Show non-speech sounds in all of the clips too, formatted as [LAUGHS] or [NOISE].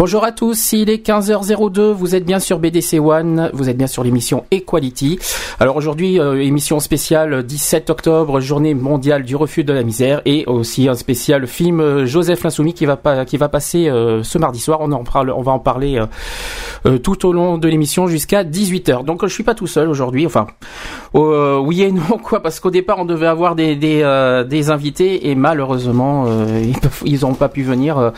Bonjour à tous, il est 15h02, vous êtes bien sur BDC One, vous êtes bien sur l'émission Equality. Alors aujourd'hui, euh, émission spéciale 17 octobre, journée mondiale du refus de la misère et aussi un spécial film euh, Joseph l'Insoumis qui va pas, qui va passer euh, ce mardi soir. On va en parler tout au long de l'émission jusqu'à 18h. Donc je suis pas tout seul aujourd'hui, enfin oui et non [LAUGHS] quoi, parce qu'au départ on devait avoir des des, des invités et malheureusement ils ils ont pas pu venir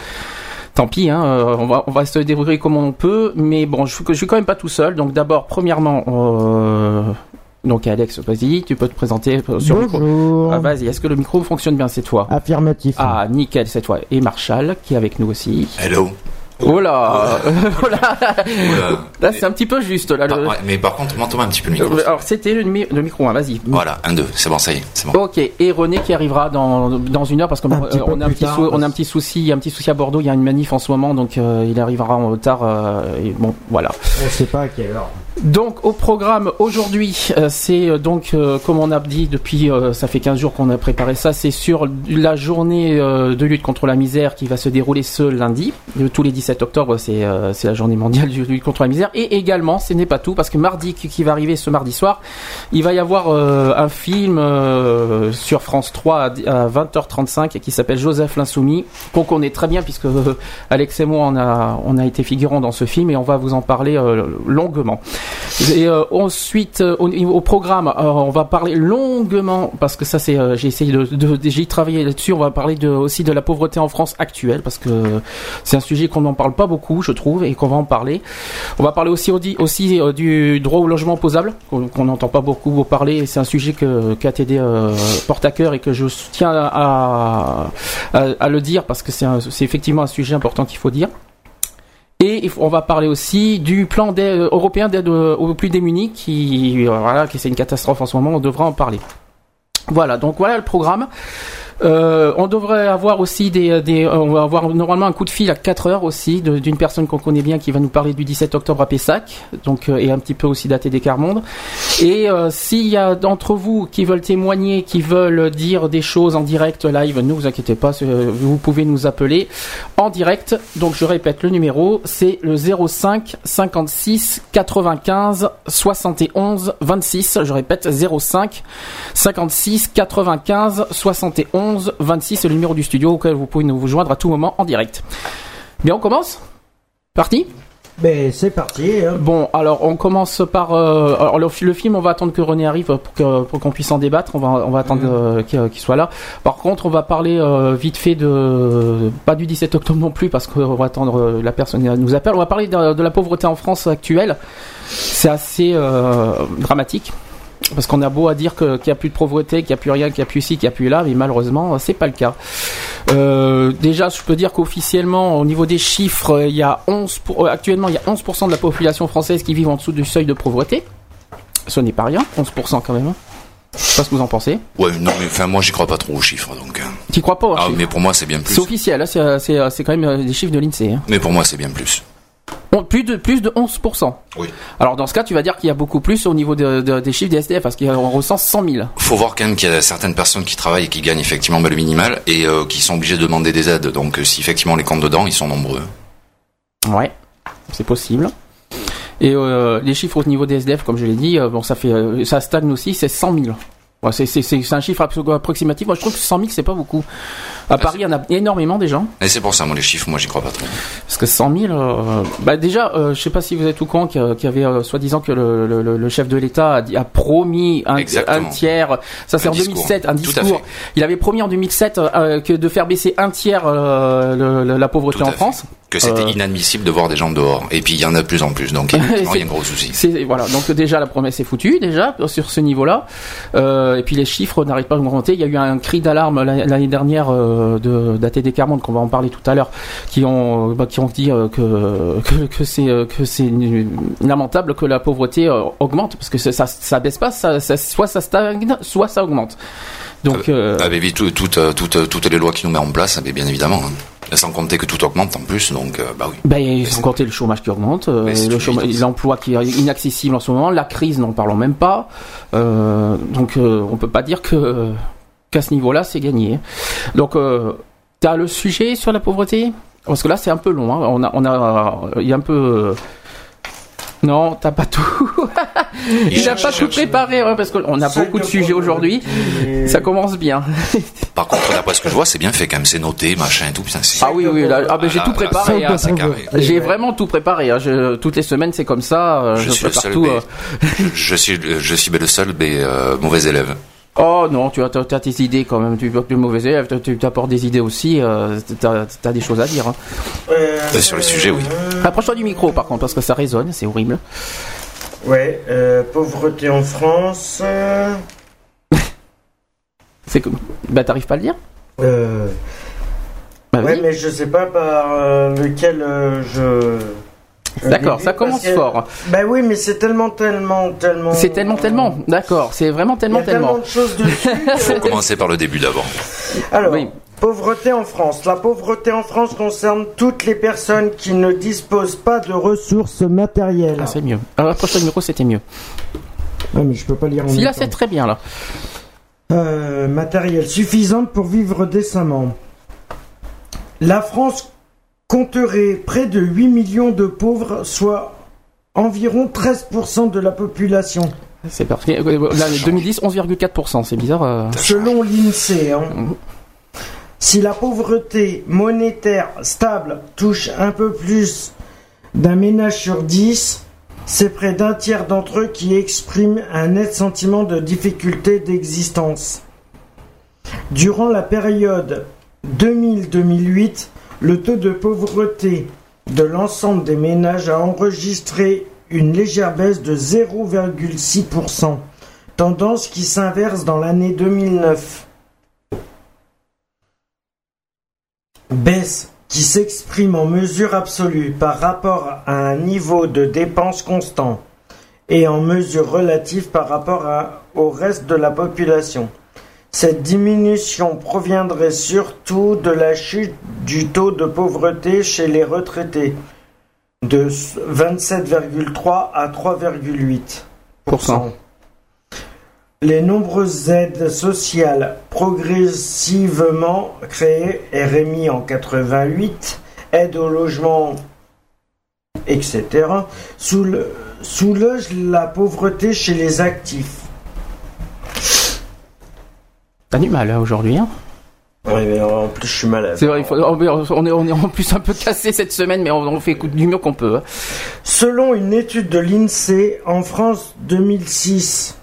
tant pis, hein, euh, on, va, on va se débrouiller comme on peut, mais bon, je, je suis quand même pas tout seul. Donc d'abord, premièrement, euh, donc Alex, vas-y, tu peux te présenter sur Bonjour. le micro. Ah, vas-y, est-ce que le micro fonctionne bien cette fois Affirmatif. Ah, nickel cette fois. Et Marshall, qui est avec nous aussi. Hello. Oh là, oh là. Oula. Là, c'est un petit peu juste là. Par- le- ouais, mais par contre, monte un petit peu le micro. Euh, Alors c'était le, mi- le micro, hein, vas-y. Voilà, un, deux, c'est bon, ça y est, c'est bon. Ok, et René qui arrivera dans, dans une heure parce qu'on Un petit euh, a un petit tard, sou- on a parce- un petit souci, un petit souci à Bordeaux. Il y a une manif en ce moment, donc euh, il arrivera en retard. euh, et bon, voilà. On sait pas à quelle heure. Donc au programme aujourd'hui, euh, c'est euh, donc euh, comme on a dit depuis, euh, ça fait 15 jours qu'on a préparé ça, c'est sur la journée euh, de lutte contre la misère qui va se dérouler ce lundi. Euh, Tous les 17 octobre, c'est la journée mondiale de lutte contre la misère. Et également, ce n'est pas tout, parce que mardi qui, va arriver ce mardi soir, il va y avoir un film sur France 3 à, à 20h35 qui s'appelle Joseph l'Insoumis, qu'on connaît très bien puisque Alex et moi on a, on a été figurants dans ce film et on va vous en parler longuement. Et euh, ensuite, euh, au, programme, euh, on va parler longuement parce que ça c'est, j'ai essayé de, j'ai travaillé là-dessus. On va parler de, aussi de la pauvreté en France actuelle parce que c'est un sujet qu'on n'en parle pas beaucoup, je trouve, et qu'on va en parler. On va parler aussi, aussi, du droit au logement opposable qu'on n'entend pas beaucoup parler. et C'est un sujet que euh, porte à cœur et que je tiens à, le dire parce que c'est effectivement un sujet important qu'il faut dire. Et on va parler aussi du plan d'aide- européen d'aide aux plus démunis qui, euh, voilà, qui c'est une catastrophe en ce moment. On devra en parler. Voilà, donc voilà le programme. Euh, on devrait avoir aussi des, des, on va avoir normalement un coup de fil à 4 heures aussi d'une personne qu'on connaît bien qui va nous parler du 17 octobre à Pessac, donc euh, et un petit peu aussi d'ATD Carmonde. Et euh, s'il y a d'entre vous qui veulent témoigner, qui veulent dire des choses en direct live, ne vous inquiétez pas, vous pouvez nous appeler en direct. Donc je répète le numéro, c'est le 05 56 95 71 26. Je répète 05 56 95 71 26, c'est le numéro du studio auquel vous pouvez nous vous joindre à tout moment en direct. Bien, on commence? Parti? Ben c'est parti. hein. Bon, alors on commence par euh, alors, le, le film. On va attendre que René arrive pour que pour qu'on puisse en débattre. On va on va attendre euh, qu'il soit là. Par contre, on va parler euh, vite fait de pas du 17 octobre non plus parce qu'on va attendre la personne qui nous appelle. On va parler de, de la pauvreté en France actuelle. C'est assez dramatique. Parce qu'on a beau à dire qu'il n'y a plus de pauvreté, qu'il n'y a plus rien, qu'il n'y a plus ci, qu'il n'y a plus là, mais malheureusement, c'est pas le cas. Euh, déjà, je peux dire qu'officiellement, au niveau des chiffres, il y a 11 pour- euh, actuellement, il y a 11% de la population française qui vit en dessous du seuil de pauvreté. Ce n'est pas rien, 11% quand même. hein. Je sais pas ce que vous en pensez. Ouais, non, mais enfin, moi, j'y crois pas trop aux chiffres, donc. euh. Tu crois pas aux Ah, chiffres mais pour moi, c'est bien plus. C'est officiel, là, c'est, quand même euh, des chiffres de l'INSEE. hein. Mais pour moi, c'est bien plus. On- Plus de, plus de 11%. Oui. Alors dans ce cas, tu vas dire qu'il y a beaucoup plus au niveau de- de- des chiffres des SDF, parce qu'on recense 100 000. Faut voir quand même qu'il y a certaines personnes qui travaillent et qui gagnent effectivement le minimal et euh, qui sont obligées de demander des aides. Donc, euh, si effectivement on les compte dedans, ils sont nombreux. Ouais, c'est possible. Et euh, les chiffres au niveau des SDF, comme je l'ai dit, euh, bon, ça fait, ça stagne aussi, c'est 100 000. Ouais, c'est, un chiffre appro- approximatif. Moi, je trouve que 100 000, c'est pas beaucoup. À Paris, il y en a énormément des gens. Et c'est pour ça, moi, les chiffres, moi, j'y crois pas trop. Parce que 100 000, euh, bah déjà, euh, je sais pas si vous êtes au courant qu'il y avait euh, soi-disant que le, le- le- le chef de l'État a, promis un, tiers. Ça, c'est en discours. 2007, un discours. Il avait promis en 2007 euh, que de faire baisser un tiers le- la pauvreté Tout en. France. Que c'était inadmissible de voir des gens dehors. Et puis il y en a de plus en plus, donc [LAUGHS] il y a un gros souci. Voilà, donc déjà la promesse est foutue déjà sur ce niveau-là, et puis les chiffres n'arrêtent pas d'augmenter. Il y a eu un cri d'alarme l'année l'année dernière euh, de d'ATD Carmonde qu'on va en parler tout à l'heure, qui ont bah, qui ont dit euh, que [LAUGHS] que, que c'est euh, que c'est lamentable que la pauvreté euh, augmente parce que ça ça, baisse pas, ça, ça- soit ça stagne, soit ça augmente. Donc euh, Avec vite tout- toutes, euh, toutes, les lois qui nous mettent en place, mais bien évidemment. hein. Et Sans compter que tout augmente en plus, donc bah oui. Ben, sans compter le chômage qui augmente, Mais le tout l'emploi qui est inaccessible en ce moment, la crise, n'en parlons même pas. Euh, donc, euh, on peut pas dire que qu'à ce niveau-là, c'est gagné. Donc, euh, t'as le sujet sur la pauvreté? Parce que là, c'est un peu long. hein. On a, on a, il y a un peu. euh, Non, t'as pas tout. [LAUGHS] Il n'a pas tout préparé, parce qu'on a beaucoup de sujets aujourd'hui. Ça commence bien. [LAUGHS] Par contre, d'après ce que je vois, c'est bien fait quand même, c'est noté, machin et tout. Putain, Ah oui, oui, là, ah ben, j'ai tout préparé. là, hein. J'ai vraiment tout préparé. hein. Je- toutes les semaines, c'est comme ça. euh, Je suis le prépare seul, tout, euh. je, je suis, je suis le seul, mais euh, mauvais élève. Oh non, tu as, tes idées quand même. Tu es plus mauvais élève. Tu- Tu t'apportes des idées aussi. euh, T'as as des choses à dire. hein. Euh, Euh, sur le sujet, oui. Approche-toi du micro, par contre, parce que ça résonne. C'est horrible. Ouais, euh, pauvreté en France. euh, [LAUGHS] C'est que, bah, t'arrives pas à le dire. euh, Bah, ouais, mais je sais pas par euh, lequel euh, je. Je D'accord, ça commence que- fort. Bah oui, mais c'est tellement, tellement, tellement. C'est tellement, tellement. D'accord, c'est vraiment Il y tellement, a tellement tellement. de choses dessus. [LAUGHS] Faut commencer par le début d'abord. Alors, Oui. pauvreté en France. La pauvreté en France concerne toutes les personnes qui ne disposent pas de ressources matérielles. Ah, c'est mieux. Alors, approche-toi du micro, c'était mieux. Ouais, mais je peux pas lire en Si là, c'est très bien là. Euh, matériel suffisante pour vivre décemment. La France compterait près de 8 millions de pauvres, soit environ 13% de la population. C'est parti. Là, 2010, 11,4%. C'est bizarre. euh. Selon l'INSEE, hein. si la pauvreté monétaire stable touche un peu plus d'un ménage sur 10, c'est près d'un tiers d'entre eux qui expriment un net sentiment de difficulté d'existence. Durant la période 2000-2008, le taux de pauvreté de l'ensemble des ménages a enregistré une légère baisse de 0,6%, tendance qui s'inverse dans l'année 2009. Baisse qui s'exprime en mesure absolue par rapport à un niveau de dépenses constant et en mesure relative par rapport au reste de la population. Cette diminution proviendrait surtout de la chute du taux de pauvreté chez les retraités de 27,3 à 3,8% Les nombreuses aides sociales progressivement créées, RMI en 88, aide au logement, etc., soulagent la pauvreté chez les actifs. T'as du mal hein, aujourd'hui. Hein Oui, mais en plus je suis malade. c'est vrai. il faut- on est, on est on est en plus un peu cassé cette semaine, mais on, on fait du mieux qu'on peut. hein. Selon une étude de l'INSEE, en France 2006,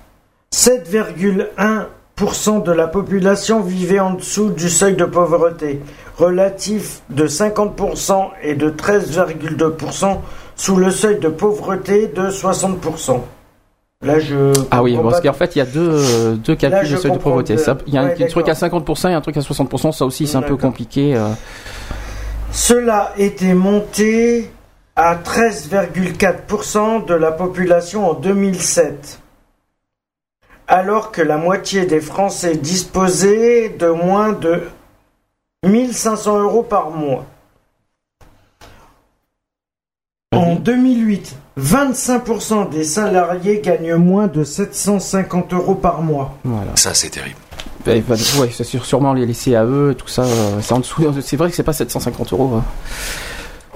7,1% de la population vivait en dessous du seuil de pauvreté, relatif de 50% et de 13,2% sous le seuil de pauvreté de 60%. Là, je. Ah oui, parce qu'en fait, il y a deux, euh, deux calculs de seuil de pauvreté. Il y a un truc à d'accord. 50% et un truc à 60%. Ça aussi, c'est un peu compliqué. euh. Cela était monté à 13,4% de la population en 2007. Alors que la moitié des Français disposaient de moins de 1500 euros par mois. En 2008, 25% des salariés gagnent moins de 750 euros par mois. Voilà. Ça, c'est terrible. Bah, bah, ouais, c'est sûr, sûrement les, CAE, tout ça, euh, c'est en dessous. [LAUGHS] C'est vrai que c'est pas 750 euros. hein.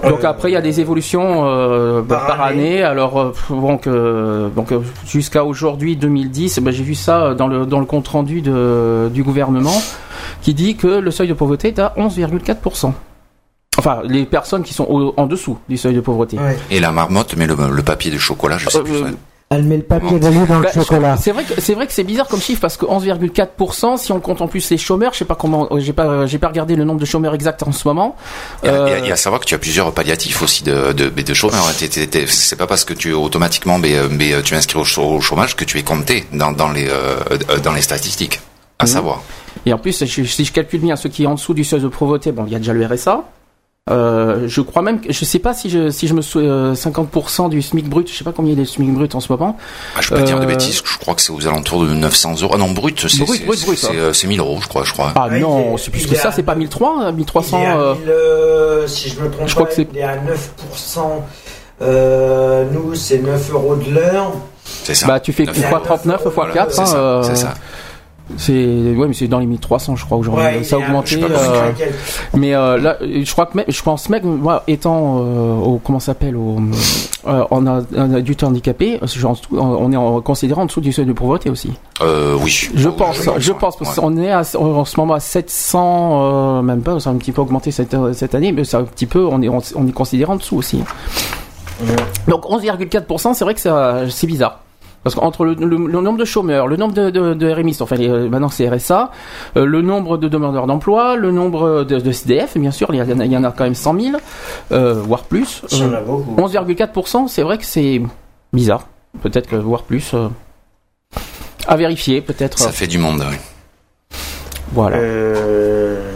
Donc Euh, après, il y a des évolutions euh, bah, par par, année. année. Alors, euh, donc, euh, donc jusqu'à aujourd'hui, 2010, bah, j'ai vu ça dans le, dans le compte rendu de, du gouvernement qui dit que le seuil de pauvreté est à 11,4%. Enfin, les personnes qui sont au- en dessous du seuil de pauvreté. Ouais. Et la marmotte, mais le, le papier de chocolat, je sais Euh, plus. euh. Elle met le papier d'alu dans le Bah, chocolat. C'est vrai que c'est vrai que c'est bizarre comme chiffre parce que 11,4%, si on compte en plus les chômeurs, je sais pas comment, euh, j'ai pas, j'ai pas regardé le nombre de chômeurs exact en ce moment. Il y, a, Euh, y a- il y a à savoir que tu as plusieurs palliatifs aussi de, de, de, de chômeurs. T'es- C'est pas parce que tu automatiquement mais, euh, mais, tu es inscrit au, chô- au chômage que tu es compté dans, dans, les, dans les statistiques. À Mhm. savoir. Et en plus, si si je calcule bien ceux qui est en dessous du seuil de pauvreté, bon, il y a déjà le RSA. Euh, je crois même que je sais pas si je si je me souviens euh, 50% du SMIC brut, je sais pas combien il est le SMIC brut en ce moment. Ah, je peux pas dire de Euh, bêtises, je crois que c'est aux alentours de 900 euros. Ah non, brut, c'est Brut, c'est- brut, c'est- brut, c'est, hein. euh, c'est 1000 euros, je crois. Je crois. Ah Ouais, il non, est- c'est plus il que ça, c'est pas 1003, 1300 Il est à euh, 1000, euh, si je me trompe je crois pas, que c'est- il est à 9%. Euh, nous, c'est 9 euros de l'heure. C'est ça. bah tu fais Neuf fois euros. 39 fois Voilà, 4 c'est hein, ça, euh, c'est ouais, mais c'est dans les 1300 je crois aujourd'hui. Ouais, ça a augmenté. je sais pas euh, Mais euh, là, je crois que même, je pense même, moi, étant euh, au comment ça s'appelle, au, euh, on a un adulte handicapé, on est en, considéré en dessous du seuil de pauvreté aussi. Euh, oui. Je pense, je pense, parce Ouais. qu'on est à, en ce moment à 700, euh, même pas, ça a un petit peu augmenté cette, cette année, mais c'est un petit peu, on est, on, on est considéré en dessous aussi. Donc 11,4%, c'est vrai que ça- c'est bizarre. Parce qu'entre le, le- le nombre de chômeurs, le nombre de, de, enfin les- euh, maintenant c'est RSA, euh, le nombre de demandeurs d'emploi, le nombre de, de SDF, bien sûr, il y, en a, il y en a quand même 100 000, euh, voire plus. Il y en Euh, a beaucoup. 11,4%, c'est vrai que c'est bizarre. Peut-être que voire plus. euh, à vérifier, peut-être. Ça fait du monde. oui. Voilà. Euh,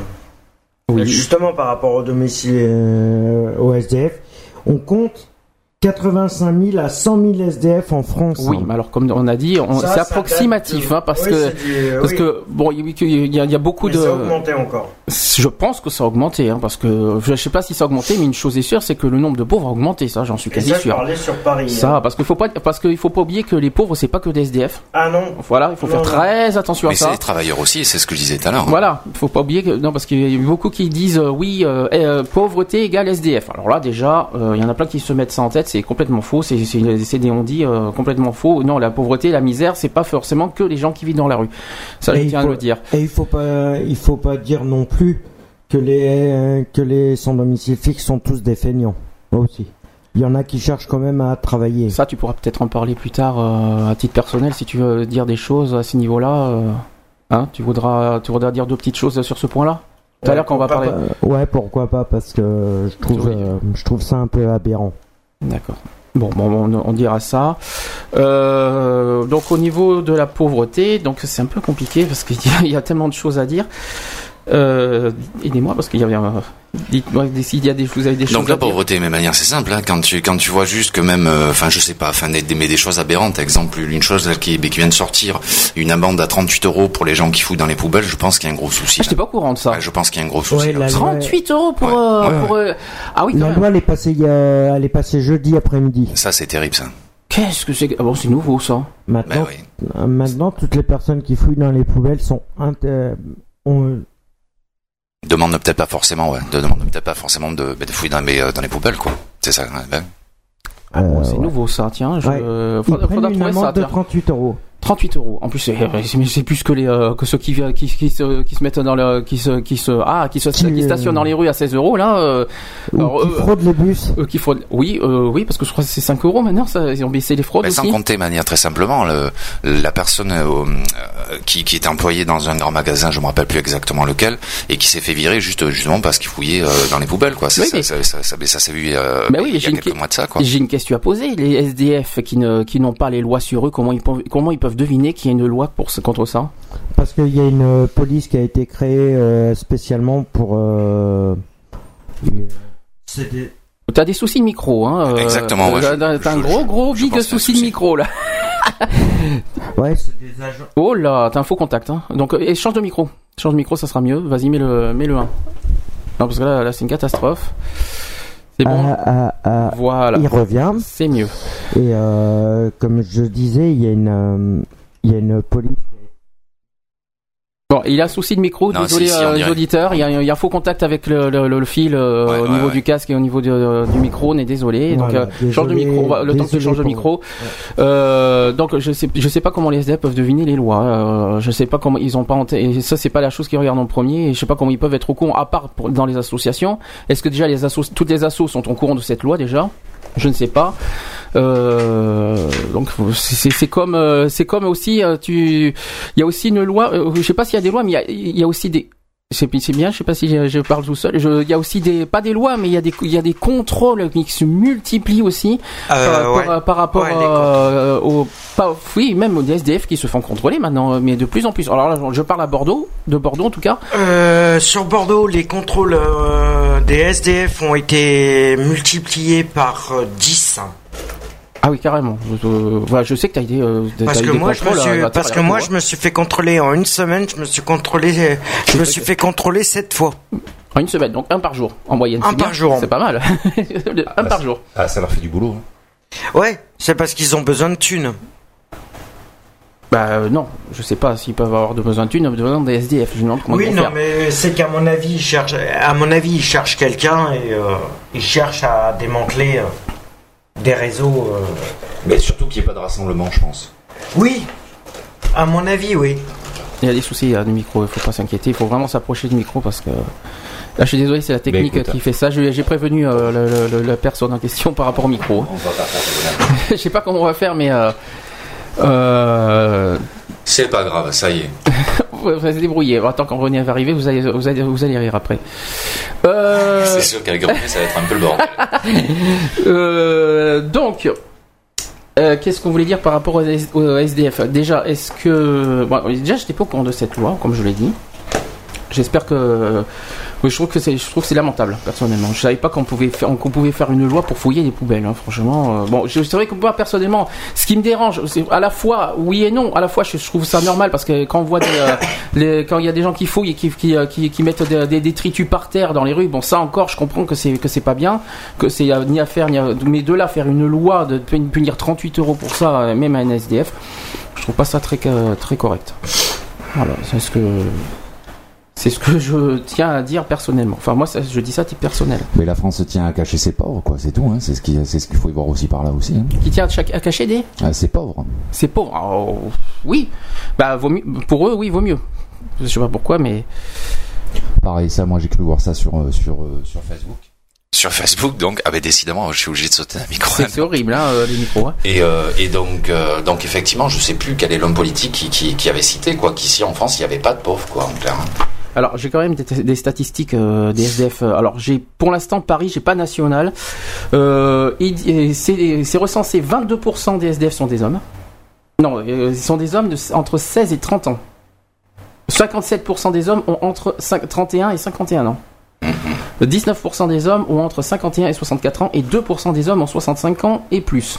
oui. Justement, par rapport au domicile euh, au SDF, on compte 85 000 à 100 000 SDF en France. Oui, mais alors comme on a dit, c'est approximatif, de- hein, parce Oui, que c'est du- parce oui. que bon, il y, a, il y a beaucoup Mais de. ça a augmenté encore. Je pense que ça a augmenté, hein, parce que je sais pas si ça a augmenté, mais une chose est sûre, c'est que le nombre de pauvres a augmenté, ça, j'en suis Et quasi ça, je sûr. parlais sur Paris. Ça, hein. parce qu'il faut pas, parce qu'il faut pas oublier que les pauvres, c'est pas que des SDF. Ah non. Voilà, il faut Non, faire non. très attention Mais à c'est ça. les travailleurs aussi, c'est ce que je disais tout à l'heure. hein. Voilà, il faut pas oublier que non parce qu'il y a eu beaucoup qui disent euh, oui euh, eh, euh, pauvreté égale SDF. Alors là déjà, euh, il y en a plein qui se mettent ça en tête, c'est complètement faux, c'est des on dit euh, complètement faux. Non, la pauvreté, la misère, c'est pas forcément que les gens qui vivent dans la rue. Ça, Et je tiens faut- à le dire. Et il faut pas, il faut pas dire non plus que les euh, que les sans domicile fixe sont tous des feignants aussi. Il y en a qui cherchent quand même à travailler. Ça, tu pourras peut-être en parler plus tard euh, à titre personnel si tu veux dire des choses à ce niveau-là. euh, hein, tu voudras, tu voudras dire deux petites choses sur ce point-là? Tout à l'heure quand on va pourquoi parler. pas- ouais, pourquoi pas Parce que je trouve, euh, je trouve ça un peu aberrant. D'accord. Bon, bon, on, on dira ça. Euh, donc au niveau de la pauvreté, donc c'est un peu compliqué parce qu'il y a tellement de choses à dire. Euh, Aidez-moi parce qu'il y avait. un- Dites-moi s'il y a des, vous avez des choses. Donc la pauvreté, mais de manière c'est simple, hein, quand tu quand tu vois juste que même, euh, enfin je sais pas, enfin des, des- mais des choses aberrantes. Exemple, une chose là, qui, qui vient de sortir, une amende à 38 euros pour les gens qui foutent dans les poubelles. Je pense qu'il y a un gros souci. Ah, j'étais là. pas au courant de ça. Ouais, je pense qu'il y a un gros souci. Ouais, là la aussi. loi- 38 euros pour. Ouais. euh, Ouais, pour euh, Ah oui, La loi, elle est passée, il y a- elle est passée jeudi après-midi. Ça c'est terrible ça. Qu'est-ce que c'est que- ah bon, c'est nouveau ça. Ben Maintenant, oui. euh, maintenant, toutes les personnes qui fouillent dans les poubelles sont inter- ont- Demande peut-être pas forcément, ouais. De demande peut-être pas forcément de, bah, de fouiller dans, mais, euh, dans les poubelles quoi. C'est ça. ouais, ben. Ah bon, Euh, c'est ouais. nouveau ça, tiens. Je... Ouais. euh, Ils faudra, faudra une ça. de tiens. 38 euros. 38 euros. En plus, c'est c'est plus que les euh, que ceux qui, qui, qui, se, qui se mettent dans le qui se qui se ah qui se Qui, qui stationnent dans les rues à 16 euros là. Euh, Alors, qui euh, fraudent les bus. euh, qui fraudent. Oui, euh, oui, parce que je crois que c'est 5 euros maintenant. Ça, ils ont baissé les fraudes Ben, sans aussi. compter manière très simplement le, la personne euh, euh, qui, qui était employée dans un grand magasin, je me rappelle plus exactement lequel, et qui s'est fait virer juste justement parce qu'il fouillait euh, dans les poubelles quoi. Ça, Oui, ça, mais- ça, ça, ça, ça s'est vu euh, Ben oui, il y j'ai a une quelques que- mois de ça quoi. J'ai une question à poser. Les SDF qui ne qui n'ont pas les lois sur eux, comment ils peuvent comment ils peuvent deviner qu'il y a une loi pour ce- contre ça? Parce qu'il y a une euh, police qui a été créée euh, spécialement pour. euh, C'est des- T'as des soucis de micro, hein euh, Exactement, ouais, T'as un gros gros je big souci de micro là. [LAUGHS] Ouais, c'est des agents. Oh là, t'as un faux contact. Hein. Donc, euh, et change de micro. Change de micro, ça sera mieux. Vas-y, mets le, mets le 1. Non, parce que là, là c'est une catastrophe. C'est bon. Ah, ah, ah, Voilà. Il revient. C'est mieux. Et euh, comme je disais, il y a une, euh, il y a une police. Bon, il a un souci de micro. Non, Désolé, si, euh, les auditeurs. Il y, a, il y a un faux contact avec le, le, le- le fil euh, Ouais, au ouais, niveau ouais. du casque et au niveau de- euh, du micro. On est désolé. Donc, Voilà, euh, change de micro. Le temps que tu changes de micro. Euh, donc, je sais, je sais pas comment les SDF peuvent deviner les lois. Euh, je sais pas comment ils ont pas Et ça, c'est pas la chose qu'ils regardent en premier. Et je sais pas comment ils peuvent être au courant, à part pour- dans les associations. Est-ce que déjà les assos, toutes les assos sont au courant de cette loi déjà? Je ne sais pas. Euh, donc c'est comme euh, c'est comme aussi euh, tu il y a aussi une loi euh, je sais pas s'il y a des lois mais il y y a aussi des c'est bien, je sais pas si je, parle tout seul. Il y a aussi des pas des lois, mais il y a des il y a des contrôles qui se multiplient aussi Euh, par, ouais. par- par rapport Ouais, euh, aux pas, oui même aux SDF qui se font contrôler maintenant, mais de plus en plus. Alors là, je parle à Bordeaux, de Bordeaux en tout cas. Euh, sur Bordeaux, les contrôles euh, des SDF ont été multipliés par euh, 10. Ah oui, carrément. Euh, voilà, je sais que t'as été. euh, t'as Parce que des moi, je me contrôles, suis, à parce que moi, je me suis fait contrôler en une semaine. Je me suis contrôlé, je me suis fait contrôler sept fois. En une semaine, donc un par jour en moyenne. Un par bien. jour. C'est pas mal. [LAUGHS] un par jour. Ah, ça leur fait du boulot. hein. Ouais, c'est parce qu'ils ont besoin de thunes. Bah euh, non, je sais pas s'ils peuvent avoir de besoin de thunes, de besoin des SDF. Je me demande comment Oui, ils non, faire. mais c'est qu'à mon avis, ils cherchent, à mon avis, ils cherchent quelqu'un et euh, ils cherchent à démanteler euh, des réseaux. euh. Mais surtout qu'il n'y ait pas de rassemblement, je pense. Oui, à mon avis, oui. Il y a des soucis il y a du micro, il faut pas s'inquiéter, il faut vraiment s'approcher du micro parce que. Là, je suis désolé, c'est la technique écoute, qui fait ça. Je- J'ai prévenu euh, le- le- le- la personne en question par rapport au micro. [LAUGHS] Je sais pas comment on va faire, mais. Euh, euh, C'est pas grave, ça y est. [LAUGHS] vous allez se débrouiller. Tant quand René va arriver, vous allez, vous allez, vous allez rire après. Euh, C'est sûr qu'avec René, ça va être un peu le bordel. [LAUGHS] Euh, donc, euh, qu'est-ce qu'on voulait dire par rapport au SDF Déjà, est-ce que. Bon, déjà, j'étais pas au courant de cette loi, comme je l'ai dit. J'espère que. Oui, je trouve que c'est, je trouve c'est lamentable, personnellement. Je savais pas qu'on pouvait faire, qu'on pouvait faire une loi pour fouiller les poubelles, hein, franchement. euh, bon, c'est vrai que moi, personnellement, ce qui me dérange, à la fois, oui et non, à la fois, je, trouve ça normal parce que quand on voit des, euh, quand il y a des gens qui fouillent et qui, qui, euh, qui, mettent des, des détritus par terre dans les rues, bon, ça encore, je comprends que c'est, que c'est pas bien, que c'est ni à faire, ni mais de là, faire une loi de punir 38 euros pour ça, même à un SDF, je trouve pas ça très, très correct. Voilà, c'est ce que, c'est ce que je tiens à dire personnellement. Enfin, moi, ça, je dis ça à titre personnel. Mais la France tient à cacher ses pauvres, quoi. C'est tout. Hein. C'est ce qui, c'est ce qu'il faut y voir aussi par là aussi. Hein. Qui tient à, chaque- à cacher des Ah, c'est pauvre. C'est pauvre. Alors, oui. Bah, vaut mieux, pour eux, oui, vaut mieux. Je sais pas pourquoi, mais Pareil, ça, moi, j'ai cru voir ça sur euh, sur euh, sur Facebook. Sur Facebook, donc, ah ben décidément, je suis obligé de sauter un micro. c'est c'est horrible, hein, euh, les micros. hein. Et, euh, et donc, euh, donc effectivement, je sais plus quel est l'homme politique qui, qui, qui avait cité quoi qu'ici en France il n'y avait pas de pauvres quoi en clair. Alors, j'ai quand même des, statistiques euh, des SDF. euh, Alors, j'ai pour l'instant Paris, j'ai pas national. Euh, c'est recensé 22% des SDF sont des hommes. Non, ils sont des hommes entre 16 et 30 ans. 57% des hommes ont entre 5 31 et 51 ans. 19% des hommes ont entre 51 et 64 ans et 2% des hommes ont 65 ans et plus.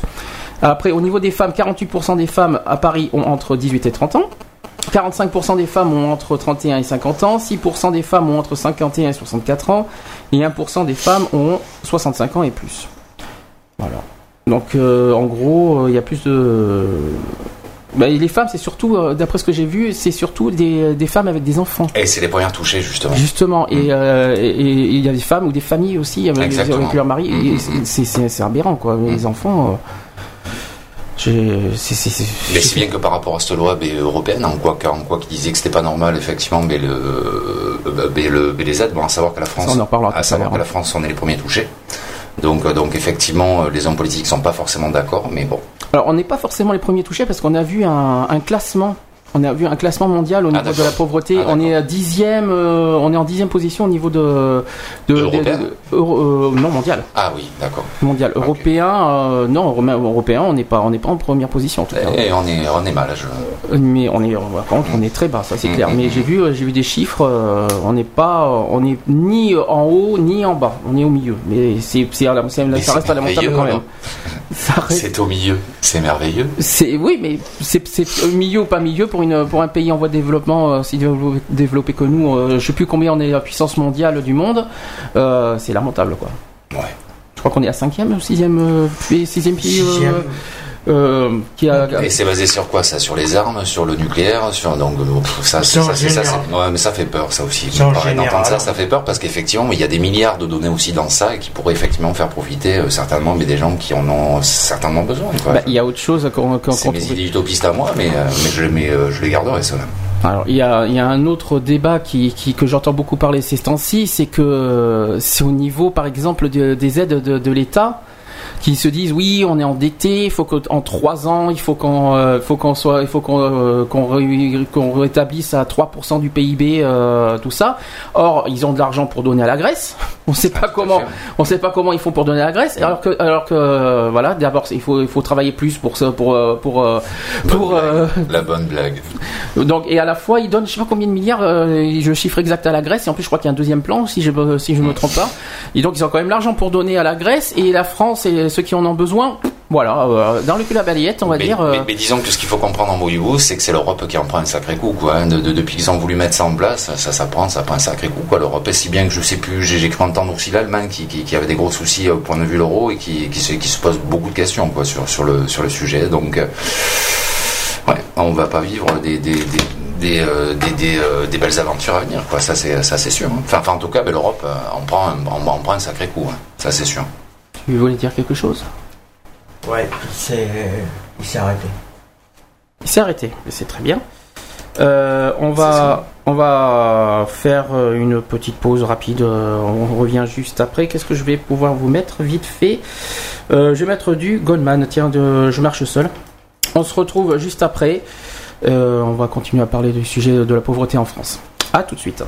Après, au niveau des femmes, 48% des femmes à Paris ont entre 18 et 30 ans. 45% des femmes ont entre 31 et 50 ans, 6% des femmes ont entre 51 et 64 ans, et 1% des femmes ont 65 ans et plus. Voilà. Donc, euh, en gros, euh, il y a plus de... Bah, les femmes, c'est surtout, euh, d'après ce que j'ai vu, c'est surtout des, des femmes avec des enfants. Et c'est les premières touchées justement. Justement, et et- et il y a des femmes ou des familles aussi avec, avec leur mari. et c'est- aberrant, quoi. Les enfants, c'est- c'est- c'est- Mais si bien que par rapport à cette loi européenne, en quoi, en quoi qui disait que c'était pas normal, effectivement, mais le, euh, le, ben, les aides, bon, à savoir que la France, on en à savoir que hein. la France, on est les premiers touchés. Donc, euh, donc effectivement, euh, les hommes politiques sont pas forcément d'accord, mais bon. Alors, on n'est pas forcément les premiers touchés parce qu'on a vu un, un classement. On a vu un classement mondial au Ah, niveau de la pauvreté. Ah, on est à dixième, euh, on est en dixième position au niveau de, de, euh, non mondial, Ah oui, d'accord. mondial, européen. euh, non, euro- européen, on n'est pas, on n'est pas en première position en tout cas. Et on est, on est mal. Je... Mais on est, par contre, on est très bas, ça c'est Mhm. clair. Mais j'ai vu, j'ai vu des chiffres. on n'est pas, on est ni en haut ni en bas. On est au milieu. Mais c'est, à la- ça reste lamentable merveilleux, quand même. C'est au milieu. C'est merveilleux. C'est oui, mais c'est c'est au milieu ou pas milieu pour une pour un pays en voie de développement euh, si développé, que nous. euh, je sais plus combien on est la puissance mondiale du monde. euh, c'est lamentable quoi. Ouais. Je crois qu'on est à cinquième ou sixième euh, pays- sixième pays Sixième. Euh, qui a. Et c'est basé sur quoi ça? Sur les armes, sur le nucléaire, sur donc ça, ça, ça, ouais, mais ça fait peur, ça aussi. D'entendre ça, ça fait peur parce qu'effectivement, il y a des milliards de données aussi dans ça et qui pourraient effectivement faire profiter euh, certainement, mais des gens qui en ont certainement besoin. Bah, il y a autre chose qu'on qu'on- c'est mes idées utopistes à moi, mais, euh, mais je, les- mais, euh, je les garderai ceux-là. Alors, il y a, il y a un autre débat qui, qui- que j'entends beaucoup parler ces temps-ci, c'est que c'est au niveau, par exemple, de- des aides de, de l'État. Qui se disent oui, on est endetté, il faut qu'en trois ans, il faut qu'on, euh, faut qu'on soit, il faut qu'on, euh, qu'on, ré- qu'on rétablisse à 3% du PIB, euh, tout ça. Or, ils ont de l'argent pour donner à la Grèce. [LAUGHS] On sait pas tout à comment, on sait pas comment ils font pour donner à la Grèce. Alors que, alors que, euh, voilà, d'abord, il faut, il faut travailler plus pour ça, pour, pour, pour, La bonne blague. donc et à la fois ils donnent je sais pas combien de milliards je chiffre exact à la Grèce et en plus je crois qu'il y a un deuxième plan si je si je me trompe pas et donc ils ont quand même l'argent pour donner à la Grèce et la France et ceux qui en ont besoin voilà euh, dans le cul à balayette on va mais, dire euh, mais- mais disons que ce qu'il faut comprendre en bout, c'est que c'est l'Europe qui en prend un sacré coup. Quoi. hein. De- de- depuis qu'ils ont voulu mettre ça en place, ça, ça prend, ça prend un sacré coup. Quoi. L'Europe est si bien que je sais plus, j'ai cru entendre aussi l'Allemagne qui, qui, qui avait des gros soucis au point de vue l'euro et qui, qui, se, qui se pose beaucoup de questions quoi, sur, sur, le, sur le sujet. Donc, euh, ouais, on va pas vivre des, des, des, des, euh, des, des, euh, des belles aventures à venir. Quoi. Ça, c'est ça, c'est sûr. hein. Enfin, enfin, en tout cas, ben, l'Europe euh, en prend, un, on, on prend un sacré coup. hein. Ça, c'est sûr. Voulais dire quelque chose? Ouais, c'est. Il s'est arrêté. il s'est arrêté c'est très bien. Euh, on va on va faire euh, une petite pause rapide euh, on revient juste après. Qu'est-ce que je vais pouvoir vous mettre vite fait? Euh, je vais mettre du Goldman. Tiens de je marche seul. On se retrouve juste après. Euh, on va continuer à parler du sujet de la pauvreté en France. À tout de suite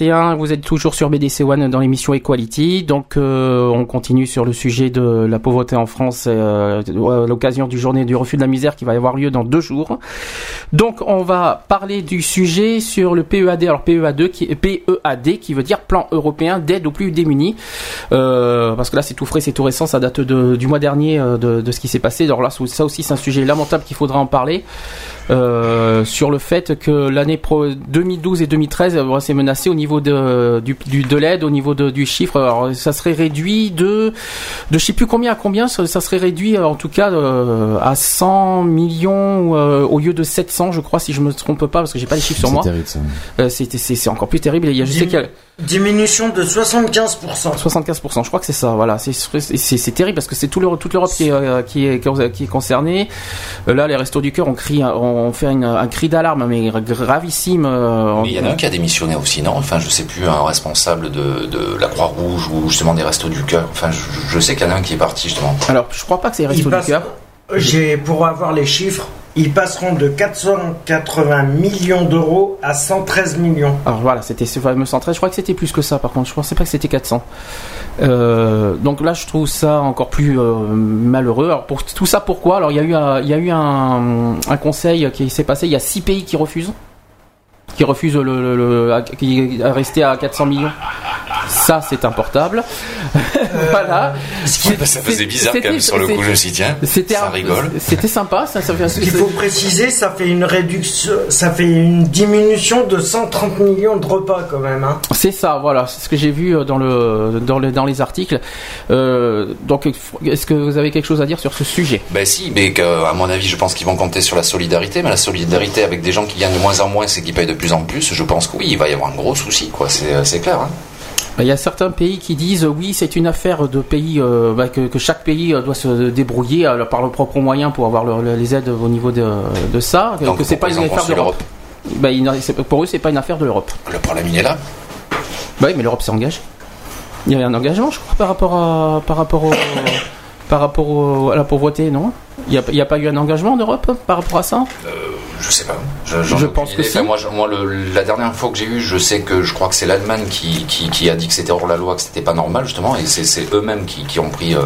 15h31, vous êtes toujours sur BDC One dans l'émission Equality. Donc, euh, on continue sur le sujet de la pauvreté en France euh, l'occasion du journée du refus de la misère qui va avoir lieu dans deux jours. Donc, on va parler du sujet sur le PEAD. Alors, PEAD qui, PEAD qui veut dire Plan européen d'aide aux plus démunis. Euh, parce que là, c'est tout frais, c'est tout récent, ça date du mois dernier de, de ce qui s'est passé. Alors là, ça aussi, c'est un sujet lamentable qu'il faudra en parler. Euh, sur le fait que l'année pro 2012 et 2013 euh, c'est menacé au niveau de du, du- de l'aide au niveau de, du chiffre. Alors ça serait réduit de de je sais plus combien à combien ça, ça serait réduit euh, en tout cas euh, à 100 millions euh, au lieu de 700 je crois si je me trompe pas parce que j'ai pas les chiffres sur C'est moi. terrible ça. Euh, c'est c'est c'est encore plus terrible. Il y a je sais Dim- qu'il y a Diminution de 75%. 75%, je crois que c'est ça. Voilà, c'est terrible parce que c'est tout toute l'Europe qui est euh, qui est qui est concernée. Euh, Là, les restos du cœur ont cri, ont fait une- un cri d'alarme mais gravissime. euh, Mais il y en a un qui a démissionné aussi, non? Enfin, je sais plus, un responsable de, de la Croix-Rouge ou justement des Restos du Cœur. Enfin, je, je sais qu'il y en a un qui est parti justement. Alors, je crois pas que c'est les restos du cœur. J'ai pour avoir les chiffres, ils passeront de 480 millions d'euros à 113 millions. Alors voilà, c'était ce fameux 113. Je crois que c'était plus que ça. Par contre, je pensais pas que c'était 400. Euh, donc là, je trouve ça encore plus euh, malheureux. Alors pour tout ça, pourquoi? Alors il y a eu un, un conseil qui s'est passé. Il y a six pays qui refusent, qui refusent le, le- le- à- qui à rester à 400 millions. Ça, c'est importable. [LAUGHS] voilà. Ça faisait bizarre quand même sur le coup, je me suis dit, tiens, C'était ça rigole. C'était sympa. Ça, ça fait. Ce qu'il faut préciser, ça fait une réduction, ça fait une diminution de 130 millions de repas quand même. Hein. C'est ça, voilà, c'est ce que j'ai vu euh, dans le dans, le, dans les articles. Euh, donc, est-ce que vous avez quelque chose à dire sur ce sujet? Ben si, mais à mon avis, je pense qu'ils vont compter sur la solidarité, mais la solidarité avec des gens qui gagnent de moins en moins, c'est qui payent de plus en plus. Je pense que oui, il va y avoir un gros souci, quoi. C'est c'est clair. Hein. Il y a certains pays qui disent euh, oui, c'est une affaire de pays, euh, bah, que, que chaque pays euh, doit se débrouiller euh, par le propre moyen pour avoir le- le- les aides au niveau de, de ça, Donc, que c'est pas une affaire de l'Europe. C'est- pour eux, c'est pas une affaire de l'Europe. Le problème, il est là. Bah oui, mais l'Europe s'est engagée. Il y avait un engagement, je crois, par rapport à par rapport au, par rapport au- à la pauvreté, non? Il n'y a, pas eu un engagement en Europe par rapport à ça? Je sais pas. Je, pense que si. Enfin, moi, je- moi le- la dernière fois que j'ai eu, je sais que je crois que c'est l'Allemagne qui, qui, qui a dit que c'était hors la loi, que c'était pas normal, justement, et c'est, eux-mêmes qui, qui ont pris euh,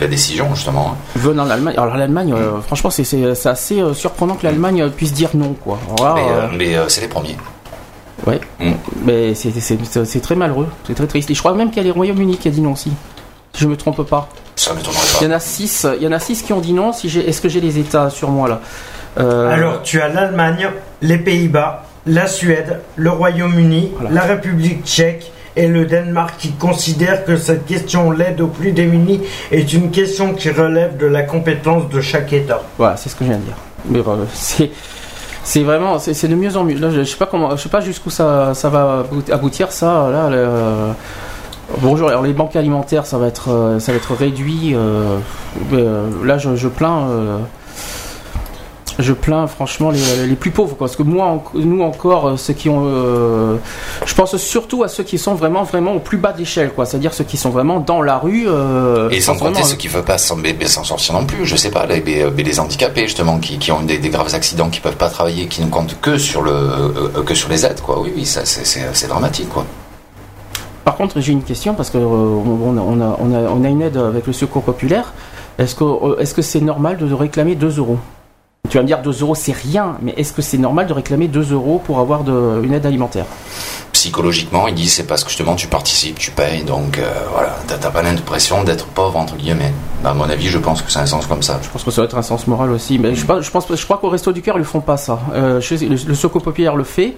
la décision, justement. hein. venant d'Allemagne. Alors l'Allemagne, euh, franchement, c'est assez euh, surprenant que l'Allemagne puisse dire non, quoi. Là, Mais, mais c'est les premiers. ouais. Mm. Mais c'est très malheureux, c'est très triste. Et je crois même qu'il y a les Royaumes-Unis qui a dit non aussi. Si je me trompe pas. Ça m'étonnerait Il y pas. en a six. Il y en a six qui ont dit non. Si j'ai, est-ce que j'ai les États sur moi là? Euh, Alors, tu as l'Allemagne, les Pays-Bas, la Suède, le Royaume-Uni, Voilà. la République tchèque et le Danemark qui considèrent que cette question, l'aide aux plus démunis, est une question qui relève de la compétence de chaque État. Voilà, c'est ce que je viens de dire. Mais euh, [LAUGHS] c'est c'est vraiment c'est de mieux en mieux. Là, je, sais pas comment, je sais pas jusqu'où ça ça va about- aboutir ça. Là, le- bonjour. Alors les banques alimentaires, ça va être euh, ça va être réduit. euh, là, je, je plains. euh, je plains franchement les, les plus pauvres quoi. parce que moi en- nous encore euh, ceux qui ont euh, je pense surtout à ceux qui sont vraiment vraiment au plus bas d'échelle quoi c'est-à-dire ceux qui sont vraiment dans la rue euh, Et sans compter ceux qui ne peuvent pas s'en, sortir non plus, je sais pas, les, les- handicapés justement, qui, qui ont des, des graves accidents, qui peuvent pas travailler, qui ne comptent que sur, le, euh, que sur les aides, quoi. Oui, oui, ça, c'est, dramatique, quoi. Par contre, j'ai une question parce que euh, on, a, on, a, on, a, une aide avec le secours populaire. Est-ce que est-ce que c'est normal de réclamer 2 euros? Tu vas me dire 2 euros c'est rien, mais est-ce que c'est normal de réclamer 2 euros pour avoir de, une aide alimentaire? Psychologiquement, ils disent c'est parce que justement tu participes, tu payes, donc euh, voilà, t'as, pas l'impression d'être pauvre, entre guillemets. Bah, à mon avis, je pense que c'est un sens comme ça. Je pense que ça doit être un sens moral aussi. Mais je, pense- je pense, je crois qu'au Resto du Cœur ils font pas ça. Euh, je le, le secours populaire le fait.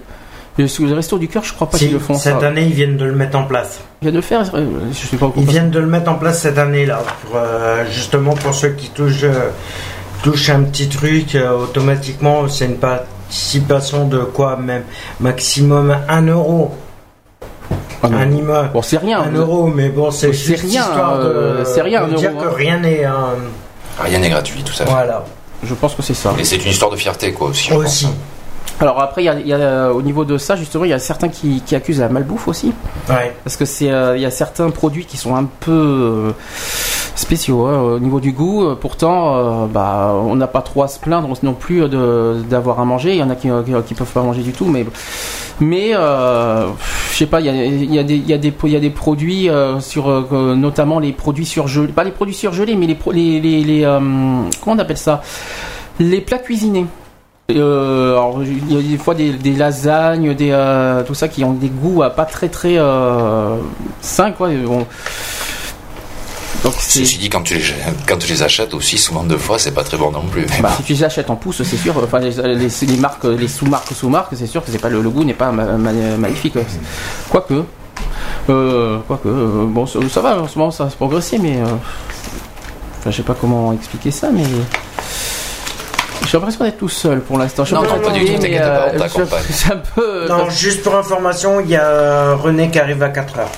Le, le Resto du Cœur, je crois pas Si, qu'ils le font cette ça. année, ils viennent de le mettre en place. Ils viennent de le faire. euh, Je sais pas Ils viennent de le mettre en place cette année-là, pour, euh, justement pour ceux qui touchent, touchent un petit truc, euh, automatiquement, c'est une participation de quoi même Maximum 1 euro. Ah. Un immeuble. Bon, c'est rien. 1 euro, mais bon, c'est C'est juste rien, histoire de, euh, c'est rien, de un dire euro, que hein. rien n'est. hein, Rien n'est gratuit, tout ça. voilà. Je pense que c'est ça. Et c'est une histoire de fierté, quoi, aussi. je Aussi. pense, hein. Alors après, il y a, y a, euh, au niveau de ça, justement, il y a certains qui, qui accusent la malbouffe aussi. Ouais. Parce que c'est, euh, il y a certains produits qui sont un peu, euh, spéciaux hein, au niveau du goût. euh, Pourtant, euh, bah, on n'a pas trop à se plaindre non plus d'avoir à manger. Il y en a qui, qui, qui peuvent pas manger du tout, mais mais euh, je sais pas. Il y a, y a y des il y a des produits euh, sur euh, euh, notamment les produits surgelés, pas les produits surgelés, mais les les les, euh, comment on appelle ça? Les plats cuisinés. Euh, alors, il y a des fois des, lasagnes, des euh, tout ça qui ont des goûts euh, pas très très euh, sains quoi. Donc Ceci dit, quand tu, les, quand tu les achètes aussi, souvent deux fois, c'est pas très bon non plus. Bah, si tu les achètes en pouce, c'est sûr. Enfin, les, les, les marques, les sous-marques, sous-marques, c'est sûr que c'est pas le, le goût n'est pas ma- ma- magnifique. Quoique, euh, quoique, euh, bon, ça, ça va. En ce moment, ça a progressé, mais euh, enfin, je sais pas comment expliquer ça, mais j'ai l'impression d'être tout seul pour l'instant. Non, non, pas du tout, mais, t'inquiète pas, on je- t'accompagne. C'est un peu. Non, juste pour information, il y a René qui arrive à 4 heures.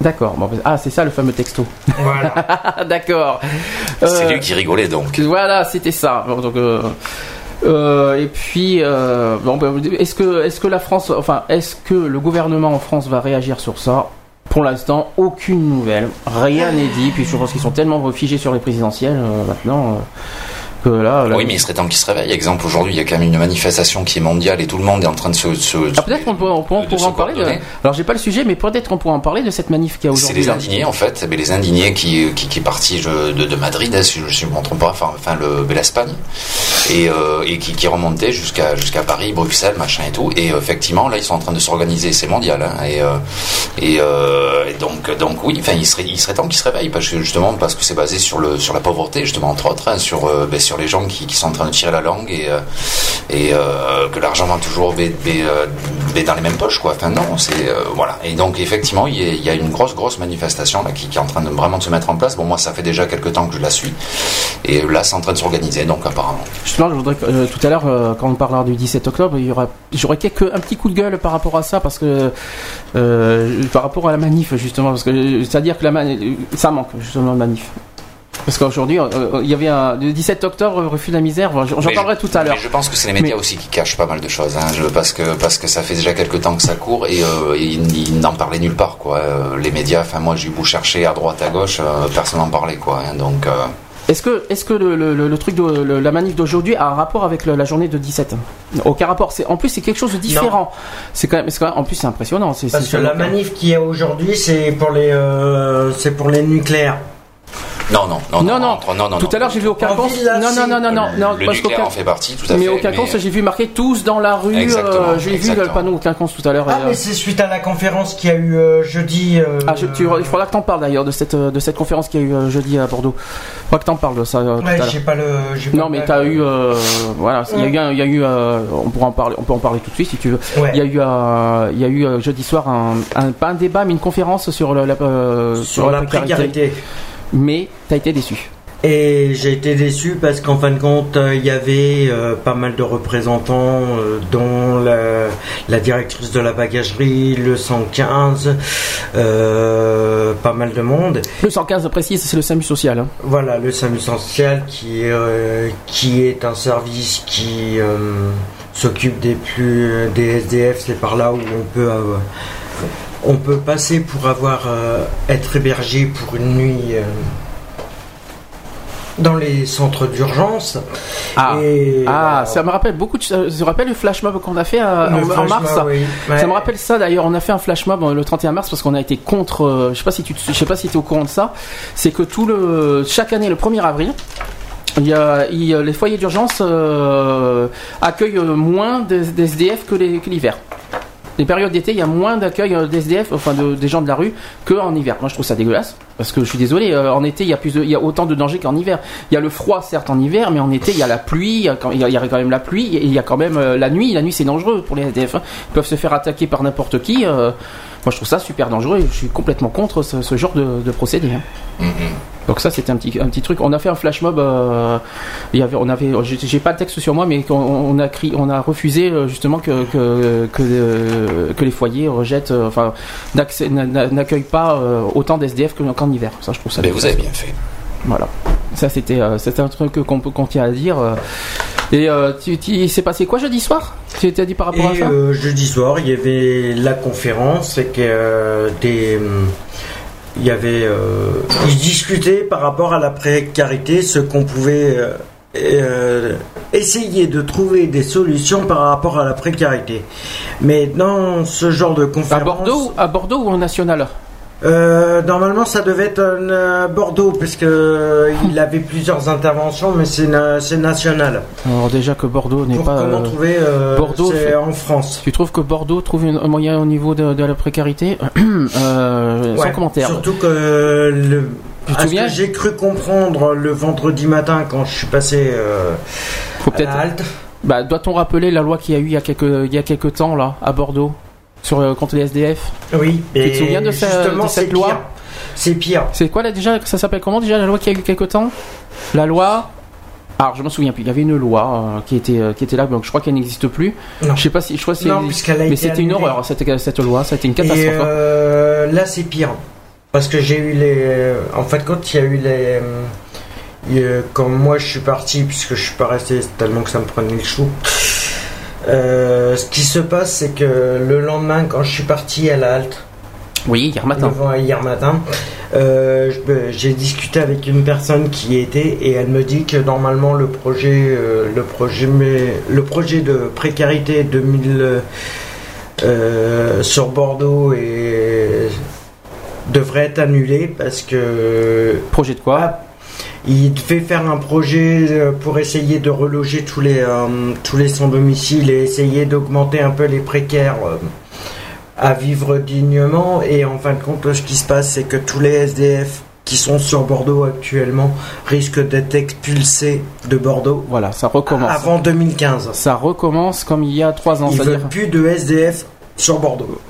D'accord. Bon, ah, c'est ça le fameux texto. Voilà. [LAUGHS] D'accord. c'est Euh, lui qui rigolait donc. Voilà, c'était ça. Bon, donc, euh, euh, et puis, euh, bon, ben, est-ce que, est-ce que la France, enfin, est-ce que le gouvernement en France va réagir sur ça? Pour l'instant, aucune nouvelle, rien n'est dit. Puis je pense qu'ils sont tellement figés sur les présidentielles euh, maintenant euh, que là. là- Oui, mais il serait temps qu'il se réveille. Exemple, aujourd'hui, il y a quand même une manifestation qui est mondiale et tout le monde est en train de se. se- Ah, peut-être qu'on peut, on peut- on de pourrait en parler. De... Alors, j'ai pas le sujet, mais peut-être on pourrait en parler de cette manif qu'il y a C'est aujourd'hui. les là. indignés en fait, mais les indignés qui, qui, qui est parti de, de Madrid, hein, si je ne me trompe pas, enfin, enfin le, l'Espagne, et, euh, et qui, remontait jusqu'à Paris, Bruxelles, machin et tout. Et euh, effectivement, là, ils sont en train de s'organiser, c'est mondial. hein, et euh, et, donc, donc oui, enfin, il serait, il serait temps qu'ils se réveillent, parce que justement, parce que c'est basé sur le sur la pauvreté, justement entre autres, hein, sur ben, sur les gens qui, sont en train de tirer la langue et que l'argent va toujours ben, ben, dans les mêmes poches, quoi. Enfin non, c'est voilà. Et donc effectivement, il y, a, une grosse grosse manifestation là qui, qui est en train de vraiment de se mettre en place. Bon, moi, ça fait déjà quelques temps que je la suis, et là, c'est en train de s'organiser. Donc apparemment. Justement, je voudrais que, euh, tout à l'heure, euh, quand on parlera du 17 octobre, il y aura, j'aurais quelques, un petit coup de gueule par rapport à ça, parce que euh, par rapport à la manif, justement, parce que c'est-à-dire que la ça manque justement de manif. Parce qu'aujourd'hui, euh, il y avait un le 17 octobre, refus de la misère. J'en parlerai tout à l'heure. Je pense que c'est les médias Mais- aussi qui cachent pas mal de choses, hein, je- parce que parce que ça fait déjà quelques temps que ça court et, euh, ils, ils n'en parlaient nulle part, quoi. Les médias, enfin moi j'ai beau chercher à droite à gauche, euh, personne n'en parlait, quoi. hein, donc Est-ce que, est-ce que le, le- le- le truc de le- la manif d'aujourd'hui a un rapport avec la journée de 17 Aucun rapport. C'est en plus c'est quelque chose de différent. C'est quand même, c'est quand même- en plus c'est impressionnant. Parce que la manif qu'il y a aujourd'hui, c'est pour les, euh, c'est pour les nucléaires. Non non non Non, non. entre- non, non, Tout non. à l'heure j'ai vu au Quinconce. ville, là, Non, non, non, non, non, non. le parce nucléaire en fait partie, tout à Mais fait. au Quinconce, j'ai vu marqué tous dans la rue. Euh, j'ai vu le exactement. panneau au Quinconce tout à l'heure. Ah, euh, mais c'est suite à la conférence qu'il y a eu euh, jeudi. euh, Ah, je- tu, il faudra que t'en parles d'ailleurs de cette, euh, de cette conférence qu'il y a eu euh, jeudi à Bordeaux. Il faudra que t'en parles de ça euh, Ouais, j'ai pas le. pas Non, le- mais t'as eu, euh, voilà, il y a eu, y a eu, euh, on pourra en parler, on peut en parler tout de suite si tu veux. Ouais. Il y a eu, euh, il y a eu euh, jeudi soir un, un- pas un débat, mais une conférence sur le- la, euh, sur la précarité. Mais t'as été déçu. Et j'ai été déçu parce qu'en fin de compte, euh, il y avait euh, pas mal de représentants, euh, dont la, la directrice de la bagagerie, le 115, euh, pas mal de monde. Le 115 précise, c'est le SAMU social. hein. Voilà, le SAMU social qui, qui est un service qui s'occupe des plus des SDF, c'est par là où on peut on peut passer pour avoir euh, être hébergé pour une nuit euh, dans les centres d'urgence. Ah, Et, ah, euh, ça me rappelle beaucoup. De, ça me rappelle le flash mob qu'on a fait euh, en, mars. mob, oui. Ça me rappelle ça d'ailleurs. On a fait un flash mob euh, le 31 mars parce qu'on a été contre. euh, je sais pas si tu, je sais pas si tu es au courant de ça. C'est que tout le chaque année le 1er avril. Il y a, il y a- les foyers d'urgence euh, accueillent euh, moins des, des SDF que les- que l'hiver. Les périodes d'été, il y a moins d'accueil euh, d'SDF, enfin de- des gens de la rue, qu'en hiver. Moi, je trouve ça dégueulasse. Parce que je suis désolé, euh, en été, il y a plus il y a autant de danger qu'en hiver. Il y a le froid, certes, en hiver, mais en été, il y a la pluie, il y a quand, même la pluie, et il y a quand même euh, la nuit. La nuit, c'est dangereux pour les SDF. hein. Ils peuvent se faire attaquer par n'importe qui. Moi, je trouve ça super dangereux et je suis complètement contre ce, ce genre de, de procédé. hein. Mhm. Donc ça c'était un petit un petit truc. On a fait un flash mob. euh, il y avait on avait j'ai pas le texte sur moi mais on, on a cri, on a refusé euh, justement que que que, euh, que les foyers rejettent enfin n'accueillent pas autant d'SDF que- qu'en hiver. Ça je trouve ça. Mais vous avez bien fait. Voilà. Ça c'était euh, un truc qu'on peut tient à dire. euh. Et euh, tu, tu- il s'est passé quoi jeudi soir? Tu t'as dit par rapport à ça? euh, jeudi soir, il y avait la conférence et que euh, des il y avait, ils discutaient par rapport à la précarité, ce qu'on pouvait essayer de trouver des solutions par rapport à la précarité. Mais dans ce genre de À conférence, Bordeaux, à Bordeaux ou en national? Euh, normalement ça devait être euh, Bordeaux parce que euh, il avait plusieurs interventions, mais c'est na- c'est national. Alors déjà que Bordeaux n'est pas. comment euh, trouver, Bordeaux fait- en France. Tu trouves que Bordeaux trouve un moyen au niveau de, de la précarité [CLEARS THROAT] Sans commentaire. Surtout que le, j'ai cru comprendre le vendredi matin quand je suis passé Faut à peut-être. la halte. Bah, doit-on rappeler la loi qu'il y a eu il y a quelques, il y a quelques temps là à Bordeaux? Sur euh, contre les SDF Oui, Tu te et souviens de de cette loi pire. C'est pire. C'est quoi là déjà Ça s'appelle comment déjà la loi qu'il y a eu quelques temps? La loi. Alors je me souviens plus. Il y avait une loi euh, qui était euh, qui était là, donc je crois qu'elle n'existe plus. Non. Je sais pas si je crois c'est- Non, mais c'était une horreur cette cette loi. Ça a été une Et catastrophe. hein. euh, là, c'est pire. Parce que j'ai eu les. En fait, quand il y a eu les. Quand moi je suis parti, puisque je suis pas resté tellement que ça me prenait le chou. Euh, ce qui se passe, c'est que le lendemain, quand je suis parti à la halte, Oui, hier matin. hier matin, euh, ben, j'ai discuté avec une personne qui y était et elle me dit que normalement le projet, euh, le projet, mais le projet de précarité 2000 euh, sur Bordeaux et devrait être annulé parce que Projet de quoi? Ah, il devait faire un projet euh, pour essayer de reloger tous les euh, tous les sans domicile et essayer d'augmenter un peu les précaires euh, à vivre dignement et en fin de compte ce qui se passe c'est que tous les SDF qui sont sur Bordeaux actuellement risquent d'être expulsés de Bordeaux Voilà, ça recommence. avant 2015. Ça recommence comme il y a trois ans. Ils C'est-à-dire veulent plus de SDF sur Bordeaux.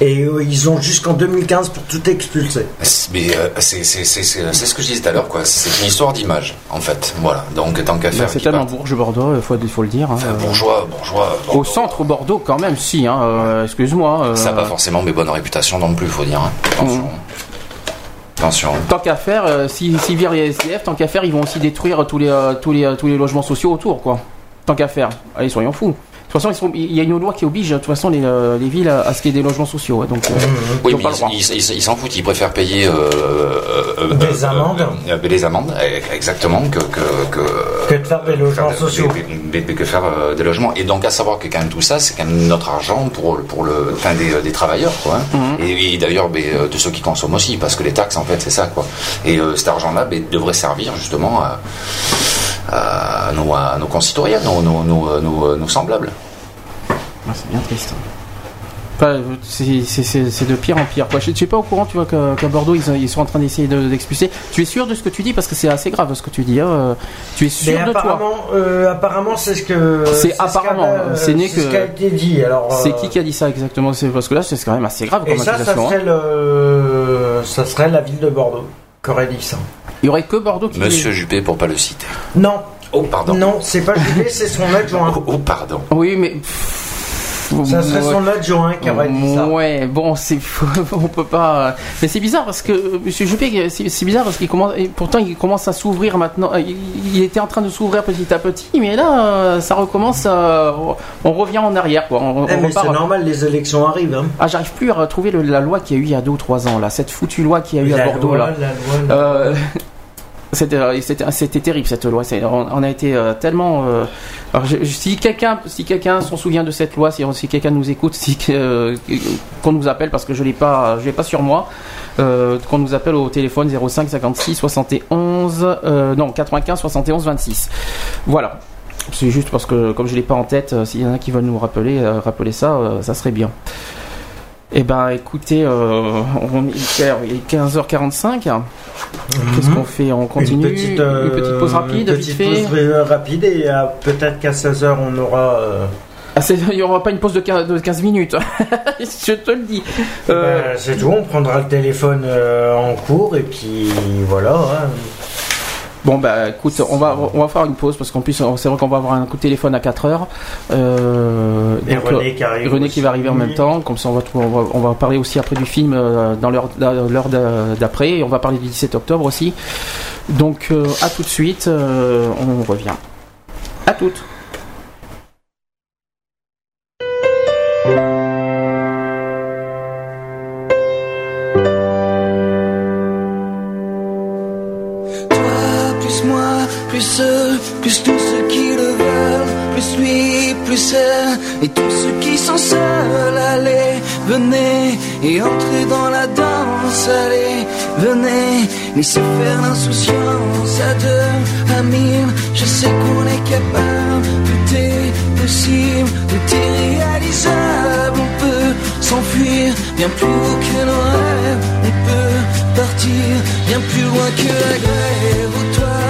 Et euh, ils ont jusqu'en 2015 pour tout expulser. Mais euh, c'est c'est- c'est- c'est- c'est ce que je disais tout à l'heure, quoi. C'est une histoire d'image, en fait. Voilà. Donc, tant qu'à Bah, faire. c'est qu'ils tellement partent. Bourges Bordeaux, il faut, il faut le dire. hein. Enfin, bourgeois, bourgeois. Au centre Bordeaux quand même, si. Hein, euh, Excuse-moi. euh, Ça n'a pas forcément mes bonnes réputations non plus, faut dire. hein. Attention. Mm. Attention. Tant qu'à faire, euh, si, si virent les SDF, tant qu'à faire, ils vont aussi détruire tous les, euh, tous les, tous les logements sociaux autour, quoi. Tant qu'à faire. Allez, soyons fous. De toute façon, ils sont- il y a une loi qui oblige, de toute façon, les, euh, les villes à, à ce qu'il y ait des logements sociaux. hein, donc, euh, Oui, ils mais ils- s'en foutent, ils préfèrent payer euh, euh, Des euh, amendes. euh, euh, des amendes, exactement, que, que, que, Que de faire des logements faire sociaux. des- des- que faire euh, des logements. Et donc, à savoir que quand même tout ça, c'est quand même notre argent pour, pour le, enfin, des, des travailleurs, quoi. hein. Mhm. Et, et d'ailleurs, ben, de ceux qui consomment aussi, parce que les taxes, en fait, c'est ça, quoi. Et euh, cet argent-là ben, devrait servir justement à, à nos, à nos concitoyens, nos, nos, nos, nos- nos semblables. Ah, c'est bien triste. Enfin, euh, c'est- de pire en pire. Quoi. Je ne suis pas au courant, tu vois, que- qu'à Bordeaux, ils, ils sont en train d'essayer de- d'expulser. tu es sûr de ce que tu dis? Parce que c'est assez grave ce que tu dis. hein, euh, Tu es sûr Mais de toi apparemment, euh, apparemment, c'est ce que. C'est ce apparemment, euh, c'est ce qui a été dit. Alors. C'est euh, qui qui a dit ça exactement? C'est Parce que là, c'est quand même assez grave Et comme ça, hein. serait le, ça serait la ville de Bordeaux qui aurait dit ça. Il y aurait que Bordeaux qui. Monsieur Juppé, pour pas le citer. Non, Oh, pardon. non, c'est pas Juppé, c'est son adjoint. Oh, oh, pardon. Oui, mais. Ça serait son adjoint qui aurait dit ça. Ouais, bon, c'est [LAUGHS] on peut pas. Mais c'est bizarre parce que euh, Monsieur Juppé, c'est c'est bizarre parce qu'il commence. pourtant, il commence à s'ouvrir maintenant. Euh, Il, était en train de s'ouvrir petit à petit, mais là, euh, ça recommence. à- on revient en arrière, quoi. On, Eh, on mais c'est normal, les élections arrivent. Hein. Ah, j'arrive plus à retrouver le- la loi qu'il y a eu il y a deux ou trois ans là, cette foutue loi qu'il y a eu à Bordeaux loi, là. la loi, la- Euh, C'était, euh, c'était, c'était terrible cette loi. On, a été euh, tellement. euh, si quelqu'un, si quelqu'un s'en souvient de cette loi, si, quelqu'un nous écoute, si euh, qu'on nous appelle parce que je l'ai pas, je l'ai pas sur moi, euh, qu'on nous appelle au téléphone 05 56 71 euh, non 95 71 26. Voilà. C'est juste parce que comme je l'ai pas en tête, euh, s'il y en a qui veulent nous rappeler, euh, rappeler ça, euh, ça serait bien. Eh ben, écoutez, euh, on, il est 15h45. Qu'est-ce qu'on fait? On continue Une petite, euh, Une petite pause rapide, une petite pause euh, rapide et euh, peut-être qu'à 16h on aura. Ah, il n'y aura pas une pause de 15, de 15 minutes. [LAUGHS] je te le dis. Euh, ben, c'est tout, on prendra le téléphone en cours et puis voilà. hein. Bon bah écoute, on va on va faire une pause parce qu'en plus c'est vrai qu'on va avoir un coup de téléphone à 4 heures. Euh, Et donc, René qui arrive. René qui va arriver en même temps, comme ça on va, on va, on va parler aussi après du film euh, dans l'heure l'heure d'a- d'après et on va parler du 17 octobre aussi. Donc euh, à tout de suite, euh, on revient. À toutes. Et tous ceux qui sont seuls, allez, venez et entrez dans la danse, allez, venez, laissez faire l'insouciance à deux, à mille. Je sais qu'on est capable, tout est possible, tout est réalisable. On peut s'enfuir bien plus haut que nos rêves. On peut partir bien plus loin que la grève. Oh, toi,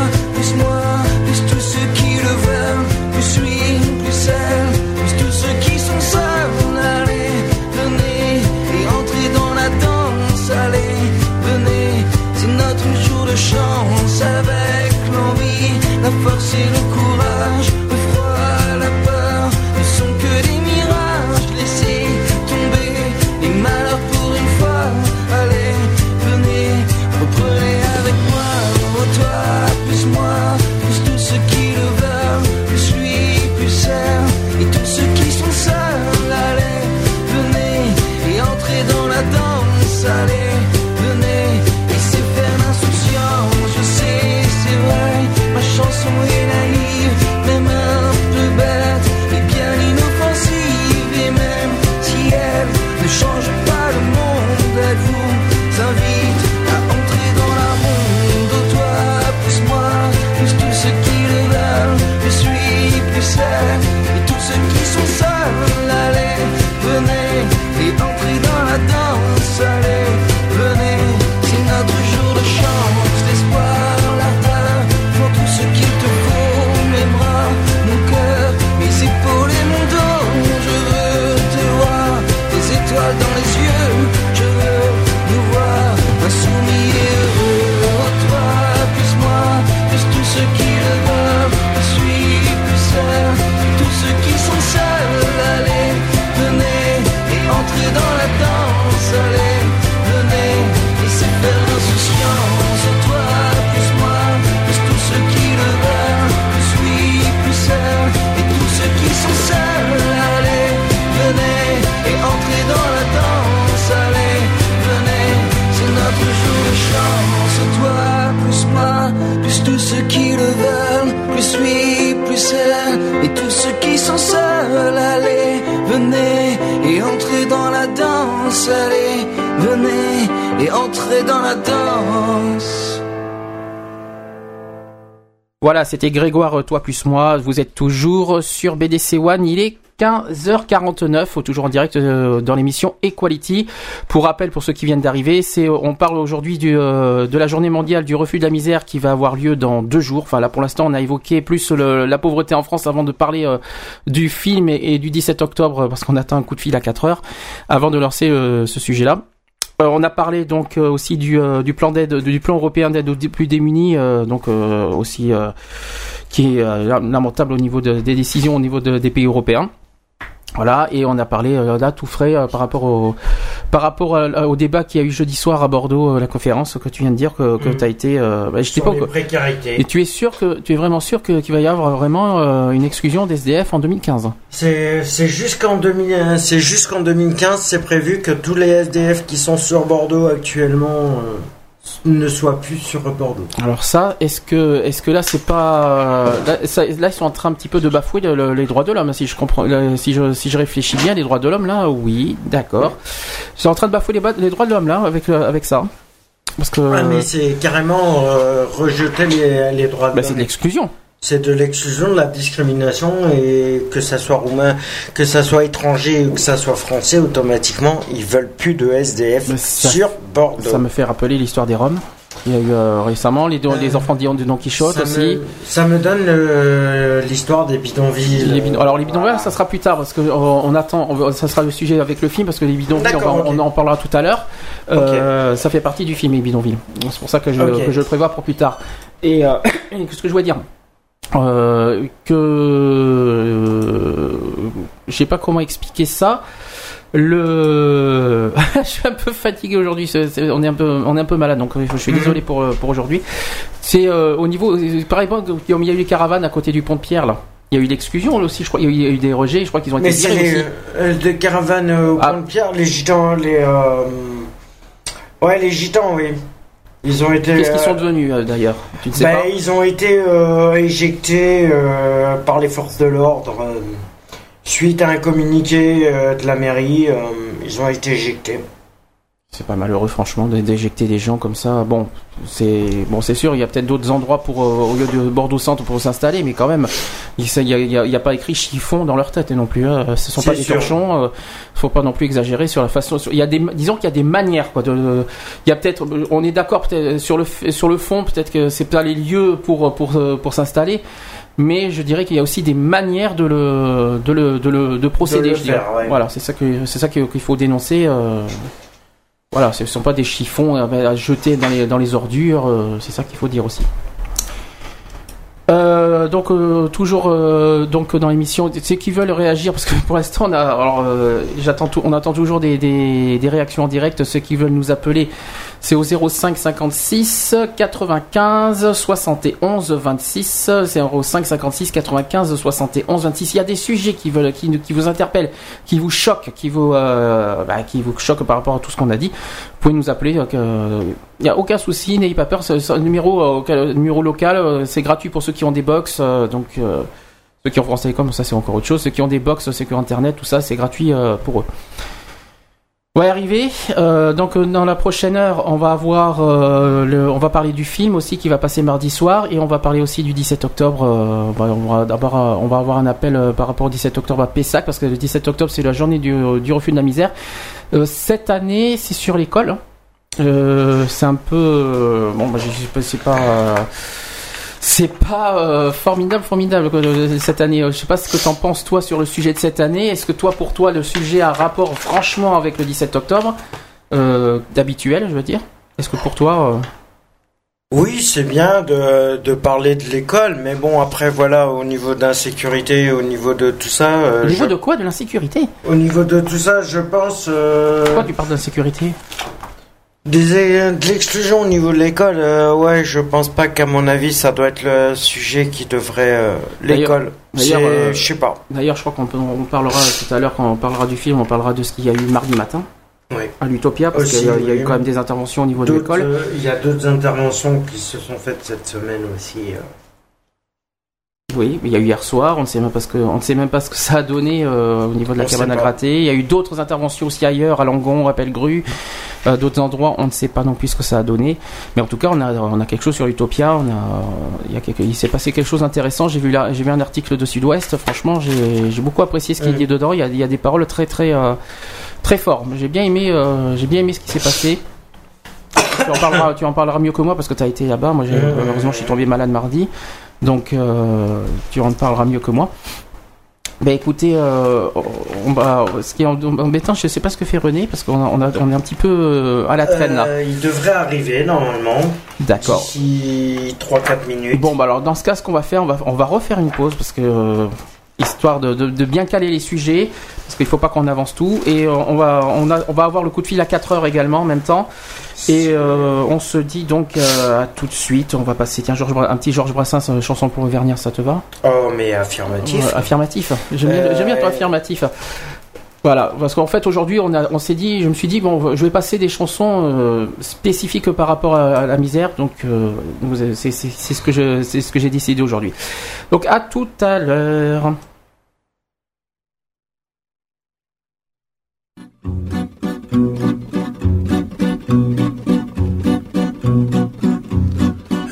Voilà, c'était Grégoire, euh, toi plus moi. Vous êtes toujours sur BDC One. Il est 15h49, toujours en direct euh, dans l'émission Equality. Pour rappel, pour ceux qui viennent d'arriver, c'est on parle aujourd'hui euh, de la journée mondiale du refus de la misère qui va avoir lieu dans deux jours. Enfin là, pour l'instant, on a évoqué plus la pauvreté en France avant de parler euh, du film et, du 17 octobre parce qu'on attend un coup de fil à 4 heures avant de lancer euh, ce sujet-là. Euh, on a parlé donc euh, aussi du, euh, du plan d'aide, du plan européen d'aide aux plus démunis, donc aussi qui est lamentable au niveau de- des décisions au niveau de- des pays européens. Voilà, et on a parlé là tout frais par rapport au par rapport à- au débat qu'il y a eu jeudi soir à Bordeaux, euh, la conférence que tu viens de dire que, que Mhm. tu as été. Euh, bah, Sur pas. les quoi. précarités. Et tu es sûr que tu es vraiment sûr que qu'il va y avoir vraiment euh, une exclusion des SDF en 2015 C'est c'est jusqu'en 2000 c'est jusqu'en 2015, c'est prévu que tous les SDF qui sont sur Bordeaux actuellement euh, ne soient plus sur Bordeaux. Alors ça, est-ce que, est-ce que là c'est pas, là, ça- là, ils sont en train un petit peu de bafouer le- le- les droits de l'homme, si je comprends, là, si je, si je réfléchis bien, les droits de l'homme là, oui, d'accord. Ils sont en train de bafouer les, droits de l'homme là, avec le- avec ça, parce que, Ah, mais c'est carrément euh, rejeter les, les droits de bah, c'est de l'homme. l'exclusion. C'est de l'exclusion, de la discrimination et que ça soit roumain, que ça soit étranger ou que ça soit français, automatiquement, ils veulent plus de SDF ça- sur Bordeaux. Ça me fait rappeler l'histoire des Roms. Il y a eu euh, récemment les, Euh, les enfants de de Don Quichotte ça aussi. Me, ça me donne euh, l'histoire des bidonvilles. Les bidon- Alors les bidonvilles, ça sera plus tard parce que on attend, on ça sera le sujet avec le film parce que les bidonvilles, on, en parlera tout à l'heure. Ça fait partie du film les bidonvilles. C'est pour ça que je, Ok. que je le prévois pour plus tard. Et [COUGHS] qu'est-ce que je voulais dire? Que euh, je sais pas comment expliquer ça. Le, [LAUGHS] je suis un peu fatigué aujourd'hui. On est un peu, on est un peu malade, donc euh, je suis Mhm. désolé pour euh, pour aujourd'hui. C'est euh, au niveau, par exemple, il y a eu les caravanes à côté du pont de Pierre là. Il y a eu l'exclusion aussi, je crois. Il y a eu- des rejets. Je crois qu'ils ont été Mais virés les aussi. euh, de caravanes euh, au Ah. Pont de Pierre, les gitans, les. euh, Ouais, les gitans, oui. Ils ont été. Qu'est-ce qu'ils euh, sont devenus euh, d'ailleurs Tu ne sais bah, pas Ils ont été euh, éjectés euh, par les forces de l'ordre. euh, Suite à un communiqué euh, de la mairie, euh, ils ont été éjectés. C'est pas malheureux, franchement, d'éjecter des gens comme ça. Bon, c'est bon, c'est sûr, il y a peut-être d'autres endroits pour euh, au lieu de Bordeaux Centre pour s'installer, mais quand même, il n'y a, a- a pas écrit chiffon dans leur tête non plus. hein. Ce sont pas des torchons. euh, faut pas non plus exagérer sur la façon. sur- Il y a des, disons qu'il y a des manières quoi. De, de- il y a peut-être, on est d'accord peut-être sur le sur le fond, peut-être que c'est pas les lieux pour pour euh, pour s'installer. Mais je dirais qu'il y a aussi des manières de le de le de, le, de procéder. faire, ouais. Voilà, c'est ça que c'est ça qu'il faut dénoncer. euh, voilà, ce ne sont pas des chiffons à jeter dans les, dans les ordures, euh, c'est ça qu'il faut dire aussi. Euh, donc euh, toujours euh, donc dans l'émission, ceux qui veulent réagir parce que [LAUGHS] pour l'instant on a alors euh, j'attends on attend toujours des, des, des réactions en direct. Ceux qui veulent nous appeler, c'est au 05 56 95 71 26 05 56 95 71 26. Il y a des sujets qui veulent qui, qui vous interpellent, qui vous choquent, qui vous euh, bah, qui vous choquent par rapport à tout ce qu'on a dit. Vous pouvez nous appeler. euh, Il n'y a aucun souci, n'ayez pas peur. C'est euh, numéro local, euh, c'est gratuit pour ceux qui ont des box. euh, donc, euh, ceux qui ont France Télécom, ça c'est encore autre chose. Ceux qui ont des box, c'est que Internet, tout ça, c'est gratuit euh, pour eux. Y arriver. Euh, donc, euh, dans la prochaine heure, on va avoir, euh, le, on va parler du film aussi qui va passer mardi soir, et on va parler aussi du 17 octobre. euh, bah, on va d'abord, euh, on va avoir un appel euh, par rapport au 17 octobre à Pessac, parce que le 17 octobre c'est la journée du, du refus de la misère. Cette année, c'est sur l'école. c'est un peu bon bah, je sais pas c'est pas euh, euh, formidable formidable euh, cette année je sais pas ce que t'en penses toi sur le sujet de cette année est-ce que toi pour toi le sujet a rapport franchement avec le 17 octobre euh, d'habituel je veux dire? Est-ce que pour toi euh, Oui, c'est bien de, de parler de l'école, mais bon, après, voilà, au niveau d'insécurité, au niveau de tout ça. euh, au niveau je- de quoi? De l'insécurité? Au niveau de tout ça, je pense. euh, pourquoi tu parles d'insécurité? Des, de l'exclusion au niveau de l'école, euh, ouais, je pense pas qu'à mon avis, ça doit être le sujet qui devrait. euh, l'école. d'ailleurs, euh, Je sais pas. d'ailleurs je crois qu'on on parlera tout à l'heure quand on parlera du film on parlera de ce qu'il y a eu mardi matin Oui. à l'Utopia parce qu'il y y a eu quand même des interventions au niveau de l'école euh, Il y a d'autres interventions qui se sont faites cette semaine aussi. Oui, il y a eu hier soir, on ne sait même pas ce que, on ne sait même pas ce que ça a donné euh, au niveau de la On cabane à gratter. Il y a eu d'autres interventions aussi ailleurs, à Langon, à Pellegru, euh, d'autres endroits, on ne sait pas non plus ce que ça a donné. Mais en tout cas, on a, on a quelque chose sur Utopia. On a, il y a quelque- il s'est passé quelque chose d'intéressant. J'ai vu là, j'ai vu un article de Sud-Ouest. Franchement, j'ai, j'ai beaucoup apprécié ce qu'il Mm. dit dedans. Il y a, il y a des paroles très, très, euh, très fortes. J'ai bien aimé, j'ai bien aimé ce qui s'est passé. Tu en parleras, tu en parleras mieux que moi parce que tu as été là-bas. Moi, j'ai, malheureusement, je suis tombé malade mardi. Donc, euh, tu en parleras mieux que moi. Ben écoutez, euh, on va, ce qui est embêtant, je sais pas ce que fait René, parce qu'on on est un petit peu euh, à la traîne là. Euh, il devrait arriver normalement. D'accord. D'ici 3-4 minutes. Bon, bah alors dans ce cas, ce qu'on va faire, on va, on va refaire une pause, parce que histoire de, de- de bien caler les sujets, parce qu'il faut pas qu'on avance tout, et euh, on va, on, a, on va avoir le coup de fil à 4 heures également en même temps. Et euh, on se dit donc euh, à tout de suite. On va passer tiens, Georges un petit Georges Brassens, euh, chanson pour Vernier, ça te va? Oh, mais affirmatif. Affirmatif. J'aime bien ton affirmatif. Voilà, parce qu'en fait aujourd'hui on, on s'est dit, je me suis dit bon, je vais passer des chansons euh, spécifiques par rapport à, la misère, donc euh, c'est ce que j'ai décidé aujourd'hui. Donc à tout à l'heure.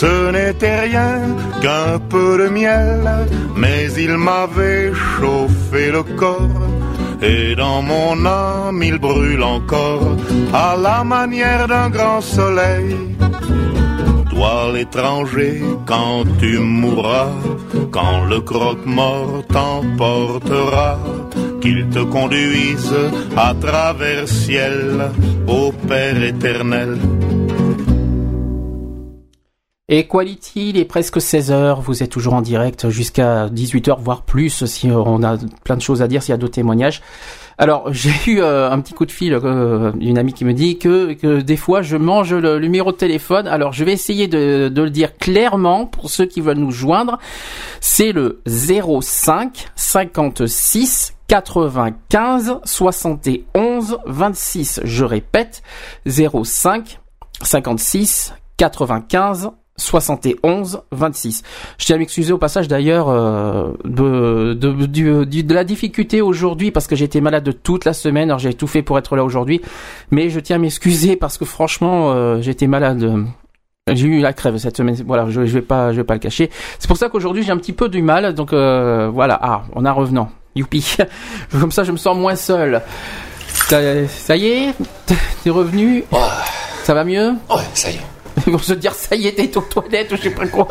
Ce n'était rien qu'un peu de miel, mais il m'avait chauffé le corps. Et dans mon âme il brûle encore à la manière d'un grand soleil. Toi l'étranger, quand tu mourras, quand le croque-mort t'emportera, qu'il te conduise à travers ciel au Père éternel. Equality, il est presque 16h, vous êtes toujours en direct jusqu'à 18h, voire plus, si on a plein de choses à dire, s'il y a d'autres témoignages. Alors, [LAUGHS] j'ai eu euh, un petit coup de fil euh, d'une amie qui me dit que, que des fois, je mange le, numéro de téléphone. Alors, je vais essayer de, de le dire clairement pour ceux qui veulent nous joindre. C'est le 05 56 95 71 26. Je répète, 05 56 95 71 26. Je tiens à m'excuser au passage d'ailleurs euh, de, de, de, de, la difficulté aujourd'hui parce que j'étais malade toute la semaine. Alors j'ai tout fait pour être là aujourd'hui, mais je tiens à m'excuser parce que franchement euh, j'étais malade. J'ai eu la crève cette semaine. Voilà, je, je vais pas, je vais pas le cacher. C'est pour ça qu'aujourd'hui j'ai un petit peu du mal. Donc euh, voilà. Ah, on a revenant. Youpi. [LAUGHS] Comme ça, je me sens moins seul. Ça, ça y est, t'es revenu? Ça va mieux? Ouais, ça y est. [LAUGHS] Ils se dire ça y est, t'es aux toilettes je sais pas quoi.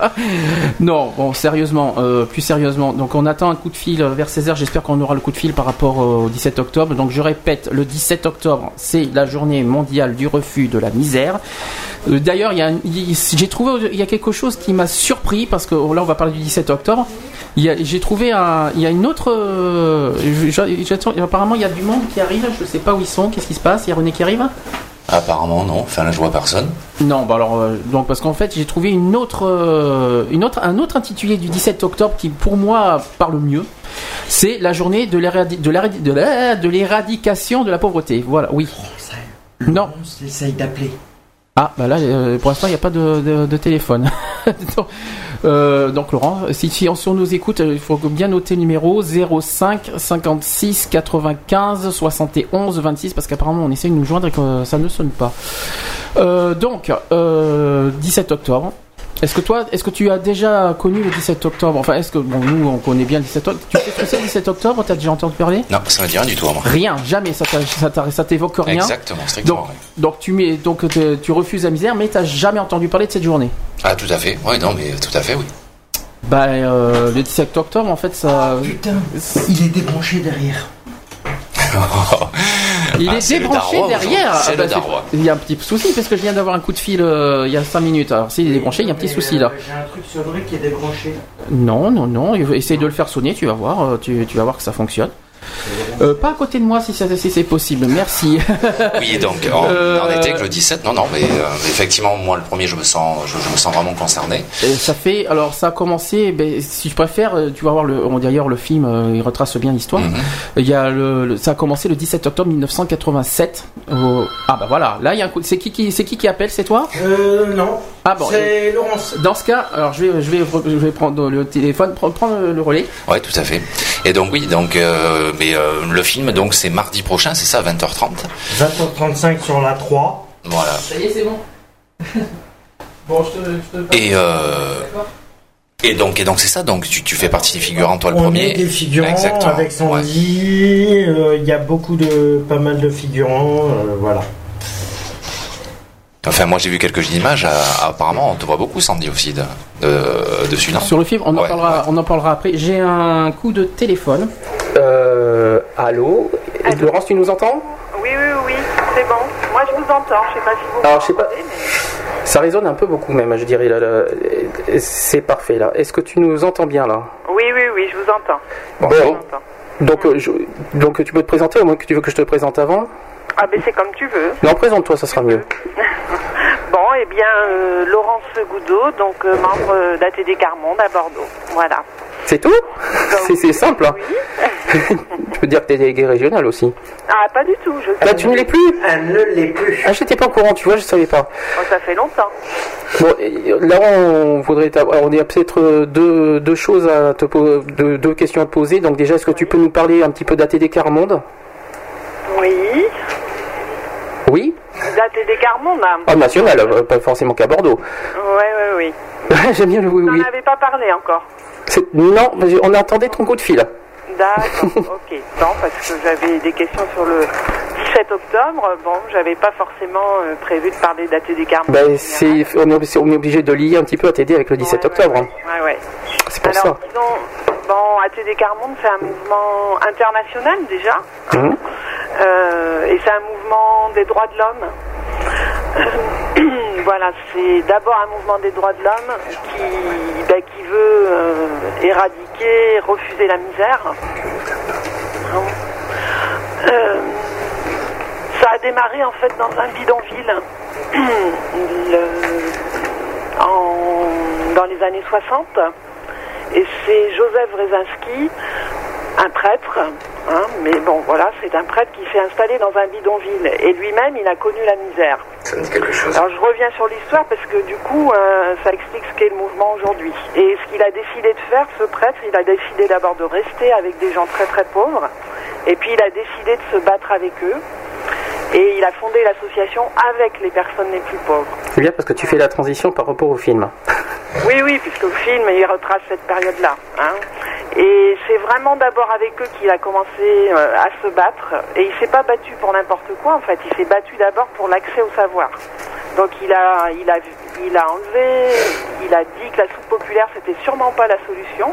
Non, bon, sérieusement, euh, plus sérieusement. Donc on attend un coup de fil vers 16h. J'espère qu'on aura le coup de fil par rapport au 17 octobre. Donc je répète, le 17 octobre, c'est la journée mondiale du refus de la misère. Euh, D'ailleurs, j'ai trouvé, il y a quelque chose qui m'a surpris parce que là, on va parler du 17 octobre. J'ai trouvé un, il y a une autre. euh, apparemment, il y a du monde qui arrive. Je sais pas où ils sont. Qu'est-ce qui se passe? Il y a René qui arrive? Apparemment, non. Enfin, là, je vois personne. non, bah alors euh, donc parce qu'en fait j'ai trouvé une autre, euh, une autre, un autre intitulé du 17 octobre qui pour moi parle mieux. C'est la journée de l'éradi- de l'éradi- de de l'éradication de la pauvreté. Voilà, oui. Non. On essaye d'appeler. Ah bah là euh, pour l'instant il n'y a pas de, de- de téléphone. [LAUGHS] [LAUGHS] donc, euh, donc, Laurent, si, si on, nous écoute, euh, il faut bien noter le numéro 05 56 95 71 26 parce qu'apparemment on essaie de nous joindre et que ça ne sonne pas. Euh, donc euh, 17 octobre. Est-ce que toi, est-ce que tu as déjà connu le 17 octobre? Enfin, est-ce que bon, nous on connaît bien le 17 octobre. Tu sais ce que c'est le 17 octobre? T'as déjà entendu parler? Non, ça me dit rien du tout à moi. Rien, jamais. Ça t'évoque rien. Exactement, strictement Donc, tu mets, donc tu refuses la misère, mais t'as jamais entendu parler de cette journée. Ah, tout à fait. Oui, non, mais tout à fait, oui. Bah, euh, le 17 octobre, en fait, ça. Putain, il est débranché derrière. [LAUGHS] Il Ah, est le débranché derrière. Ah bah. Il y a un petit souci parce que je viens d'avoir un coup de fil euh, il y a 5 minutes. Alors s'il est débranché, il y a un petit souci euh, là. J'ai un truc sur le qui est débranché. Non, non, non. Essaye de le faire sonner, tu vas voir. euh, Tu, tu vas voir que ça fonctionne. Euh, pas à côté de moi si, c'est possible. Merci. [LAUGHS] Oui, donc, en, Euh, en été que le 17, non, non, mais euh, effectivement, moi, le premier, je me sens, je, je me sens vraiment concerné. Et ça fait, alors ça a commencé, ben, si je préfère, euh, tu vas voir, le, d'ailleurs le film, il retrace bien l'histoire. Mhm. Il y a le, le- ça a commencé le 17 octobre 1987. au- ah bah voilà, là il y a un coup, c'est qui qui, c'est qui qui appelle, c'est toi? Euh, non. Ah bon. C'est Laurence. Dans ce cas, alors je vais, je vais, je vais prendre le téléphone, prendre, prendre le relais. Ouais, tout à fait. Et donc, oui, donc, euh, mais euh, le film, donc, c'est mardi prochain, c'est ça, à 20h30 20h35 sur la 3. Voilà. Ça y est, c'est bon. [LAUGHS] bon, je te, je te Et, euh, et donc, et donc c'est ça. Donc, tu, tu fais partie des figurants, toi, le On premier. est des figurants Exactement. avec Sandy. euh, Il y a beaucoup de, pas mal de figurants, euh, voilà. Enfin, moi, j'ai vu quelques images. euh, apparemment, on te voit beaucoup, Sandy, aussi, de, de- dessus, non Sur le film, on en, Ouais, parlera, on en parlera après. J'ai un coup de téléphone. Euh, allô Laurence, tu nous entends Oui, oui, oui, c'est bon. Moi, je vous entends. Je sais pas si vous. Alors, je sais pas. mais- Ça résonne un peu beaucoup même, je dirais. Là, là. C'est parfait là. Est-ce que tu nous entends bien là Oui, oui, oui, je vous entends. Bon. Donc, euh, je- donc tu peux te présenter, au moins que tu veux que je te présente avant Ah, ben c'est comme tu veux. Non, présente-toi, ça sera mieux. [LAUGHS] Bon, eh bien, euh, Laurence Goudot, donc euh, membre euh, d'ATD Carmonde à Bordeaux. Voilà. C'est tout? C'est simple. hein. tu [LAUGHS] peux dire que tu es délégué régional aussi. Ah, pas du tout. Je Ah bah tu ne l'es plus? Elle ne l'est plus. Ah, j'étais pas au courant, tu vois, je savais pas. Oh, ça fait longtemps. Bon, là, on voudrait t'avoir- on a peut-être deux, deux choses à te deux questions à te poser. Donc déjà, est-ce que tu peux nous parler un petit peu d'ATD Carmonde? Oui. Oui D'ATD Carmonde, hein. Ah, national, euh, pas forcément qu'à Bordeaux. Ouais, ouais, oui. [LAUGHS] J'aime bien le oui, oui. n'en avez pas parlé encore. Non, on attendait ton coup de fil. D'accord, ok. Non, parce que j'avais des questions sur le 17 octobre. Bon, j'avais pas forcément euh, prévu de parler d'ATD Carmonde. Ben, c'est, on, est, on est obligé de lier un petit peu ATD avec le 17 octobre. Ouais, ouais. C'est pour Alors, ça. disons, bon, ATD Carmonde, c'est un mouvement international déjà. Mhm. Euh, et c'est un mouvement des droits de l'homme. [COUGHS] Voilà, c'est d'abord un mouvement des droits de l'homme qui, ben, veut euh, éradiquer, refuser la misère. Euh, ça a démarré en fait dans un bidonville [COUGHS] dans les années 60. Et c'est Joseph Rezinski, un prêtre, hein, mais bon voilà, c'est un prêtre qui s'est installé dans un bidonville. Et lui-même, il a connu la misère. Ça me dit quelque chose. Alors je reviens sur l'histoire parce que du coup, euh, ça explique ce qu'est le mouvement aujourd'hui. Et ce qu'il a décidé de faire, ce prêtre, il a décidé d'abord de rester avec des gens très très pauvres. Et puis il a décidé de se battre avec eux. Et il a fondé l'association avec les personnes les plus pauvres. C'est bien parce que tu fais la transition par rapport au film. [LAUGHS] Oui, oui, puisque le film, il retrace cette période-là. hein. Et c'est vraiment d'abord avec eux qu'il a commencé euh, à se battre. Et il s'est pas battu pour n'importe quoi, en fait. Il s'est battu d'abord pour l'accès au savoir. Donc il a, il a, il a enlevé, il a dit que la soupe populaire, c'était sûrement pas la solution.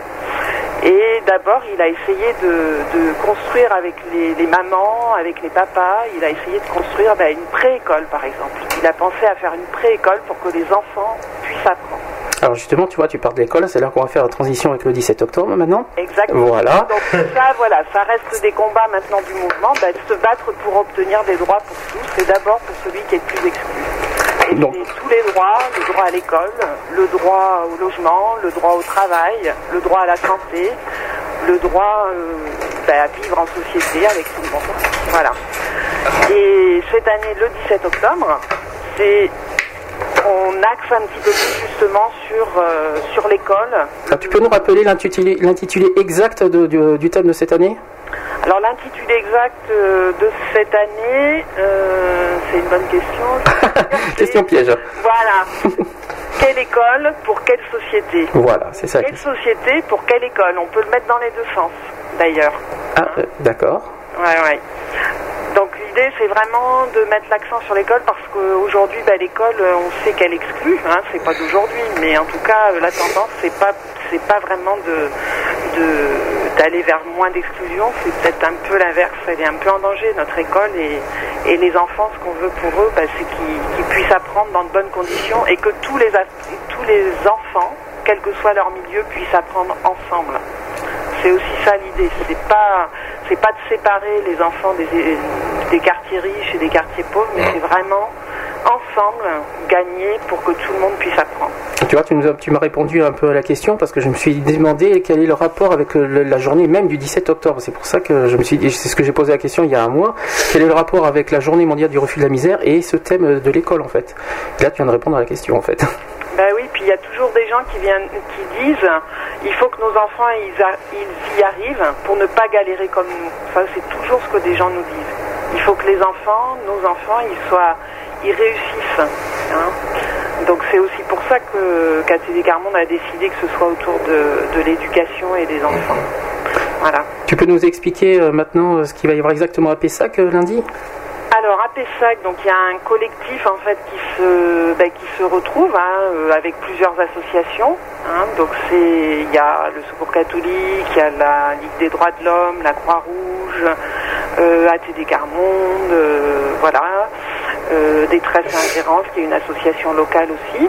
Et d'abord, il a essayé de, de construire avec les, les mamans, avec les papas, il a essayé de construire ben, une pré-école, par exemple. Il a pensé à faire une pré-école pour que les enfants puissent apprendre. Alors justement, tu vois, tu pars de l'école, c'est là qu'on va faire la transition avec le 17 octobre maintenant. Exactement. Voilà. Donc ça, voilà, ça reste des combats maintenant du mouvement, ben, de se battre pour obtenir des droits pour tous, et d'abord pour celui qui est le plus exclu. Et Donc. c'est tous les droits, le droit à l'école, le droit au logement, le droit au travail, le droit à la santé, le droit euh, ben, à vivre en société avec tout le monde. Voilà. Et cette année, le 17 octobre, c'est on axe un petit peu plus justement sur, euh, sur l'école, Alors, tu peux nous rappeler l'intitulé, l'intitulé exact de- du, du thème de cette année? Alors l'intitulé exact euh, de cette année, euh, c'est une bonne question. [LAUGHS] Question piège. Voilà. quelle école pour quelle société Voilà, c'est ça. Quelle société pour quelle école On peut le mettre dans les deux sens, d'ailleurs. Ah, euh, d'accord. Ouais, ouais. Donc l'idée, c'est vraiment de mettre l'accent sur l'école parce qu'aujourd'hui, bah, l'école, on sait qu'elle exclut. Hein, c'est pas d'aujourd'hui, mais en tout cas, la tendance, c'est pas, c'est pas vraiment de, de- d'aller vers moins d'exclusion. C'est peut-être un peu l'inverse. Elle est un peu en danger notre école et, et les enfants, ce qu'on veut pour eux, bah, c'est qu'ils, puissent apprendre dans de bonnes conditions et que tous les, tous les enfants, quel que soit leur milieu, puissent apprendre ensemble. C'est aussi ça l'idée. C'est pas, c'est pas de séparer les enfants des, des quartiers riches et des quartiers pauvres, mais c'est vraiment ensemble gagner pour que tout le monde puisse apprendre. Tu vois, tu, nous as- tu m'as répondu un peu à la question parce que je me suis demandé quel est le rapport avec le- la journée même du 17 octobre. C'est pour ça que je me suis dit, c'est ce que j'ai posé la question il y a un mois. Quel est le rapport avec la journée mondiale du refus de la misère et ce thème de l'école en fait? Là, tu viens de répondre à la question en fait. [LAUGHS] Ben oui, puis il y a toujours des gens qui viennent, qui disent, il faut que nos enfants ils, a- ils y arrivent pour ne pas galérer comme nous. Ça, c'est toujours ce que des gens nous disent. Il faut que les enfants, nos enfants, ils soient, ils réussissent. hein. Donc c'est aussi pour ça que KTD Carmonde a décidé que ce soit autour de, de l'éducation et des enfants. Voilà. Tu peux nous expliquer euh, maintenant euh, ce qu'il va y avoir exactement à Pessac euh, lundi? Alors à Pessac, donc il y a un collectif en fait qui se ben, qui se retrouve hein, euh, avec plusieurs associations. hein. donc c'est il y a le Secours catholique, il y a la Ligue des droits de l'homme, la Croix-Rouge, euh, ATD Carmonde, voilà, Détresse et Ingérence qui est une association locale aussi.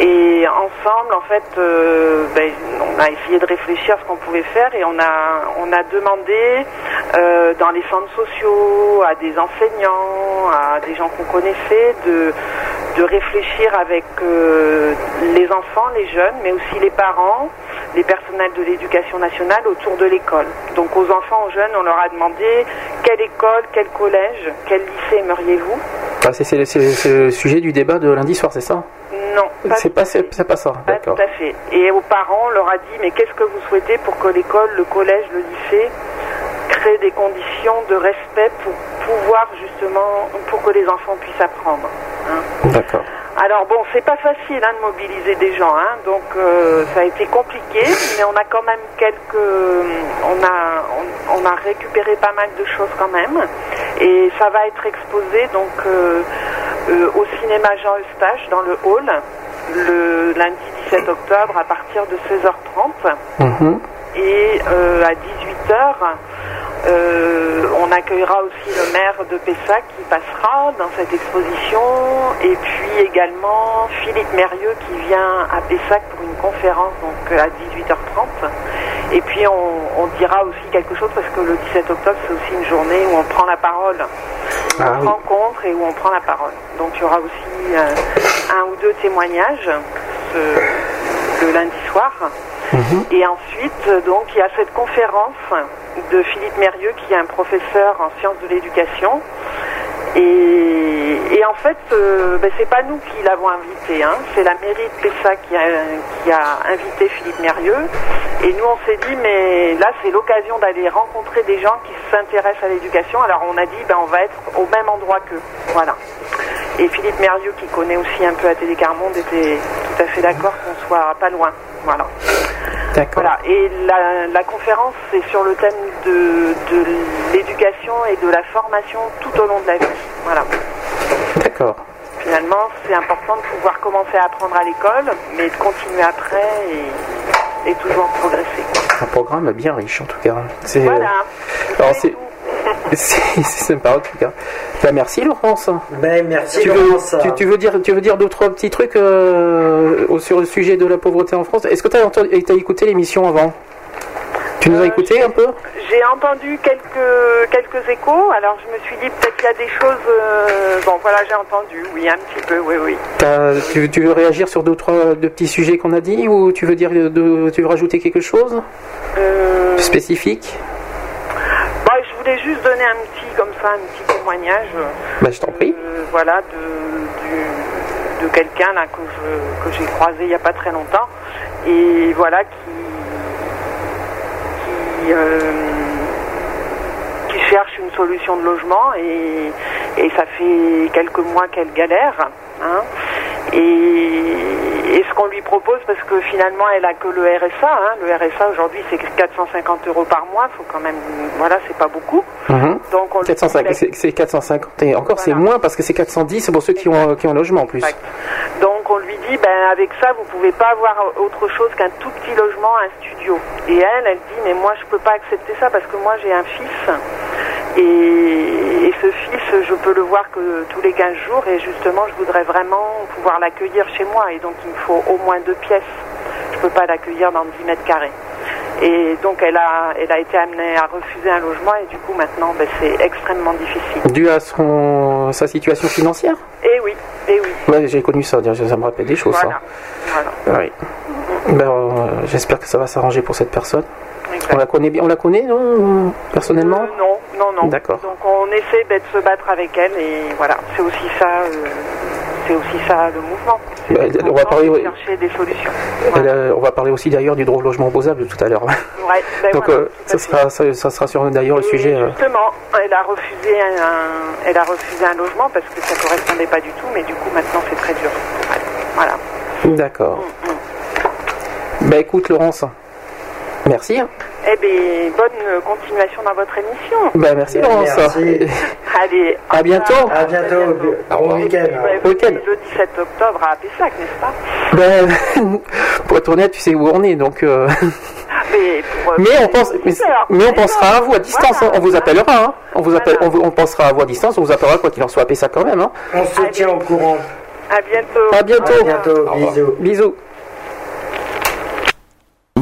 Et ensemble, en fait, euh, ben, on a essayé de réfléchir à ce qu'on pouvait faire et on a, on a demandé euh, dans les centres sociaux, à des enseignants, à des gens qu'on connaissait, de, de réfléchir avec euh, les enfants, les jeunes, mais aussi les parents, les personnels de l'éducation nationale autour de l'école. Donc aux enfants, aux jeunes, on leur a demandé quelle école, quel collège, quel lycée aimeriez-vous? Ah, c'est, le sujet du débat de lundi soir, c'est ça? Non, pas C'est pas, c'est, c'est pas ça, Pas tout à fait. Et aux parents, on leur a dit, mais qu'est-ce que vous souhaitez pour que l'école, le collège, le lycée créent des conditions de respect pour pouvoir justement, pour que les enfants puissent apprendre. hein. D'accord. Alors bon, c'est pas facile hein, de mobiliser des gens, hein, donc euh, ça a été compliqué, mais on a quand même quelques, on a, on, on a récupéré pas mal de choses quand même, et ça va être exposé donc euh, euh, au cinéma Jean Eustache dans le hall le lundi 17 octobre à partir de 16h30 Mhm. Et euh, à 18h euh, on accueillera aussi le maire de Pessac qui passera dans cette exposition. Et puis également Philippe Mérieux qui vient à Pessac pour une conférence donc à 18h30 et puis on, on dira aussi quelque chose parce que le 17 octobre c'est aussi une journée où on prend la parole. Où Ah on oui. rencontre et où on prend la parole. Donc il y aura aussi euh, un ou deux témoignages ce- le lundi soir Mhm. et ensuite, euh, donc, il y a cette conférence de Philippe Mérieux, qui est un professeur en sciences de l'éducation. Et, en fait, euh, ben, c'est pas nous qui l'avons invité, hein. c'est la mairie de Pessac qui a, qui a invité Philippe Mérieux. Et nous, on s'est dit, mais là, c'est l'occasion d'aller rencontrer des gens qui s'intéressent à l'éducation. Alors, on a dit, ben, on va être au même endroit qu'eux. Voilà. Et Philippe Mérieux, qui connaît aussi un peu à Télécarmonde, était tout à fait d'accord qu'on soit pas loin. Voilà. D'accord. Voilà. Et la, la conférence, c'est sur le thème de, de l'éducation et de la formation tout au long de la vie. Voilà. D'accord. Finalement, c'est important de pouvoir commencer à apprendre à l'école, mais de continuer après et, et toujours progresser. Un programme bien riche en tout cas. C'est, Voilà. Alors c'est, c'est, [LAUGHS] c'est sympa en tout cas. Ben, merci Laurence. Ben, merci, Tu veux, Laurence. tu, tu veux dire, tu veux dire deux trois petits trucs euh, au- sur le sujet de la pauvreté en France? Est-ce que tu as, entendu, t'as écouté l'émission avant? Tu nous as écouté un peu? J'ai entendu quelques, quelques échos, alors je me suis dit peut-être qu'il y a des choses. euh, bon, voilà, j'ai entendu, oui, un petit peu, oui, oui. Tu, tu veux réagir sur deux trois deux petits sujets qu'on a dit ou tu veux dire de, tu veux rajouter quelque chose? Euh, spécifique? Voulais juste donner un petit, comme ça, un petit témoignage. Bah, je t'en prie. euh, voilà, de, de quelqu'un là que je- que j'ai croisé il n'y a pas très longtemps et voilà qui qui, euh, qui cherche une solution de logement et, et ça fait quelques mois qu'elle galère. hein. Et, et ce qu'on lui propose, parce que finalement elle a que le RSA, hein, le RSA aujourd'hui c'est 450 euros par mois, faut quand même, voilà, c'est pas beaucoup. Mhm. Donc on lui 450, c'est, c'est 450 et encore c'est moins parce que c'est 410 c'est pour ceux qui ont qui ont un logement en plus. Donc on lui dit, ben avec ça, vous pouvez pas avoir autre chose qu'un tout petit logement, un studio. Et elle, elle dit, mais moi je peux pas accepter ça parce que moi j'ai un fils. Et, et ce fils, je peux le voir que tous les 15 jours et justement je voudrais vraiment pouvoir l'accueillir chez moi. Et donc il me faut au moins deux pièces. Je peux pas l'accueillir dans 10 mètres carrés. Et donc elle a, elle a été amenée à refuser un logement et du coup maintenant ben, c'est extrêmement difficile. Dû à son sa situation financière Et oui, et oui. Ouais, j'ai connu ça, ça me rappelle des choses. Voilà. ça. Oui. Ben, euh, j'espère que ça va s'arranger pour cette personne. On la connaît bien, on la connaît, non Personnellement Euh, non, non, non. D'accord. Donc on essaie ben, de se battre avec elle et voilà, c'est aussi ça, euh, c'est aussi ça le mouvement. Bah, on va parler, de chercher des solutions. Euh, on va parler aussi d'ailleurs du droit au logement opposable tout à l'heure. Ouais, [LAUGHS] ben Donc voilà, ça, sera, ça, ça sera sur d'ailleurs le Et sujet. Justement, elle a refusé un, elle a refusé un logement parce que ça correspondait pas du tout, mais du coup maintenant c'est très dur. Voilà. D'accord. Bah écoute Laurence, merci. hein. Eh bien, bonne continuation dans votre émission. Bah merci Bien, Laurence. merci. [LAUGHS] Allez, À bientôt. À bientôt. Bon week-end. Ouais, Week-end. Le 17 octobre à Pessac, n'est-ce pas? Ben, [LAUGHS] pour être honnête, tu sais où on est, donc. euh, [LAUGHS] mais, pour, euh, Mais on pense, mais, on pensera à vous à distance. Voilà. hein. On vous appellera. hein. On vous appelle, on, vous- on pensera à vous à distance. On vous appellera quoi qu'il en soit à ça quand même. Hein. On se tient au courant. À bientôt. À bientôt. À bientôt. Bisous. Bisous.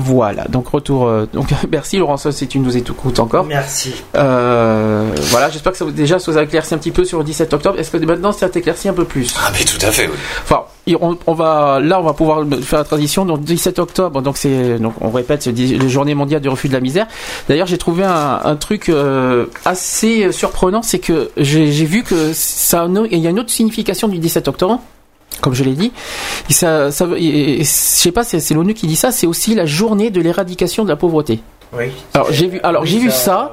Voilà, donc retour. euh, donc [LAUGHS] merci Laurence si tu nous écoutes encore. Merci. Euh, voilà, j'espère que ça vous, déjà ça vous a éclairci un petit peu sur le 17 octobre. Est-ce que maintenant ça t'éclaircit un peu plus? Ah, mais tout à fait, oui. Enfin, on, on va là, on va pouvoir faire la transition. Donc 17 octobre, donc c'est donc on répète, c'est la journée mondiale du refus de la misère. D'ailleurs, j'ai trouvé un, un truc euh, assez surprenant, c'est que j'ai vu que ça, il y a une autre signification du 17 octobre. Comme je l'ai dit, Et ça, ça, veut- et- et- je sais pas, c'est c'est l'ONU qui dit ça. C'est aussi la journée de l'éradication de la pauvreté. Oui. Alors j'ai vu, alors Oui, j'ai vu ça- ça,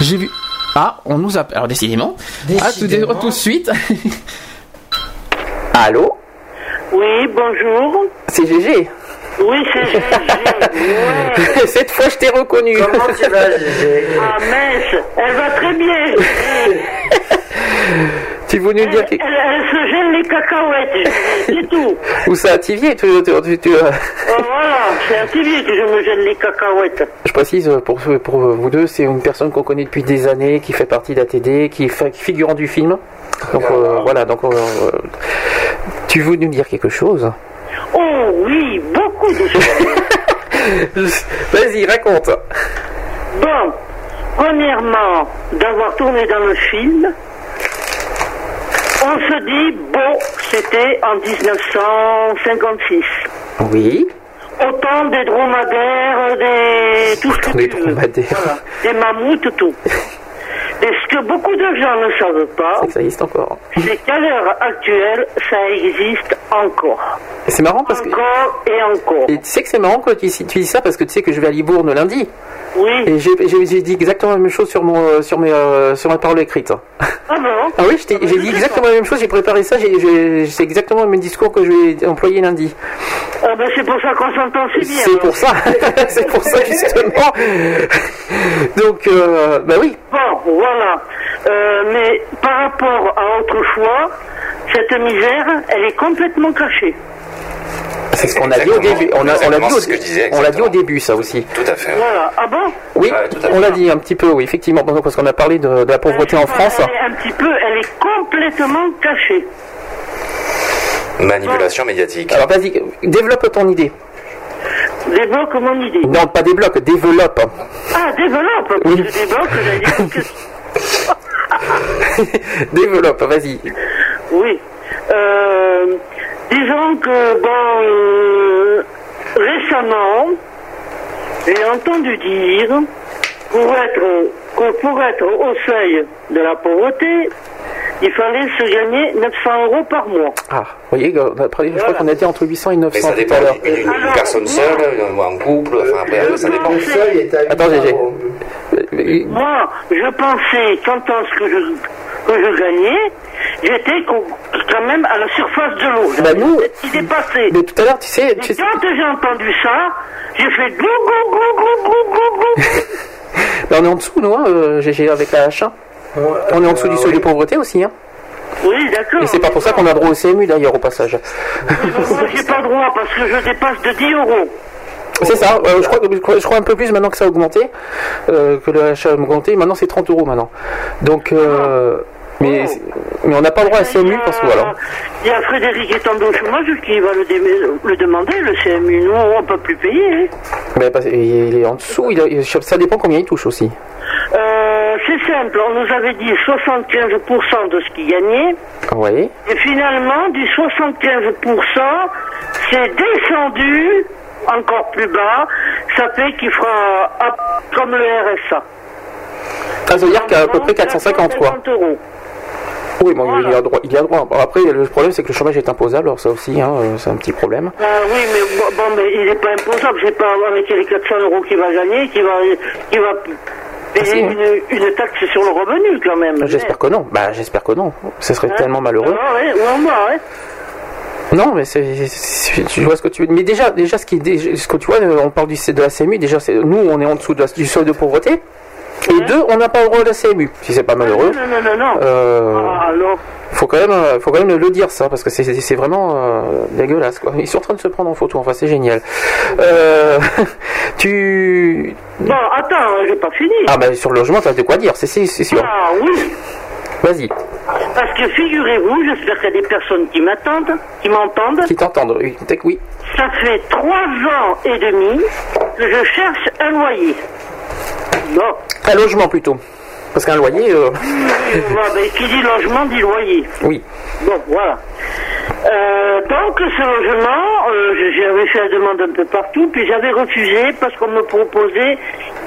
j'ai vu. Ah, on nous appelle. Alors décidément. Ah, tout, tout de suite. [LAUGHS] Allô, Oui, bonjour. c'est GG. Oui, c'est Gégé. [LAUGHS] Ouais. Cette fois, je t'ai reconnu. Comment tu vas, Gégé? [LAUGHS] Ah mince, elle va très bien. Tu veux nous Elle, dire elle, elle se gêne les cacahuètes, [LAUGHS] c'est tout. où ça a tivier tu, tu- tu- tu- euh, Oh, voilà, c'est un TV que je me gêne les cacahuètes. Je précise euh, pour, pour vous deux, c'est une personne qu'on connaît depuis des années, qui fait partie d'ATD, qui est figurant du film. Donc euh, voilà, donc euh, euh, tu veux nous dire quelque chose? Oh oui, beaucoup de choses. [LAUGHS] Vas-y, raconte. Bon, premièrement, d'avoir tourné dans le film, on se dit, bon, c'était en 1956. Oui. Autant des dromadaires, des... tout ce que Des tu veux. Voilà. Des mammouths, tout. [LAUGHS] Et ce que beaucoup de gens ne savent pas, C'est que ça existe encore. c'est qu'à l'heure actuelle, ça existe encore. Et c'est marrant parce que. Encore et encore. Et tu sais que c'est marrant que tu, tu dis ça parce que tu sais que je vais à Libourne lundi. Oui. Et j'ai dit exactement la même chose sur, mon, euh, sur, mes, euh, sur ma parole écrite. Ah bon [LAUGHS] Ah oui, j'ai dit exactement la même chose, j'ai préparé ça, c'est exactement le même discours que je vais employer lundi. Ah ben c'est pour ça qu'on s'entend si bien. C'est pour ça, [LAUGHS] c'est pour ça justement. Donc, euh, bah oui, Bon, voilà. Euh, mais par rapport à autrefois, cette misère, elle est complètement cachée. C'est ce qu'on a dit au début. On a, on l'a dit, au- ce que je disais, on l'a dit au début, ça aussi. Tout à fait. Voilà. Ah bon? Oui, tout à on l'a dit un petit peu, oui, effectivement, parce qu'on a parlé de, de la pauvreté en France. Elle est un petit peu, elle est complètement cachée. Manipulation médiatique. Alors vas-y, développe ton idée. Débloque mon idée. Non, pas débloque, développe. Ah, développe. Oui. Je débloque, j'allais dire que... [LAUGHS] développe, vas-y. Oui. Euh, disons que, bon, euh, récemment, j'ai entendu dire, pour être, pour être au seuil de la pauvreté, il fallait se gagner 900 euros par mois. Ah, vous voyez, après, je crois qu'on a dit entre 800 et 900 Mais ça tout dépend à une- une personne seule, ou en couple, enfin après, Je ça dépend. Le seuil est à Attends, 800 Gégé. Moi, je pensais qu'entend ce que je, que je gagnais, j'étais quand même à la surface de l'eau. Bah, nous- Il dépassait. Mais tout à l'heure, tu sais, tu sais- quand j'ai entendu ça, j'ai fait gou gou gou gou gou gou gou. [LAUGHS] on est en dessous, nous, hein, euh, GG, avec la H1. On est en dessous du seuil de pauvreté aussi, hein. Oui, d'accord. Et c'est pas pour ça qu'on a droit au CMU d'ailleurs au passage. Mais Moi, j'ai pas droit parce que je dépasse de 10 euros. C'est ça, euh, je, crois, je crois- je crois un peu plus maintenant que ça a augmenté, euh, que le H a augmenté, maintenant c'est 30 euros maintenant. Donc, euh, mais, mais on n'a pas le droit à CMU parce que voilà. Il y a Frédéric étant au chômage qui va le, dé- le demander, le CMU. Nous, on peut plus payer. hein. Mais parce- il est en dessous, il a- ça dépend combien il touche aussi. Euh, c'est simple, on nous avait dit 75% de ce qu'il gagnait. Oui. Et finalement, du 75%, c'est descendu encore plus bas. Ça fait qu'il fera comme le RSA. Ah, ça veut dire qu'à à peu près 450 quoi. 450 euros. Oui, bon, il y a droit. Il y a droit. Après, le problème, c'est que le chômage est imposable, alors ça aussi, hein, euh, c'est un petit problème. Ah oui, mais bon, bon, mais il n'est pas imposable. C'est pas avec les 400 euros qu'il va gagner, qu'il va, qu'il va payer une, une taxe sur le revenu quand même. J'espère que non. Bah, j'espère que non. Ce serait tellement malheureux. Ah ouais, ouais, ouais, ouais. Non, mais c'est, tu vois ce que tu veux. Mais déjà, déjà, ce qui, ce que tu vois, on parle du, de la CMU. Déjà, c'est, nous, on est en dessous de la- du seuil de pauvreté. Et deux, on n'a pas le droit de la CMU. Si c'est pas malheureux. Non, non, non, non. Euh, Ah, alors, faut quand même, euh, faut quand même le dire ça parce que c'est, vraiment euh, dégueulasse quoi. Ils sont en train de se prendre en photo. Enfin, c'est génial. Euh, [LAUGHS] tu, bon, attends, j'ai pas fini. ah bah sur le logement, t'as de quoi dire. C'est, sûr. Ah oui, Vas-y. parce que figurez-vous, j'espère qu'il y a des personnes qui m'attendent, qui m'entendent. Qui t'entendent Oui. Peut-être que oui. Ça fait trois ans et demi que je cherche un loyer. Bon. Un logement plutôt. Parce qu'un loyer. euh, Voilà, ben, qui dit logement dit loyer. Oui. Bon, voilà. Euh, donc, ce logement, euh, j'avais fait la demande un peu partout, puis j'avais refusé parce qu'on me proposait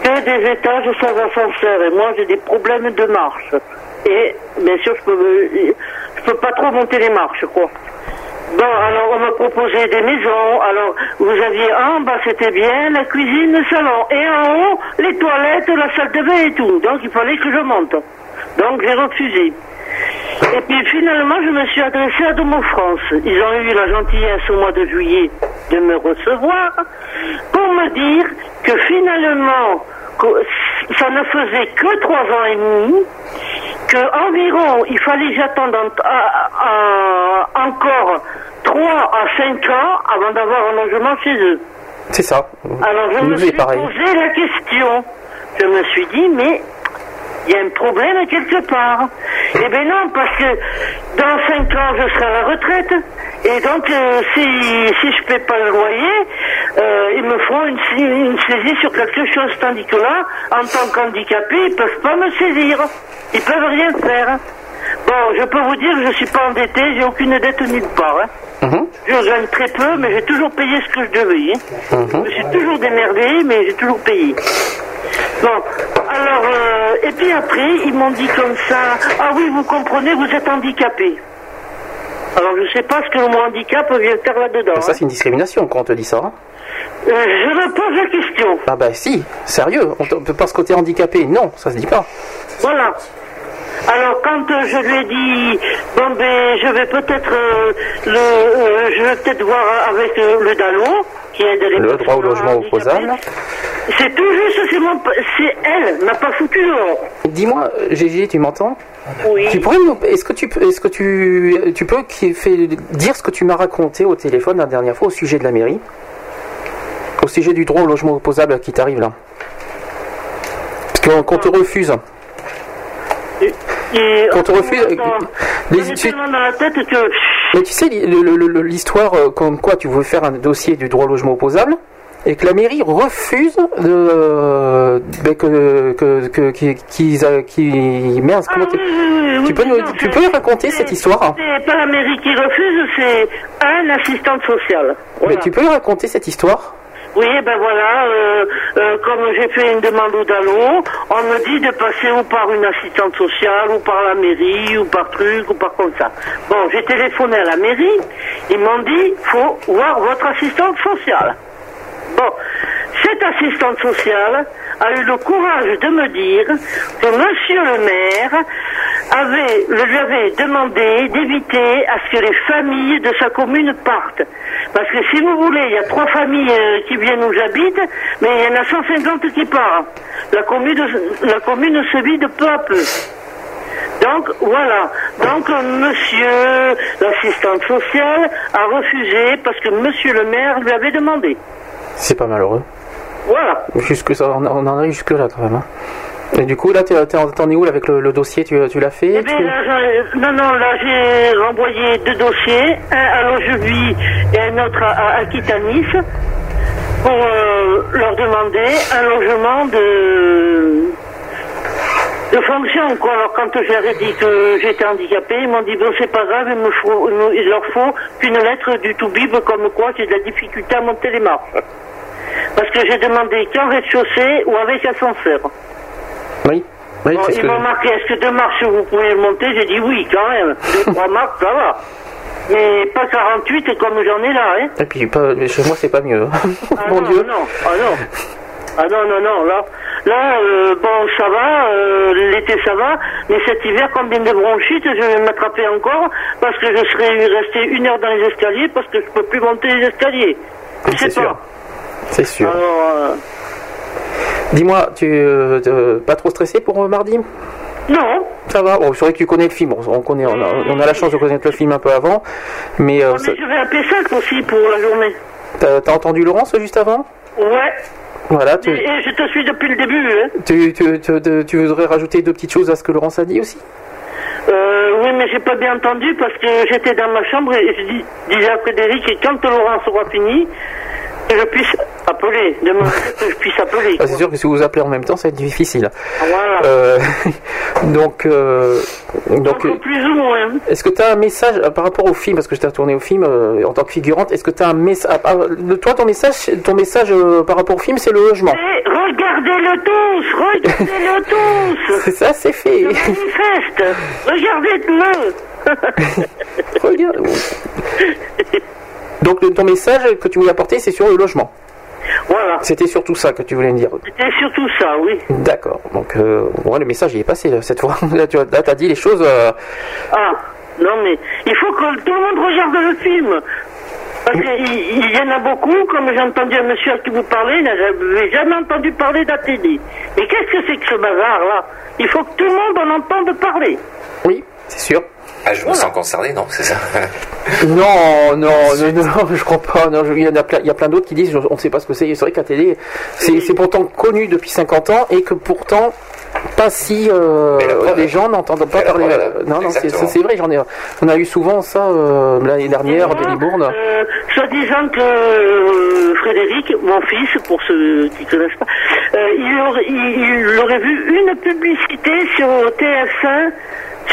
que des étages sans ascenseur. Et moi, j'ai des problèmes de marche. Et, bien sûr, je peux, je peux pas trop monter les marches, quoi. Bon, alors on m'a proposé des maisons. Alors, vous aviez en bas, c'était bien, la cuisine, le salon. Et en haut, les toilettes, la salle de bain et tout. Donc, il fallait que je monte. Donc, j'ai refusé. Et puis finalement, je me suis adressé à Domo France. Ils ont eu la gentillesse au mois de juillet de me recevoir pour me dire que finalement, ça ne faisait que trois ans et demi, que environ, il fallait en- à- encore trois à cinq ans avant d'avoir un logement chez eux. C'est ça. Alors je me suis pareil. posé la question. Je me suis dit, mais il y a un problème quelque part. Eh bien non, parce que dans cinq ans, je serai à la retraite. Et donc, euh, si, si je ne paie pas le loyer, euh, ils me feront une, une saisie sur quelque chose. Tandis que là, en tant qu'handicapé, ils ne peuvent pas me saisir. Ils peuvent rien faire. Bon, je peux vous dire que je suis pas endetté, j'ai aucune dette nulle part. hein. Mhm. Je gagne très peu, mais j'ai toujours payé ce que je devais. hein. Je me suis toujours démerdé, mais j'ai toujours payé. Bon, alors, euh, et puis après, ils m'ont dit comme ça, ah oui, vous comprenez, vous êtes handicapé. Alors, je sais pas ce que le mot handicap vient faire là-dedans. Ça, c'est une discrimination quand on te dit ça. hein. Euh, je me pose la question. Ah bah si, sérieux, on te- pas ce côté handicapé. Non, ça se dit pas. Voilà. Alors quand euh, je lui ai dit bon ben je vais peut-être euh, le euh, je vais peut-être voir avec euh, le DALO qui aide les Le droit au logement opposable. c'est tout juste c'est mon c'est elle m'a pas foutu dehors. Dis-moi, Gégé, tu m'entends Oui. Tu pourrais me- Est-ce que tu peux, est-ce que tu, tu peux qui fait dire ce que tu m'as raconté au téléphone la dernière fois au sujet de la mairie, au sujet du droit au logement opposable qui t'arrive là, Parce qu'on qu'on te refuse. Et, Qu'on te refuse. les- dans la tête que Mais tu sais l'histoire euh, comme quoi tu veux faire un dossier du droit au logement opposable et que la mairie refuse de euh, ben, que que que qui qu'ils a- qui mince, comment tu- tu peux nous- tu peux raconter cette histoire c'est pas la mairie qui refuse c'est un assistant social. Mais tu peux raconter cette histoire Oui, ben voilà, euh, euh, comme j'ai fait une demande au DALO, on me dit de passer ou par une assistante sociale, ou par la mairie, ou par truc, ou par comme ça. Bon, j'ai téléphoné à la mairie, ils m'ont dit, faut voir votre assistante sociale. Bon, cette assistante sociale a eu le courage de me dire que monsieur le maire avait, le lui avait demandé d'éviter à ce que les familles de sa commune partent. Parce que si vous voulez, il y a trois familles euh, qui viennent où j'habite, mais il y en a 150 qui partent. La commune, la commune se vide peu à peu. Donc voilà. Donc euh, monsieur l'assistante sociale a refusé parce que monsieur le maire lui avait demandé. C'est pas malheureux. Voilà. Jusque ça, on on en arrive jusque là quand même. hein. Et du coup là t'en es où là, avec le, le dossier? Tu, tu l'as fait? Eh bien, là, j'en- non, non, là j'ai renvoyé deux dossiers, un à Longevie et un autre à, Aquitanis, pour euh, leur demander un logement de de fonction. Quoi. Alors quand je leur ai dit que j'étais handicapé, ils m'ont dit bon c'est pas grave, il, me faut, il leur faut qu'une lettre du Toubib comme quoi j'ai de la difficulté à monter les marches. Parce que j'ai demandé qu'en rez-de-chaussée ou avec ascenseur. Oui. Oui, Bon, ils m'ont marqué, est-ce que deux marches vous pouvez monter J'ai dit oui, quand même. Deux, [LAUGHS] trois marches, ça va. Mais pas 48 comme j'en ai là, hein. Et puis pas, chez moi c'est pas mieux. Ah [LAUGHS] Mon non, Dieu. non, ah non. Ah non, non, non, là, là euh, bon, ça va, euh, l'été ça va, mais cet hiver, combien de bronchites, je vais m'attraper encore, parce que je serai resté une heure dans les escaliers, parce que je peux plus monter les escaliers. C'est sûr. C'est sûr. Alors, euh, Dis-moi, tu euh, euh, pas trop stressé pour euh, mardi? Non, Ça va. Bon, c'est vrai que tu connais le film. On, on connaît, on a, on a la chance de connaître le film un peu avant, mais euh, mais je vais appeler ça aussi pour la journée. t'as entendu Laurence juste avant? Ouais, Voilà. et, Tu, et je te suis depuis le début, hein. tu, tu, tu, tu- voudrais rajouter deux petites choses à ce que Laurence a dit aussi? Euh, oui, mais j'ai pas bien entendu parce que j'étais dans ma chambre et je dis, disais à Frédéric, et quand Laurence aura fini, que je puisse appeler, demander que je puisse appeler. Ah, C'est sûr que si vous appelez en même temps, ça va être difficile. Voilà. Euh, [LAUGHS] donc, euh, donc, Plus ou moins. est-ce que tu as un message euh, par rapport au film, parce que je t'ai tourné au film euh, en tant que figurante, est-ce que tu as un message, toi ton message, ton message par rapport au film, c'est le logement. Et regardez-le tous, regardez-le [LAUGHS] tous. C'est ça, c'est fait. Manifeste, regardez-le. [LAUGHS] Regarde. Donc ton message que tu voulais apporter, c'est sur le logement. Voilà. C'était surtout ça que tu voulais me dire. C'était surtout ça, oui. D'accord. Donc euh, ouais, le message il est passé cette fois. [LAUGHS] Là tu as, dit les choses. euh, Ah, non mais il faut que tout le monde regarde le film. Parce qu'il il y en a beaucoup, comme j'ai entendu un monsieur à qui vous parlez, il n'avait jamais entendu parler d'ATD. Mais qu'est-ce que c'est que ce bazar là? Il faut que tout le monde en entende parler. Oui, c'est sûr. Ah, je me sens concerné, non C'est ça [LAUGHS] Non, non, non, non, je crois pas. Non, je- il y en a plein, il y a plein d'autres qui disent, on ne sait pas ce que c'est. C'est vrai qu'ATD, c'est c'est pourtant connu depuis 50 ans et que pourtant pas si euh, les gens n'entendent pas parler. non, non, c'est vrai. J'en ai, on a eu souvent ça euh, l'année dernière, Benny Bourne. Euh, soit disant que euh, Frédéric, mon fils, pour ceux qui ne connaissent pas, euh, il, aurait, il- il aurait vu une publicité sur TF1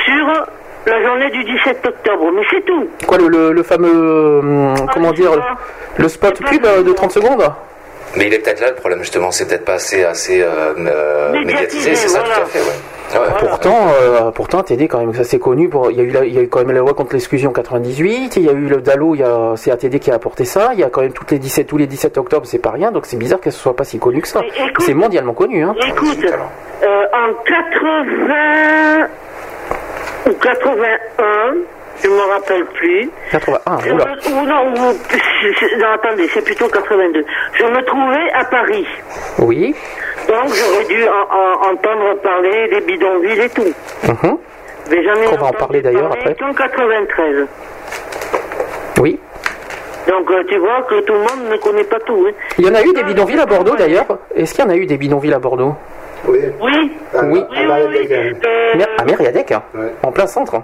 sur la journée du 17 octobre, mais c'est tout. Quoi, le, le, le fameux, hum, comment dire, le spot pub euh, de 30 secondes Mais il est peut-être là le problème, justement, c'est peut-être pas assez, assez euh, euh, médiatisé, c'est ça tout à fait, ouais. Ah ouais. Pourtant, euh, pourtant, ATD quand même, ça c'est connu. Pour, il y a eu, la- il y a eu quand même la loi contre l'exclusion 98. Il y a eu le Dalo, il y a, c'est ATD qui a apporté ça. Il y a quand même toutes les 17, tous les 17 octobre, c'est pas rien. Donc c'est bizarre que ce soit pas si connu que ça. C'est mondialement connu, hein. Écoute, euh, en 80 ou 81, je me rappelle plus. 81, je oula. me- ou non, ou- [LAUGHS] non, attendez, c'est plutôt 82. Je me trouvais à Paris. Oui. Donc j'aurais dû en- en- entendre parler des bidonvilles et tout. Mhm. Mais j'en ai On va en parler d'ailleurs après. qu'en 93. Oui. Donc euh, tu vois que tout le monde ne connaît pas tout. hein. Il y en a eu des bidonvilles à Bordeaux d'ailleurs. Est-ce qu'il y en a eu des bidonvilles à Bordeaux? Oui. Oui. Mer- À Mériadec, hein, en plein centre.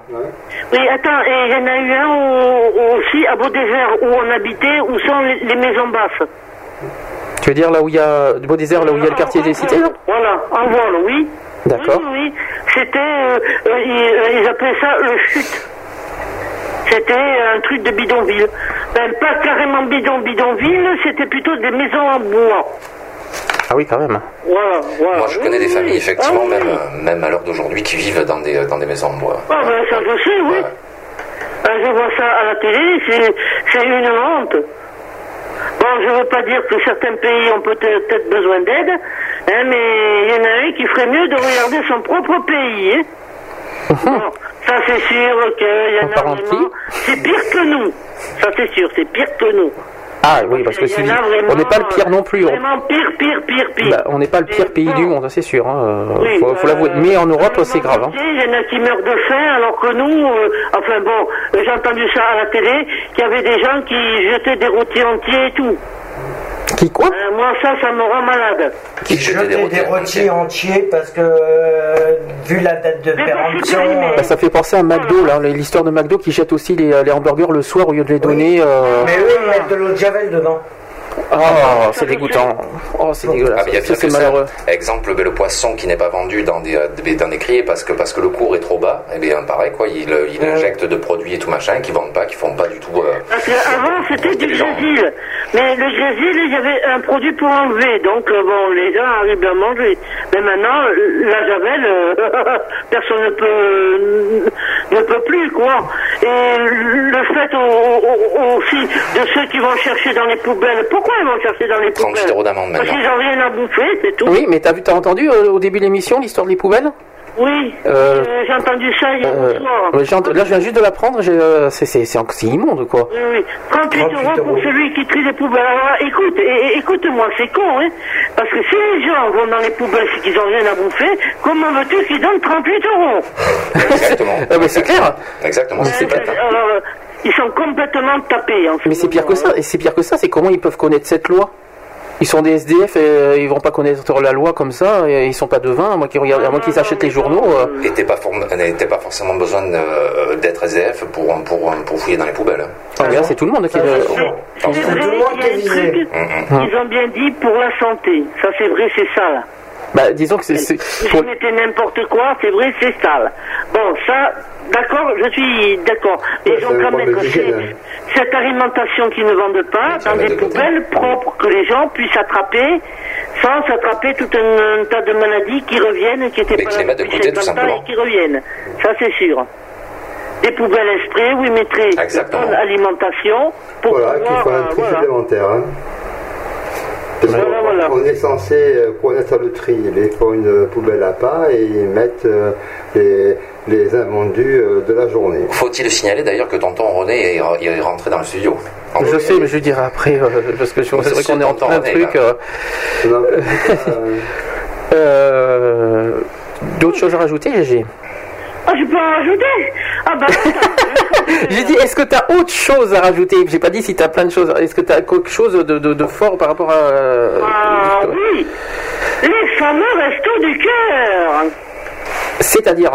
Oui, attends, et il y en a eu un au- aussi à Beau-Désert où on habitait, où sont les, les maisons basses. Tu veux dire là où il y a du beau désert, là où il y a le quartier des cités là? Voilà, en vol, oui. D'accord. Oui, oui. C'était, euh, euh, ils, euh, ils appelaient ça le chute. C'était un truc de bidonville. Ben, pas carrément bidon bidonville, c'était plutôt des maisons en bois. Ah oui, quand même. Voilà, voilà. Moi, je connais des familles, effectivement, Ah, même, oui. même à l'heure d'aujourd'hui, qui vivent dans des, dans des maisons en bois. Ah ben ça je sais, oui. Ah, je vois ça à la télé, c'est, c'est une honte. Bon, je veux pas dire que certains pays ont peut-être peut-être besoin d'aide, hein, mais il y en a un qui ferait mieux de regarder son propre pays. Hein. Bon, ça c'est sûr qu'il y en a vraiment. C'est pire que nous. Ça c'est sûr, c'est pire que nous. Ah oui, parce que vraiment, on n'est pas le pire non plus. on- Vraiment pire, pire, pire, pire. Bah, on n'est pas le pire pays du monde, c'est sûr. Hein. euh, Oui, faut, faut euh, l'avouer. Mais en Europe, c'est grave. hein. Il y en a qui meurent de faim, alors que nous, euh, enfin bon, euh, j'ai entendu ça à la télé, qu'il y avait des gens qui jetaient des rôtis entiers et tout. Qui quoi Euh, Moi, ça, ça me rend malade. Qui jetait des rôtis entiers parce que, euh, vu la date de péremption. euh, Bah, ça fait penser à McDo, là, l'histoire de McDo qui jette aussi les, les hamburgers le soir au lieu de les donner. euh, Mais eux, ils mettent de l'eau de javel dedans. Oh, c'est dégoûtant. Oh, c'est Ah, dégueulasse. mais il y a Ça, pire c'est ça. malheureux. Exemple, ben, le poisson qui n'est pas vendu dans des, euh, des- dans des criers parce que, parce que le cours est trop bas, et bien pareil, quoi, il, euh, il injecte de produits et tout machin qui vendent pas, qui font pas du tout. euh, Parce qu'avant, c'était du grésil. Mais le grésil, il y avait un produit pour enlever. Donc, euh, bon, les gens arrivent bien à manger. Mais maintenant, euh, la javel, euh, [LAUGHS] personne ne peut, ne peut plus, quoi. Et le fait au- au- aussi de ceux qui vont chercher dans les poubelles. Pourquoi ils vont chercher dans les 38 poubelles euros d'amende Parce maintenant. qu'ils n'ont rien à bouffer, c'est tout. Oui, mais t'as vu, t'as entendu euh, au début de l'émission l'histoire des poubelles Oui, Euh, euh, j'ai entendu ça hier Euh, soir. Là, je viens juste de l'apprendre. euh, C'est c'est- c'est en- c'est immonde, quoi. Oui, oui. 38, euros pour celui qui trie les poubelles. Alors, écoute, écoute-moi, c'est con, hein. Parce que si les gens vont dans les poubelles c'est qu'ils ont rien à bouffer, comment veux-tu qu'ils donnent 38 euros? Exactement. [LAUGHS] Ah, mais c'est clair. Exactement, c'est bête. hein. Alors, euh, ils sont complètement tapés, en fait. Mais c'est pire que ça. Et c'est pire que ça. C'est comment ils peuvent connaître cette loi Ils sont des SDF et euh, ils vont pas connaître la loi comme ça. Et ils sont pas devins, à moins qu'ils regardent, à moins qu'ils achètent les journaux. euh. Et t'as pas, form- t'as pas forcément besoin d'être SDF pour, pour, pour fouiller dans les poubelles. hein. Ah, c'est tout le monde qui. le- C'est vrai, un truc, ils ont bien dit pour la santé. Ça, c'est vrai, c'est sale. Bah, disons que c'est. Si pour- n'importe quoi, c'est vrai, c'est sale. Bon, ça, d'accord, je suis d'accord. Mais ils ont mettre ces- cette alimentation qu'ils ne vendent pas dans des poubelles propres que les gens puissent attraper sans s'attraper tout un, un tas de maladies qui reviennent, qui étaient Mais pas qui les là mettent de depuis côté, tout 50 ans simplement. et qui reviennent. Ça, c'est sûr. Des poubelles esprits où ils mettraient une bonne alimentation pour Voilà, qu'il pouvoir... faut un euh, tri voilà. supplémentaire. Hein. Voilà, voilà. On est censé euh, connaître le tri, il faut une poubelle à part et mettre euh, les, les invendus euh, de la journée. Faut-il signaler d'ailleurs que tonton René est, est rentré dans le studio Je sais, mais je dirai après, euh, parce que je- c'est vrai qu'on est en plein de trucs. euh, euh, D'autres choses à rajouter, Gégé? Ah, je peux en rajouter Ah bah [LAUGHS] J'ai dit, est-ce que tu as autre chose à rajouter? J'ai pas dit si tu as plein de choses. Est-ce que tu as quelque chose de, de- de fort par rapport à. euh, Ah oui Les fameux restos du cœur C'est-à-dire?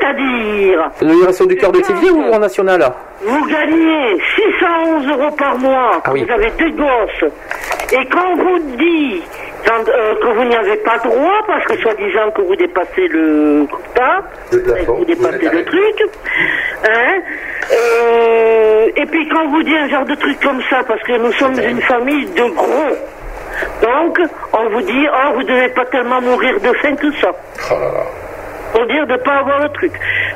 C'est-à-dire, du cœur de Tivier ou en national vous gagnez 611 euros par mois, Ah oui. vous avez deux gosses, et quand on vous dit quand, euh, que vous n'y avez pas droit, parce que soi-disant que vous dépassez le quota, que vous dépassez le truc, hein, euh, et puis quand on vous dit un genre de truc comme ça, parce que nous sommes une famille de gros, donc on vous dit, oh, vous devez pas tellement mourir de faim que ça. Pour dire de ne pas avoir le truc.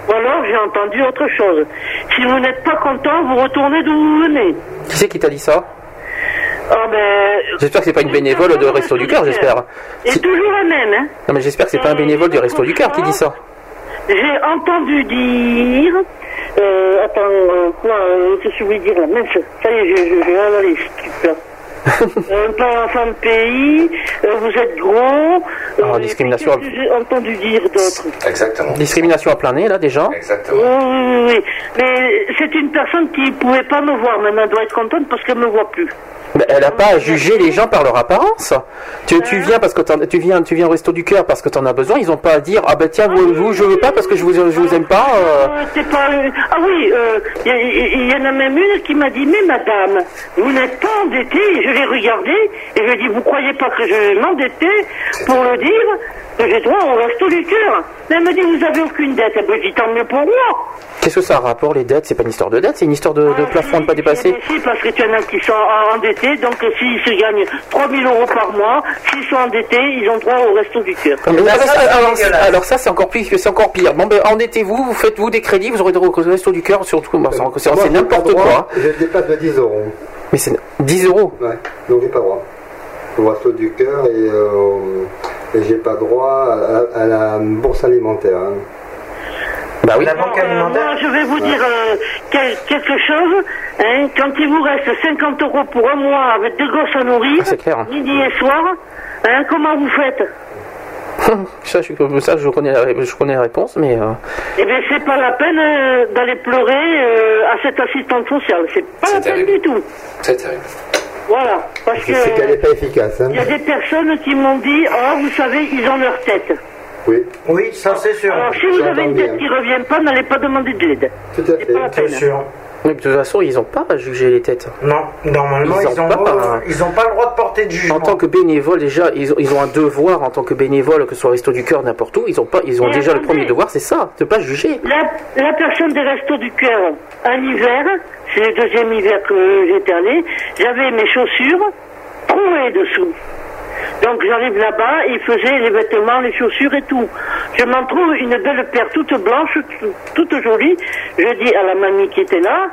Ou alors j'ai entendu autre chose. Si vous n'êtes pas content, vous retournez d'où vous venez. Qui c'est qui t'a dit ça Ah ben. J'espère que c'est pas une bénévole de Resto du Cœur, j'espère. Et toujours la même, hein. Non, mais j'espère que c'est pas un bénévole du Resto du Cœur qui dit ça. J'ai entendu dire. Euh, attends, euh, quoi, euh, qu'est-ce que je voulais dire là Mince, ça y est, je, je, je euh, pas enfant de pays, euh, vous êtes gros. Ah, discrimination. J'ai entendu dire d'autre Exactement. Discrimination à plein nez, là, déjà. Exactement. Oui, oui, oui. Mais c'est une personne qui pouvait pas me voir. Maintenant, elle doit être contente parce qu'elle me voit plus. Elle a pas à juger les gens par leur apparence. Tu, tu viens parce que tu viens, tu viens au resto du cœur parce que t'en as besoin. Ils ont pas à dire ah ben tiens vous, vous, je veux pas parce que je vous, je vous aime pas. euh. Euh, c'est pas... Ah oui, il y, y en a même une qui m'a dit, mais madame, vous n'êtes pas endettée. Je l'ai regardée et je lui ai dit, vous croyez pas que je vais m'endetter pour le dire que j'ai droit au resto du cœur elle me dit, vous avez aucune dette. Ben, je dis, tant mieux pour moi. Qu'est-ce que ça a rapport les dettes? C'est pas une histoire de dette, c'est une histoire de, de plafond à ne pas dépasser. Si, parce que tu en as qui sont endettés, donc euh, s'ils se gagnent 3000 euros par mois, s'ils sont endettés, ils ont droit au resto du cœur. Mais alors, ça, alors, alors ça c'est encore pire, c'est encore pire. Bon ben endettez-vous, vous faites vous des crédits, vous aurez droit au resto du cœur surtout. bah, c'est n'importe droit, quoi. J'ai le dépasse de 10 euros. Mais c'est 10 euros. Ouais, donc j'ai pas droit. Au resto du cœur et, euh, et j'ai pas droit à, à la bourse alimentaire. hein. Bah oui. La banque Euh, moi, je vais vous dire euh, quel- quelque chose. Hein, quand il vous reste 50 euros pour un mois avec deux gosses à nourrir, Ah, clair. midi et soir, hein, comment vous faites? [LAUGHS] Ça, je, suis- ça je, connais la, je connais la réponse, mais euh, Eh bien, c'est pas la peine euh, d'aller pleurer euh, à cette assistante sociale. C'est pas la peine du tout. C'est terrible. Voilà. Parce que C'est qu'elle n'est pas efficace. hein. il y a des personnes qui m'ont dit, oh, vous savez, ils ont leur tête. Oui, Oui, ça c'est sûr. Alors, si vous avez une tête qui revient pas, n'allez pas demander de l'aide. tout à C'est pas la fait. peine. Sûr. Mais de toute façon, ils n'ont pas à juger les têtes. Non, normalement, ils ont ont, pas, pas, hein. ils ont pas le droit de porter de jugement. En tant que bénévole, déjà, ils ont, ils ont un devoir en tant que bénévole, que ce soit Resto du Cœur, n'importe où. Ils ont pas, ils ont déjà le premier devoir, c'est ça, de pas juger. La, la personne des Restos du Cœur, un hiver, c'est le deuxième hiver que j'étais allé, j'avais mes chaussures trouées dessous. Donc j'arrive là-bas, ils faisaient les vêtements, les chaussures et tout. Je m'en trouve une belle paire toute blanche, toute jolie. Je dis à la mamie qui était là,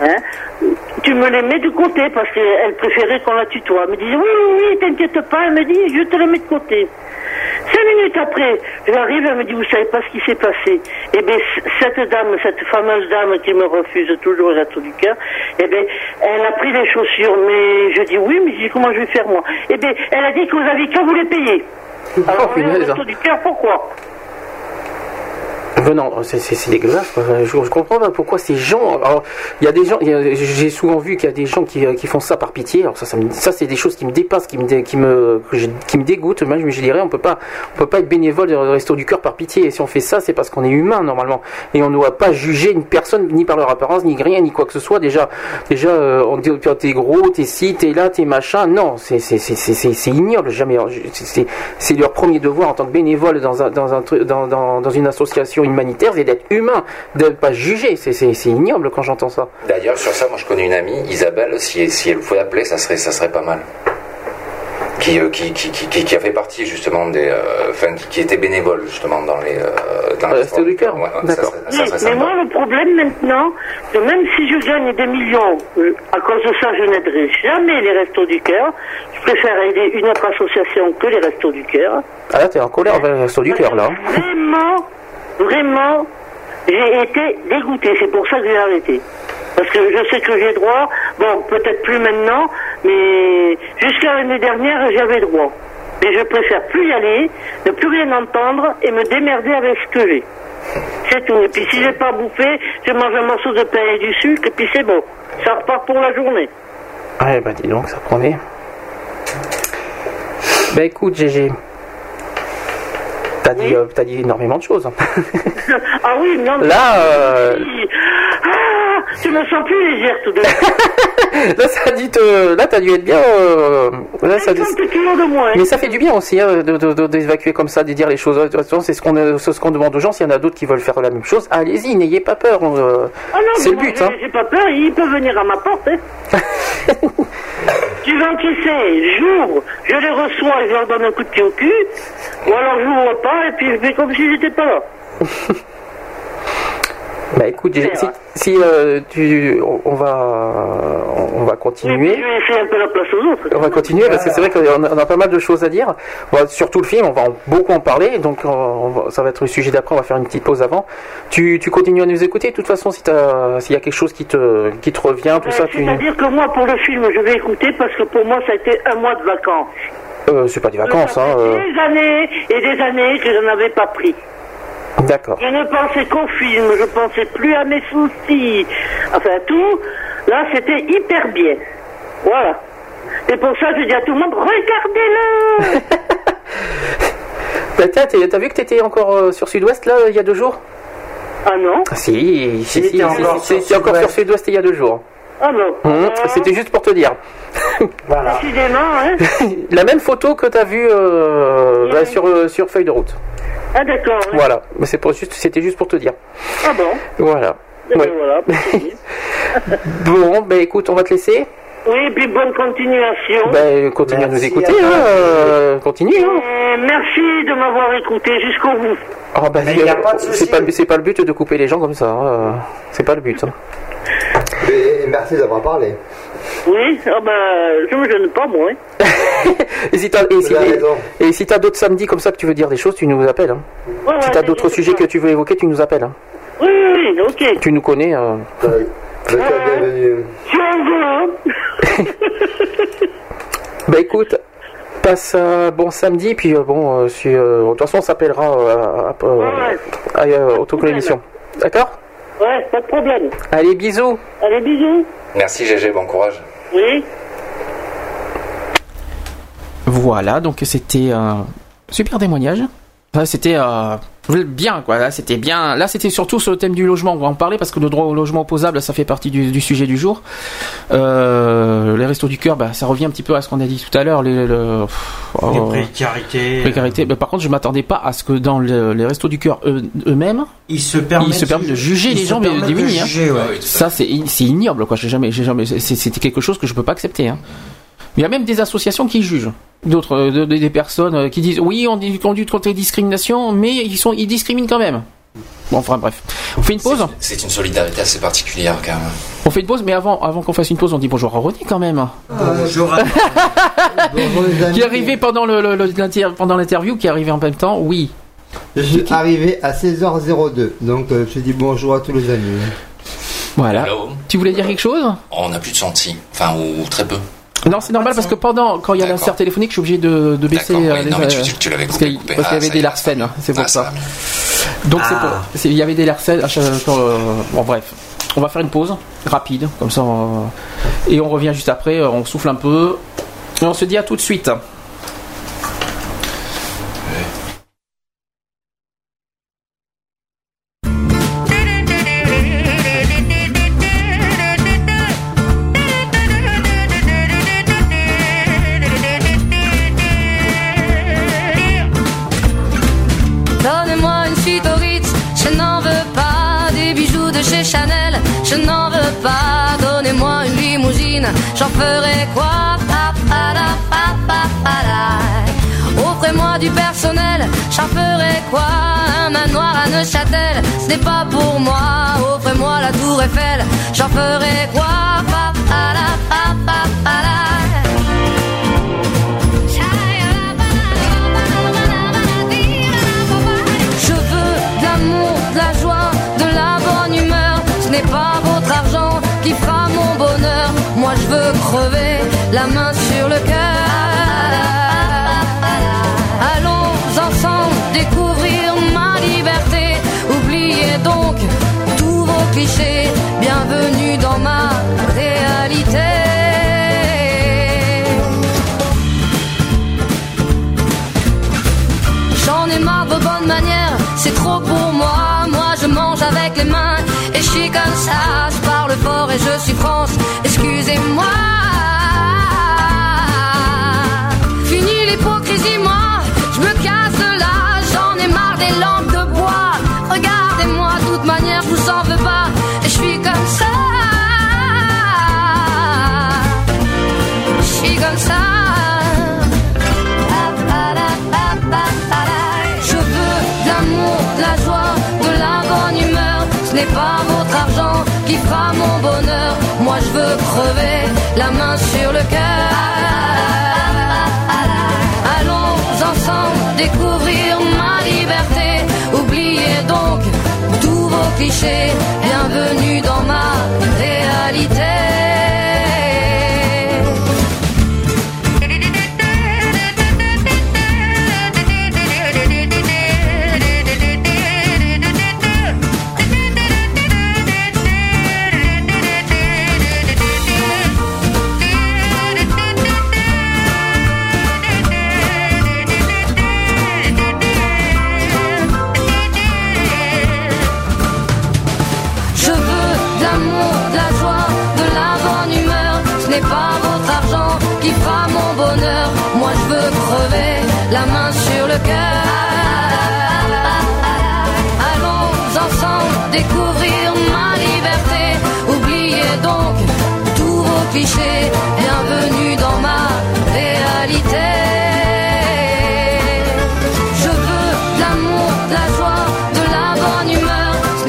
hein, tu me les mets de côté parce qu'elle préférait qu'on la tutoie. Elle me disait oui, oui, oui, t'inquiète pas. Elle me dit, je te les mets de côté. Cinq minutes après, j'arrive, elle me dit, vous savez pas ce qui s'est passé. Eh bien, cette dame, cette fameuse dame qui me refuse toujours le resto du cœur, eh bien, elle a pris les chaussures, mais je dis oui, mais je dis, comment je vais faire moi? Eh bien, elle a dit que vous avez qu'à vous les payer. Alors, resto du cœur, pourquoi? Venant, c'est- dégueulasse. Je, comprends pas pourquoi ces gens. Alors, il y a des gens. J'ai souvent vu qu'il y a des gens qui, euh, qui font ça par pitié. Alors ça, ça, ça c'est des choses qui me dépassent, qui me, qui me, qui me dégoûtent. Moi, je, dirais, on peut pas, on peut pas être bénévole au resto du cœur par pitié. Et si on fait ça, c'est parce qu'on est humain normalement. Et on ne doit pas juger une personne ni par leur apparence, ni rien, ni quoi que ce soit. Déjà, déjà, euh, on dit oh, t'es gros, t'es ci, t'es là, t'es machin. Non, c'est ignoble. Jamais. C'est- leur premier devoir en tant que bénévole dans un dans un dans, dans, dans une association humanitaire, c'est d'être humain, de ne pas juger. C'est c'est c'est ignoble quand j'entends ça. D'ailleurs, sur ça, moi je connais une amie, Isabelle, si, si elle pouvait l'appeler, ça serait, ça serait pas mal. Qui, euh, qui, qui, qui, qui- a fait partie justement des. euh, Enfin, qui, qui était bénévole justement dans les. euh, dans les Resto du Cœur Ouais, ouais, ça D'accord. mais moi, le problème maintenant, que même si je gagne des millions, euh, à cause de ça, je n'aiderai jamais les Restos du Cœur. Je préfère aider une autre association que les Restos du Cœur. Ah là, t'es en colère avec le resto du cœur là. hein. Vraiment, vraiment, j'ai été dégoûté. C'est pour ça que j'ai arrêté. Parce que je sais que j'ai droit, bon, peut-être plus maintenant, mais jusqu'à l'année dernière, j'avais droit. Mais je préfère plus y aller, ne plus rien entendre et me démerder avec ce que j'ai. C'est tout. Et puis si j'ai pas bouffé, je mange un morceau de pain et du sucre, et puis c'est bon. Ça repart pour la journée. Ouais, bah dis donc, ça promet. Bah écoute, GG. T'as dit, euh, dit énormément de choses. hein. [LAUGHS] ah oui, non, mais... Là, euh, je me sens plus légère tout de suite. [LAUGHS] là, ça a dû te, là, t'as dû être bien. euh, Là, ça, 50 kilos de moins. mais ça fait du bien aussi hein, de, de- de- d'évacuer comme ça, de dire les choses. De toute façon, c'est ce qu'on, euh, ce qu'on demande aux gens. S'il y en a d'autres qui veulent faire la même chose, allez-y, n'ayez pas peur. on, euh, Ah c'est le but. j'ai- Hein. J'ai pas peur, il peut venir à ma porte. Hein. Qui c'est, j'ouvre, je les reçois et je leur donne un coup de pied au cul, ou alors j'ouvre pas et puis je fais comme si j'étais pas là. [LAUGHS] Bah écoute, si, si, euh, tu, on, va, on va continuer. Je vais un peu la place aux autres. On va continuer parce que c'est vrai qu'on a, pas mal de choses à dire. On va, surtout le film, on va en- beaucoup en parler, donc on- on va- ça va être le sujet d'après. On va faire une petite pause avant. Tu, tu continues à nous écouter. De toute façon, si s'il y a quelque chose qui te, qui te revient, tout ça, tu. Euh, C'est-à-dire que moi, pour le film, je vais écouter parce que pour moi, ça a été un mois de vacances. Euh, c'est pas des vacances, hein. euh, Des années et des années que je n'avais pas pris. D'accord. Je ne pensais qu'au film, je pensais plus à mes soucis. Enfin, tout, là, c'était hyper bien. Voilà. Et pour ça, je dis à tout le monde, regardez-le [LAUGHS] Bah, t'as, vu que t'étais encore euh, sur Sud-Ouest là il y a deux jours? Ah non Ah, Si, si, si, si, encore si, encore sur. Sud-Ouest il y a deux jours. Ah non Hum, C'était juste pour te dire. [LAUGHS] Voilà. Hein [LAUGHS] La même photo que t'as vue euh, là, sur, euh, sur feuille de route. Ah d'accord. Voilà, mais c'est pour juste, c'était juste pour te dire. Ah bon Voilà. Eh ben voilà. bah. [LAUGHS] Bon, ben écoute, on va te laisser. Oui, et puis bonne continuation. Ben continue à nous écouter. à. Hein, euh, continue. Hein. Merci de m'avoir écouté jusqu'au bout. Ah, ben, Mais y a euh, pas de c'est souci. pas, c'est pas le but de couper les gens comme ça. hein, euh, C'est pas le but. hein. Et merci d'avoir parlé. Oui, ah ben, je me gêne pas, moi. hein. [LAUGHS] Et si t'as, si, et, et si d'autres samedis comme ça que tu veux dire des choses, tu nous appelles. hein. Ouais, Si t'as d'autres sujets que tu veux évoquer, tu nous appelles. hein. Oui, oui, oui, ok. Tu nous connais. euh. Vous êtes la bienvenue. Bah écoute, passe un bon samedi, puis euh, bon, euh, si, euh, de toute façon on s'appellera euh, à- à- Ouais, à- euh, au tour de l'émission. D'accord? Ouais, pas de problème. Allez, bisous Allez, bisous. Merci GG, bon courage. Oui. Voilà, donc c'était un super témoignage. Enfin, c'était euh, Bien, quoi. Là, c'était bien. Là, c'était surtout sur le thème du logement. On va en parler parce que le droit au logement opposable, ça fait partie du, du sujet du jour. Euh, les restos du cœur, bah, ça revient un petit peu à ce qu'on a dit tout à l'heure. Les, le- Les oh, précarités. précarité. Mais par contre, je m'attendais pas à ce que dans le- les restos du cœur eux- eux-mêmes, Ils se permettent, ils se permettent de juger les gens mais de démunis. hein. ouais. Ça, c'est ignoble, quoi. J'ai jamais, j'ai jamais. c'est- C'était quelque chose que je peux pas accepter. hein. Il y a même des associations qui jugent. D'autres, euh, de- de- des personnes euh, qui disent oui, on dit qu'on lutte contre les discriminations, mais ils sont, ils discriminent quand même. Bon, enfin bref. On fait une pause. C'est une solidarité assez particulière quand même. On fait une pause, mais avant, avant qu'on fasse une pause, on dit bonjour à René quand même. Bonjour. [LAUGHS] Bonjour les amis. Qui est arrivé pendant le, le- le- l'inter- pendant l'interview, qui est arrivé en même temps. Oui. Je suis arrivé à 16h02, donc euh, je dis bonjour à tous les amis. Voilà. Hello. Tu voulais dire quelque chose? On n'a plus de senti, enfin ou, ou très peu. Non, c'est normal parce que pendant, quand il y a l'insert téléphonique, je suis obligé de, de baisser. D'accord, oui. euh, les- Non, mais tu- euh, tu- tu l'avais parce coupé, qu'il- coupé. Parce qu'il y Ah, avait des larcènes, c'est pour Ah, ça. Donc c'est Ah. pour- c'est- il y avait des chaque quand, euh, Bon bref, on va faire une pause rapide, comme ça, on- et on revient juste après. On souffle un peu et on se dit à tout de suite.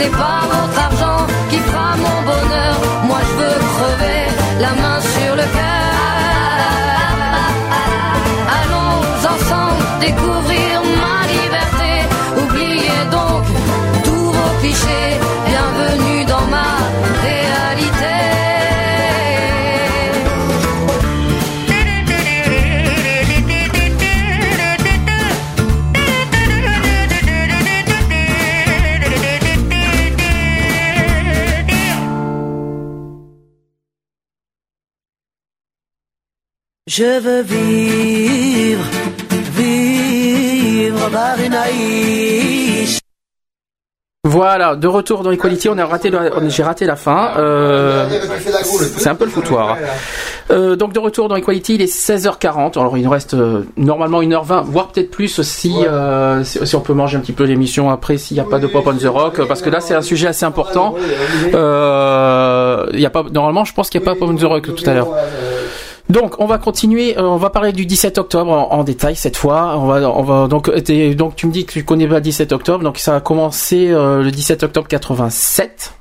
N'est pas votre argent qui fera mon bonheur. Moi je veux crever la main sur le cœur. Allons ensemble découvrir Je veux vivre, vivre par une Aïch. Voilà, de retour dans Equality, on a raté, j'ai raté la fin. Euh, c'est un peu le foutoir. Euh, donc de retour dans Equality, il est 16h40. Alors il nous reste euh, normalement 1h20, voire peut-être plus si, euh, si, si on peut manger un petit peu l'émission après, s'il n'y a pas de pop on the rock, parce que là c'est un sujet assez important. Euh, il y a pas, normalement, je pense qu'il n'y a pas pop on the rock tout à l'heure. Donc, on va continuer. euh, on va parler du 17 octobre en, en détail cette fois. On va, on va donc, euh, donc tu me dis que tu connais pas le 17 octobre. Donc, ça a commencé euh, le 17 octobre 87.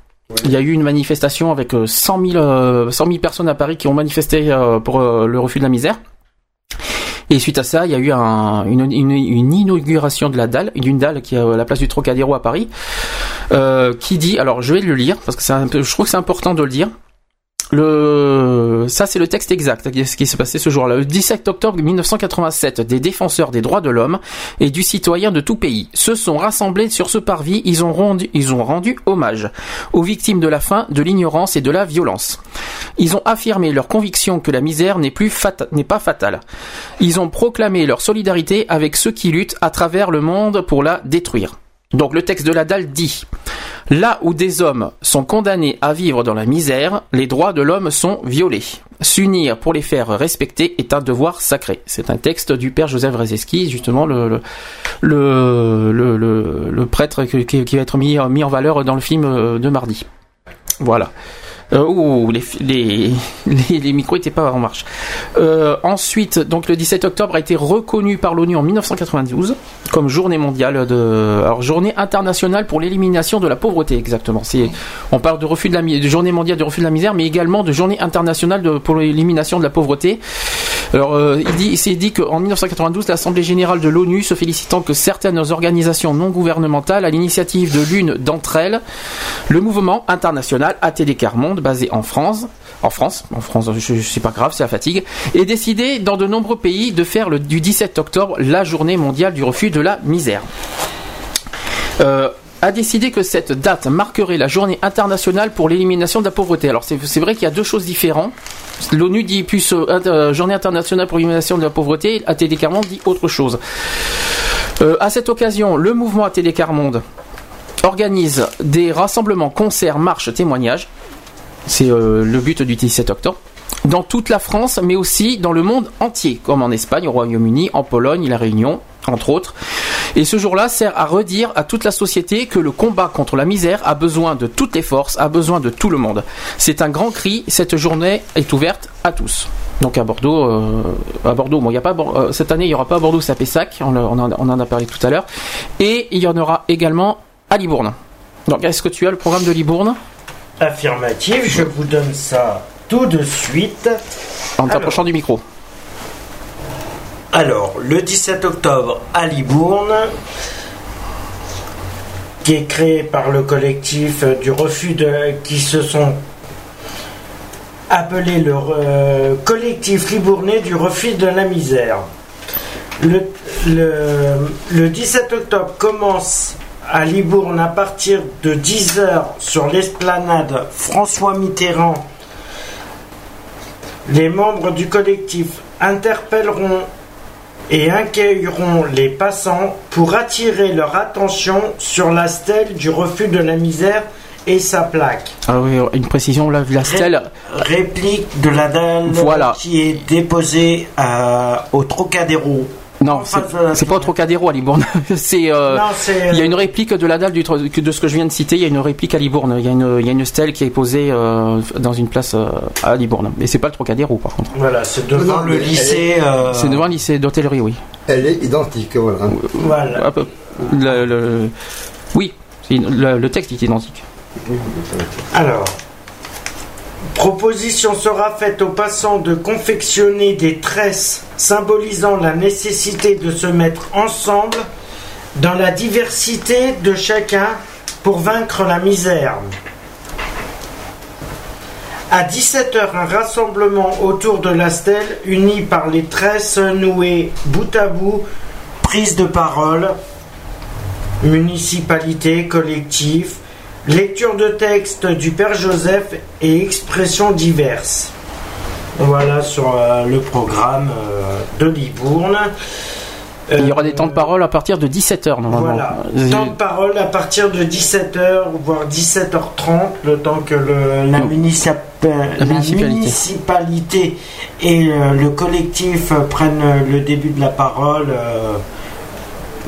Il y a eu une manifestation avec euh, 100 000, euh, 100 000 personnes à Paris qui ont manifesté euh, pour le refus de la misère. Et suite à ça, il y a eu un- une, une- une inauguration de la dalle, d'une dalle qui est à la place du Trocadéro à Paris, euh, qui dit, alors je vais le lire parce que c'est un peu, je trouve que c'est important de le dire. Le, ça c'est le texte exact, ce qui s'est passé ce jour-là. Le 17 octobre 1987, des défenseurs des droits de l'homme et du citoyen de tout pays se sont rassemblés sur ce parvis. Ils ont rendu, hommage aux victimes de la faim, de l'ignorance et de la violence. Ils ont affirmé leur conviction que la misère n'est plus n'est pas fatale. Ils ont proclamé leur solidarité avec ceux qui luttent à travers le monde pour la détruire. Donc le texte de la dalle dit Là où des hommes sont condamnés à vivre dans la misère, les droits de l'homme sont violés. S'unir pour les faire respecter est un devoir sacré. C'est un texte du père Joseph Rezeski, justement le prêtre qui, va être mis, mis en valeur dans le film euh, de mardi. Voilà. Euh, ouh, les, les, les, les micros n'étaient pas en marche. Euh, ensuite, donc le 17 octobre a été reconnu par l'ONU en 1992 comme journée mondiale de, alors journée internationale pour l'élimination de la pauvreté exactement. C'est, on parle de refus de la, journée mondiale de refus de la misère, mais également de journée internationale de, pour l'élimination de la pauvreté. Alors, euh, il dit, dit qu'en 1992, l'Assemblée générale de l'ONU, se félicitant que certaines organisations non gouvernementales, à l'initiative de l'une d'entre elles, le mouvement international ATD Monde, basé en France, en France, en France, je, je sais pas grave, c'est la fatigue, est décidé dans de nombreux pays de faire le, du 17 octobre la journée mondiale du refus de la misère. Euh, a décidé que cette date marquerait la journée internationale pour l'élimination de la pauvreté. Alors c'est vrai qu'il y a deux choses différentes. L'ONU dit plus euh, euh, journée internationale pour l'élimination de la pauvreté, ATD Carmonde dit autre chose. Euh, à cette occasion, le mouvement ATD Carmonde organise des rassemblements, concerts, marches, témoignages. C'est euh, le but du 17 octobre. Dans toute la France, mais aussi dans le monde entier, comme en Espagne, au Royaume-Uni, en Pologne, la Réunion, entre autres. Et ce jour-là sert à redire à toute la société que le combat contre la misère a besoin de toutes les forces, a besoin de tout le monde. C'est un grand cri, cette journée est ouverte à tous. Donc à Bordeaux, euh, à Bordeaux, bon, y a pas euh, cette année il n'y aura pas à Bordeaux, c'est à Pessac, on, en, on en a parlé tout à l'heure, et il y en aura également à Libourne. Donc est-ce que tu as le programme de Libourne? Affirmative, je vous donne ça tout de suite. en t'approchant du micro Alors, le 17 octobre à Libourne, qui est créé par le collectif du refus de. qui se sont appelés le euh, collectif libournais du refus de la misère. Le, le- le 17 octobre commence à Libourne à partir de 10h sur l'esplanade François Mitterrand. Les membres du collectif interpelleront et accueilleront les passants pour attirer leur attention sur la stèle du refus de la misère et sa plaque. Ah oui, une précision, là, la stèle. Réplique de la dalle Voilà. qui est déposée euh, au Trocadéro. Non, c'est pas au Trocadéro à Libourne. [LAUGHS] c'est, euh, c'est, il y a euh, une réplique de la dalle du, de ce que je viens de citer. Il y a une réplique à Libourne. Il y a une, il y a une stèle qui est posée euh, dans une place euh, à Libourne. Mais c'est pas le Trocadéro, par contre. Voilà, c'est devant Non, le lycée. euh, C'est devant le lycée d'hôtellerie, oui. Elle est identique, voilà. Voilà. Le- le- oui, le, le texte est identique. Alors, proposition sera faite aux passants de confectionner des tresses symbolisant la nécessité de se mettre ensemble dans la diversité de chacun pour vaincre la misère. À 17h, un rassemblement autour de la stèle uni par les tresses nouées bout à bout, prise de parole, municipalité, collectif, lecture de texte du Père Joseph et expressions diverses. Voilà sur euh, le programme euh, de Libourne. Et il y aura des temps de parole à partir de 17h normalement. Voilà. Euh, Temps de parole à partir de 17h, voire 17h30, le temps que le- la, municipa- la municipalité. municipalité et euh, le collectif euh, prennent euh, le début de la parole.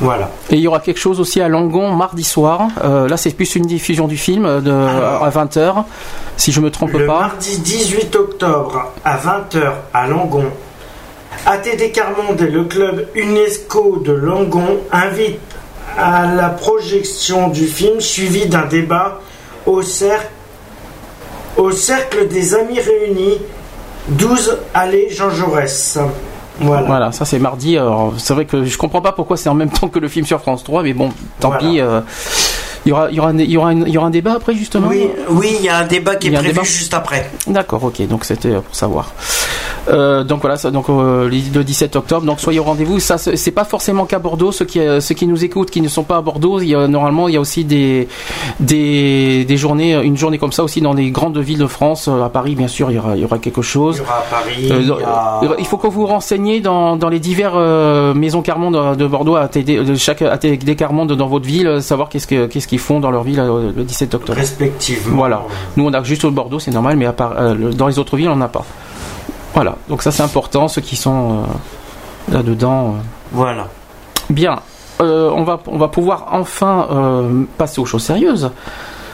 Voilà. Et il y aura quelque chose aussi à Langon mardi soir. Euh, là, c'est plus une diffusion du film euh, à 20h, si je me trompe Le pas. mardi 18 octobre à 20h à Langon, ATD Carmonde et le club UNESCO de Langon invitent à la projection du film suivi d'un débat au cercle, au cercle des Amis Réunis, 12 allée Jean Jaurès. Voilà. Voilà, ça c'est mardi. C'est vrai que je comprends pas pourquoi c'est en même temps que le film sur France 3, mais bon, tant Voilà. pis. Il y aura, il y aura, un- il y aura, un- il y aura un débat après justement. Oui, oui, il y a un débat qui est prévu juste après. D'accord, ok, donc c'était euh, pour savoir. Euh, donc voilà, ça, donc euh, le 17 octobre, donc soyez au rendez-vous. Ça, c'est pas forcément qu'à Bordeaux. Ceux qui, euh, ceux qui nous écoutent, qui ne sont pas à Bordeaux, il y a, normalement, il y a aussi des, des, des journées, une journée comme ça aussi dans les grandes villes de France. À Paris, bien sûr, il y aura, il y aura quelque chose. Il y aura à Paris. Il y dans- a- Il faut que vous renseigniez dans, dans les divers maisons Carmonde de, de Bordeaux, ATD, de chaque ATD Carmonde dans votre ville, savoir qu'est-ce que- qu'est-ce qu'ils font dans leur ville euh, le 17 octobre. Respectivement. Voilà. Nous, on a juste au Bordeaux, c'est normal, mais à part, euh, dans les autres villes, on n'a pas. Voilà. Donc ça, c'est important, ceux qui sont euh, là-dedans. Voilà. Bien. On, va, on va pouvoir enfin passer aux choses sérieuses.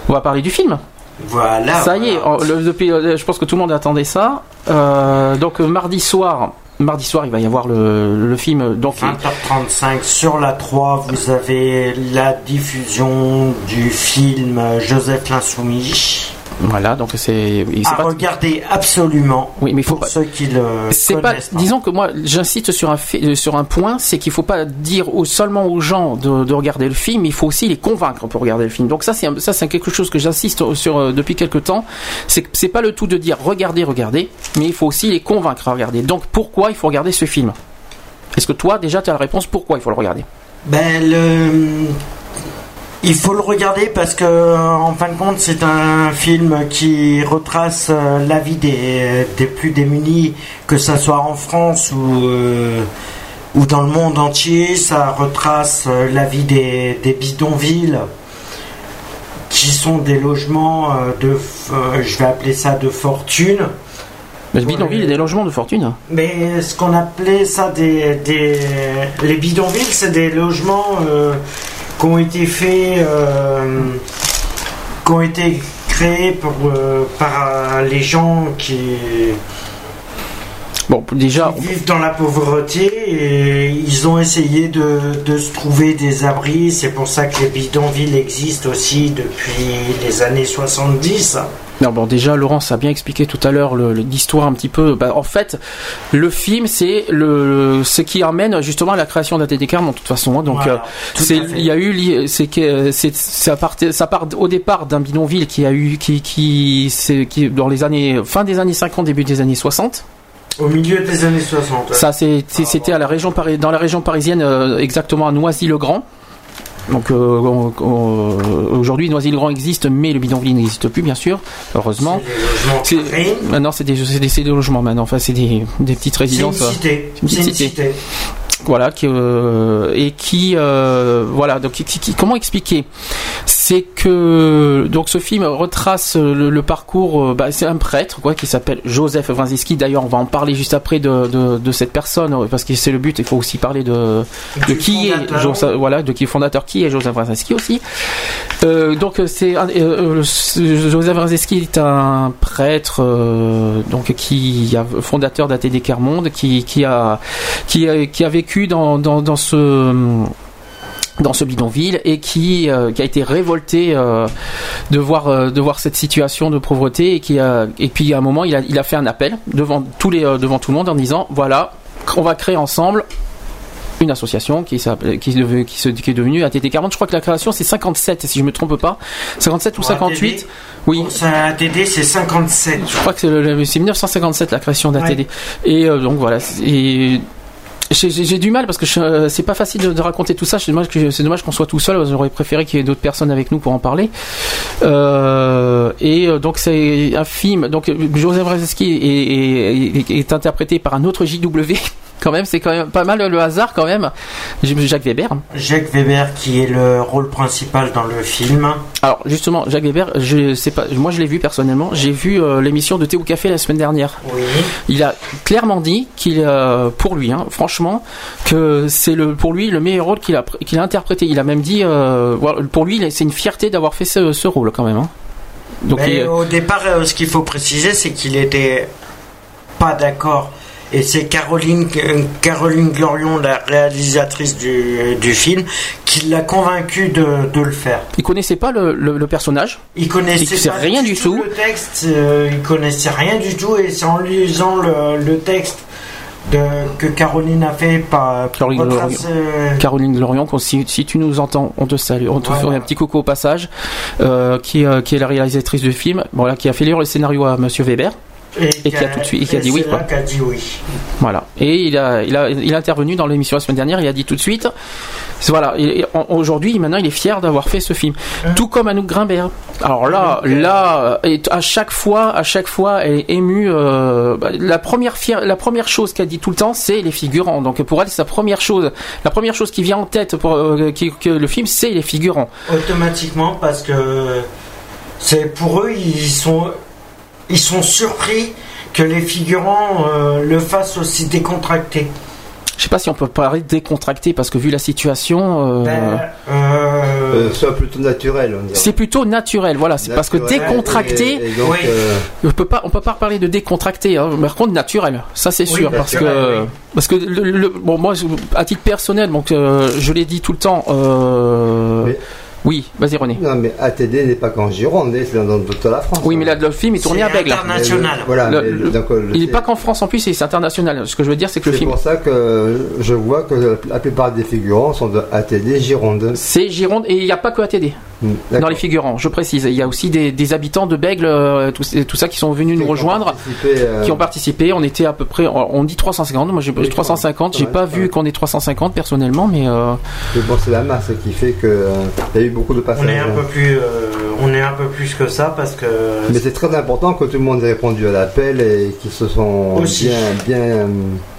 On va parler du film. Voilà. Ça y est, on- le- depuis, je pense que tout le monde attendait ça. Donc mardi soir, mardi soir, il va y avoir le, film. Donc 20h35 sur la 3, vous avez la diffusion du film Joseph l'Insoumis. Voilà, donc c'est. À pas- regarder absolument. Oui, mais il faut pour pas- ceux qui le C'est pas. connaissent. Disons que moi, j'insiste sur un fait- euh, sur un point, c'est qu'il faut pas dire seulement aux gens de, de regarder le film, il faut aussi les convaincre pour regarder le film. Donc ça, c'est ça, c'est quelque chose que j'insiste sur euh, depuis quelque temps. C'est c'est pas le tout de dire regardez, regardez, mais il faut aussi les convaincre à regarder. Donc pourquoi il faut regarder ce film? Est-ce que toi, déjà, tu as la réponse pourquoi il faut le regarder? Ben, le... Il faut le regarder parce que, en fin de compte, c'est un film qui retrace euh, la vie des, des plus démunis, que ça soit en France ou, euh, ou dans le monde entier. Ça retrace euh, la vie des, des bidonvilles, qui sont des logements euh, de, euh, je vais appeler ça de fortune. Mais le bidonville est des logements de fortune. Mais ce qu'on appelait ça des, des les bidonvilles, c'est des logements euh, qui ont été faits, euh, qui ont été créés pour, euh, par euh, les gens qui, Bon, déjà, vivent dans la pauvreté et ils ont essayé de, de se trouver des abris. C'est pour ça que les bidonvilles existent aussi depuis les années 70. Non, bon, déjà, Laurence a bien expliqué tout à l'heure l'histoire un petit peu. Bah, en fait, le film, c'est le, ce qui amène justement à la création d'ATD Carmonde, de toute façon. hein. donc, Voilà, euh, c'est, il y a eu, c'est que, c'est, ça part, ça part au départ d'un bidonville qui a eu, qui, qui, c'est, qui, dans les années, fin des années 50, début des années 60. Au milieu des années 60. Ça, c'était à la région dans la région parisienne, euh, exactement à Noisy-le-Grand. Donc euh, aujourd'hui, Noisy-le-Grand existe, mais le bidonville n'existe plus, bien sûr, heureusement. C'est des logements carrés. Maintenant, c'est des, c'est des, logements maintenant. Enfin, c'est des, des petites C'est une résidences. une cité. cité. Voilà, qui, euh, et qui, euh, voilà, donc qui- qui- comment expliquer? C'est que donc ce film retrace le, le parcours. euh, bah, c'est un prêtre quoi qui s'appelle Joseph Wrazinski. D'ailleurs, on va en parler juste après de, de, de cette personne parce que c'est le but. Il faut aussi parler de de qui est. Joseph, voilà, de qui est fondateur, qui est Joseph Wrazinski aussi. Euh, donc c'est Joseph Wrazinski est un prêtre donc qui a fondateur d'ATD Carmonde qui qui a qui a, qui a vécu dans, dans, dans ce dans ce bidonville et qui, euh, qui a été révolté euh, de voir euh, de voir cette situation de pauvreté et qui a et puis à un moment il a il a fait un appel devant tous les devant tout le monde en disant voilà on va créer ensemble une association qui est devenue- qui, se- qui est devenue ATT 40 je crois que la création c'est 57 si je me trompe pas 57 ou Pour 58 ATD, oui ATD, c'est 57. je crois que c'est le- c'est 1957 la création d'ATD. Et euh, donc voilà. Et j'ai- du mal parce que euh, c'est pas facile de, raconter tout ça. C'est dommage, qu'on soit tout seul. J'aurais préféré qu'il y ait d'autres personnes avec nous pour en parler. Euh, et euh, donc c'est un film. Donc Joseph Wrazinski est, est- est- est interprété par un autre JW. Quand même, c'est quand même pas mal le hasard quand même. Jacques Weber. Jacques Weber qui est le rôle principal dans le film. Alors justement, Jacques Weber, je sais pas, moi je l'ai vu personnellement. J'ai vu euh, l'émission de Thé ou Café la semaine dernière. Oui. Il a clairement dit qu'il, euh, pour lui, hein, franchement, que c'est le, pour lui le meilleur rôle qu'il a, qu'il a interprété. Il a même dit, euh, pour lui, c'est une fierté d'avoir fait ce, ce rôle quand même. hein. Donc il- au départ, ce qu'il faut préciser, c'est qu'il était pas d'accord. Et c'est Caroline, euh, Caroline Glorion, la réalisatrice du, du film, qui l'a convaincu de, de le faire. il connaissait pas le, le- le personnage. Il connaissait Il sait pas rien du tout. le texte, euh, il connaissait rien du tout, et c'est en lisant le, le texte de, que Caroline a fait par Caroline euh, Caroline Glorion, si, si tu nous entends, on te salue. On te fait un petit coucou au passage, euh, qui, euh, qui est la réalisatrice du film, voilà, qui a fait lire le scénario à Monsieur Weber. Et, qui a tout de suite, et qui a et dit oui, quoi. dit. Voilà. Et il a, il a, il a intervenu dans l'émission la semaine dernière. Il a dit tout de suite. Voilà. Aujourd'hui, maintenant, il est fier d'avoir fait ce film. Tout comme Anouk Grimbert. Alors là, là, et à chaque fois, à chaque fois, elle est émue. euh, bah, la première fière, la première chose qu'elle dit tout le temps, c'est les figurants. Donc pour elle, c'est sa première chose. La première chose qui vient en tête pour euh, qui- que le film, c'est les figurants. Automatiquement, parce que c'est pour eux, ils sont, ils sont surpris que les figurants euh, le fassent aussi décontracté. Je sais pas si on peut parler de décontracté parce que vu la situation. euh, Ben, Euh, soit plutôt naturel, on dirait. C'est plutôt naturel, voilà. C'est parce que décontracté, et- et donc, euh, on peut pas, on peut pas parler de décontracté. Hein. Par contre, naturel, ça c'est Oui, sûr, parce naturel, que, oui. parce que le, le- bon, moi, je- à titre personnel, donc euh, je l'ai dit tout le temps. Euh, Oui, vas-y René. Non, mais ATD n'est pas qu'en Gironde, hein, c'est dans, dans toute la France. Oui, mais là, le film est tourné C'est à Bègle. international. Le- voilà, Le- mais le- donc, euh, il n'est c'est- pas qu'en France en plus, c'est international. Ce que je veux dire, c'est que le C'est film. pour ça que je vois que la plupart des figurants sont de ATD Gironde. C'est Gironde et il n'y a pas que ATD dans les figurants. Je précise, il y a aussi des, des habitants de Bègle, euh, tout, tout ça qui sont venus nous rejoindre, euh, qui ont participé. On était à peu près, on dit 350. Moi, j'ai 350. J'ai pas vu qu'on est 350 personnellement, mais euh, Mais bon, c'est la masse qui fait que euh, il y a eu beaucoup de passages. on est un peu plus, euh, on est un peu plus que ça parce que Mais c'est très important que tout le monde ait répondu à l'appel et qu'ils se sont Aussi. bien, bien.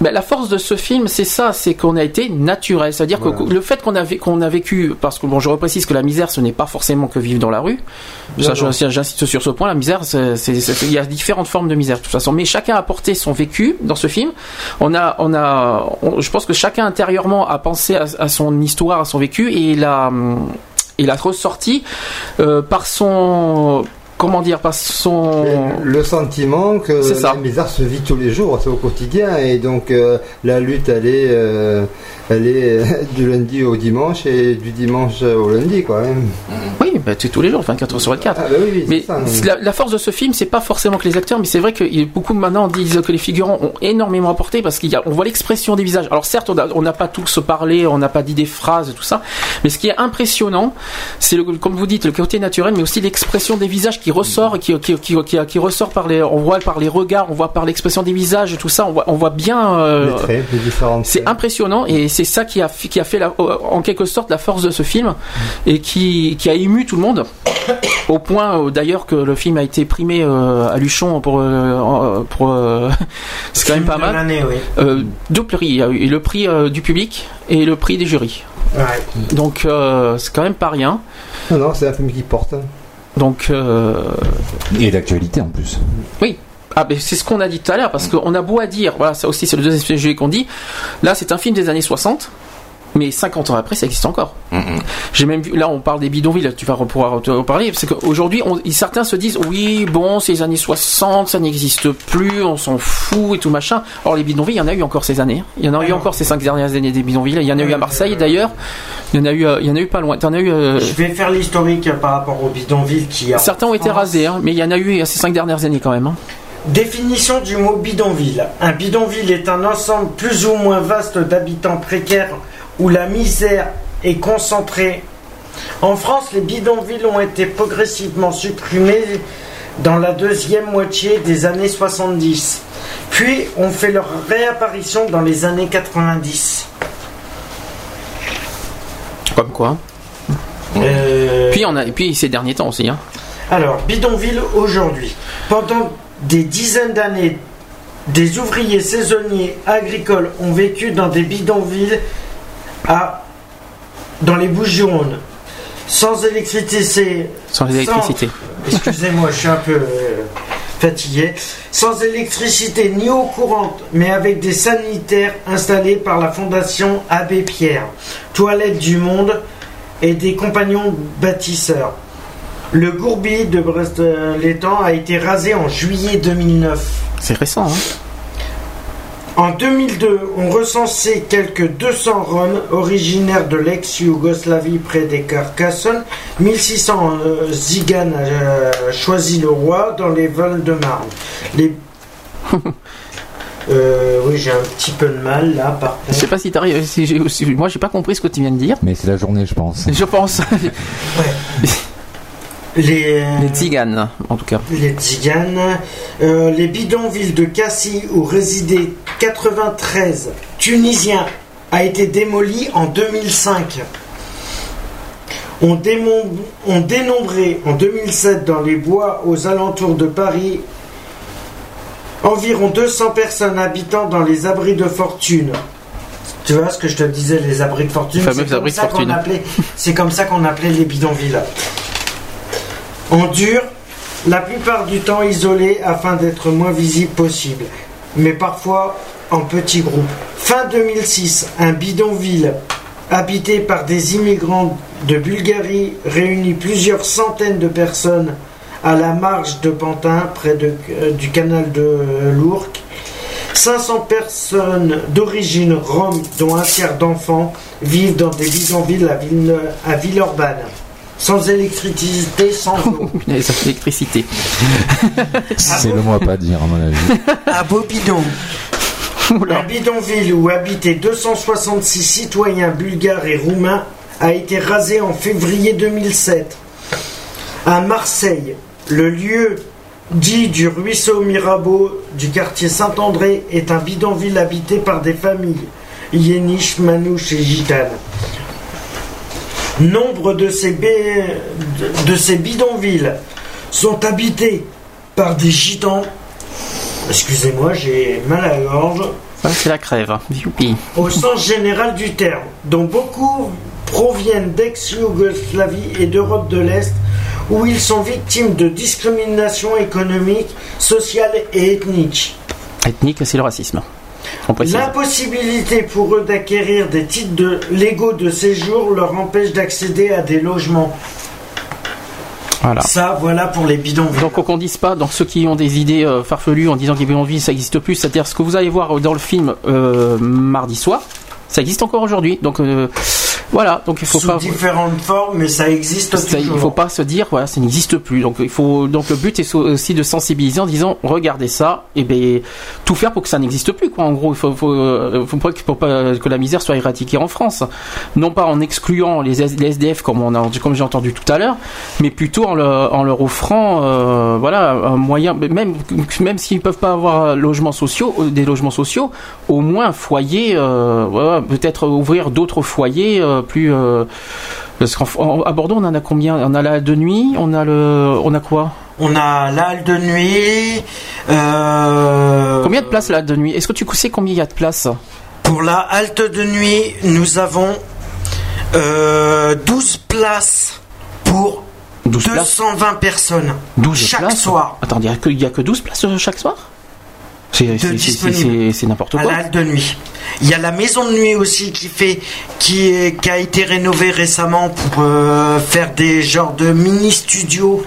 Ben, la force de ce film, c'est ça, c'est qu'on a été naturel. C'est-à-dire Voilà. que le fait qu'on a, qu'on a vécu, parce que bon, je reprécise que la misère, ce n'est pas forcément que vivre dans la rue. J'insiste sur ce point. La misère, il y a différentes formes de misère de toute façon. Mais chacun a apporté son vécu dans ce film. On a, on a, on- je pense que chacun intérieurement a pensé à, à son histoire, à son vécu, et il a, il a ressorti euh, par son, comment dire, par son. Le sentiment que C'est ça. la misère se vit tous les jours, c'est au quotidien, et donc euh, la lutte, elle est, euh, elle est euh, du lundi au dimanche et du dimanche au lundi, quoi. hein. Oui, ben, c'est tous les jours, 24 heures sur 24. Ah, bah oui, oui, mais ça, hein. la, la force de ce film, c'est pas forcément que les acteurs, mais c'est vrai que beaucoup maintenant disent que les figurants ont énormément apporté parce qu'on voit l'expression des visages. Alors certes, on n'a pas tous parlé, on n'a pas dit des phrases tout ça, mais ce qui est impressionnant, c'est le- comme vous dites le côté naturel, mais aussi l'expression des visages qui ressort, qui, qui, qui, qui, qui ressort par les, on voit par les regards, on voit par l'expression des visages, tout ça, on voit, on voit bien. euh, Les traits, les différentes. c'est impressionnant et c'est ça qui a, qui a fait la- en quelque sorte la force de ce film et qui, qui a ému tout le monde au point euh, d'ailleurs que le film a été primé euh, à Luchon pour, euh, pour euh, c'est quand même pas de mal oui. Euh, deux prix il y a eu le prix euh, du public et le prix des jurys Ouais. donc euh, c'est quand même pas rien Non, non, c'est un film qui porte. Donc euh, Et d'actualité en plus. Oui. Ah, ben c'est ce qu'on a dit tout à l'heure, parce qu'on a beau à dire, voilà, ça aussi c'est le deuxième sujet qu'on dit, là c'est un film des années 60, mais 50 ans après ça existe encore. J'ai même vu, là on parle des bidonvilles, tu vas pouvoir te reparler, parce qu'aujourd'hui certains se disent, oui, bon, c'est les années 60, ça n'existe plus, on s'en fout et tout machin. Or les bidonvilles, il y en a eu encore ces années, il y en a eu encore ces cinq dernières années des bidonvilles, il y en a eu à Marseille d'ailleurs, il y en a eu, euh, il y en a eu pas loin, t'en as eu... euh, Je vais faire l'historique par rapport au bidonville qui a. Certains ont été rasés, hein, mais il y en a eu ces cinq dernières années quand même. hein. Définition du mot bidonville. Un bidonville est un ensemble plus ou moins vaste d'habitants précaires où la misère est concentrée. En France, les bidonvilles ont été progressivement supprimés dans la deuxième moitié des années 70, puis ont fait leur réapparition dans les années 90. Comme quoi. Euh, Puis on a, et puis ces derniers temps aussi. Hein. Alors, bidonville aujourd'hui. Pendant des dizaines d'années, des ouvriers saisonniers agricoles ont vécu dans des bidonvilles à, dans les Bouches-du-Rhône. Sans électricité. Sans électricité. Excusez-moi, je suis un peu euh, fatigué. Sans électricité ni eau courante, mais avec des sanitaires installés par la Fondation Abbé Pierre, Toilette du Monde et des compagnons bâtisseurs. Le gourbi de Brest-l'Étang a été rasé en juillet 2009. C'est récent, hein En 2002, on recensait quelques 200 Roms originaires de l'ex-Yougoslavie près des Carcassonne. 1600 euh, Ziganes euh, choisi le roi dans les vols de Marne. Les... [LAUGHS] Euh, oui, j'ai un petit peu de mal là, par Je sais pas si t'arrives. Si j'ai- si- moi, j'ai pas compris ce que tu viens de dire. Mais c'est la journée, je pense. Je pense. [LAUGHS] [LAUGHS] Les, Les tziganes, en tout cas. les Tziganes, euh, les bidonvilles de Cassis où résidaient 93 Tunisiens a été démoli en 2005. On, démon- on dénombrait en 2007 dans les bois aux alentours de Paris environ 200 personnes habitant dans les abris de fortune. Tu vois ce que je te disais, les abris de fortune? Comme ça qu'on appelait- C'est comme ça qu'on appelait les bidonvilles. En dur, la plupart du temps isolés afin d'être moins visible possible, mais parfois en petits groupes. Fin 2006, un bidonville habité par des immigrants de Bulgarie réunit plusieurs centaines de personnes à la marge de Pantin, près euh, du canal de euh, l'Ourcq. 500 personnes d'origine rome, dont un tiers d'enfants, vivent dans des bidonvilles à, à Villeurbanne. Sans électricité, sans [LAUGHS] eau. Électricité. [LAUGHS] C'est le mot à pas dire, à mon avis. À Bobidon. Un bidonville où habitaient 266 citoyens bulgares et roumains a été rasé en février 2007. À Marseille, le lieu dit du ruisseau Mirabeau du quartier Saint-André est un bidonville habité par des familles yéniches, manouches et gitanes. Nombre de ces, de- de ces bidonvilles sont habités par des gitans. Excusez-moi, j'ai mal à la gorge. Ça, c'est la crève. Youpi. Au sens général du terme, dont beaucoup proviennent d'ex-Yougoslavie et d'Europe de l'Est, où ils sont victimes de discrimination économique, sociale et ethnique. Ethnique, c'est le racisme. On. L'impossibilité pour eux d'acquérir des titres de légaux de séjour leur empêche d'accéder à des logements. Voilà. Ça, voilà pour les bidonvilles. Donc qu'on dise pas, dans ceux qui ont des idées euh, farfelues en disant qu'ils vivent en ville, ça n'existe plus. C'est-à-dire ce que vous allez voir dans le film euh, mardi soir, ça existe encore aujourd'hui. Donc euh, voilà, donc il faut Sous pas. différentes formes, mais ça existe Ça, il toujours. faut pas se dire voilà ça n'existe plus donc il faut donc le but est aussi de sensibiliser en disant regardez ça et ben tout faire pour que ça n'existe plus quoi en gros il faut faut, euh, faut pas, que- pour pas que la misère soit éradiquée en France non pas en excluant les, SDF comme on a comme j'ai entendu tout à l'heure mais plutôt en, le- en leur offrant euh, voilà un moyen même même s'ils peuvent pas avoir logements sociaux euh, des logements sociaux au moins un foyer euh, voilà, peut-être ouvrir d'autres foyers euh, plus euh, parce qu'à Bordeaux, on en a combien? On a la halle de nuit, on a le, on a quoi? On a la halle de nuit. euh, Combien de places la halle de nuit? Est-ce que tu sais combien il y a de places? Pour la halte de nuit, nous avons euh, 12 places pour 12 places? 220 personnes 12 chaque places? soir. Attends, il y a que, il y a que 12 places euh, chaque soir? C'est n'importe à quoi. la halte de nuit. Il y a la maison de nuit aussi qui fait qui, est- qui a été rénovée récemment pour euh, faire des genres de mini studios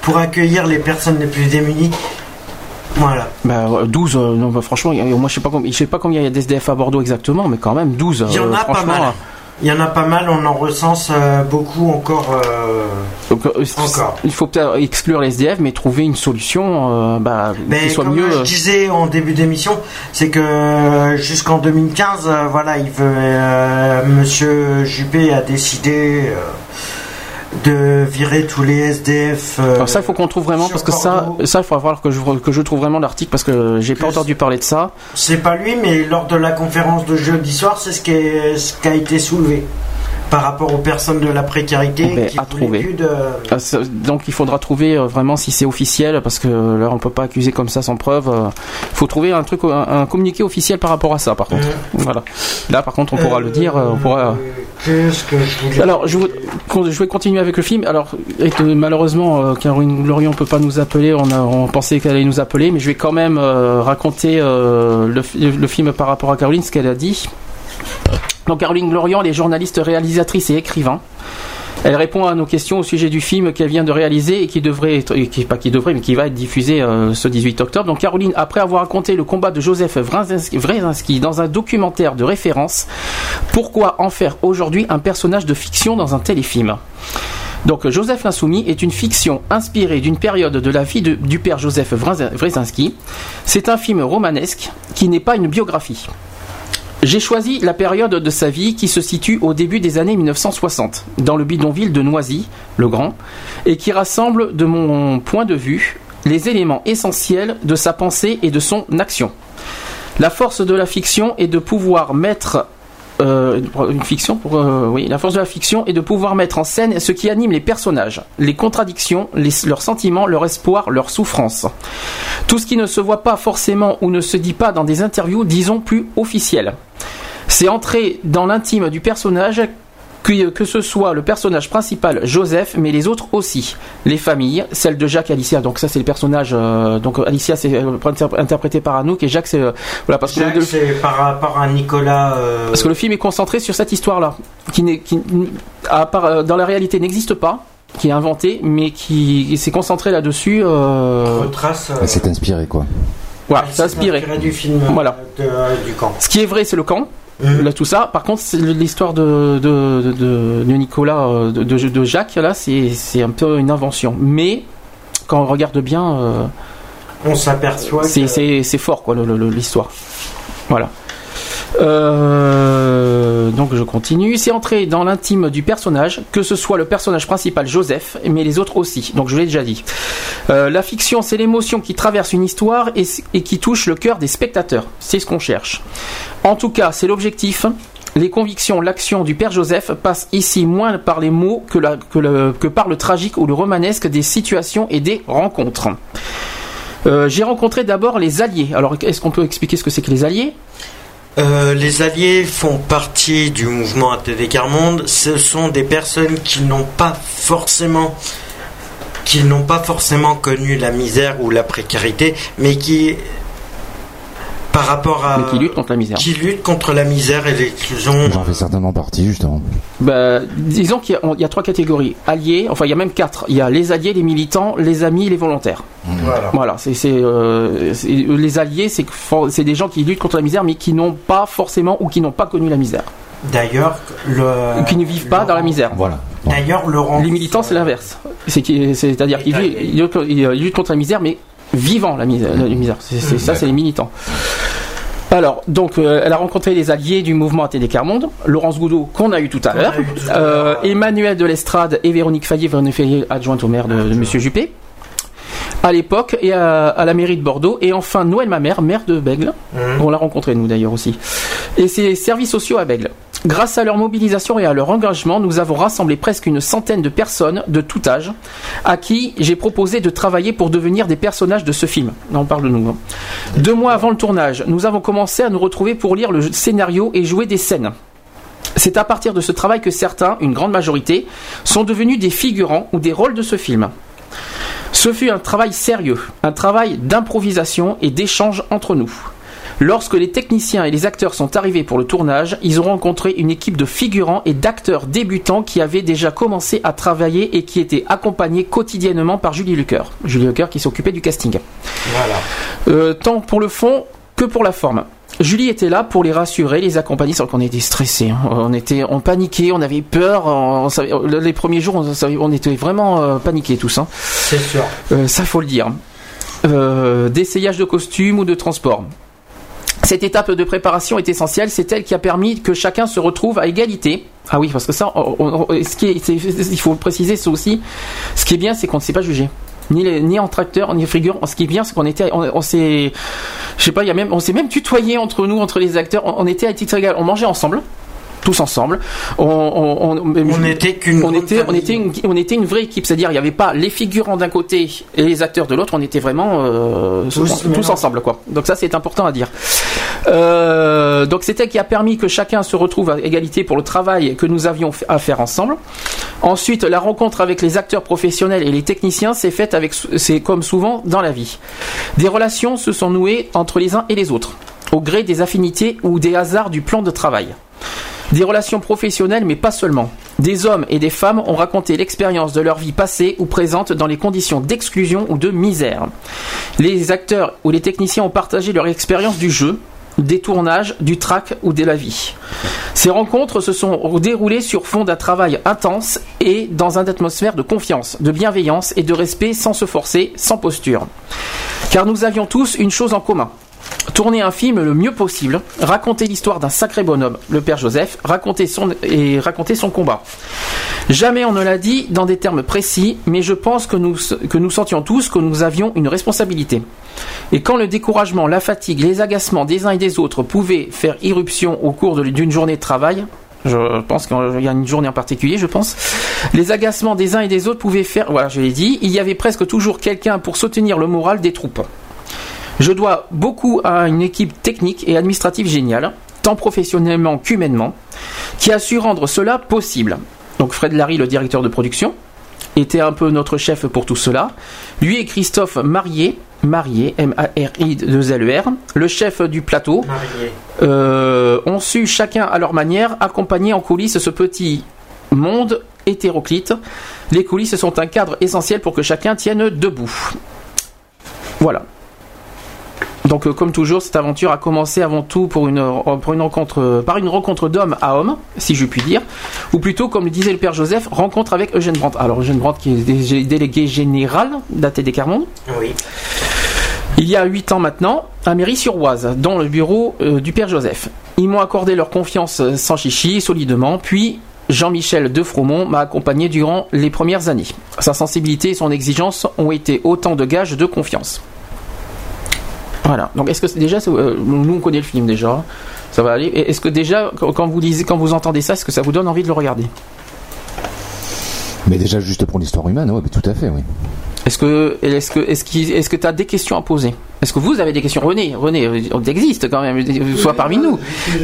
pour accueillir les personnes les plus démunies. Voilà. Bah, ouais, 12, euh, non, bah, franchement, moi je sais pas combien, je sais pas combien il y a d'SDF à Bordeaux exactement, mais quand même 12. Il y en euh, a pas mal. Il y en a pas mal, on en recense euh, beaucoup encore. euh, Donc, euh, Encore. Il faut peut-être exclure les SDF, mais trouver une solution bah, Mais qui soit comme mieux. je disais en début d'émission, c'est que jusqu'en 2015, euh, voilà, il veut, Monsieur Juppé a décidé de virer tous les SDF. euh, Alors ça, il faut qu'on trouve vraiment, parce que ça, ça, il faut falloir que je, que je trouve vraiment l'article, parce que j'ai pas entendu parler de ça. C'est pas lui, mais lors de la conférence de jeudi soir, c'est ce qui, est- ce qui a été soulevé par rapport aux personnes de la précarité Ben, qui à trouver. de... Ah, ça- Donc il faudra trouver euh, vraiment si c'est officiel parce que là on peut pas accuser comme ça sans preuve. euh, Il faut trouver un truc, un, un communiqué officiel par rapport à ça par contre. Voilà. Là par contre on pourra le dire, euh, on pourra. Alors je, vais continuer avec le film. Alors que, malheureusement euh, Caroline Glorion peut pas nous appeler. On pensait qu'elle allait nous appeler, mais je vais quand même euh, raconter euh, le film par rapport à Caroline ce qu'elle a dit. Donc Caroline Glorian, elle est journaliste, réalisatrice et écrivain. Elle répond à nos questions au sujet du film qu'elle vient de réaliser et qui devrait être, va être diffusé euh, ce 18 octobre. Donc Caroline, après avoir raconté le combat de Joseph Wrzinski dans un documentaire de référence, pourquoi en faire aujourd'hui un personnage de fiction dans un téléfilm? Donc Joseph l'Insoumis est une fiction inspirée d'une période de la vie du père Joseph Wrzinski. C'est un film romanesque qui n'est pas une biographie. J'ai choisi la période de sa vie qui se situe au début des années 1960, dans le bidonville de Noisy, le Grand, et qui rassemble, de mon point de vue, les éléments essentiels de sa pensée et de son action. La force de la fiction est de pouvoir mettre euh, euh, la force de la fiction est de pouvoir mettre en scène ce qui anime les personnages les contradictions leurs sentiments leur espoir leur souffrance. Tout ce qui ne se voit pas forcément ou ne se dit pas dans des interviews disons plus officielles. C'est entrer dans l'intime du personnage que, que ce soit le personnage principal Joseph, mais les autres aussi, les familles, celle de Jacques et Alicia. Donc ça c'est le personnage. euh, donc Alicia c'est euh, interprété par Anouk et Jacques c'est euh, voilà parce que Jacques, le- c'est par rapport à Nicolas... euh, parce que le film est concentré sur cette histoire-là, qui, n'est- qui à part, euh, dans la réalité n'existe pas, qui est inventée, mais qui s'est concentré là-dessus. Euh... Retrace. Elle s'est inspirée, quoi. Voilà, c'est inspiré. inspiré du film Voilà. de- euh, du camp. Ce qui est vrai, c'est le camp. Là, tout ça. Par contre, l'histoire de, de, de, de- de Nicolas, euh, de, Jacques, là, c'est c'est un peu une invention. Mais quand on regarde bien, euh, On s'aperçoit c'est que... fort, quoi, l'histoire. Voilà. Euh, donc je continue. C'est entrer dans l'intime du personnage, que ce soit le personnage principal Joseph, mais les autres aussi. Donc je l'ai déjà dit. Euh, la fiction, c'est l'émotion qui traverse une histoire et, qui touche le cœur des spectateurs. C'est ce qu'on cherche. En tout cas, c'est l'objectif. Les convictions, l'action du père Joseph passe ici moins par les mots que par le tragique ou le romanesque des situations et des rencontres. Euh, J'ai rencontré d'abord les alliés. Alors, est-ce qu'on peut expliquer ce que c'est que les alliés? Euh, les alliés font partie du mouvement ATD Carmonde. Ce sont des personnes qui n'ont pas forcément qui n'ont pas forcément connu la misère ou la précarité, mais qui par rapport à Mais qui luttent contre la misère. qui luttent contre la misère et l'exclusion. J'en fais certainement partie, justement. Bah, disons qu'il y, a- y trois catégories. Alliés, enfin il y a même quatre. Il y a les alliés, les militants, les amis, les volontaires. Voilà. Voilà, c'est c'est, euh, c'est- les alliés, c'est c'est des gens qui luttent contre la misère, mais qui n'ont pas forcément ou qui n'ont pas connu la misère, D'ailleurs, le ou qui ne vivent pas dans la misère. Voilà. d'ailleurs Laurent Les militants, c'est l'inverse. C'est C'est-à-dire qu'ils luttent contre la misère, mais vivant la misère. la misère. C'est ça, c'est les militants. Alors, donc, euh, elle a rencontré les alliés du mouvement ATD Carmonde, Laurence Goudot, qu'on a eu tout à l'heure, euh, Emmanuel de l'Estrade et Véronique Fayet, Véronique Fayet, adjointe au maire de, de Monsieur Juppé, à l'époque, et à, à la mairie de Bordeaux, et enfin Noël Mamère, maire de Bègle, on l'a rencontré nous d'ailleurs aussi, et ses services sociaux à Bègle. Grâce à leur mobilisation et à leur engagement, nous avons rassemblé presque une centaine de personnes de tout âge à qui j'ai proposé de travailler pour devenir des personnages de ce film. On parle de nous. hein. Deux mois avant le tournage, nous avons commencé à nous retrouver pour lire le scénario et jouer des scènes. C'est à partir de ce travail que certains, une grande majorité, sont devenus des figurants ou des rôles de ce film. Ce fut un travail sérieux, un travail d'improvisation et d'échange entre nous. Lorsque les techniciens et les acteurs sont arrivés pour le tournage, ils ont rencontré une équipe de figurants et d'acteurs débutants qui avaient déjà commencé à travailler et qui étaient accompagnés quotidiennement par Julie Lecoeur. Julie Lecoeur qui s'occupait du casting. Voilà. Euh, tant pour le fond que pour la forme. Julie était là pour les rassurer, les accompagner, sans qu'on était stressés. hein. On était, on paniquait, on avait peur. On savait- les premiers jours, on, était vraiment euh, paniqués tous. hein. C'est sûr. Euh, ça faut le dire. Euh, D'essayage de costumes ou de transport. Cette étape de préparation est essentielle, c'est elle qui a permis que chacun se retrouve à égalité. Ah oui, parce que ça, ce il faut le préciser, c'est aussi, ce qui est bien, c'est qu'on ne s'est pas jugé. Ni, les, ni en tracteur, ni figure. Ce qui est bien, c'est qu'on était, on, on s'est, je sais pas, il y a même, on s'est même tutoyé entre nous, entre les acteurs. On était à titre égal. On mangeait ensemble. Tous ensemble. On, on, on, était qu'une on était, on famille. était, une, on était une vraie équipe, c'est-à-dire il n'y avait pas les figurants d'un côté et les acteurs de l'autre, on était vraiment euh, Tous ensemble, quoi. Donc ça, c'est important à dire. Euh, donc c'était qui a permis que chacun se retrouve à égalité pour le travail que nous avions à faire ensemble. Ensuite, la rencontre avec les acteurs professionnels et les techniciens s'est faite avec, c'est comme souvent dans la vie. Des relations se sont nouées entre les uns et les autres, au gré des affinités ou des hasards du plan de travail. Des relations professionnelles, mais pas seulement. Des hommes et des femmes ont raconté l'expérience de leur vie passée ou présente dans les conditions d'exclusion ou de misère. Les acteurs ou les techniciens ont partagé leur expérience du jeu, des tournages, du track ou de la vie. Ces rencontres se sont déroulées sur fond d'un travail intense et dans une atmosphère de confiance, de bienveillance et de respect sans se forcer, sans posture. Car nous avions tous une chose en commun. Tourner un film le mieux possible, raconter l'histoire d'un sacré bonhomme, le père Joseph, raconter son, et raconter son combat. Jamais on ne l'a dit dans des termes précis, mais je pense que nous, que nous sentions tous que nous avions une responsabilité. Et quand le découragement, la fatigue, les agacements des uns et des autres pouvaient faire irruption au cours d'une journée de travail, je pense qu'il y a une journée en particulier, je pense. Les agacements des uns et des autres pouvaient faire, voilà, je l'ai dit, il y avait presque toujours quelqu'un pour soutenir le moral des troupes. Je dois beaucoup à une équipe technique et administrative géniale, tant professionnellement qu'humainement, qui a su rendre cela possible. Donc Fred Larry, le directeur de production, était un peu notre chef pour tout cela. Lui et Christophe Marié, Marié, M-A-R-I-2-L-E-R, E le chef du plateau, euh, ont su chacun à leur manière accompagner en coulisses ce petit monde hétéroclite. Les coulisses sont un cadre essentiel pour que chacun tienne debout. Voilà. Donc, euh, comme toujours, cette aventure a commencé avant tout pour une, euh, pour une rencontre, euh, par une rencontre d'homme à homme, si je puis dire, ou plutôt, comme le disait le père Joseph, rencontre avec Eugène Brandt. Alors, Eugène Brandt, qui est dé- délégué général d'ATD Carmonde, Oui. il y a 8 ans maintenant, à Mairie-sur-Oise, dans le bureau euh, du père Joseph. Ils m'ont accordé leur confiance sans chichi, solidement, puis Jean-Michel de Fromont m'a accompagné durant les premières années. Sa sensibilité et son exigence ont été autant de gages de confiance. Voilà. Donc, est-ce que déjà, euh, nous on connaît le film déjà, ça va aller. Est-ce que déjà, quand vous lisez, quand vous entendez ça, est-ce que ça vous donne envie de le regarder? Mais déjà, juste pour l'histoire humaine, mais tout à fait, oui. Est-ce que, est-ce que, est-ce est-ce que tu as des questions à poser? Est-ce que vous avez des questions René, René, euh, on existe quand même, soit parmi nous.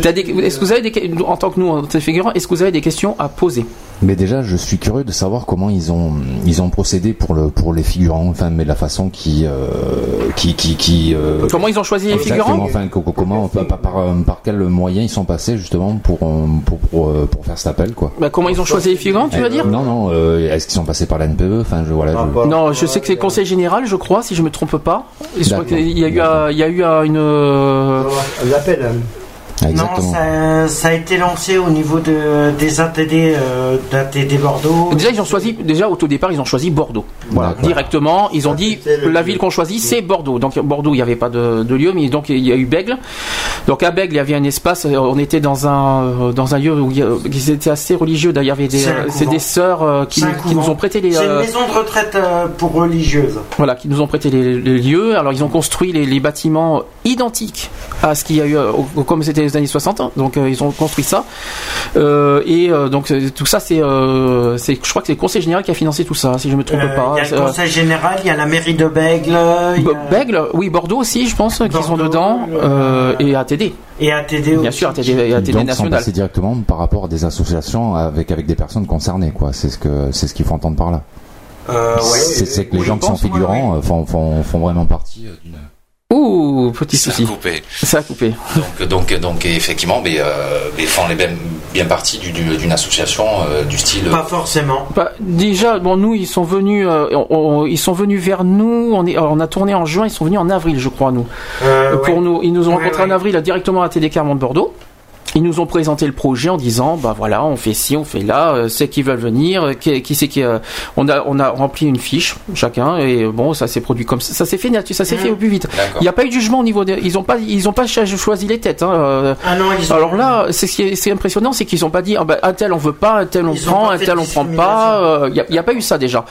Est-ce que vous avez des, que- en tant que nous, en tant que figurants, est-ce que vous avez des questions à poser? Mais déjà, je suis curieux de savoir comment ils ont ils ont procédé pour le pour les figurants, enfin, mais la façon qui euh, qui qui qui. euh, Comment ils ont choisi les exactement, figurants Enfin, co- co- comment par, par, par, par quel moyen ils sont passés justement pour euh, pour pour, euh, pour faire cet appel quoi. Bah, Comment ils ont choisi les figurants, tu vas dire? Non non, euh, est-ce qu'ils sont passés par la NPE Enfin, je voilà. je- Non, je sais que c'est le conseil général, je crois, si je me trompe pas. Et je crois D'accord. Qu'il y a eu, euh, il y a eu euh, une. euh, Non, ça, ça a été lancé au niveau de, des ATD, euh, d'ATD Bordeaux. Déjà, ils ont choisi. Déjà, au tout départ, ils ont choisi Bordeaux. Voilà, directement. Ils ont dit la ville qu'on choisit, c'est Bordeaux. Donc Bordeaux, il n'y avait pas de, de lieu, mais donc il y a eu Bègle. Donc à Bègle, il y avait un espace. euh, On était dans un euh, dans un lieu où il y a- qui était assez religieux. D'ailleurs, il y avait des C'est euh, des sœurs qui, nous ont prêté les. C'est une maison de retraite pour religieuses. Voilà, qui nous ont prêté les, les lieux. Alors, ils ont construit les, les bâtiments identiques à ce qu'il y a eu, comme c'était les années 60. hein. Donc, euh, ils ont construit ça. Euh, et euh, donc, tout ça, c'est, euh, c'est, je crois que c'est le Conseil général qui a financé tout ça, si je me trompe Euh, pas. Il y a C'est, le conseil général, il y a la mairie de Bègle. a- Bègle, oui, Bordeaux aussi, je pense, qu'ils sont dedans, euh, et ATD. Et ATD Bien sûr, ATD, et ATD Donc, national. passés directement par rapport à des associations avec avec des personnes concernées quoi. C'est ce que c'est ce qu'il faut entendre par là. Euh, ouais, c'est c'est que les gens qui sont ouais, figurants font, font, font vraiment partie d'une. Ouh, petit Ça a souci. coupé. Ça a coupé. Donc, donc, donc effectivement, mais, euh, mais font les bien, bien partie du- du- d'une association euh, du style. Pas forcément. Bah, déjà, bon, nous, ils sont venus, euh, on- on- ils sont venus vers nous. On, est, on a tourné en juin. Ils sont venus en avril, je crois, nous. Euh, pour ouais. nous, ils nous ont Ouais, rencontrés en avril directement à TD Carmont de Bordeaux. Ils nous ont présenté le projet en disant, bah voilà, on fait ci, on fait là, euh, c'est qui veulent venir, euh, qui, qui c'est qui, euh, on a, on a rempli une fiche chacun et bon, ça s'est produit comme ça, ça s'est fait, ça s'est fait au plus vite. Il n'y a pas eu de jugement au niveau des, ils ont pas, ils ont pas cho- choisi les têtes. Hein. Ah non, ils ont- Alors là, c'est ce qui est, impressionnant, c'est qu'ils ont pas dit, ah bah, un tel on veut pas, un tel on Ils prend, un tel on prend pas. Il n'y a, a pas eu ça déjà.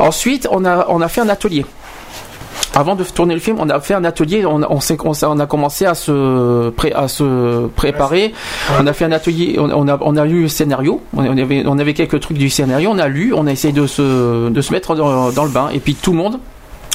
Ensuite, on a, on a fait un atelier. Avant de tourner le film, on a fait un atelier, on, a- on, on commencé à se, pré- à se préparer. On a fait un atelier, on, on a, on a lu le scénario, on on avait, on avait quelques trucs du scénario, on a lu, on a essayé de se, de se mettre dans, dans le bain, et puis tout le monde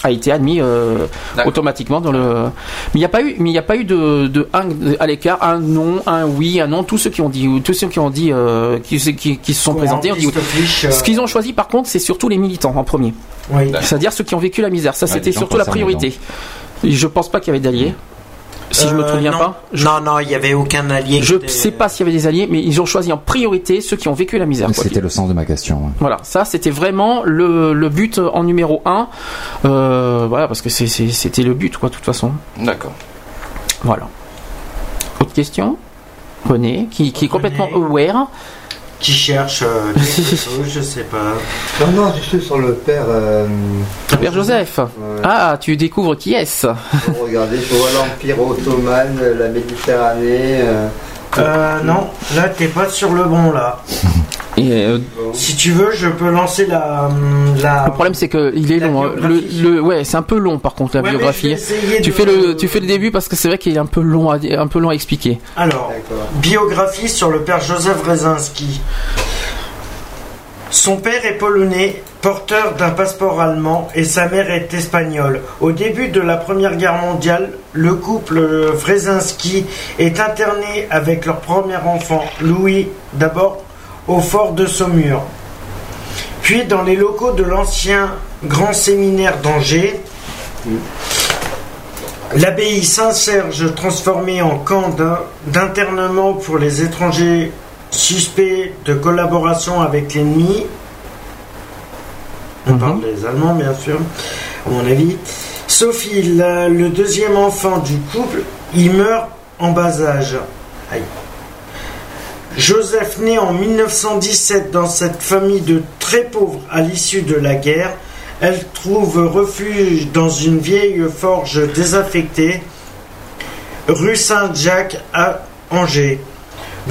a été admis euh, automatiquement dans le. Mais il n'y a pas eu, mais il n'y a pas eu de, de un à l'écart, un non, un oui, un non. Tous ceux qui ont dit, tous ceux qui ont dit, euh, qui, qui, qui se sont présentés, ont dit fiche, euh. Ce qu'ils ont choisi, par contre, c'est surtout les militants en premier. Oui. C'est-à-dire ceux qui ont vécu la misère. Ça, Ouais, c'était surtout la priorité. Je pense pas qu'il y avait d'alliés. Si je me Euh, souviens non. pas. Non, non, il n'y avait aucun allié. Je sais pas s'il y avait des alliés, mais ils ont choisi en priorité ceux qui ont vécu la misère. C'était le sens de ma question. ouais. Voilà, ça c'était vraiment le, le but en numéro 1. voilà, parce que c'était le but, quoi, de toute façon. D'accord. Voilà. Autre question? René, qui, qui est complètement aware. Qui cherche euh, [LAUGHS] quelque chose, je sais pas. Non, non, je suis sur le père. euh, Le Père Joseph. Ah, tu découvres qui est-ce Regardez, je vois l'Empire ottoman, la Méditerranée. euh, Euh, non, là t'es pas sur le bon là. [LAUGHS] Et, euh, Si tu veux, je peux lancer la. hum, la... Le problème c'est que il est long. hein. Le, le- ouais, c'est un peu long par contre la Ouais, biographie. Tu de- fais le, tu fais le début parce que c'est vrai qu'il est un peu long, à, un peu long à expliquer. Alors, biographie sur le père Joseph Rezinski. Son père est polonais, porteur d'un passeport allemand, et sa mère est espagnole. Au début de la Première Guerre mondiale, le couple Wrezinski est interné avec leur premier enfant, Louis, d'abord au fort de Saumur, puis dans les locaux de l'ancien grand séminaire d'Angers. L'abbaye Saint-Serge transformée en camp d'in- d'internement pour les étrangers suspects de collaboration avec l'ennemi. On parle des Allemands, bien sûr, à mon avis. Sophie, la- le deuxième enfant du couple, il meurt en bas âge. Aïe. Joseph né en 1917 dans cette famille de très pauvres à l'issue de la guerre. Elle trouve refuge dans une vieille forge désaffectée, rue Saint-Jacques à Angers.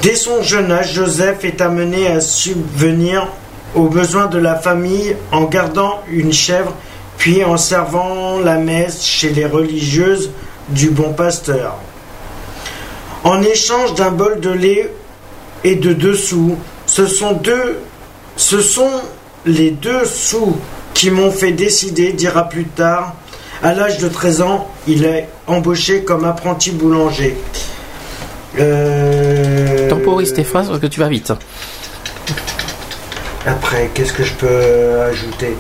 Dès son jeune âge, Joseph est amené à subvenir aux besoins de la famille en gardant une chèvre, puis en servant la messe chez les religieuses du Bon Pasteur. En échange d'un bol de lait et de deux sous, ce sont deux, ce sont les deux sous qui m'ont fait décider, dira plus tard. À l'âge de 13 ans, il est embauché comme apprenti boulanger. Euh, Temporise tes phrases parce que tu vas vite. Après, qu'est-ce que je peux ajouter?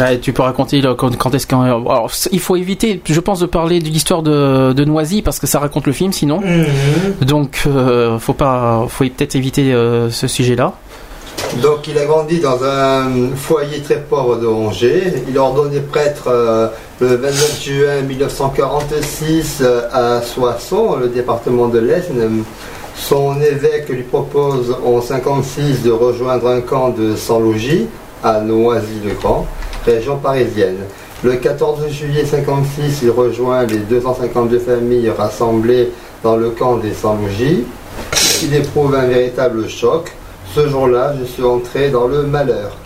Bah, tu peux raconter le- quand, quand est-ce qu'on. Alors, il faut éviter, je pense, de parler de l'histoire de, de Noisy parce que ça raconte le film sinon. Donc, euh, faut pas, faut peut-être éviter euh, ce sujet-là. Donc il a grandi dans un foyer très pauvre de Angers. Il est ordonné prêtre euh, le 29 juin 1946 euh, à Soissons, le département de l'Aisne. Son évêque lui propose en 56 de rejoindre un camp de sans-logis à Noisy-le-Grand, région parisienne. Le 14 juillet 56, il rejoint les 252 familles rassemblées dans le camp des sans-logis. Il éprouve un véritable choc. Ce jour-là, je suis entré dans le malheur,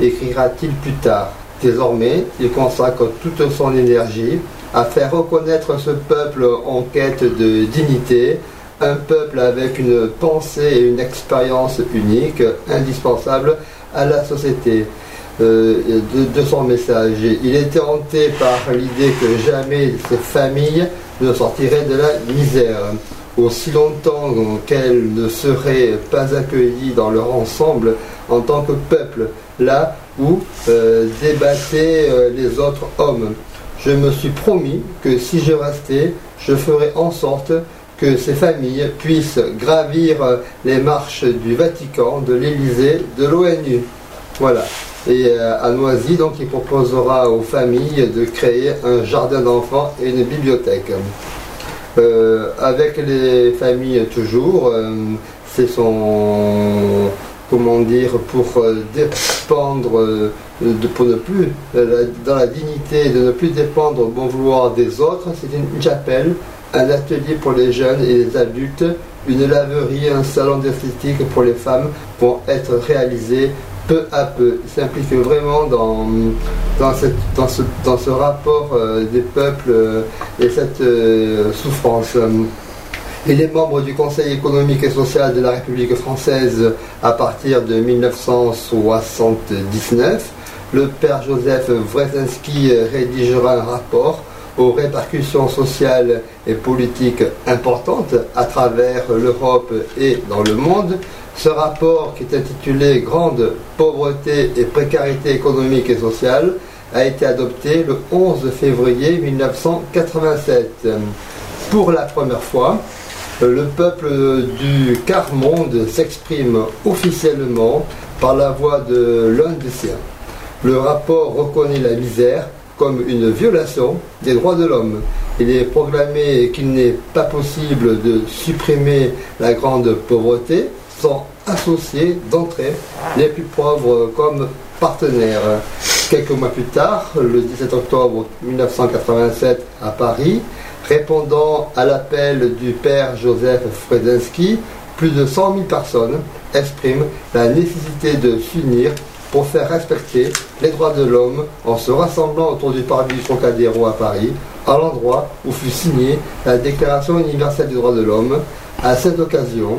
écrira-t-il plus tard. Désormais, il consacre toute son énergie à faire reconnaître ce peuple en quête de dignité, un peuple avec une pensée et une expérience unique, indispensable à la société. Euh, de, son message. Il était hanté par l'idée que jamais ces familles ne sortiraient de la misère aussi longtemps qu'elles ne seraient pas accueillies dans leur ensemble en tant que peuple, là où euh, débattaient euh, les autres hommes. Je me suis promis que si je restais, je ferais en sorte que ces familles puissent gravir les marches du Vatican, de l'Élysée, de l'ONU. Voilà. Et euh, à Noisy, donc, il proposera aux familles de créer un jardin d'enfants et une bibliothèque. Euh, avec les familles toujours, euh, c'est son comment dire pour dépendre de, pour ne plus dans la dignité de ne plus dépendre au bon vouloir des autres. C'est une chapelle, un atelier pour les jeunes et les adultes, une laverie, un salon d'esthétique pour les femmes vont être réalisés peu à peu. S'implique vraiment dans, dans, ce, dans ce rapport euh, des peuples euh, et cette euh, souffrance. Il est membre du Conseil économique et social de la République française à partir de 1979. Le père Joseph Wresinski rédigera un rapport aux répercussions sociales et politiques importantes à travers l'Europe et dans le monde. Ce rapport, qui est intitulé Grande pauvreté et précarité économique et sociale, a été adopté le 11 février 1987. Pour la première fois, le peuple du quart-monde s'exprime officiellement par la voix de l'un des siens. Le rapport reconnaît la misère comme une violation des droits de l'homme. Il est proclamé qu'il n'est pas possible de supprimer la grande pauvreté sans associer d'entrée les plus pauvres comme partenaires. Quelques mois plus tard, le 17 octobre 1987 à Paris, répondant à l'appel du père Joseph Fredensky, plus de 100 000 personnes expriment la nécessité de s'unir pour faire respecter les droits de l'homme en se rassemblant autour du parvis du Trocadéro à Paris, à l'endroit où fut signée la Déclaration universelle des droits de l'homme. À cette occasion,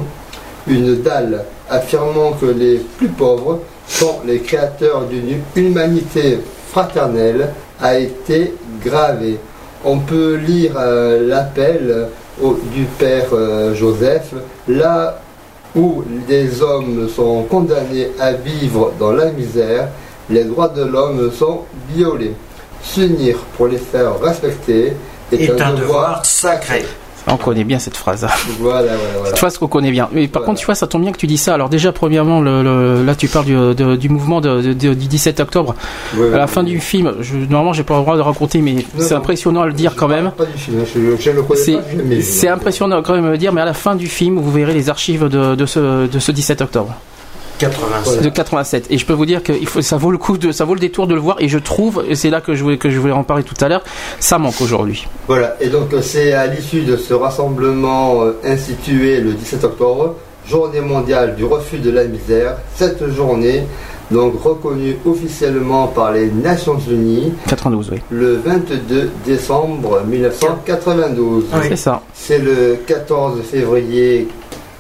une dalle affirmant que les plus pauvres sont les créateurs d'une humanité fraternelle a été gravée. On peut lire euh, l'appel au- du père euh, Joseph, là où des hommes sont condamnés à vivre dans la misère, les droits de l'homme sont violés. S'unir pour les faire respecter est, Est un devoir sacré. On connaît bien cette phrase. [LAUGHS] Voilà, voilà, voilà. Tu vois ce qu'on connaît bien. Mais par contre, tu vois, ça tombe bien que tu dis ça. Alors déjà, premièrement, le, le- là, tu parles du, de- du mouvement de- de- de- du 17 octobre. Ouais, à la fin du film, je, normalement, j'ai pas le droit de raconter, mais c'est impressionnant à le dire quand même. Hein, C'est impressionnant quand même à le dire, mais à la fin du film, vous verrez les archives de, de ce, de ce 17 octobre. 87. De 87. Et je peux vous dire que il faut, ça vaut le coup de, ça vaut le détour de le voir. Et je trouve, et c'est là que je voulais, que je voulais en parler tout à l'heure, ça manque aujourd'hui. Voilà, et donc euh, c'est à l'issue de ce rassemblement euh, institué le 17 octobre, journée mondiale du refus de la misère, cette journée, donc reconnue officiellement par les Nations Unies 92, oui. le 22 décembre 1992. C'est ça. C'est le 14 février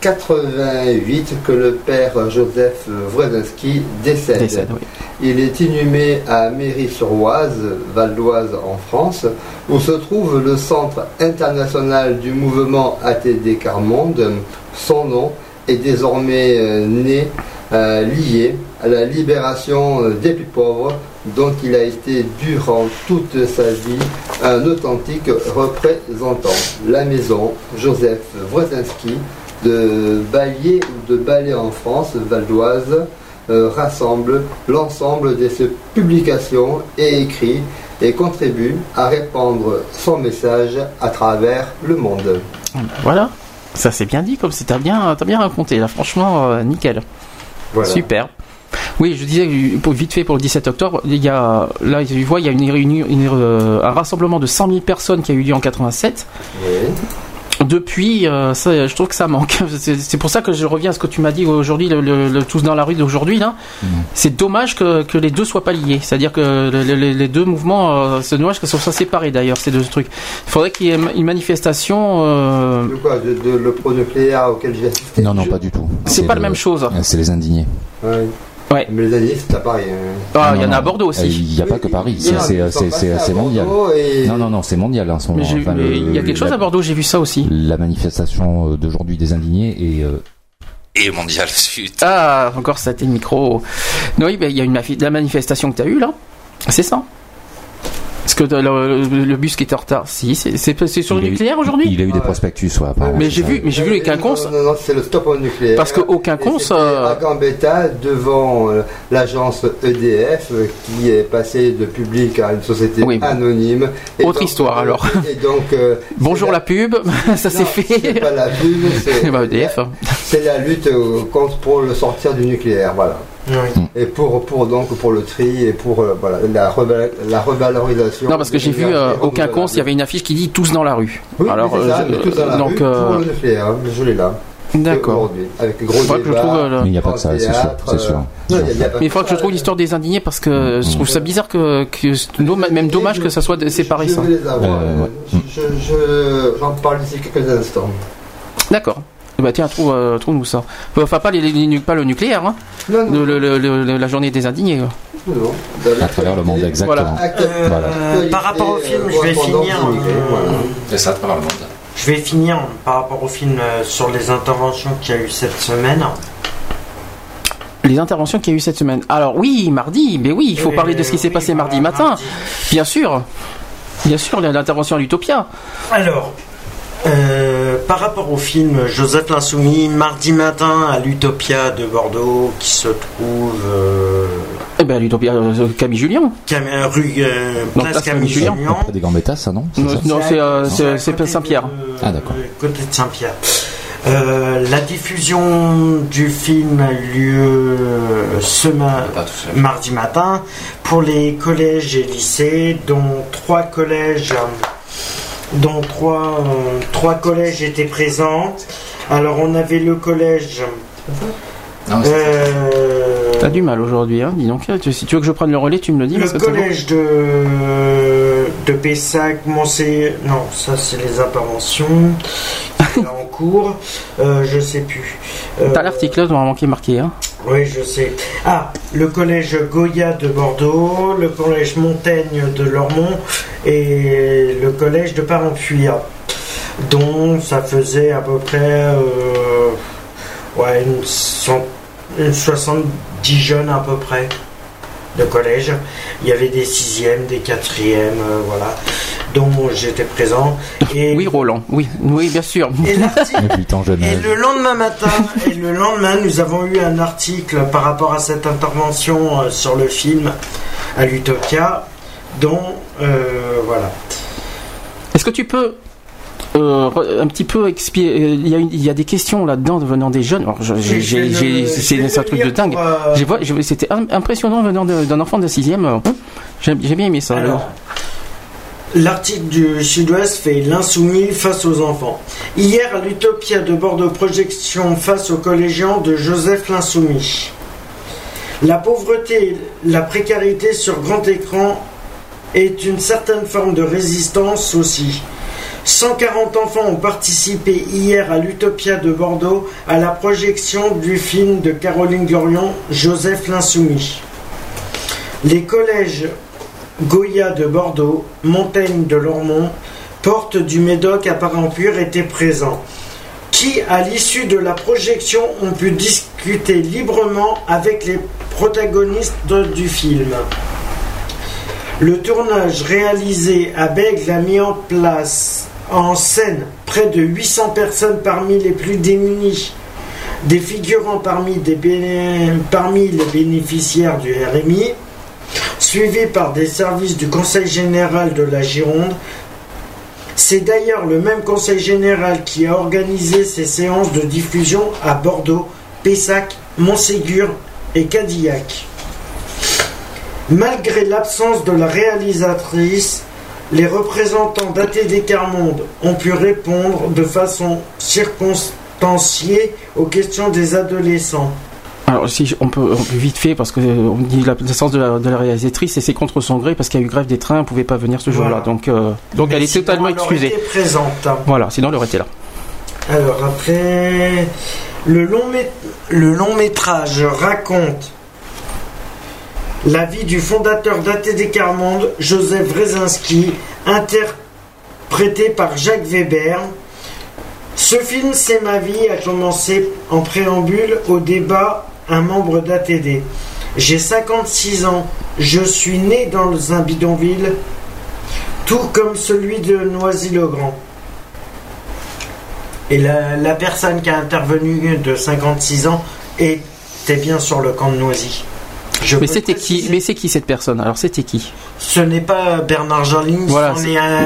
88 que le père Joseph Wresinski décède. Décède, oui. Il est inhumé à Méry-sur-Oise, Val d'Oise en France, où se trouve le Centre international du mouvement ATD Carmonde. Son nom est désormais euh, né euh, lié à la libération euh, des plus pauvres, dont il a été durant toute sa vie un authentique représentant. La maison Joseph Wresinski de Ballier ou de Ballet en France, Val d'Oise, euh, rassemble l'ensemble de ses publications et écrits et contribue à répandre son message à travers le monde. Voilà. Ça c'est bien dit, comme c'est t'as bien, t'as bien raconté. Là, franchement, euh, nickel. Voilà. Super. Oui, je disais pour, vite fait pour le 17 octobre, il y a là, tu vois, il y a une réunion, une, euh, un rassemblement de 100 000 personnes qui a eu lieu en 87. Depuis, euh, ça, je trouve que ça manque. [LAUGHS] C'est pour ça que je reviens à ce que tu m'as dit aujourd'hui, le, le- le tous dans la rue d'aujourd'hui. là. C'est dommage que, que les deux soient pas liés. C'est-à-dire que le- le- les, deux mouvements, euh, c'est dommage qu'elles soient séparés d'ailleurs ces deux trucs. Il faudrait qu'il y ait une manifestation. euh, De quoi? De, de le pro-nucléaire auquel j'ai assisté? Non, non, pas du tout. C'est pas la même chose. C'est les indignés. Ouais. Ouais. Mais les alliés, c'est à Paris. hein. Ah, il y en a à. Bordeaux aussi. Euh, Il n'y a pas que Paris. C'est mondial. Et- Non, non, non, c'est mondial en ce moment. Mais j'ai- Enfin, mais le- il y a quelque chose la- à Bordeaux, j'ai vu ça aussi. La manifestation euh, d'aujourd'hui des indignés et euh, Et mondial [LAUGHS] suite. Ah, encore ça, tes micro. Non, oui, ben, il y a une la manifestation que tu as eue là. C'est ça. Parce que le, le- le bus qui était en retard, si, c'est sur le il a eu- nucléaire aujourd'hui Il a eu des prospectus, ouais, apparemment. Mais j'ai vu, mais j'ai vu les quinconces. Non, non, non, c'est le stop au nucléaire. Parce con, c'était ça- À Gambetta, devant euh, l'agence EDF, euh, qui est passée de public à une société Oui, bon. anonyme. Et Autre donc, histoire, euh, alors. Et donc. euh, [LAUGHS] Bonjour la pub, [LAUGHS] ça s'est non, fait. C'est pas la pub, c'est [LAUGHS] Bah, EDF. c'est la lutte euh, contre pour le sortir du nucléaire, voilà. Et pour, pour donc pour le tri et pour euh, voilà, la, reval- la revalorisation. Non, parce que j'ai vu euh, aucun con, il y avait une affiche qui dit tous dans la rue. Oui, Alors, ça, euh, mais tous dans la donc, rue pour euh, le nucléaire, hein, je l'ai là. D'accord. qu'aujourd'hui. Avec les gros Faudra que je trouve, euh, Mais il n'y a pas que ça, c'est sûr. sûr. euh, non, il y a- il y a pas Mais il que faudra que ça. je trouve l'histoire des indignés parce que je trouve ça bizarre que, que même dommage que ça soit séparé Je ça. vais les avoir. Euh, ouais. Je- je- J'en parle d'ici quelques instants. D'accord. Bah tiens, trouve, euh, trouve-nous ça. Enfin pas, les, pas le nucléaire, hein. Non, non. Le- le- le- le- la journée des indignés. Non, À travers le monde, exactement. Euh, Voilà. par rapport au film, je vais finir. euh, voilà. C'est ça, par le monde. Je vais finir par rapport au film euh, sur les interventions qu'il y a eu cette semaine. Les interventions qu'il y a eu cette semaine. Alors oui, mardi, mais oui, il faut Euh, parler de ce qui s'est oui, passé voilà, mardi matin. mardi. Bien sûr. Bien sûr, l'intervention à l'Utopia. Alors, euh, par rapport au film Joseph l'Insoumis, mardi matin à l'Utopia de Bordeaux, qui se trouve euh, Eh ben l'Utopia, euh, Camille Julien. Cam- euh, rue euh, Non, Place place Camille Camille Julien. Julien. Des Gambetta, ça, non? Non, c'est euh, Saint-Pierre. Ah, d'accord. euh, Côté de Saint-Pierre. Euh, la diffusion du film a eu lieu euh, ce ma- mardi matin pour les collèges et lycées, dont trois collèges, euh, dont trois, euh, trois collèges étaient présents. Alors on avait le collège. Non, T'as du mal aujourd'hui, hein, dis donc. Si tu veux que je prenne le relais, tu me le dis. le parce que c'est bon. collège de, de Pessac, Montse... Non, ça c'est les interventions qui est en cours. Euh, je sais plus. Euh, T'as l'article là, normalement qui est marqué. Hein. Oui, je sais. Ah, le collège Goya de Bordeaux, le collège Montaigne de Lormont et le collège de Parampuire, dont ça faisait à peu près euh, ouais, une, cent- une 70 jeunes à peu près de collège. Il y avait des sixièmes, des quatrièmes, euh, voilà, dont j'étais présent. [LAUGHS] Et, Oui, Roland. Oui, oui, bien sûr. et [LAUGHS] âge. le lendemain matin, [LAUGHS] et le lendemain, nous avons eu un article par rapport à cette intervention euh, sur le film à l'Utopia, dont euh, voilà. Est-ce que tu peux euh, un petit peu expliquer euh, il y, a une- il y a des questions là-dedans venant des jeunes. Alors, je- j'ai- Je vais j'ai- le- j'ai- je c'est un truc de dingue. euh, je- C'était im- impressionnant venant d'un enfant de 6ème. J'ai j'ai bien aimé ça. Alors, L'article du Sud-Ouest fait l'insoumis face aux enfants. Hier à l'Utopia de Bordeaux, projection face aux collégiens de Joseph l'insoumis. La pauvreté, la précarité sur grand écran est une certaine forme de résistance aussi. 140 enfants ont participé hier à l'Utopia de Bordeaux à la projection du film de Caroline Glorion, Joseph l'insoumis. Les collèges Goya de Bordeaux, Montaigne de Lormont, Porte du Médoc à Parampure étaient présents, qui, à l'issue de la projection, ont pu discuter librement avec les protagonistes du film. Le tournage réalisé à Bègle a mis en place en scène près de 800 personnes parmi les plus démunis, des figurants parmi, les bénéficiaires du RMI, suivi par des services du Conseil général de la Gironde. C'est d'ailleurs le même Conseil général qui a organisé ces séances de diffusion à Bordeaux, Pessac, Montségur et Cadillac. Malgré l'absence de la réalisatrice, les représentants d'ATD Carmonde ont pu répondre de façon circonstanciée aux questions des adolescents. Alors si on peut, on peut vite fait parce que euh, on dit la l'absence de la, de la réalisatrice et c'est contre son gré parce qu'il y a eu grève des trains, elle pouvait pas venir ce jour-là. Voilà. Donc euh, donc Mais elle est totalement elle excusée. été présente. Voilà, sinon elle aurait été là. Alors après, le long, mét- le long métrage raconte la vie du fondateur d'ATD Carmonde, Joseph Wrezinski, interprété par Jacques Weber. Ce film, C'est ma vie, a commencé en préambule au débat un membre d'ATD. J'ai 56 ans, je suis né dans un bidonville, tout comme celui de Noisy-le-Grand. Et la, la personne qui a intervenu de 56 ans était bien sur le camp de Noisy. Je Mais c'était qui Mais c'est qui cette personne? Alors c'était qui? Ce n'est pas Bernard Joling, Voilà,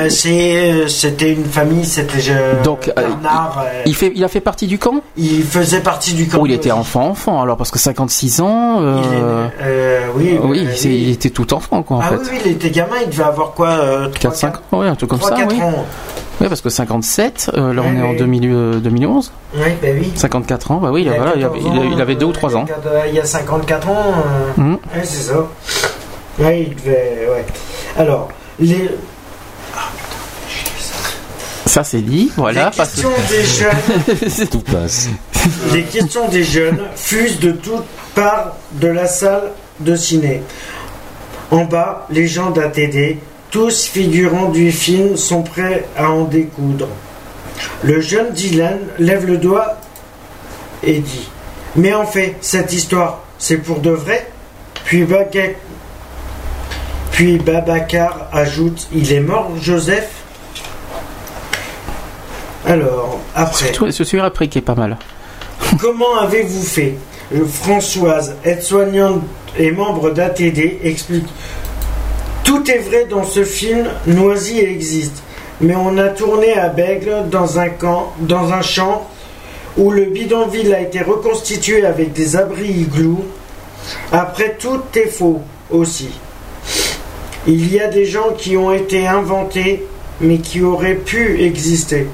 c'est- c'était une famille, c'était euh, Donc, euh, Bernard. euh, Il fait, il a fait partie du camp? il faisait partie du camp. Oh, il était Noisy. enfant, enfant. Alors parce que 56 ans. euh, Il est- euh, oui, oui, euh, c'est- il était tout enfant quoi en ah fait. oui, oui, il était gamin, il devait avoir quoi euh, 4-5 ans, ouais, un truc comme ça, 3-4 oui. ans. Oui, parce que 57, euh, là on est en oui. 2000, euh, 2011. Oui, bah oui. 54 ans, bah oui, Il a voilà, il, avait, 14 il a- ans, il avait deux ou trois ans. euh, Il y a 54 ans. euh, ouais, c'est ça. Ouais, il devait. Ouais. Alors, les, Ça c'est dit, voilà. les questions des jeunes. [LAUGHS] Tout passe. Les questions des jeunes fusent de toutes parts de la salle de ciné. En bas, les gens d'ATD, tous figurants du film, sont prêts à en découdre. Le jeune Dylan lève le doigt et dit Mais en fait, cette histoire, c'est pour de vrai? Puis, Baga- Puis Babacar ajoute Il est mort, Joseph? Alors, après. C'est celui après qui est pas mal. [LAUGHS] Comment avez-vous fait? Euh, Françoise, aide-soignante et membre d'ATD, explique. Tout est vrai dans ce film, Noisy existe. Mais on a tourné à Bègle dans un camp, dans un champ où le bidonville a été reconstitué avec des abris igloos. Après, tout est faux aussi. Il y a des gens qui ont été inventés, mais qui auraient pu exister.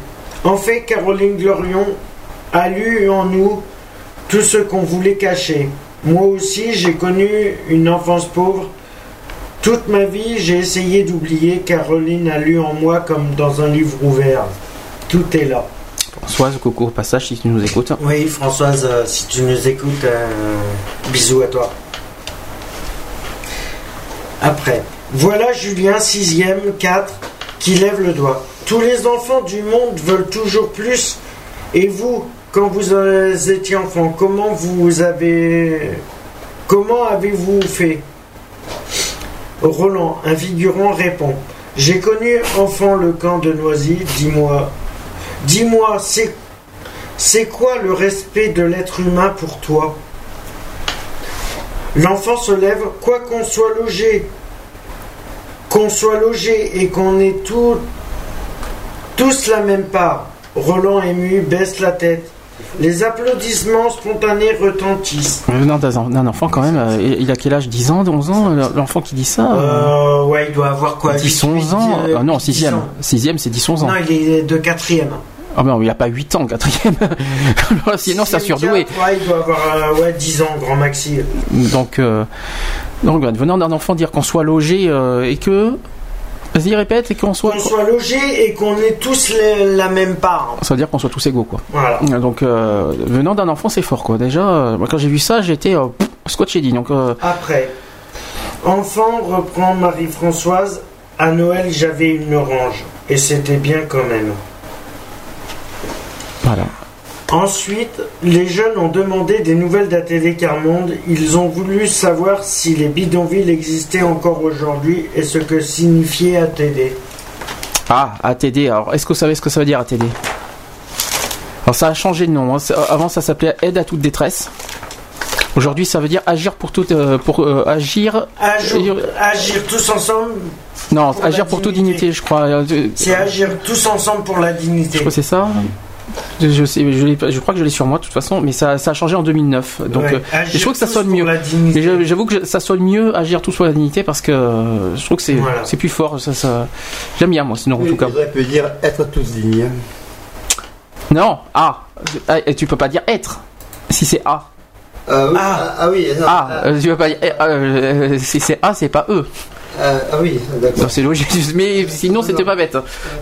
En fait, Caroline Glorion a lu en nous tout ce qu'on voulait cacher. Moi aussi, j'ai connu une enfance pauvre. Toute ma vie, j'ai essayé d'oublier. Caroline a lu en moi comme dans un livre ouvert. Tout est là. Françoise, coucou au passage si tu nous écoutes. Oui, Françoise, euh, si tu nous écoutes, euh, bisous à toi. Après, voilà Julien, 6ème, 4, qui lève le doigt. Tous les enfants du monde veulent toujours plus. Et vous, quand vous étiez enfant, comment vous avez. Comment avez-vous fait? Roland, un figurant, répond J'ai connu enfant le camp de Noisy, dis-moi. Dis-moi, c'est c'est quoi le respect de l'être humain pour toi? L'enfant se lève, quoi qu'on soit logé, qu'on soit logé et qu'on ait tout, tous la même part. Roland ému baisse la tête. Les applaudissements spontanés retentissent. Venant d'un d'un enfant quand même, euh, il a quel âge? 10 ans, 11 ans euh, L'enfant qui dit ça? Euh, Euh, ouais, il doit avoir quoi? 10, 11 ans? euh, Ah Non, 10 6ème. ans. 6ème, c'est 10, 11 ans. Non, il est de quatrième. Ah ben, il a pas 8 ans, 4ème. [LAUGHS] [LAUGHS] Sinon, ça surdoué. Ouais, il doit avoir euh, ouais, 10 ans, grand maxi. Donc, euh, donc venant d'un enfant dire qu'on soit logé euh, et que. Vas-y, répète, et qu'on soit. Qu'on soit logé et qu'on ait tous les- la même part. Ça veut dire qu'on soit tous égaux, quoi. Voilà. Donc, euh, venant d'un enfant, c'est fort, quoi. Déjà, moi, quand j'ai vu ça, j'étais scotché dit. Donc, Après, enfant reprend Marie-Françoise. À Noël, j'avais une orange. Et c'était bien quand même. Voilà. Ensuite, les jeunes ont demandé des nouvelles d'ATD Carmonde. Ils ont voulu savoir si les bidonvilles existaient encore aujourd'hui et ce que signifiait ATD. Ah, ATD. Alors, est-ce que vous savez ce que ça veut dire ATD Alors, ça a changé de nom. hein. Avant, ça s'appelait Aide à toute détresse. Aujourd'hui, ça veut dire agir pour toute, euh, pour euh, agir. Agir, agir tous ensemble, Non, pour agir pour toute dignité, je crois. Euh, Je c'est agir tous ensemble pour la dignité. crois que c'est ça. Je, je sais, je, l'ai pas- je crois que je l'ai sur moi de toute façon, mais ça, ça a changé en 2009. Donc, Ouais, euh, je trouve que ça sonne mieux. j'avoue que ça sonne mieux agir tous pour la dignité parce que euh, je trouve que c'est Voilà. plus fort. Ça, ça... J'aime bien moi, sinon en tout cas. J'aurais pu dire être tous dignes. Non, A. Ah, et tu peux pas dire être. Si c'est A. Euh, oui, ah. ah oui, non, A. euh, tu peux pas dire. eh, euh, si c'est A, c'est pas E. euh, ah oui, d'accord. Non, c'est logique. [LAUGHS] Mais sinon, c'était pas bête.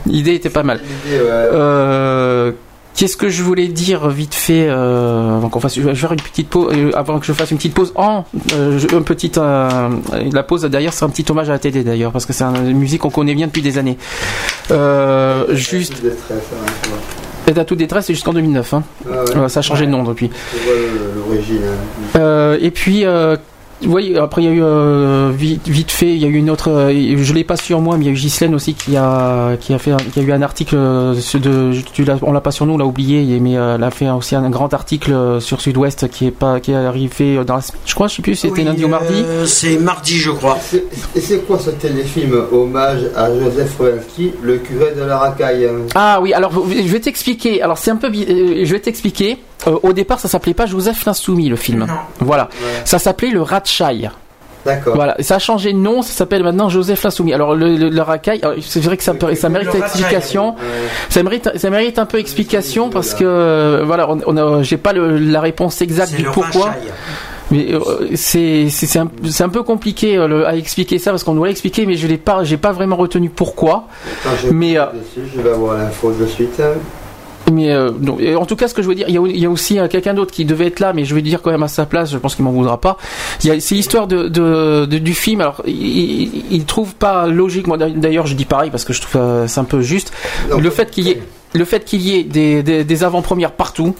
L'idée était pas mal. L'idée, ouais. Euh, Qu'est-ce que je voulais dire vite fait euh, avant qu'on fasse, je vais faire une petite pause, euh, avant que je fasse une petite pause. En euh, une petite, la pause derrière, c'est un petit hommage à la TD d'ailleurs parce que c'est une musique qu'on connaît bien depuis des années. Juste. Aide à toute détresse, c'est jusqu'en 2009. Hein. Ah ouais. Ça a changé de nom depuis. Vois hein. Euh, et puis, euh, oui, après il y a eu euh, vite, vite fait, il y a eu une autre. euh, je l'ai pas sur moi, mais il y a eu Ghislaine aussi qui a qui a fait, un- qui a eu un article euh, sur de. Tu l'as- on l'a pas sur nous, on l'a oublié, mais euh, elle a fait aussi un grand article sur Sud-Ouest qui est pas qui est arrivé dans la semaine. Je crois, je sais plus, si c'était Oui, lundi ou mardi. C'est mardi, je crois. C'est- Et c'est quoi ce téléfilm hommage à Joseph Rowelski, le curé de la racaille? Hein Ah oui, alors je vais t'expliquer. Alors c'est un peu, bi- je vais t'expliquer. Euh, au départ, ça s'appelait pas Joseph l'insoumis le film. Voilà, ça s'appelait le Ratchaï. D'accord. Voilà, ça a changé de nom, ça s'appelle maintenant Joseph Lansoumis. Alors le, le, le racaille, alors, c'est vrai que ça, ça mérite explication. Ça mérite, ça mérite un peu explication parce que euh, voilà, on, on j'ai pas le- la réponse exacte du pourquoi. rachaille. Mais euh, c'est c'est un, peu compliqué euh, le- à expliquer ça parce qu'on doit l'expliquer, mais je l'ai pas, j'ai pas vraiment retenu pourquoi. Je Mais euh, dessus, je vais avoir l'info de suite. Mais euh, en tout cas, ce que je veux dire, il y a, il y a aussi euh, quelqu'un d'autre qui devait être là, mais je vais dire quand même à sa place. Je pense qu'il m'en voudra pas. C'est l'histoire de, de, de- du film. Alors, il, il, trouve pas logique. Moi, d'ailleurs, je dis pareil parce que je trouve euh, c'est un peu juste. le fait qu'il y ait, le fait qu'il y ait des, des, des avant-premières partout.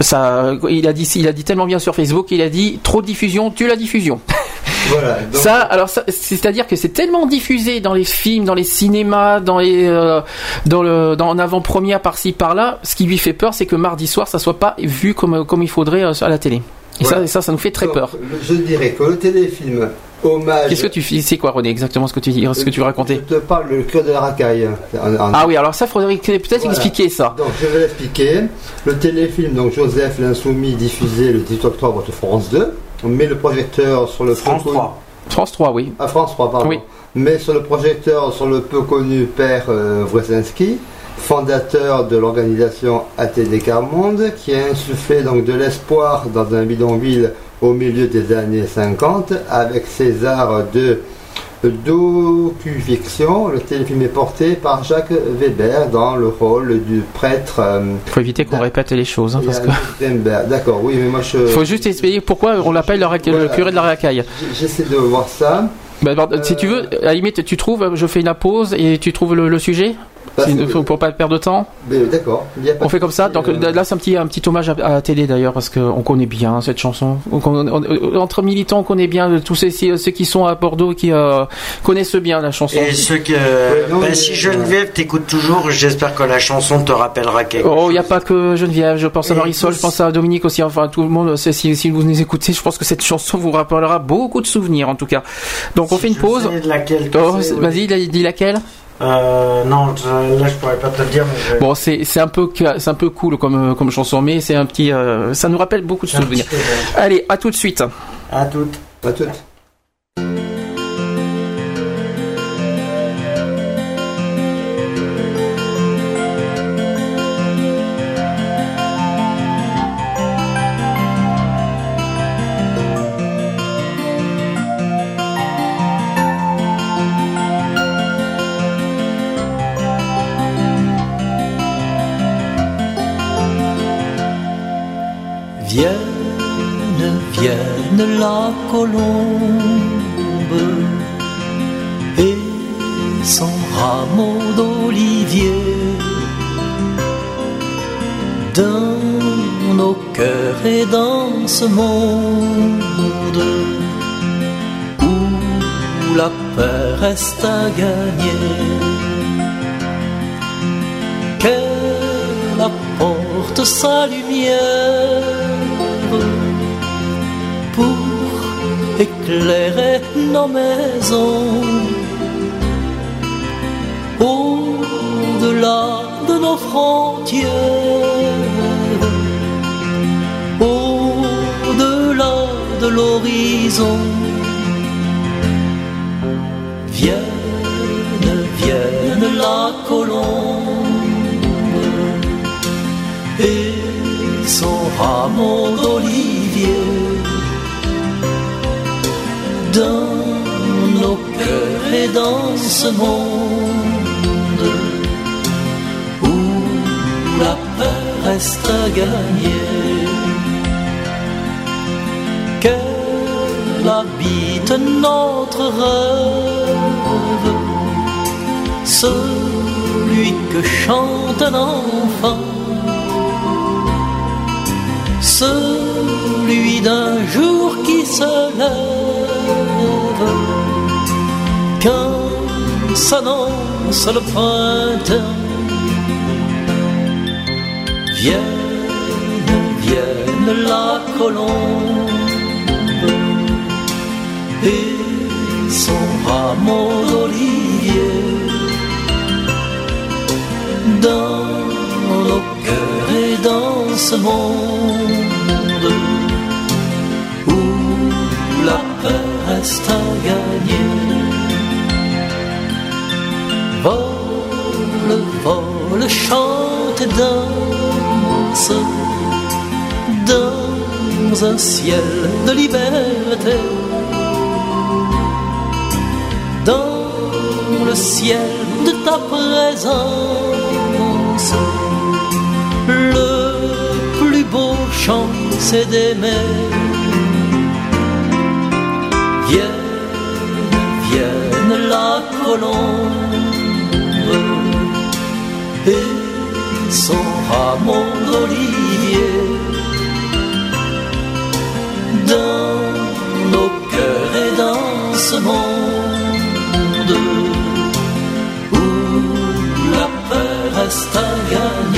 Ça, il a dit, il a dit tellement bien sur Facebook. Il a dit trop de diffusion, tue la diffusion. [LAUGHS] Voilà. donc- Ça, alors, c'est-à-dire que c'est tellement diffusé dans les films, dans les cinémas, dans les, euh, dans le, dans en avant-première par-ci par-là. Ce qui lui fait peur, c'est que mardi soir, ça soit pas vu comme comme il faudrait euh, à la télé. Et ça, ça, ça nous fait très Donc, peur. Je dirais que le téléfilm hommage. Qu'est-ce que tu fais C'est quoi, René Exactement ce que tu dis, ce que tu veux raconter Je te parle le cœur de la racaille. En- en- Ah oui, alors ça, faudrait peut-être Voilà. expliquer ça. Donc je vais l'expliquer. Le téléfilm, donc Joseph l'Insoumis, diffusé le 18 octobre sur France 2. On met le projecteur sur le France peu connu- 3. France 3, oui. Ah, France 3, pardon. Oui. Mais sur le projecteur sur le peu connu père euh, Wresinski, fondateur de l'organisation ATD Car Monde, qui a insufflé donc de l'espoir dans un bidonville au milieu des années 50 avec arts de docu-fiction. Le téléfilm est porté par Jacques Weber dans le rôle du prêtre. euh, Faut éviter qu'on répète les choses, hein, parce que. D'accord, oui, mais moi je. Faut juste expliquer pourquoi on l'appelle le, curé de la racaille. J'essaie de voir ça. Bah, Si tu veux, à la limite, tu trouves, je fais la pause et tu trouves le, le sujet? Si- c'est- pour, pas perdre de temps. D'accord. il On fait comme ça. Donc euh, là, c'est un petit, un petit hommage à, à la télé d'ailleurs parce qu'on connaît bien cette chanson. On- on- on- entre militants, on connaît bien tous ces, ceux qui sont à Bordeaux qui euh, connaissent bien la chanson. Et ceux que. non, bah, mais- si Geneviève t'écoute toujours, j'espère que la chanson te rappellera quelque Oh, il n'y a pas que Geneviève, je pense à Marisol, je pense à Dominique aussi, enfin tout le monde, si, si vous nous écoutez, je pense que cette chanson vous rappellera beaucoup de souvenirs en tout cas. Donc on fait une pause. Oh. Vas-y, dis laquelle Euh, non, je- là je pourrais pas te le dire. Mais je- Bon, c'est c'est un peu c'est un peu cool comme comme chanson, mais c'est un petit, euh, ça nous rappelle beaucoup de souvenirs. Allez, à tout de suite. euh, À toutes. À toutes. Colombe. Et son rameau d'olivier. Dans nos cœurs et dans ce monde où la paix reste à gagner. Qu'elle apporte sa lumière éclairer nos maisons au-delà de nos frontières, au-delà de l'horizon. Vienne, vienne la colombe et son rameau dans ce monde où la paix reste à gagner. Qu'elle habite notre rêve, celui que chante un enfant celui d'un jour qui se lève quand s'annonce le printemps. Vienne, vienne la colombe et son rameau d'olivier dans nos cœurs et dans ce monde où la paix reste à gagner. Vole, vole, chante danse dans un ciel de liberté. Dans le ciel de ta présence, le plus beau chant c'est d'aimer. Vienne, vienne la colombe son rameau d'olivier dans nos cœurs et dans ce monde où la paix reste à gagner.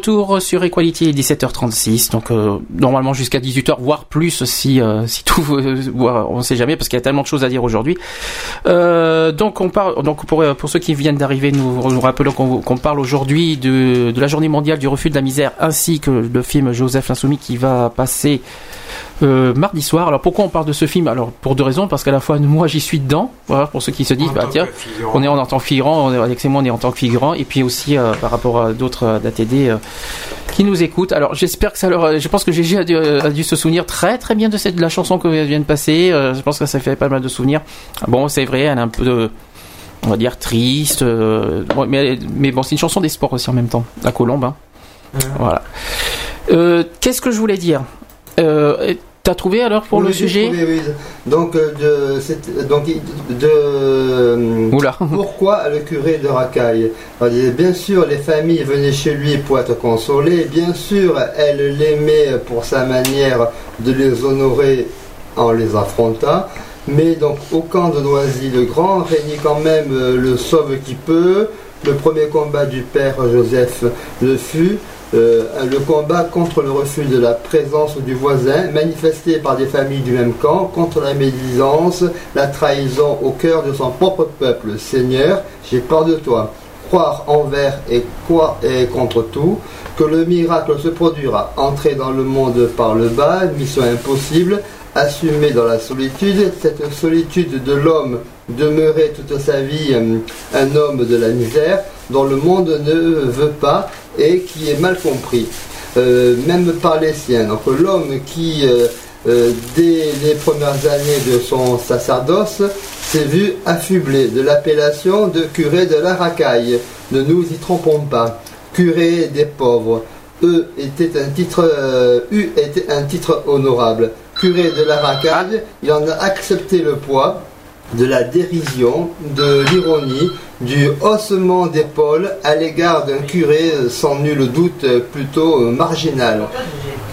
Retour sur Equality, il est 17h36, donc euh, normalement jusqu'à 18h, voire plus si euh, si tout, euh, on sait jamais parce qu'il y a tellement de choses à dire aujourd'hui. Euh, donc on parle, donc pour pour ceux qui viennent d'arriver, nous rappelons qu'on qu'on parle aujourd'hui de de la Journée mondiale du refus de la misère ainsi que le film Joseph l'insoumis qui va passer euh, mardi soir. Alors pourquoi on parle de ce film? Alors pour deux raisons, parce qu'à la fois moi j'y suis dedans, voilà, pour ceux qui se disent, bah tiens, on est en, tant que figurant, on est, Alex et moi on est en tant que figurant, et puis aussi euh, par rapport à d'autres euh, d'ATD qui nous écoutent. Alors j'espère que ça leur, je pense que Gégé a dû, a dû se souvenir très très bien de cette de la chanson que vient de passer. Je pense que ça fait pas mal de souvenirs. Bon, c'est vrai, elle est un peu de on va dire triste, bon, mais, mais bon, c'est une chanson des sports aussi en même temps, la colombe. hein. Voilà. Euh, Qu'est-ce que je voulais dire? Euh, T'as trouvé alors pour Oui, le sujet trouvé, oui. Donc, euh, de, donc de, euh, [LAUGHS] pourquoi le curé de Racaille Bien sûr, les familles venaient chez lui pour être consolées. Bien sûr, elle l'aimait pour sa manière de les honorer en les affrontant. Mais donc, au camp de Noisy-le-Grand régnait quand même le sauve qui peut. Le premier combat du père Joseph le fut. Euh, le combat contre le refus de la présence du voisin, manifesté par des familles du même camp, contre la médisance, la trahison au cœur de son propre peuple. Seigneur, j'ai peur de toi. Croire envers et quoi et contre tout, que le miracle se produira. Entrer dans le monde par le bas, mission impossible, assumer dans la solitude, cette solitude de l'homme demeurer toute sa vie euh, un homme de la misère dont le monde ne veut pas et qui est mal compris, euh, même par les siens. Donc l'homme qui, euh, dès les premières années de son sacerdoce, s'est vu affublé de l'appellation de curé de la racaille. Ne nous y trompons pas. Curé des pauvres. E était un titre, U était un titre honorable. Curé de la racaille, il en a accepté le poids de la dérision, de l'ironie, du haussement d'épaule à l'égard d'un curé sans nul doute plutôt marginal,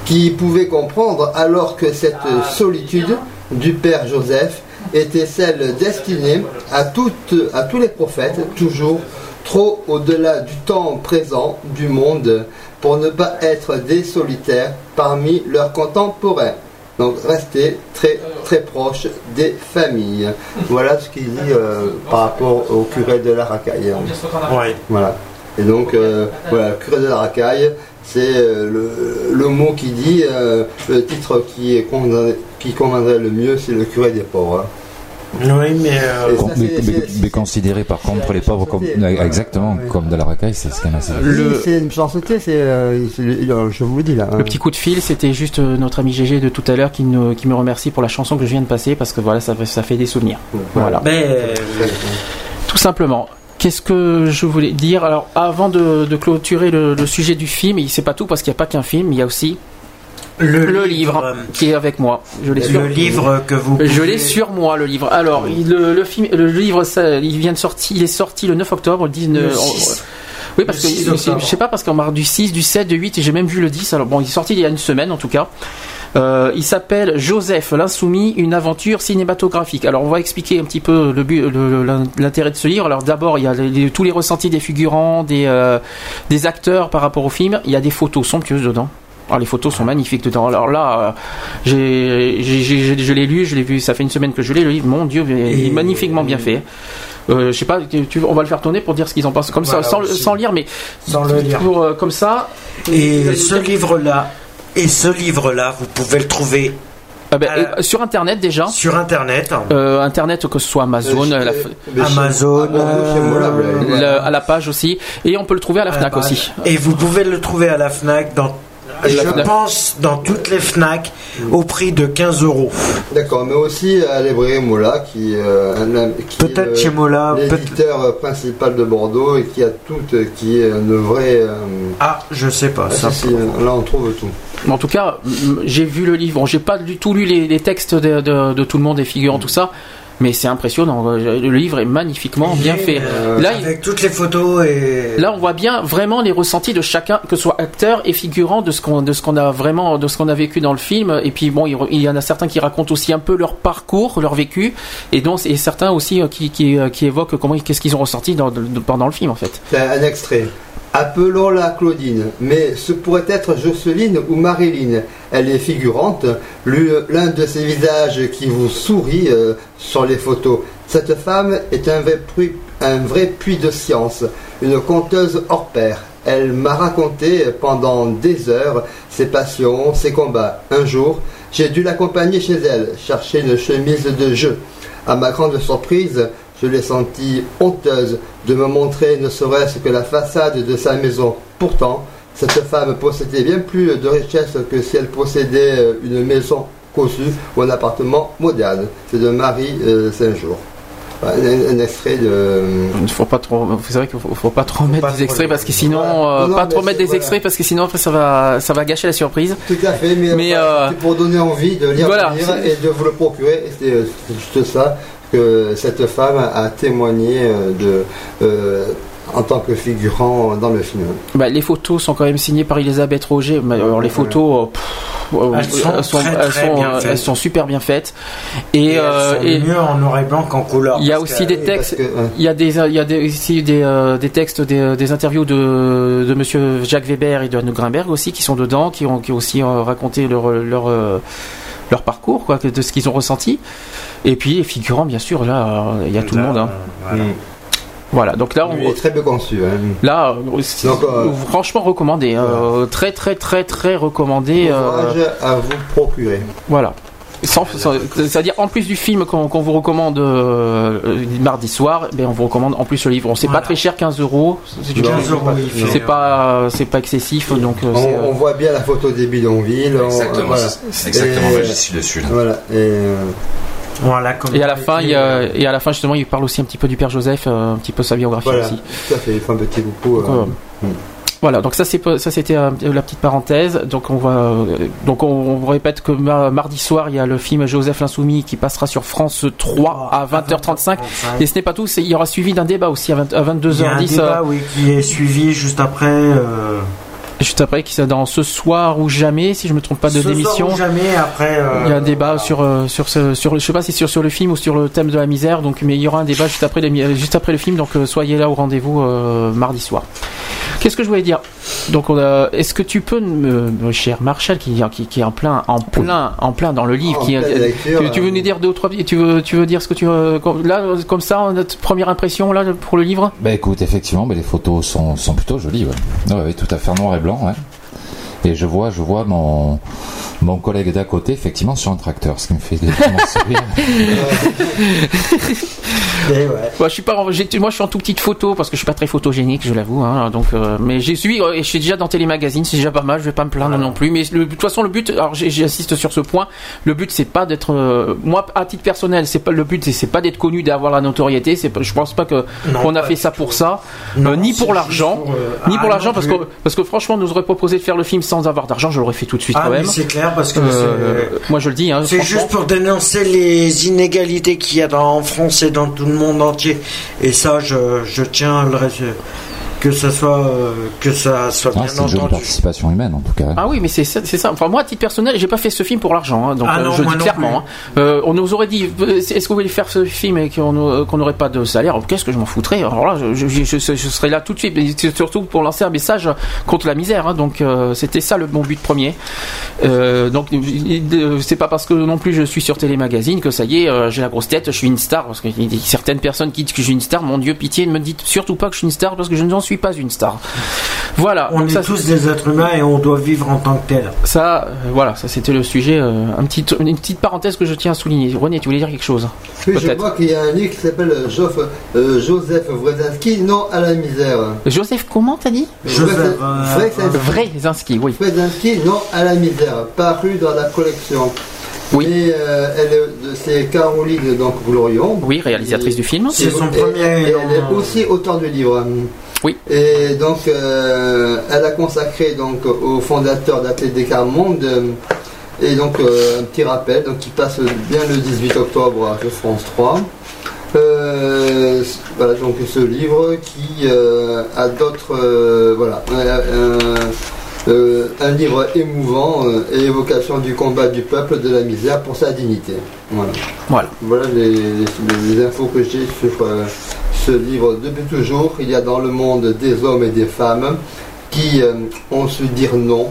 qui pouvait comprendre alors que cette solitude du Père Joseph était celle destinée à, toutes, à tous les prophètes, toujours trop au-delà du temps présent du monde, pour ne pas être des solitaires parmi leurs contemporains. Donc rester très très proche des familles. Voilà ce qu'il dit euh, par rapport au curé de la racaille. Voilà. Et donc euh, voilà, curé de la racaille, c'est euh, le, le mot qui dit, euh, le titre qui, est conviendrait- qui conviendrait le mieux, c'est le curé des pauvres. hein. Oui, mais. euh, ça, mais, c'est- mais- mais considéré par contre les pauvres comme exactement comme de la racaille, c'est ce qu'on a. Le- C'est une chancetier, c'est, euh, c'est- euh, je vous le dis là. hein. Le petit coup de fil, c'était juste euh, notre ami GG de tout à l'heure qui, nous- qui me remercie pour la chanson que je viens de passer parce que voilà, ça, fait- ça fait des souvenirs. Voilà. Mais. Tout simplement. Qu'est-ce que je voulais dire? Alors, avant de, de clôturer le, le sujet du film, et c'est pas tout parce qu'il n'y a pas qu'un film, il y a aussi Le, livre, qui est avec moi. Je l'ai Le sur- livre que vous Je pouvez- l'ai sur moi, le livre. Alors, le, le film, le livre, ça, il vient de sortir, il est sorti le 9 octobre, le 19. Le 6. Oui, parce Le que 6 je, je sais pas parce qu'on marque du 6, du 7, du 8 et j'ai même vu le 10. Alors bon, il est sorti il y a une semaine en tout cas. Euh, il s'appelle Joseph l'insoumis, une aventure cinématographique. Alors on va expliquer un petit peu le le- le- l'intérêt de ce livre. Alors d'abord il y a les- les- tous les ressentis des figurants, des euh, des acteurs par rapport au film. Il y a des photos somptueuses dedans. Alors, les photos sont magnifiques dedans. Alors là, euh, j'ai, j'ai- j'ai- je l'ai lu, je l'ai vu, ça fait une semaine que je l'ai, le livre, mon Dieu, il est magnifiquement bien fait. Euh, je sais pas, tu- tu- on va le faire tourner pour dire ce qu'ils en pensent, comme Voilà, ça, sans, lire, mais Sans le lire. pour, euh, comme ça. Et ce livre-là, et ce livre-là, vous pouvez le trouver Ah ben, euh, sur Internet déjà. Sur Internet. Euh, Internet, que ce soit Amazon, Euh, la- Amazon, euh, euh, le- voilà. à la page aussi, et on peut le trouver à la à la Fnac page. aussi. Et vous pouvez le trouver à la Fnac dans. Je Fnac. pense dans toutes les Fnac au prix de 15 euros. D'accord, mais aussi à librairie Mola, qui, euh, un- qui est Peut-être le- chez Mola, l'éditeur principal de Bordeaux et qui a tout, qui est une vraie. euh, Ah, je sais pas. ah, ça. si, si, là on trouve tout. Mais En tout cas, j'ai vu le livre. Bon, j'ai pas du tout lu les, les textes de, de- de tout le monde, des figurants, tout ça. Mais c'est impressionnant. Le livre est magnifiquement bien fait. Euh, Là, il- avec toutes les photos et. Là, on voit bien vraiment les ressentis de chacun, que ce soit acteur et figurant, de ce qu'on de ce qu'on a vraiment, de ce qu'on a vécu dans le film. Et puis bon, il, il y en a certains qui racontent aussi un peu leur parcours, leur vécu, et donc et certains aussi euh, qui, qui, euh, qui évoquent comment qu'est-ce qu'ils ont ressenti dans- de- pendant le film en fait. C'est un extrait. Appelons-la Claudine, mais ce pourrait être Jocelyne ou Marilyn. Elle est figurante, L'u- l'un de ces visages qui vous sourit euh, sur les photos. Cette femme est un vrai puits de science, une conteuse hors pair. Elle m'a raconté pendant des heures ses passions, ses combats. Un jour, j'ai dû l'accompagner chez elle, chercher une chemise de jeu. À ma grande surprise, je l'ai sentie honteuse de me montrer ne serait-ce que la façade de sa maison. Pourtant, cette femme possédait bien plus de richesses que si elle possédait euh, une maison cossue ou un appartement moderne. C'est de Marie euh, Saint-Jour. Un, un extrait de. Il faut pas trop, c'est vrai qu'il faut, faut pas trop mettre des extraits parce que sinon, euh, Non, non, pas trop mettre des voilà. extraits parce que sinon après ça va, ça va gâcher la surprise. Tout à fait, mais, Mais, euh, c'est pour donner envie de lire, voilà, et de vous le procurer. Euh, c'est juste ça que cette femme a témoigné euh, de, euh, en tant que figurant dans le film. Bah, les photos sont quand même signées par Elisabeth Roger. Mais, alors, les photos, euh, pff, euh, Elles sont très, elles très sont, elles super bien faites. Et, Et, elles euh, sont et- mieux en noir et blanc qu'en couleur. Il y a aussi que- des textes, il y a des, il y a des, ici des, euh, des textes, des, des interviews de, de Monsieur Jacques Weber et de Anne Grimberg aussi qui sont dedans, qui ont, qui ont aussi euh, raconté leur, leur, euh, leur parcours, quoi, de ce qu'ils ont ressenti. Et puis les figurants, bien sûr, là, il y a tout le monde. hein. Voilà, donc là, on, Il est très bien conçu. hein. là, euh, Donc, euh, franchement recommandé, euh, très très très très recommandé. euh, à vous procurer. voilà. C'est-à-dire en plus du film qu'on vous recommande euh, euh, mardi soir, ben on vous recommande en plus le livre. On sait pas très cher, 15 euros. C'est du- 15 euros, il fait. C'est pas c'est pas excessif donc. euh, On, euh, voit bien la photo des bidonvilles. on- Exactement, voilà. exactement, Et- suis dessus, là. Voilà. Et, euh, Voilà, comme Et à la fin, il y a, et à la fin justement, il parle aussi un petit peu du père Joseph, euh, un petit peu sa biographie voilà. aussi. Tout à fait. Il fait un petit euh, euh, Voilà, donc ça c'est ça c'était euh, la petite parenthèse. Donc on va euh, donc on, répète que ma- mardi soir il y a le film Joseph l'insoumis qui passera sur France 3 à 20h35 et ce n'est pas tout, il y aura suivi d'un débat aussi à, 20 à Il y a un 22h10 débat, euh, oui, qui est suivi juste après. euh, juste après qui dans ce soir ou jamais si je me trompe pas de ce soir démission. ou jamais après. euh, Il y a un débat sur euh, sur ce sur je sais pas si c'est sur, sur le film ou sur le thème de la misère donc mais il y aura un débat juste après les- juste après le film donc euh, soyez là au rendez-vous euh, mardi soir. Qu'est-ce que je voulais dire Donc est-ce que tu peux me me- cher Marshall qui, qui qui est en plein en plein en plein dans le livre qui lecture, tu, tu veux nous dire deux ou trois tu veux tu veux dire ce que tu là comme ça notre première impression là pour le livre? Bah écoute, effectivement, bah, les photos sont, sont plutôt jolies, ouais. Ouais, tout à fait en noir et blanc, ouais. Et je vois, je vois mon, mon collègue d'à côté, effectivement, sur un tracteur, ce qui me fait légèrement [LAUGHS] [LAUGHS] [LAUGHS] sourire. Moi, je suis pas, en- j'ai- moi, je suis en tout petite photo parce que je suis pas très photogénique, je l'avoue. Hein, donc, euh, mais j'ai suivi, euh, et je suis déjà dans Télémagazine, c'est déjà pas mal. Je vais pas me plaindre non plus. Mais le- de toute façon, le but, alors j'insiste sur ce point. Le but, c'est pas d'être, euh, moi, à titre personnel, c'est pas le but, c'est- pas d'être connu, d'avoir la notoriété. C'est, je pense pas que qu'on a fait ça pour ça, Non, euh, ni pour l'argent, ni ah, pour l'argent parce que parce que franchement, on nous aurait proposé de faire le film sans avoir d'argent, je l'aurais fait tout de suite Ah, quand même. c'est clair parce que moi, je le dis. Hein, C'est juste pour dénoncer les inégalités qu'il y a dans, en France et dans tout monde entier. Et ça, je, tiens à le, que ça soit euh, que ça soit Ah, bien c'est une entendu. participation humaine en tout cas. Ah oui, mais c'est ça, c'est ça. Enfin, moi, à titre personnel, j'ai pas fait ce film pour l'argent, hein, donc Ah euh, non, je dis clairement. hein. Euh, on nous aurait dit, euh, est-ce que vous voulez faire ce film et qu'on euh, qu'on n'aurait pas de salaire? Qu'est-ce que je m'en foutrais? Alors là, je, je, je- je- je serais là tout de suite, mais c'est surtout pour lancer un message contre la misère. hein, donc euh, c'était ça le mon but premier. Euh, donc c'est pas parce que non plus je suis sur Télémagazine que ça y est, euh, j'ai la grosse tête, je suis une star. Parce que il y a certaines personnes qui disent que je suis une star, mon Dieu, pitié, ne me dites surtout pas que je suis une star parce que je n'en suis pas une star. Voilà. On donc est ça, tous des êtres humains et on doit vivre en tant que tel. ça, euh, voilà, ça c'était le sujet. euh, un petit, une petite parenthèse que je tiens à souligner. René, tu voulais dire quelque chose? Oui, je vois qu'il y a un livre qui s'appelle euh, Jof- euh, Joseph Wrosinski, Non à la misère. Joseph, comment t'as dit? Joseph. Wrosinski, oui. Wrosinski, Non à la misère, paru dans la collection. Oui. Et euh, elle est de- c'est Caroline donc Glorion. Oui, réalisatrice du film. C'est son Et- premier et Elle est aussi auteur du livre. Oui. Et donc, euh, elle a consacré donc au fondateur d'Athlètes Descartes Monde. euh, et donc, euh, un petit rappel, donc qui passe bien le 18 octobre à France 3. Euh, voilà donc ce livre qui euh, a d'autres euh, voilà euh, un livre émouvant euh, et évocation du combat du peuple de la misère pour sa dignité. Voilà. Voilà. voilà les, les- les infos que j'ai sur euh, ce livre depuis toujours. Il y a dans le monde des hommes et des femmes qui euh, ont su dire non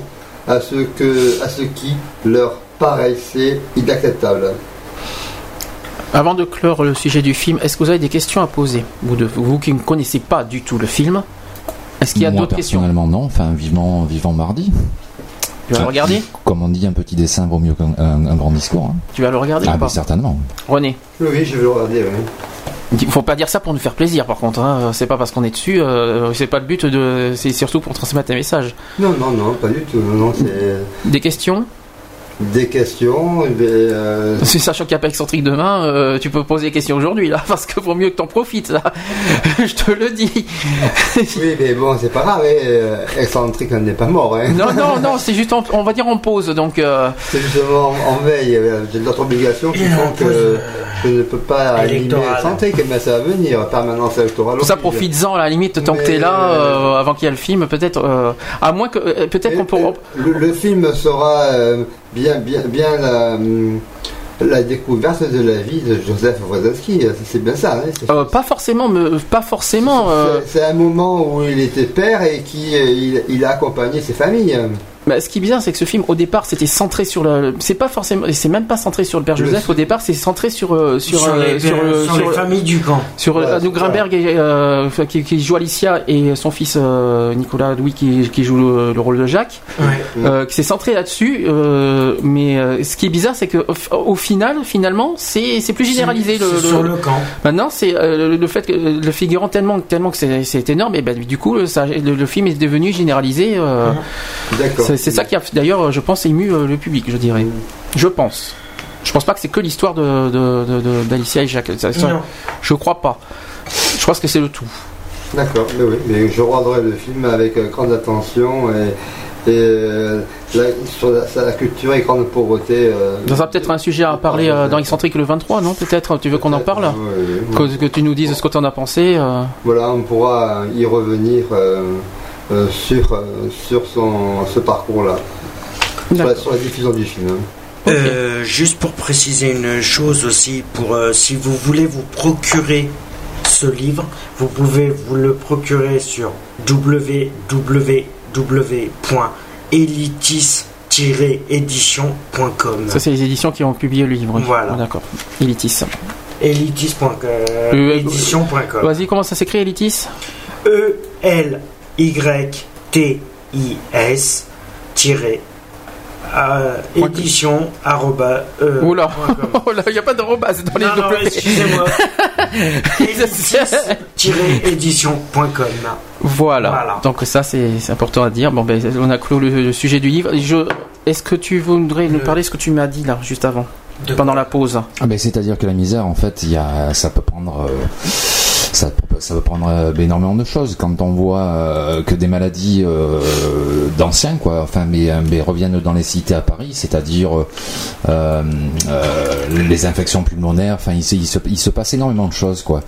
à ce que à ce qui leur paraissait inacceptable. Avant de clore le sujet du film, est-ce que vous avez des questions à poser? Vous, de- vous qui ne connaissez pas du tout le film, est-ce qu'il y a d'autres questions personnellement, non. Enfin, vivement, vivant mardi. Tu vas le regarder Comme on dit, un petit dessin vaut mieux qu'un un- un grand discours. hein. Tu vas le regarder Ah, ou mais pas certainement. René oui oui, je vais le regarder oui. Il faut pas dire ça pour nous faire plaisir, par contre. Hein. C'est pas parce qu'on est dessus. euh, c'est pas le but de. C'est surtout pour transmettre un message. non non non pas du tout non, non, c'est Des questions des questions mais, euh, C'est sachant qu'il n'y a pas excentrique demain, euh, tu peux poser des questions aujourd'hui là, [LAUGHS] parce que vaut mieux que t'en profites là. [LAUGHS] Je te le dis. oui mais bon c'est pas grave hein, euh, excentrique on n'est pas mort hein. Non, non, non, c'est juste, en- on va dire en pause, donc. euh, C'est justement en veille, j'ai d'autres obligations qui font que je ne peux pas animer électorale. excentrique, mais ça va venir, permanence électorale. Ça, oblige. profites-en à la limite tant que t'es Mais, là, avant qu'il y ait le film, peut-être. euh, à moins que, peut-être qu'on pourra. Le, le film sera euh, bien, bien, bien la, hum, la découverte de la vie de Joseph Wrosinski. C'est bien ça. hein, Euh, pas forcément, me, pas forcément. euh, C'est un moment où il était père et qui euh, il, il a accompagné ses familles. Bah, ce qui est bizarre, c'est que ce film, au départ, c'était centré sur le. C'est pas forcément, c'est même pas centré sur le père Joseph. Au départ, c'est centré sur euh, sur Sur euh, les- sur sur sur les le- familles du camp. Sur Ouais, euh, c'est Anouk Grimberg, et, euh, qui, qui joue Alicia, et son fils Nicolas Louis qui, qui joue le, le rôle de Jacques. Ouais. Qui s'est centré là-dessus, mais ce qui est bizarre, c'est que au, au final, finalement, c'est c'est plus généralisé. Le, C'est sur le camp. Maintenant, c'est le, fait que le figurant tellement tellement que c'est c'est énorme, et ben du coup, le, ça- le, film est devenu généralisé. D'accord. C'est ça qui a d'ailleurs, je pense, ému euh, le public, je dirais. Je pense. Je pense pas que c'est que l'histoire de de- de- de- d'Alicia et Jacques. Non. je crois pas. Je pense que c'est le tout. D'accord, mais oui, mais je regarderai le film avec euh, grande attention et, et euh, la- sur la, culture et grande pauvreté. euh, Ça sera peut-être un sujet à parler euh, dans Excentrique le 23, non Peut-être? Tu veux qu'on en parle? Oui, oui. que, que tu nous dises ce que tu en as pensé. euh. Voilà, on pourra y revenir euh, euh, sur, euh, sur son, ce parcours-là, sur, sur la diffusion du film. hein. Euh, juste pour préciser une chose aussi, pour euh, si vous voulez vous procurer ce livre, vous pouvez vous le procurer sur www.elitis-édition.com. Ça, c'est les éditions qui ont publié le livre. Voilà. Ah, D'accord. Elitis. Elitis.com. Euh. Vas-y, comment ça s'écrit, Elitis? E L Y T I S tiré euh, édition arroba, euh. Oh là, [LAUGHS] il n'y a pas de rebase dans les Non, excusez-moi. [LAUGHS] Elitis-édition.com. Voilà. Voilà. Donc ça, c'est c'est important à dire. Bon, ben, on a clos le, le sujet du livre. Je- Est-ce que tu voudrais nous parler de ce que tu m'as dit là, juste avant, De pendant la pause Ah ben, c'est-à-dire que la misère, en fait, il y a, ça peut prendre, euh, Ça, ça peut prendre euh, énormément de choses. Quand on voit euh, que des maladies euh, d'anciens, quoi, enfin, mais, reviennent dans les cités à Paris, c'est-à-dire les infections pulmonaires. Enfin, il, se- passe énormément de choses, quoi.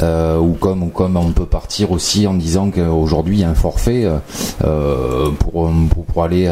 Ou comme, ou comme on peut partir aussi en disant qu'aujourd'hui il y a un forfait pour, pour aller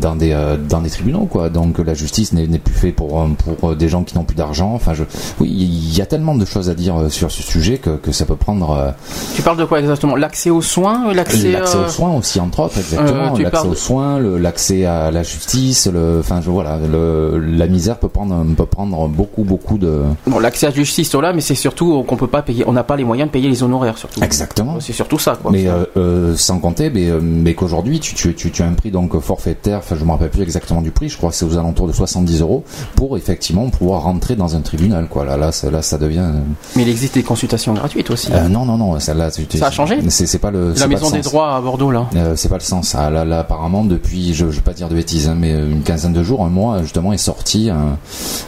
dans des tribunaux, quoi. Donc la justice n'est plus fait pour pour des gens qui n'ont plus d'argent. Enfin, je, oui, il y a tellement de choses à dire sur ce sujet que ça peut prendre. euh, Tu parles de quoi exactement? L'accès aux soins L'accès L'accès euh, aux soins aussi, entre autres, exactement. Euh, l'accès aux soins, l'accès à la justice, le, enfin, je, voilà, le, la misère peut prendre, peut prendre beaucoup, beaucoup de. Bon, l'accès à la justice, là, mais c'est surtout qu'on peut pas payer, on n'a pas les moyens de payer les honoraires, surtout. Exactement. C'est surtout ça, quoi. Mais euh, euh, sans compter, mais, euh, mais qu'aujourd'hui, tu, tu, tu, tu as un prix donc forfaitaire, enfin je me rappelle plus exactement du prix, je crois que c'est aux alentours de 70 euros pour effectivement pouvoir rentrer dans un tribunal, quoi. Là, là, ça, là, ça devient. euh, Mais il existe des consultations gratuites aussi. euh, non, non, non, celle-là, tu- tu- Ça a changé C'est pas le. La maison le des droits à Bordeaux, là. Euh, c'est pas le sens. Ah, là, là, apparemment, depuis, je, je vais pas dire de bêtises, hein, mais une quinzaine de jours, un mois, justement, est sorti.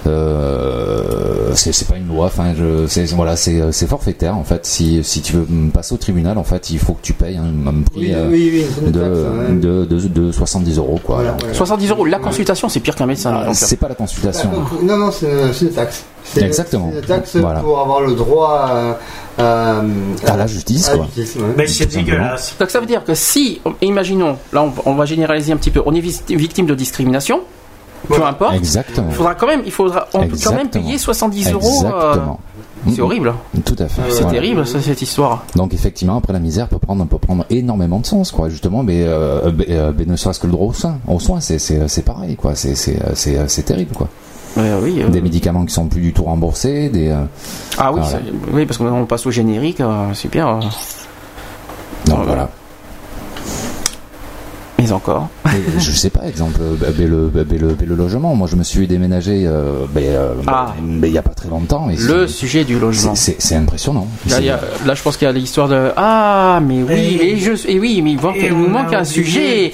euh, c'est c'est pas une loi. Enfin, voilà, c'est c'est forfaitaire en fait. Si si tu veux passer au tribunal, en fait, il faut que tu payes un, un prix Oui, euh, oui, oui, c'est une de, taxe, hein. de, de, de 70 euros, quoi. Alors, 70 euros. La consultation, c'est pire qu'un médecin. Ah, c'est pas la consultation. Non, non, c'est c'est une taxe. C'est- Exactement. C'est une taxe Voilà. pour avoir le droit à, à, À la justice, à quoi. justice, ouais. Mais c'est dégueulasse. Donc ça veut dire que si, imaginons, là on, on va généraliser un petit peu, on est victime de discrimination, peu importe. Exactement. Il faudra quand même, il faudra, on peut quand même payer 70 euros. euh, c'est horrible. Tout à fait. C'est Voilà. terrible ça, cette histoire. Donc effectivement, après la misère peut prendre, peut prendre énormément de sens, quoi. Justement, mais, euh, mais, euh, mais ne serait-ce que le droit au soin, au soin, c'est c'est c'est pareil, quoi. C'est c'est c'est c'est terrible, quoi. Oui. euh. Des médicaments qui sont plus du tout remboursés, des. euh, Ah oui, voilà. oui, parce que maintenant on passe au générique, euh, c'est bien. Donc voilà. Mais encore. Et je sais pas, exemple, euh, bah, bah, le, bah, bah, le, bah, le logement. Moi, je me suis déménagé, euh, bah, euh, Ah. bah, il y a pas très longtemps. et Le sujet du logement. c'est- impressionnant. Là, C'est- il y a- là, je pense qu'il y a l'histoire de ah mais oui Et- et, je et oui mais il, nous manque un sujet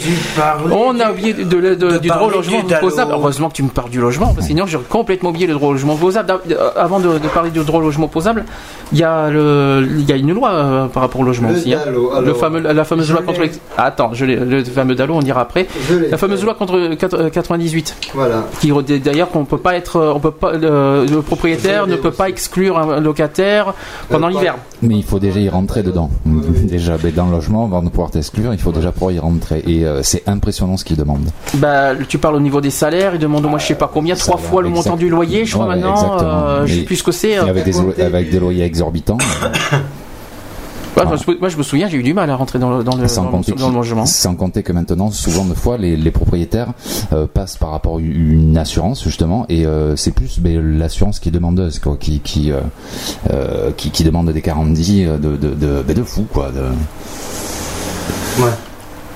on a oublié de, de- de- de du droit au logement du DALO. posable heureusement que tu me parles du logement parce que sinon j'aurais complètement oublié le droit au logement posable D'a- euh, avant de, de parler du droit au logement posable il y a y une loi euh, par rapport au logement Le aussi hein. Le fameux la fameuse loi contre attends je l'ai- le fameux DALO on dira après la fameuse loi contre quatre- euh, 98 Voilà. qui d'ailleurs qu'on peut pas être euh, on peut pas le, le propriétaire ne peut aussi. pas exclure un locataire pendant Euh, l'hiver Mais il faut déjà y rentrer dedans. Déjà, mais dans le logement, avant de pouvoir t'exclure, il faut déjà pouvoir y rentrer. Et euh, c'est impressionnant ce qu'ils demandent. Bah, tu parles au niveau des salaires, ils demandent moi je sais pas combien, trois fois le exact. montant du loyer, je crois Ouais, maintenant. euh, je sais plus ce que c'est. Avec des, avec des loyers exorbitants. [COUGHS] Ouais, je me- moi je me souviens, j'ai eu du mal à rentrer dans le, dans le, sans, dans le- compter dans le que- logement. sans compter que maintenant, souvent de fois, les, les propriétaires euh, passent par rapport à une assurance justement, et euh, c'est plus ben, l'assurance qui est demandeuse, quoi, qui qui, euh, euh, qui qui demande des garanties de de de, ben, de fou quoi. De...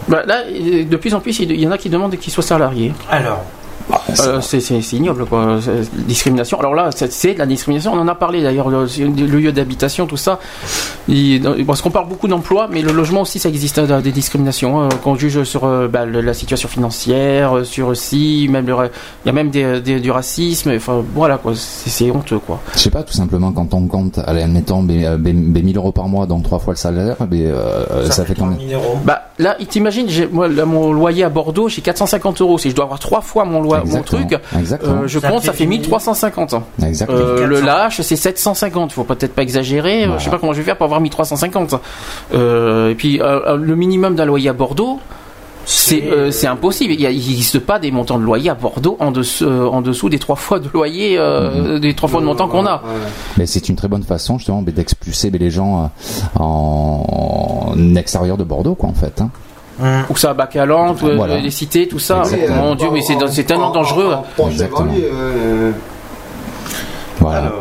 Bah, là, de plus en plus, il y en a qui demandent qu'ils soient salariés. Alors, Euh, c'est ignoble quoi, discrimination. Alors là, c'est- de la discrimination. On en a parlé d'ailleurs, le, le lieu d'habitation, tout ça. Il- parce qu'on parle beaucoup d'emploi, mais le logement aussi, ça existe euh, des discriminations. hein, qu'on juge sur euh, bah, la situation financière, sur aussi, même le il y a même des, des- du racisme. Enfin voilà quoi, c'est honteux quoi. Je sais pas, tout simplement quand on compte, allez, admettons, ben, euh, ben, ben 1000 euros par mois, donc trois fois le salaire, ben, euh, ça, fait combien Bah là, il t'imagine, j'ai- moi, là, mon loyer à Bordeaux, j'ai 450 euros. Si je dois avoir trois fois mon, mon truc, exactement. euh, je Ça compte, ça fait fait 1000. 1350. Exactement. Euh, le 400. lâche, c'est 750. Faut peut-être pas exagérer. euh, Voilà. Je sais pas comment je vais faire pour avoir 1350. Euh, et puis, euh, euh, le minimum d'un loyer à Bordeaux, c'est euh, impossible. Il n'existe pas des montants de loyer à Bordeaux en dessous, euh, en dessous des trois fois de loyer, euh, des trois fois de montant qu'on a. Mais c'est une très bonne façon justement d'expulser les gens en, en extérieur de Bordeaux, quoi, en fait. hein. Ou ça à Bacalan, euh, Voilà. les cités, tout ça. Exactement. Mon Dieu, mais c'est c'est tellement dangereux. Exactement. Voilà.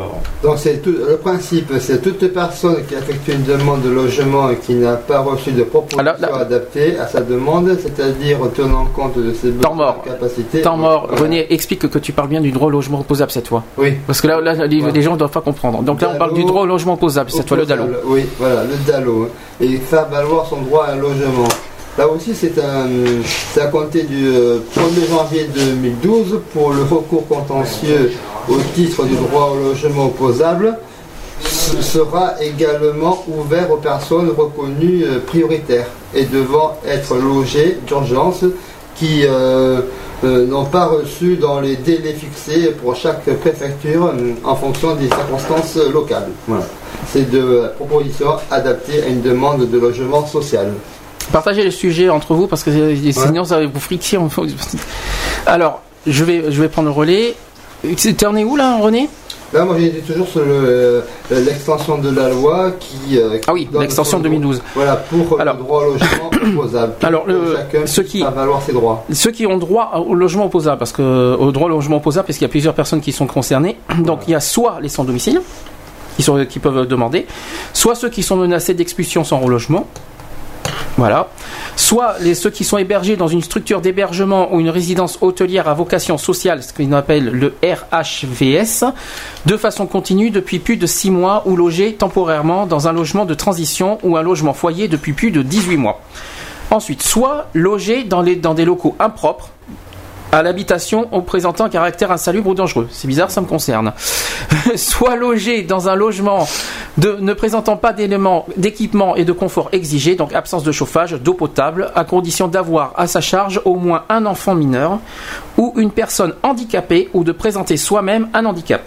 Donc c'est tout, le principe, c'est toute personne qui effectue une demande de logement et qui n'a pas reçu de proposition adaptée à sa demande, c'est-à-dire tenant compte de ses Temps mort. capacités. Temps mort. Voilà. René, explique que, tu parles bien du droit au logement opposable cette fois. Oui. Parce que là, là les, les gens ne doivent pas comprendre. Donc là, on parle du droit au logement opposable, cette fois le DALO. Oui, voilà, le DALO. Et faire valoir son droit à un logement. Là aussi, c'est à compter du euh, 1er janvier 2012 pour le recours contentieux au titre du droit au logement opposable. sera également ouvert aux personnes reconnues euh, prioritaires et devant être logées d'urgence qui euh, euh, n'ont pas reçu dans les délais fixés pour chaque préfecture euh, en fonction des circonstances locales. Voilà. C'est de propositions adaptées à une demande de logement social. Partagez les sujets entre vous parce que euh, sinon ça va vous friction. Alors, je vais, je vais prendre le relais. T'en es où là, René? Là, moi, j'étais toujours sur le, euh, l'extension de la loi qui. euh, Ah oui, l'extension son- 2012. Voilà, pour le droit au logement [COUGHS] opposable. Alors, le- Chacun ceux qui- valoir ses droits. Ceux qui ont droit au logement opposable, parce que au droit au logement opposable, parce qu'il y a plusieurs personnes qui sont concernées. Donc il y a soit les sans domicile, qui, sont, qui peuvent demander, soit ceux qui sont menacés d'expulsion sans relogement. Voilà. Soit les, ceux qui sont hébergés dans une structure d'hébergement ou une résidence hôtelière à vocation sociale, ce qu'on appelle le RHVS, de façon continue depuis plus de 6 mois ou logés temporairement dans un logement de transition ou un logement foyer depuis plus de 18 mois. Ensuite, soit logés dans, les, dans des locaux impropres à l'habitation en présentant un caractère insalubre ou dangereux. C'est bizarre, ça me concerne. [LAUGHS] soit logés dans un logement ne présentant pas d'éléments d'équipement et de confort exigés, donc absence de chauffage, d'eau potable, à condition d'avoir à sa charge au moins un enfant mineur ou une personne handicapée ou de présenter soi-même un handicap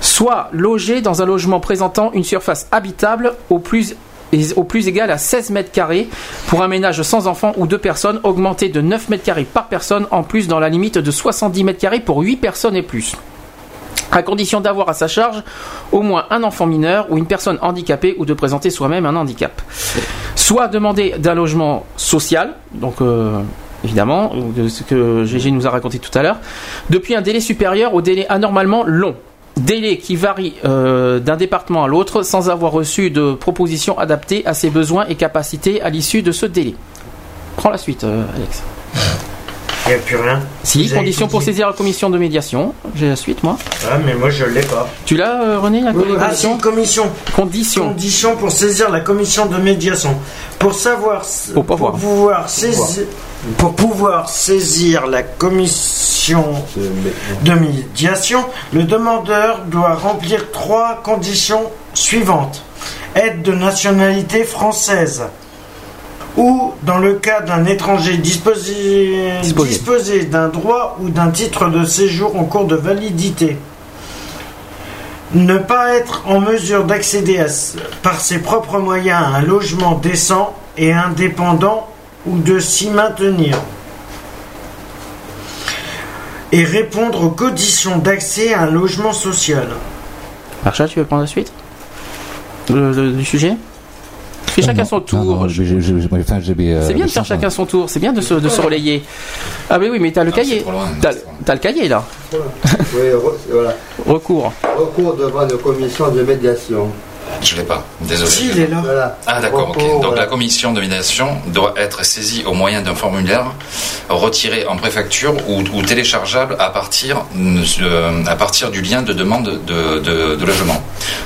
soit logé dans un logement présentant une surface habitable au plus, au plus égale à 16 mètres carrés pour un ménage sans enfants ou deux personnes, augmenté de 9 mètres carrés par personne, en plus dans la limite de 70 mètres carrés pour 8 personnes et plus. À condition d'avoir à sa charge au moins un enfant mineur ou une personne handicapée ou de présenter soi-même un handicap. Soit demander d'un logement social, donc euh, évidemment, de ce que Gégé nous a raconté tout à l'heure, depuis un délai supérieur au délai anormalement long. Délai qui varie euh, d'un département à l'autre sans avoir reçu de propositions adaptées à ses besoins et capacités à l'issue de ce délai. Prends la suite, euh, Alex. Il n'y a plus rien. Si, Vous condition pour saisir la commission de médiation. J'ai la suite, moi. Ah, mais moi je l'ai pas. Tu l'as, euh, René, la Ah, si, condition commission. Condition. Condition pour saisir la commission de médiation. Pour savoir. Pour pouvoir saisir. Pour pouvoir saisir la commission de médiation, le demandeur doit remplir trois conditions suivantes. Être de nationalité française ou, dans le cas d'un étranger disposé, Disposé. disposé d'un droit ou d'un titre de séjour en cours de validité. Ne pas être en mesure d'accéder par ses propres moyens à un logement décent et indépendant ou de s'y maintenir. Et répondre aux conditions d'accès à un logement social. Marcha, tu veux prendre la suite? Le- le- du sujet? Fais chacun son tour. Euh, C'est bien de faire chacun son tour, c'est bien de se, de se relayer. Ah mais oui, mais t'as le cahier. T'as t'as le cahier là. [LAUGHS] Oui, re- voilà. Recours. Recours devant une commission de médiation. Je l'ai pas, désolé. Si, il est là. Voilà. Ah d'accord, ok. Donc voilà. la commission de médiation doit être saisie au moyen d'un formulaire retiré en préfecture ou, ou téléchargeable à partir, euh, à partir du lien de demande de, de- de logement.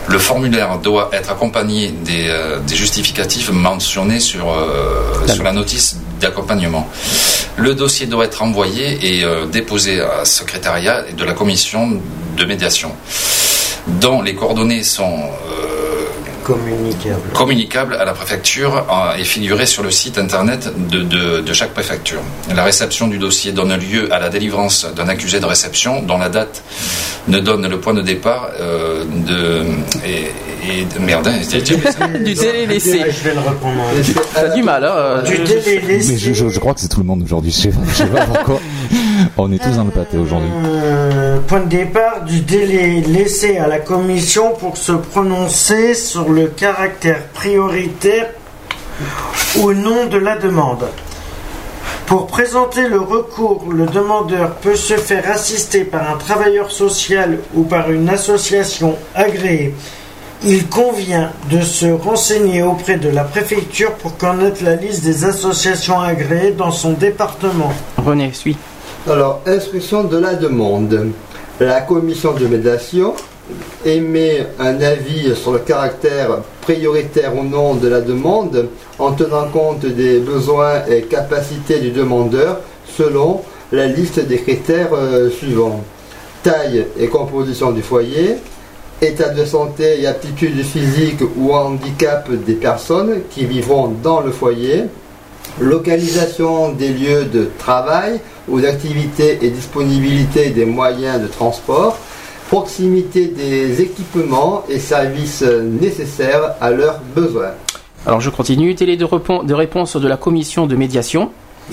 Le formulaire doit être accompagné des, euh, des justificatifs mentionnés sur, euh, sur la notice d'accompagnement. Le dossier doit être envoyé et euh, déposé à secrétariat de la commission de médiation, dont les coordonnées sont euh, Communicable. communicable à la préfecture euh, et figuré sur le site internet de, de- de chaque préfecture. La réception du dossier donne lieu à la délivrance d'un accusé de réception dont la date ne donne le point de départ euh, de et, et de merde. hein, [LAUGHS] du délai laissé. Je vais le reprendre. T'as du mal, hein euh, Du délai laissé. Mais je, je- je crois que c'est tout le monde aujourd'hui. Je sais pas pourquoi. [LAUGHS] On est tous dans le pâté aujourd'hui. Euh, point de départ du délai laissé à la commission pour se prononcer sur le caractère prioritaire ou non de la demande. Pour présenter le recours, le demandeur peut se faire assister par un travailleur social ou par une association agréée. Il convient de se renseigner auprès de la préfecture pour connaître la liste des associations agréées dans son département. René, suis. Alors, instruction de la demande. La commission de médiation émet un avis sur le caractère prioritaire ou non de la demande en tenant compte des besoins et capacités du demandeur selon la liste des critères euh, suivants. Taille et composition du foyer, état de santé et aptitude physique ou handicap des personnes qui vivront dans le foyer, localisation des lieux de travail ou d'activité et disponibilité des moyens de transport, proximité des équipements et services nécessaires à leurs besoins. Alors je continue. Télé de, de réponse de la commission de médiation.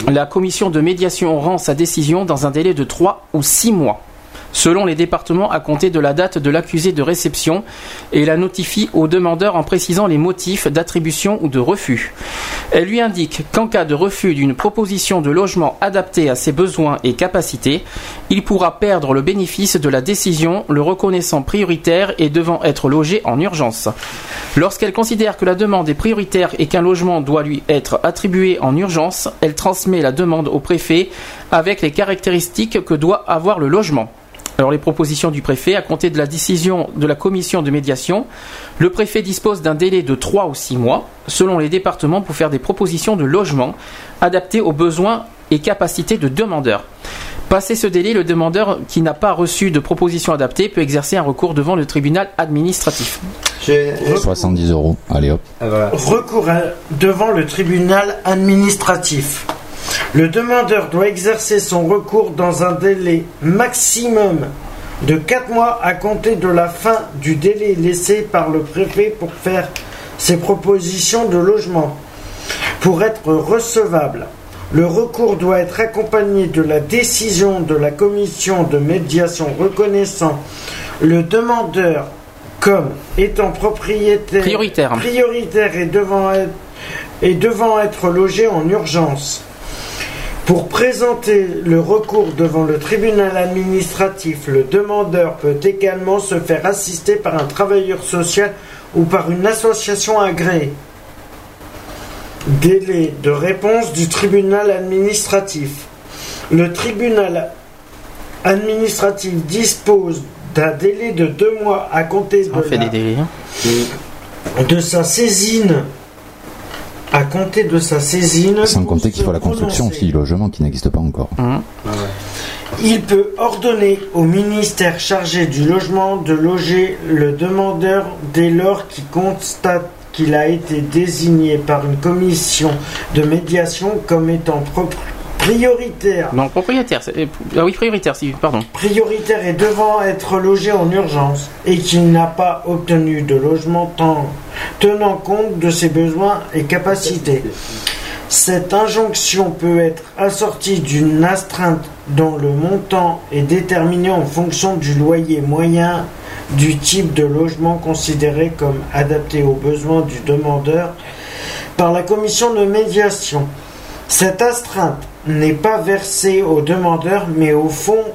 La commission de médiation rend sa décision dans un délai de 3 ou 6 mois, selon les départements à compter de la date de l'accusé de réception, et la notifie au demandeur en précisant les motifs d'attribution ou de refus. Elle lui indique qu'en cas de refus d'une proposition de logement adapté à ses besoins et capacités, il pourra perdre le bénéfice de la décision, le reconnaissant prioritaire et devant être logé en urgence. Lorsqu'elle considère que la demande est prioritaire et qu'un logement doit lui être attribué en urgence, elle transmet la demande au préfet avec les caractéristiques que doit avoir le logement. Alors les propositions du préfet, à compter de la décision de la commission de médiation, le préfet dispose d'un délai de 3 ou 6 mois, selon les départements, pour faire des propositions de logement adaptées aux besoins et capacités de demandeurs. Passé ce délai, le demandeur qui n'a pas reçu de proposition adaptée peut exercer un recours devant le tribunal administratif. 70 euros. Allez hop. Recours à- devant le tribunal administratif. Le demandeur doit exercer son recours dans un délai maximum de 4 mois à compter de la fin du délai laissé par le préfet pour faire ses propositions de logement. Pour être recevable, le recours doit être accompagné de la décision de la commission de médiation reconnaissant le demandeur comme étant propriétaire Prioritaire. prioritaire et devant être, et devant être logé en urgence. Pour présenter le recours devant le tribunal administratif, le demandeur peut également se faire assister par un travailleur social ou par une association agréée. Délai de réponse du tribunal administratif. Le tribunal administratif dispose d'un délai de deux mois à compter de la- hein. de sa saisine à compter de sa saisine Sans compter qu'il faut la construction aussi du logement qui n'existe pas encore. il peut ordonner au ministère chargé du logement de loger le demandeur dès lors qu'il constate qu'il a été désigné par une commission de médiation comme étant pro- prioritaire Non, propriétaire. euh, Ah oui, prioritaire, si, pardon. prioritaire et devant être logé en urgence et qu'il n'a pas obtenu de logement tant- tenant compte de ses besoins et capacités. Cette injonction peut être assortie d'une astreinte dont le montant est déterminé en fonction du loyer moyen du type de logement considéré comme adapté aux besoins du demandeur par la commission de médiation. Cette astreinte n'est pas versée au demandeur mais au fonds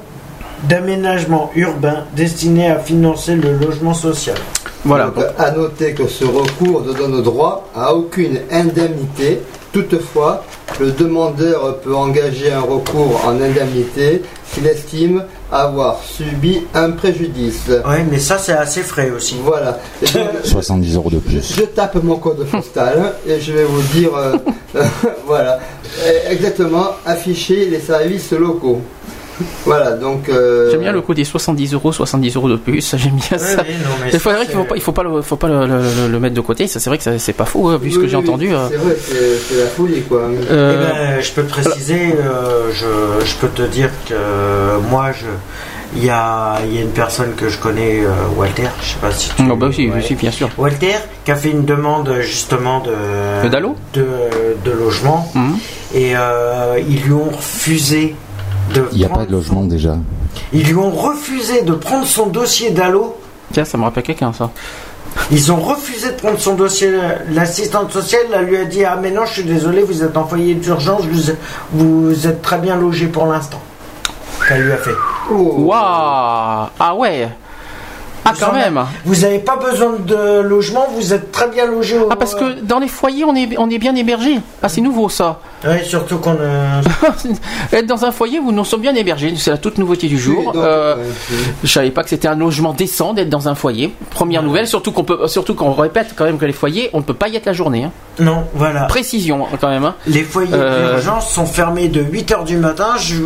d'aménagement urbain destiné à financer le logement social. Voilà. Donc, à noter que ce recours ne donne droit à aucune indemnité. Toutefois, le demandeur peut engager un recours en indemnité s'il estime avoir subi un préjudice. Oui, mais ça c'est assez frais aussi. Voilà. Et [LAUGHS] donc, 70 euros de plus. je tape mon code postal et je vais vous dire, euh, [LAUGHS] voilà, Euh, exactement, afficher les services locaux. Voilà, donc. euh, J'aime bien le coup des 70 euros, 70 euros de plus. [LAUGHS] J'aime bien ça. oui, non, mais vrai qu'il faut pas, il faut pas, le, faut pas le, le- le mettre de côté. Ça, c'est vrai que c'est pas faux, hein, vu ce que oui, j'ai oui, entendu. euh. C'est vrai, c'est la folie, quoi. Euh, Eh ben, je peux te préciser, euh, je, je peux te dire que moi, je, il y a, il y a une personne que je connais, euh, Walter, je sais pas si tu. Oh, bah oui, ouais. oui, bien sûr. Walter, qui a fait une demande justement de. De Dalo de, de logement. Mhm. Et euh, ils lui ont refusé de. Il n'y a prendre- pas de logement déjà. Ils lui ont refusé de prendre son dossier d'Allo. Tiens, ça me rappelle quelqu'un, ça. Ils ont refusé de prendre son dossier. L'assistante sociale elle lui a dit Ah, mais non, je suis désolé, vous êtes en foyer d'urgence, vous, vous êtes très bien logé pour l'instant. Qu'elle lui a fait. Waouh Ah ouais Ah, Vous quand même Vous n'avez pas besoin de logement, vous êtes très bien logé. Au... Ah, parce que dans les foyers, on est, on est bien hébergé. Ah, c'est nouveau, ça. Oui, surtout qu'on a... [LAUGHS] Être dans un foyer où nous sommes bien hébergés, c'est la toute nouveauté du jour. donc, Euh, ouais, je savais pas que c'était un logement décent d'être dans un foyer. Première nouvelle, surtout qu'on peut, surtout qu'on répète quand même que les foyers, on ne peut pas y être la journée. hein. Non, voilà. Précision quand même. hein. Les foyers Euh, d'urgence sont fermés de 8h du matin ju-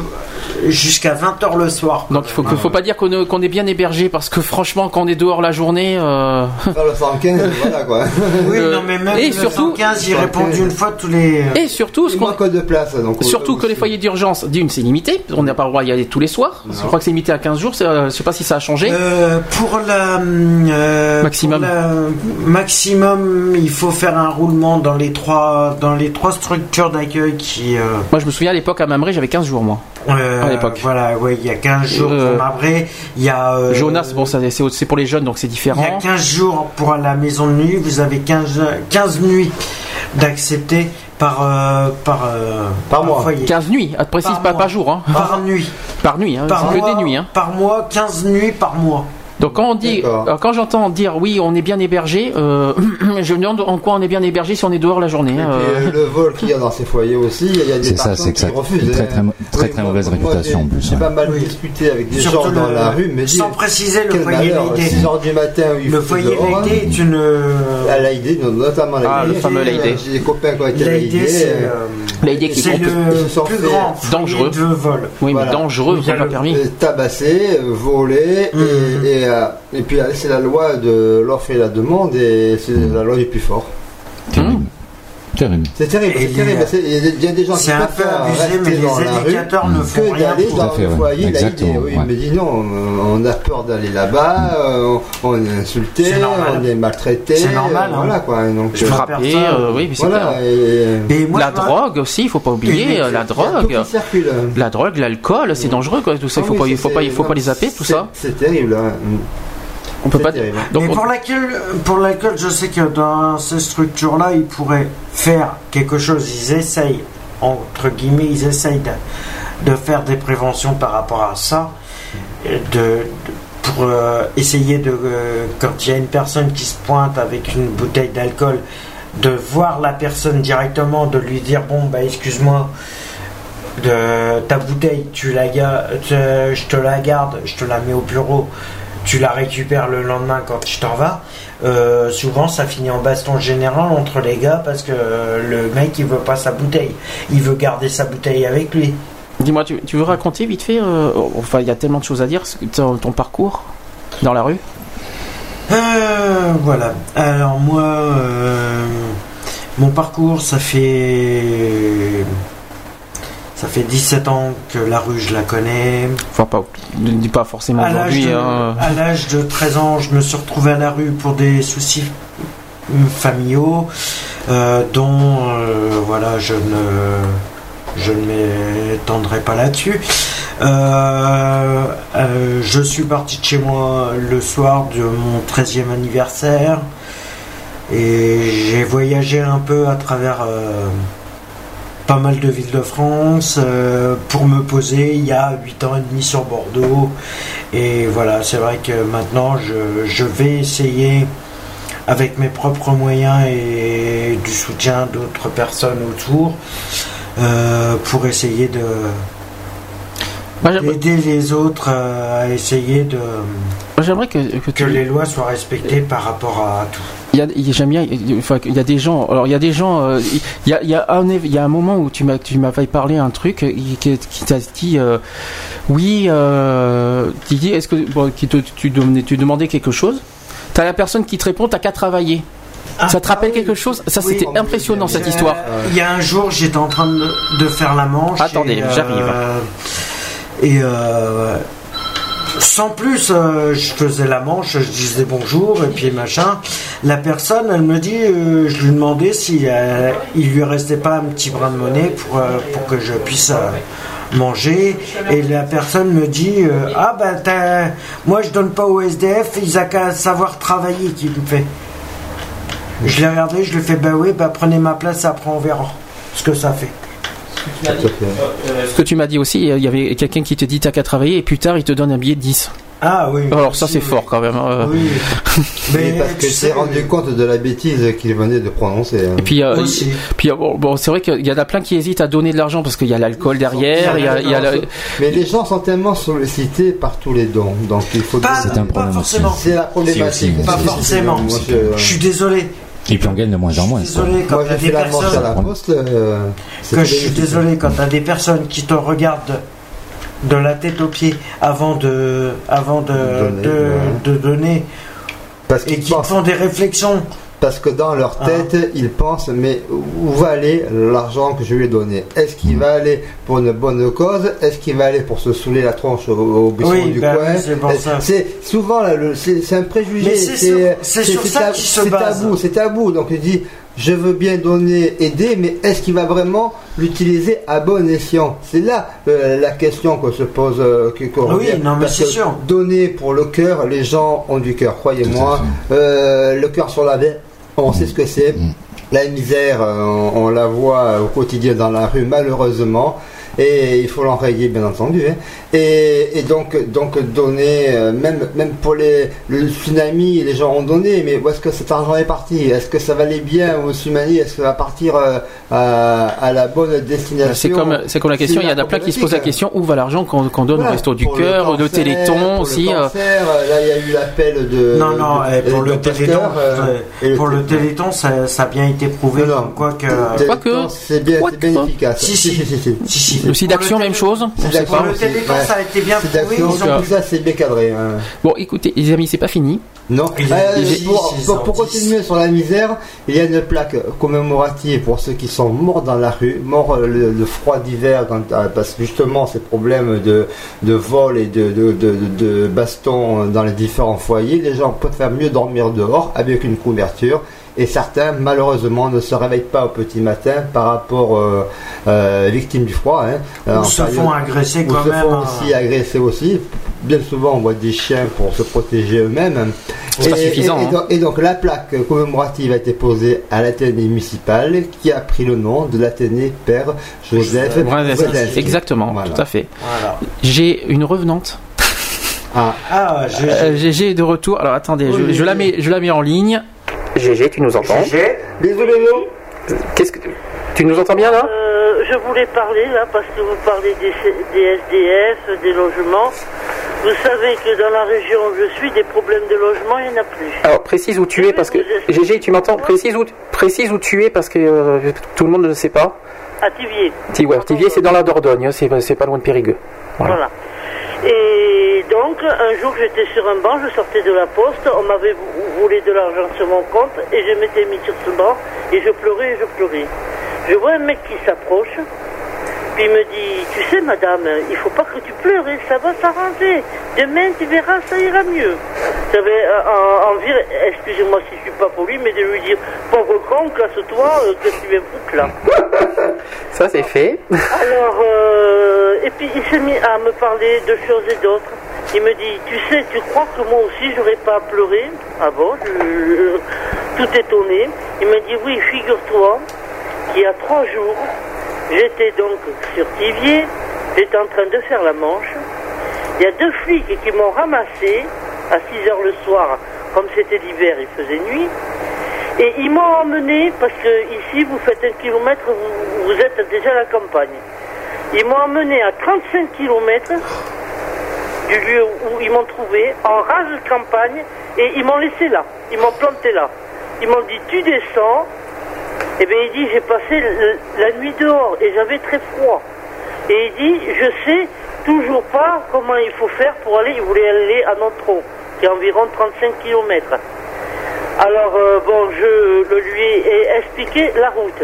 jusqu'à 20h le soir. Donc il faut, que- faut pas dire qu'on est, qu'on est bien hébergé parce que franchement quand on est dehors la journée. euh, Faire le 115, [LAUGHS] voilà quoi. Oui, Euh, non, mais même et le surtout- 115, il répond d'une fois tous les... Et surtout, ce Il qu'on manque de place. Donc, Surtout que les foyers d'urgence, d'une, c'est limité. On n'a pas le droit d'y aller tous les soirs. Je crois que c'est limité à 15 jours. c'est, euh, Je sais pas si ça a changé. Euh, pour la euh, Maximum. pour la maximum, il faut faire un roulement dans les trois dans les trois structures d'accueil qui. euh, Moi, je me souviens à l'époque à Mamré, j'avais 15 jours, moi. euh, À l'époque. Voilà, ouais, il y a 15 jours Euh, pour Mabré, il y a euh, Jonas, bon, ça, c'est c'est pour les jeunes, donc c'est il y a différent. 15 jours pour la maison de nuit, vous avez 15 15 nuits d'accepter par euh, par euh, Par mois. foyer. 15 nuits, ah, précise Par pas mois. par jour, hein. Par nuit. Par nuit, hein. Par c'est que mois, des nuits, hein. Par mois, 15 nuits par mois. Donc quand on dit, euh, quand j'entends dire oui, on est bien hébergé, euh, [CLEARS THROAT] je me demande en quoi on est bien hébergé si on est dehors la journée. Et puis, euh. euh, le vol qu'il y a dans ces foyers aussi, il y a des ça, personnes que ça qui refusent. très, hein. très, très, Oui, très moi- mauvaise moi, réputation en plus. J'ai pas mal Oui. discuté avec des Surtout gens dans le- la rue, mais sans préciser le foyer malheur, Laïdé. 6 heures du matin, il Le faut foyer Laïdé hein. est une. À l'AID, notamment l'AID. Ah, le fameux l'AID. J'ai des copains qui ont été euh, L'AID qui c'est compte. le plus grand dangereux. de vol. Oui, mais dangereux, c'est pas permis. tabasser, voler, et, et, euh, et puis euh, c'est la loi de l'offre et la demande, et c'est la loi du plus fort. Terrible. C'est terrible, c'est Il y a des- il gens qui C'est un peu préfèrent abusé, rester mais dans les la rue éducateurs ne font que rien d'aller pour. dans le foyer. l'AID. Exactement, Oui, ouais. mais dis non, on, a peur d'aller là-bas, euh, on, est insulté, on est maltraité. C'est normal, euh, hein. Voilà quoi. Donc, Je euh, me Frappé, euh, oui, mais c'est voilà. clair. et- Et moi, la me- drogue aussi, il faut pas oublier, la il drogue. La drogue, l'alcool, c'est dangereux quoi, tout ça. Il Ah faut oui, pas, il faut pas, il faut pas les zapper, tout ça. C'est terrible. On peut pas. terrible. Donc, Mais on- pour laquelle, pour laquelle je sais que dans ces structures-là, ils pourraient faire quelque chose. Ils essayent, entre guillemets, ils essayent de, de faire des préventions par rapport à ça. De, de- pour euh, essayer de, euh, quand il y a une personne qui se pointe avec une bouteille d'alcool, de voir la personne directement, de lui dire bon bah excuse-moi, de ta bouteille, tu la je te la garde, je te la mets au bureau, tu la récupères le lendemain quand tu t'en vas. Euh, souvent, ça finit en baston général entre les gars parce que euh, le mec il veut pas sa bouteille, il veut garder sa bouteille avec lui. Dis-moi, tu, tu veux raconter vite fait euh, Enfin, il y a tellement de choses à dire. Ton, ton parcours dans la rue? Euh, voilà. Alors moi, mon parcours, ça fait ça fait 17 ans que la rue je la connais. Enfin, pas, ne dis pas forcément À l'âge aujourd'hui. de, hein. à l'âge de 13 ans, je me suis retrouvé à la rue pour des soucis familiaux, euh, dont euh, voilà, je ne, je ne m'étendrai pas là-dessus. Euh, je suis parti de chez moi le soir de mon 13e anniversaire et j'ai voyagé un peu à travers pas mal de villes de France euh, pour me poser il y a 8 ans et demi sur Bordeaux. Et voilà, c'est vrai que maintenant je, je vais essayer avec mes propres moyens et du soutien d'autres personnes autour euh, pour essayer de Moi, d'aider les autres euh, à essayer de moi, j'aimerais que, que, que tu- les lois soient respectées par rapport à tout. Il y a, j'aime bien. enfin, il y des gens. Alors, il y a des gens. euh, il y a, il y a un, éve- il y a un moment où tu m'as, tu m'avais parlé un truc euh, qui, qui t'a dit. euh, oui. Euh, qui dit. Est-ce que bon, qui te- tu, demandais, tu demandais quelque chose T'as la personne qui te répond. T'as qu'à travailler. ça te rappelle quelque chose? Ça, oui. c'était impressionnant cette Euh, histoire. Il y a un jour, j'étais en train de, de faire la manche. Attendez, euh, j'arrive. Et euh, sans plus, euh, je faisais la manche, je disais bonjour et puis machin. La personne, elle me dit, euh, je lui demandais si euh, il lui restait pas un petit brin de monnaie pour, que je puisse manger. Et la personne me dit, ah ben t'as- moi je donne pas au SDF, ils a qu'à savoir travailler, qui me fait. Je l'ai regardé, je lui ai fait, bah oui, bah prenez ma place, après on verra ce que ça fait. Ce que tu m'as dit aussi, il y avait quelqu'un qui te dit t'as qu'à travailler et plus tard il te donne un billet de 10. Ah oui. Alors ça c'est fort quand même. hein. Oui. [LAUGHS] Mais parce qu'il s'est rendu compte de la bêtise qu'il venait de prononcer. hein. Et puis, euh, puis euh, bon, bon, c'est vrai qu'il y en a plein qui hésitent à donner de l'argent parce qu'il y a l'alcool derrière, il y a, il y a le- Mais les gens sont tellement sollicités par tous les dons, donc il faut. Pas- C'est un pas forcément. C'est la problématique. Si, aussi, Pas forcément. Moi, je- Je suis désolé. Et puis on gagne de moins en moins. Désolé quand t'as des la personnes. poste. euh, Que je suis désolé quand t'as des personnes qui te regardent de la tête aux pieds avant de avant de Donner, de, ouais. de donner Parce et qui te pensent- font des réflexions. Parce que dans leur Ah. tête, ils pensent, mais où va aller l'argent que je lui ai donné? Est-ce qu'il va aller pour une bonne cause? Est-ce qu'il va aller pour se saouler la tronche au, au buisson Oui, du bah coin? oui, c'est souvent là, le- c'est un préjugé. C'est tabou, c'est tabou. Donc il dit, je veux bien donner, aider, mais est-ce qu'il va vraiment l'utiliser à bon escient? C'est là euh, la question que se pose. euh, que- qu'on Oui, non, mais c'est sûr. Donner pour le cœur, les gens ont du cœur, croyez-moi. Euh, le cœur sur la veine, on sait ce que c'est. La misère, euh, on, on la voit au quotidien dans la rue, malheureusement. Et il faut l'enrayer, bien entendu. hein. Et, et donc, donc donner, euh, même, même pour les, le tsunami, les gens ont donné, mais où est-ce que cet argent est parti? Est-ce que ça valait bien au tsunami? Est-ce que ça va partir euh, à, à la bonne destination? C'est comme c'est comme la question. Il y en a plein qui se posent la question où va l'argent qu'on qu'on donne au resto du cœur, de cancer, Téléthon pour aussi. le euh, cancer, euh, là, il y a eu l'appel de. Non, non, de- eh, pour de le Téléthon, euh, et pour le Téléthon, ça, ça a bien été prouvé. Non, quoi que. Téléthon, Quoique- c'est bien, c'est bien efficace. Si, si. si, si, si. Si, si. Le site d'action, même chose. Le ouais. ça a été bien Ils ont- bien cadré. hein. Bon, écoutez, les amis, c'est pas fini. Non. Est- pour, pour- pour continuer sur la misère, il y a une plaque commémorative pour ceux qui sont morts dans la rue, morts le, le froid d'hiver, quand- euh, parce que justement ces problèmes de, de vol et de, de, de, de baston dans les différents foyers, les gens préfèrent mieux dormir dehors avec une couverture. Et certains, malheureusement, ne se réveillent pas au petit matin par rapport euh, euh, victimes du froid. Hein, Ou en se période- font agresser ou quand se même. font hein. aussi agresser aussi. Bien souvent, on voit des chiens pour se protéger eux-mêmes. C'est pas suffisant, Et, hein. donc, et donc, la plaque commémorative a été posée à l'Athénée municipal qui a pris le nom de l'Athénée Père Joseph Brzezinski. Exactement, Voilà. tout à fait. Voilà. J'ai une revenante. Ah, Ah, je- Euh, est de retour. Alors attendez, je, Oui, je la mets, je la mets en ligne. GG, tu nous entends bisous, bisous. Qu'est-ce que tu nous entends bien là Euh, je voulais parler là parce que vous parlez des, des SDF, des logements. Vous savez que dans la région où je suis, des problèmes de logement, il n'y en a plus. Alors précise où tu es parce que GG, tu m'entends Précise où précise où tu es parce que euh, tout le monde ne le sait pas. À Tivier. Ti- ouais, Tivier, c'est dans la Dordogne, hein, c'est pas loin de Périgueux. Voilà. Voilà. Et donc, un jour, j'étais sur un banc, je sortais de la poste, on m'avait volé de l'argent sur mon compte, et je m'étais mis sur ce banc, et je pleurais, et je pleurais. Je vois un mec qui s'approche, puis il me dit, tu sais, madame, il faut pas que tu pleures, et ça va s'arranger. Demain, tu verras, ça ira mieux. J'avais euh, envie, excusez-moi si je suis pas poli, mais de lui dire, pauvre con, casse-toi, euh, qu'est-ce que tu viens foutre là [LAUGHS] Ça c'est fait. alors, euh, et puis il s'est mis à me parler de choses et d'autres. Il me dit, tu sais, tu crois que moi aussi j'aurais pas pleuré Ah bon? Je, je- Tout étonné. Il m'a dit, oui, figure-toi qu'il y a trois jours, j'étais donc sur Tivier, j'étais en train de faire la manche. Il y a deux flics qui m'ont ramassé à 6 heures le soir, comme c'était l'hiver, il faisait nuit. Et ils m'ont emmené, parce que ici, vous faites un kilomètre, vous, êtes déjà à la campagne. Ils m'ont emmené à 35 kilomètres du lieu où ils m'ont trouvé, en rase campagne, et ils m'ont laissé là. Ils m'ont planté là. Ils m'ont dit, tu descends. Et bien, il dit, j'ai passé le- la nuit dehors et j'avais très froid. Et il dit, je sais toujours pas comment il faut faire pour aller, il voulait aller à Nontron, qui est environ 35 kilomètres. Alors, euh, bon, je le lui ai expliqué la route.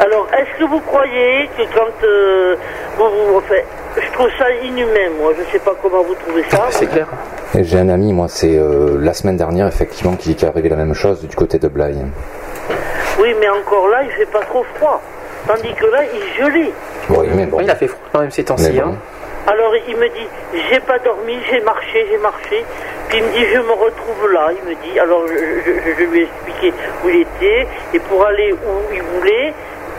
Alors, est-ce que vous croyez que quand euh, vous, vous- enfin, je trouve ça inhumain, moi, je sais pas comment vous trouvez ça. C'est clair. Et J'ai un ami, moi, c'est euh, la semaine dernière, effectivement, qui, qui est arrivé la même chose du côté de Blaye. Oui, mais encore là, il fait pas trop froid. Tandis que là, il gelait. Oui, mais bon. Il a fait froid quand même ces temps-ci. Bon. hein. Alors il me dit, j'ai pas dormi, j'ai marché, j'ai marché. Puis il me dit, je me retrouve là. Il me dit, alors je, je- je lui ai expliqué où il était et pour aller où il voulait.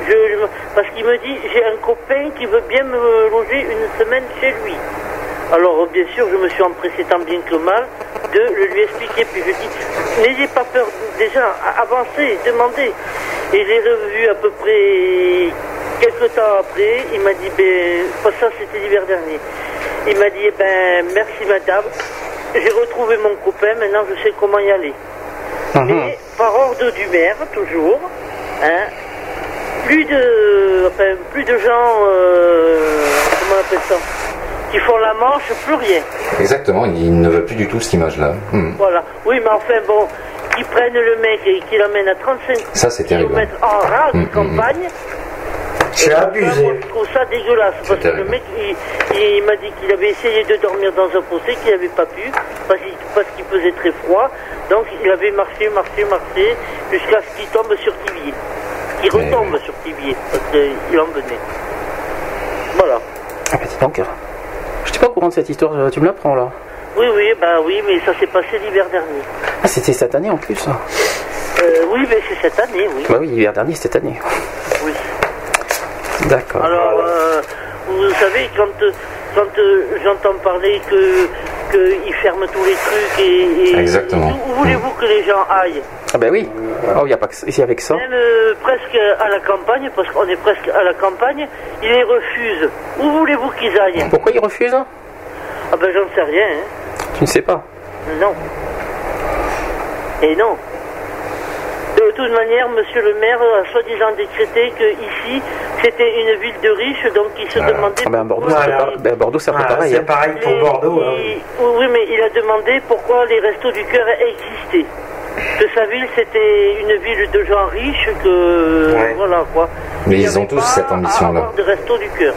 Je, je- parce qu'il me dit, j'ai un copain qui veut bien me loger une semaine chez lui. Alors, bien sûr, je me suis empressé tant bien que mal de le lui expliquer. Puis je dis, n'ayez pas peur, déjà, avancez, demandez. Et je l'ai revu à peu près quelques temps après. Il m'a dit, ben, pas ça, c'était l'hiver dernier. Il m'a dit, eh ben, merci madame. J'ai retrouvé mon copain, maintenant je sais comment y aller. Mais par ordre du maire, toujours, hein, plus de, enfin, plus de gens, euh, comment on appelle ça, qui font la manche, plus rien. Exactement, il ne veut plus du tout cette image-là. Hmm. Voilà. Oui, mais enfin bon, qui prennent le mec et qui l'amènent à 35 Ça, c'est terrible. km en rade Mm, mm, mm. campagne. C'est Et abusé. ça, moi, je trouve ça dégueulasse. Parce que le mec, il, il m'a dit qu'il avait essayé de dormir dans un fossé, qu'il n'avait pas pu, parce qu'il parce qu'il faisait très froid. Donc il avait marché, marché, marché, jusqu'à ce qu'il tombe sur Tibier. Qu'il retombe sur Tibier, parce qu'il en venait. Voilà. Ah, bah, dis donc. Je n'étais pas au courant de cette histoire, euh, tu me l'apprends là. Oui, oui, bah oui, mais ça s'est passé l'hiver dernier. Ah, c'était cette année en plus. Euh, oui, mais c'est cette année, oui. Bah oui, l'hiver dernier, cette année. Oui. D'accord. Alors, euh, vous savez, quand, quand euh, j'entends parler que qu'ils ferment tous les trucs et, et- Exactement. où, où voulez-vous que les gens aillent Ah, bah oui. Oh, il n'y a pas que ça. Ici, avec ça. Même euh, presque à la campagne, parce qu'on est presque à la campagne, ils les refusent. Où voulez-vous qu'ils aillent Pourquoi ils refusent hein? Ah ben j'en sais rien, hein. Tu ne sais pas? Non. Et non. De toute manière, monsieur le maire a soi-disant décrété que ici, c'était une ville de riches, donc il se demandait... Ah, bah, à Bordeaux, pas- à Bordeaux, c'est un peu Voilà, pareil. c'est hein. pareil pour les- Bordeaux. hein. il- Oui, mais il a demandé pourquoi les restos du cœur existaient. Que sa ville, c'était une ville de gens riches, que... Ouais. Voilà, quoi. Mais Il ils ont tous pas cette ambition-là. de restos du cœur.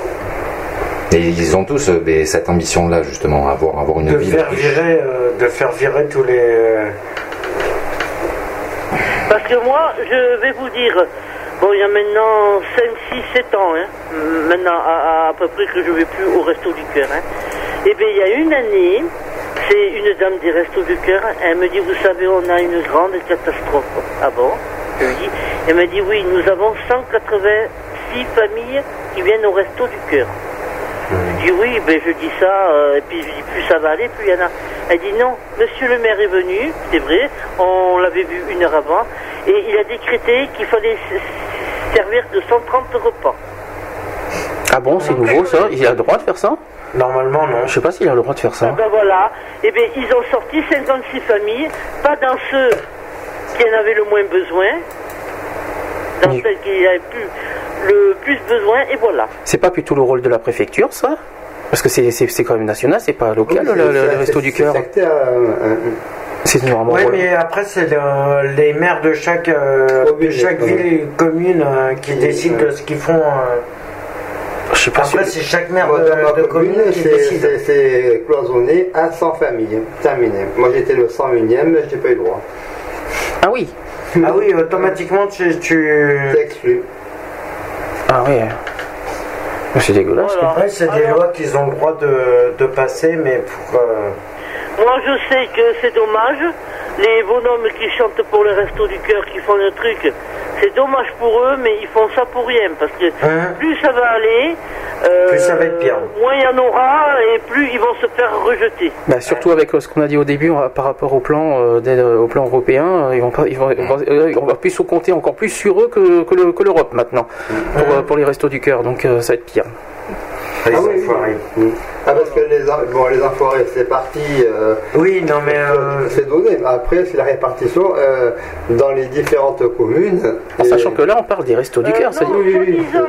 Et ils ont tous euh, ben, cette ambition-là, justement, avoir, avoir une de ville faire riche. virer, euh, de faire virer tous les. euh, Parce que moi, je vais vous dire, bon, il y a maintenant 5, 6, 7 ans, hein, maintenant à, peu près que je vais plus au Resto du Cœur. Hein. Et bien, il y a une année, c'est une dame des Restos du Cœur, elle me dit, vous savez, on a une grande catastrophe. Ah bon? Elle me dit, oui, nous avons 186 familles qui viennent au Resto du Cœur. Je dis oui, ben je dis ça, euh, et puis je dis plus ça va aller, plus il y en a. Elle dit non, monsieur le maire est venu, c'est vrai, on l'avait vu une heure avant, et il a décrété qu'il fallait servir de 130 repas. Ah bon, c'est nouveau ça? Il a le droit de faire ça? Normalement, non. Je sais pas s'il a le droit de faire Ah ça. ben voilà, et bien ils ont sorti 56 familles, pas dans ceux qui en avaient le moins besoin, dans Oui. qui le plus besoin, et voilà. C'est pas plutôt le rôle de la préfecture, ça? Parce que c'est- c'est c'est quand même national, c'est pas local, Oui, le, resto du cœur. C'est euh, euh, C'est normalement. Oui, mais après, c'est le- les maires de chaque, euh, de chaque ville et commune euh, qui décident de ce qu'ils font. euh. Je sais pas Après, si- c'est chaque maire Moi, dans ma de, de commune, commune qui c'est- décide. c'est c'est cloisonné à 100 familles. Terminé. Moi, j'étais le 101ème, mais je n'ai pas eu le droit. Ah oui? [LAUGHS] Ah oui, automatiquement, tu. tu... C'est exclu. Ah oui. C'est dégueulasse. Voilà. Après, c'est des lois qu'ils ont le droit de, de passer, mais pour. euh, Moi, je sais que c'est dommage. Les bonhommes qui chantent pour les restos du cœur, qui font le truc, c'est dommage pour eux, mais ils font ça pour rien. Parce que Hein plus ça va aller, euh, Plus ça va être pire. moins il y en aura, et plus ils vont se faire rejeter. Bah, surtout avec euh, ce qu'on a dit au début euh, par rapport au plan euh, d'aide, au plan européen, ils vont pas, ils vont, on va plus se compter encore plus sur eux que, que le- que l'Europe maintenant pour, pour les restos du cœur, donc euh, ça va être pire. Ah oui. Ah, parce que les, bon, les enfoirés, c'est parti. euh, Oui, non, mais. euh, c'est donné. Après, c'est la répartition euh, dans les différentes communes. En Et- sachant que là on parle des restos du Euh, cœur, ça non, dit. disons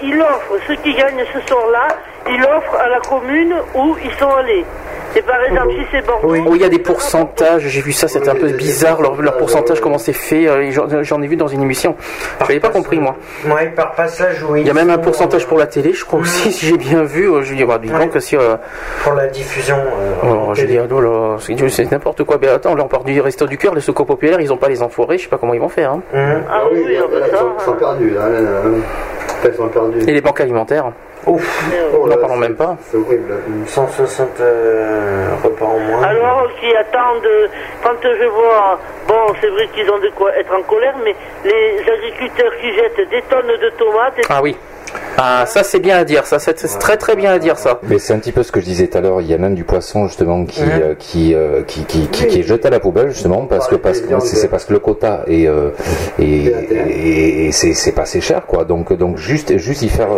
qu'il offre, ceux qui gagnent ce soir-là, il offre à la commune où ils sont allés. Et par exemple, si c'est Bordeaux, Oh, il y a des pourcentages, j'ai vu ça, c'était un peu bizarre leur, leur pourcentage, comment c'est fait, j'en ai vu dans une émission. Je n'avais pas compris moi. Ouais, par passage, oui. Il y a même un pourcentage pour la télé, je crois aussi, [LAUGHS] si j'ai bien vu. Je dis, bah, dis donc, si. Euh, Pour la diffusion. euh, Oh, ah, non, là, c'est n'importe quoi. Mais attends, là on part du resto du cœur, les secours populaires, ils ont pas les enfoirés, je sais pas comment ils vont faire. hein. Hum. Ah oui, oui, ah là, ils ça, sont, ils sont perdus. Là, là, là. Ils sont perdus. Et les banques alimentaires, Ouf, Oh, n'en là, parlons c'est- même pas. C'est horrible. 160 euh, repas en moins. Alors qui attendent, quand je vois, bon c'est vrai qu'ils ont de quoi être en colère, mais les agriculteurs qui jettent des tonnes de tomates, et Ah oui. Ah, ça c'est bien à dire, ça c'est très très bien à dire ça. Mais c'est un petit peu ce que je disais tout à l'heure. Il y a même du poisson justement qui euh, qui, euh, qui, qui, qui, qui est jeté à la poubelle justement parce que parce que c'est parce que le quota est euh, et, et c'est c'est pas assez cher quoi. Donc donc juste juste y faire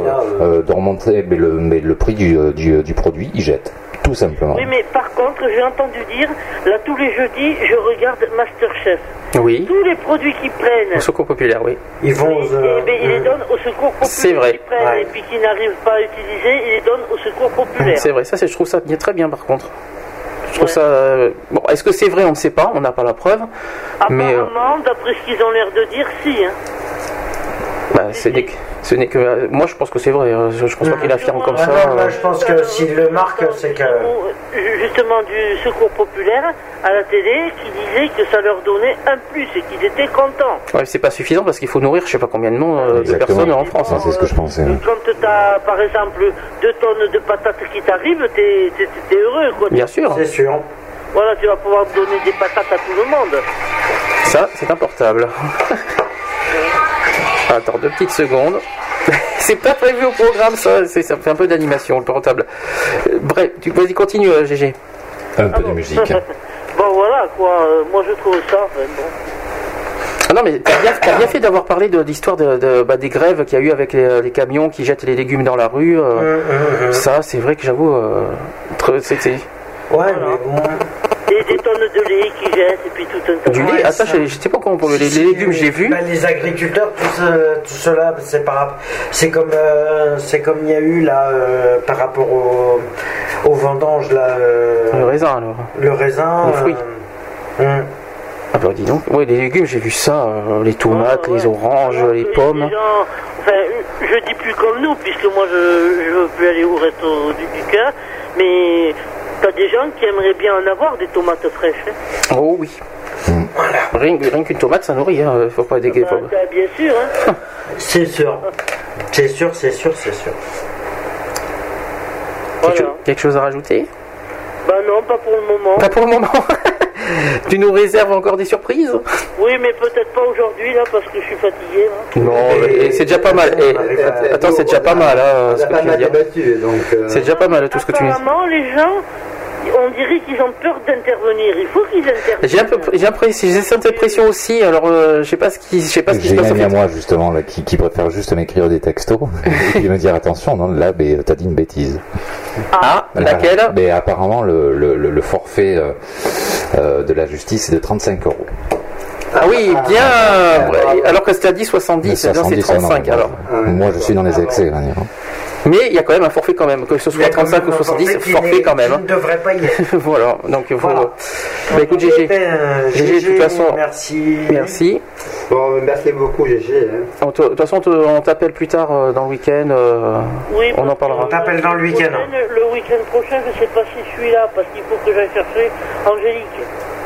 euh, de remonter mais le mais le prix du du, du produit, il jette tout simplement. Oui, mais par contre, j'ai entendu dire, là tous les jeudis, je regarde Masterchef. Oui. Tous les produits qu'ils prennent, Au secours populaire, oui. Ils vont. eh ben, ils les donnent au secours populaire. C'est vrai. Qu'ils prennent Ouais. Et puis qu'ils n'arrivent pas à utiliser, ils les donnent au secours populaire. C'est vrai, ça c'est- je trouve ça bien, très bien par contre. Je trouve ça. euh, Bon, est-ce que c'est vrai? On ne sait pas, on n'a pas la preuve. Mais euh, Apparemment, d'après ce qu'ils ont l'air de dire, si. Hein. Bah, ce n'est que- ce n'est que. euh, Moi je pense que c'est vrai, euh, je, je pense pas qu'il affirme comme ça. non, euh. là, je pense que s'il le marque, c'est que. Justement, du secours populaire à la télé qui disait que ça leur donnait un plus et qu'ils étaient contents. Ouais, c'est pas suffisant parce qu'il faut nourrir je sais pas combien de, noms, euh, de personnes en France. hein. C'est ce que je pensais. Quand tu as, par exemple, deux tonnes de patates qui t'arrivent, t'es t'es- t'es heureux. Quoi. Bien sûr. C'est sûr. Voilà, tu vas pouvoir donner des patates à tout le monde. Ça, c'est un portable. [LAUGHS] Attends, deux petites secondes. [LAUGHS] c'est pas prévu au programme, ça. c'est- Ça fait un peu d'animation, le portable. Euh, Bref, tu vas-y, continue, euh, GG. Un peu de musique. [LAUGHS] Bon, voilà, quoi. euh, moi, je trouve ça. bon. Ah non, mais t'as bien, t'as bien fait d'avoir parlé de l'histoire de, de- bah, des grèves qu'il y a eu avec les, les camions qui jettent les légumes dans la rue. euh, Ça, c'est vrai que j'avoue, euh, Ouais, mais bon. De lait qui et puis tout un tas Du de- lait, ah ça, je je sais pas comment pour les, les légumes, j'ai vu. Bah, les agriculteurs, tout, ce- tout cela, c'est par c'est comme euh, c'est comme il y a eu là euh, par rapport au, au vendange là. euh, Le raisin, alors. le raisin. Les fruits. euh, hum. Ah bah dis donc, ouais, les légumes, j'ai vu ça, euh, les tomates, les oranges, les pommes. Les gens, enfin, je dis plus comme nous, puisque moi je, je veux plus aller au resto du, du cœur, mais t'as des gens qui aimeraient bien en avoir des tomates fraîches. hein. Oh oui. Rien, rien qu'une tomate, ça nourrit, hein. faut pas déguer. Bah, bien sûr, hein. C'est sûr. C'est sûr, c'est sûr, c'est sûr. Quelque chose à rajouter? Bah non, pas pour le moment. Pas pour le moment. [LAUGHS] tu nous réserves encore des surprises Oui, mais peut-être pas aujourd'hui, là, parce que je suis fatigué, là. Non, mais c'est déjà pas mal. Eh, attends, c'est déjà pas mal, hein, ce que tu viens dire. euh, C'est déjà pas mal tout ce que tu dis. Apparemment, les gens, on dirait qu'ils ont peur d'intervenir. Il faut qu'ils interviennent. J'ai un peu, j'ai l'impression- j'ai cette impression aussi. Alors, euh, je sais pas ce qui, je sais pas ce qui se J'ai passe. à moi justement là, qui, qui préfère juste m'écrire des textos [LAUGHS] et puis me dire attention non là mais t'as dit une bêtise. Ah, laquelle? Mais apparemment le, le, le- le forfait euh, euh, de la justice est de 35 euros. Ah oui, bien. Ouais, Alors que c'était à 10, 70, c'est bien, c'est 70, 35 non, alors. Moi je suis dans les excès. on va dire. Mais il y a quand même un forfait quand même, que ce soit 35 ou 70, forfait quand même. Hein. ne devrais pas y être. [LAUGHS] voilà, donc il faut. Bah écoute, GG. Euh, GG, de toute façon. Merci. Merci. Bon, merci beaucoup, GG. hein. On De toute façon, on te- on t'appelle plus tard euh, dans le week-end. euh, Oui, on en parlera. t'appelle dans le week-end. Le, week-end prochain, je sais pas si je suis là, parce qu'il faut que j'aille chercher Angélique.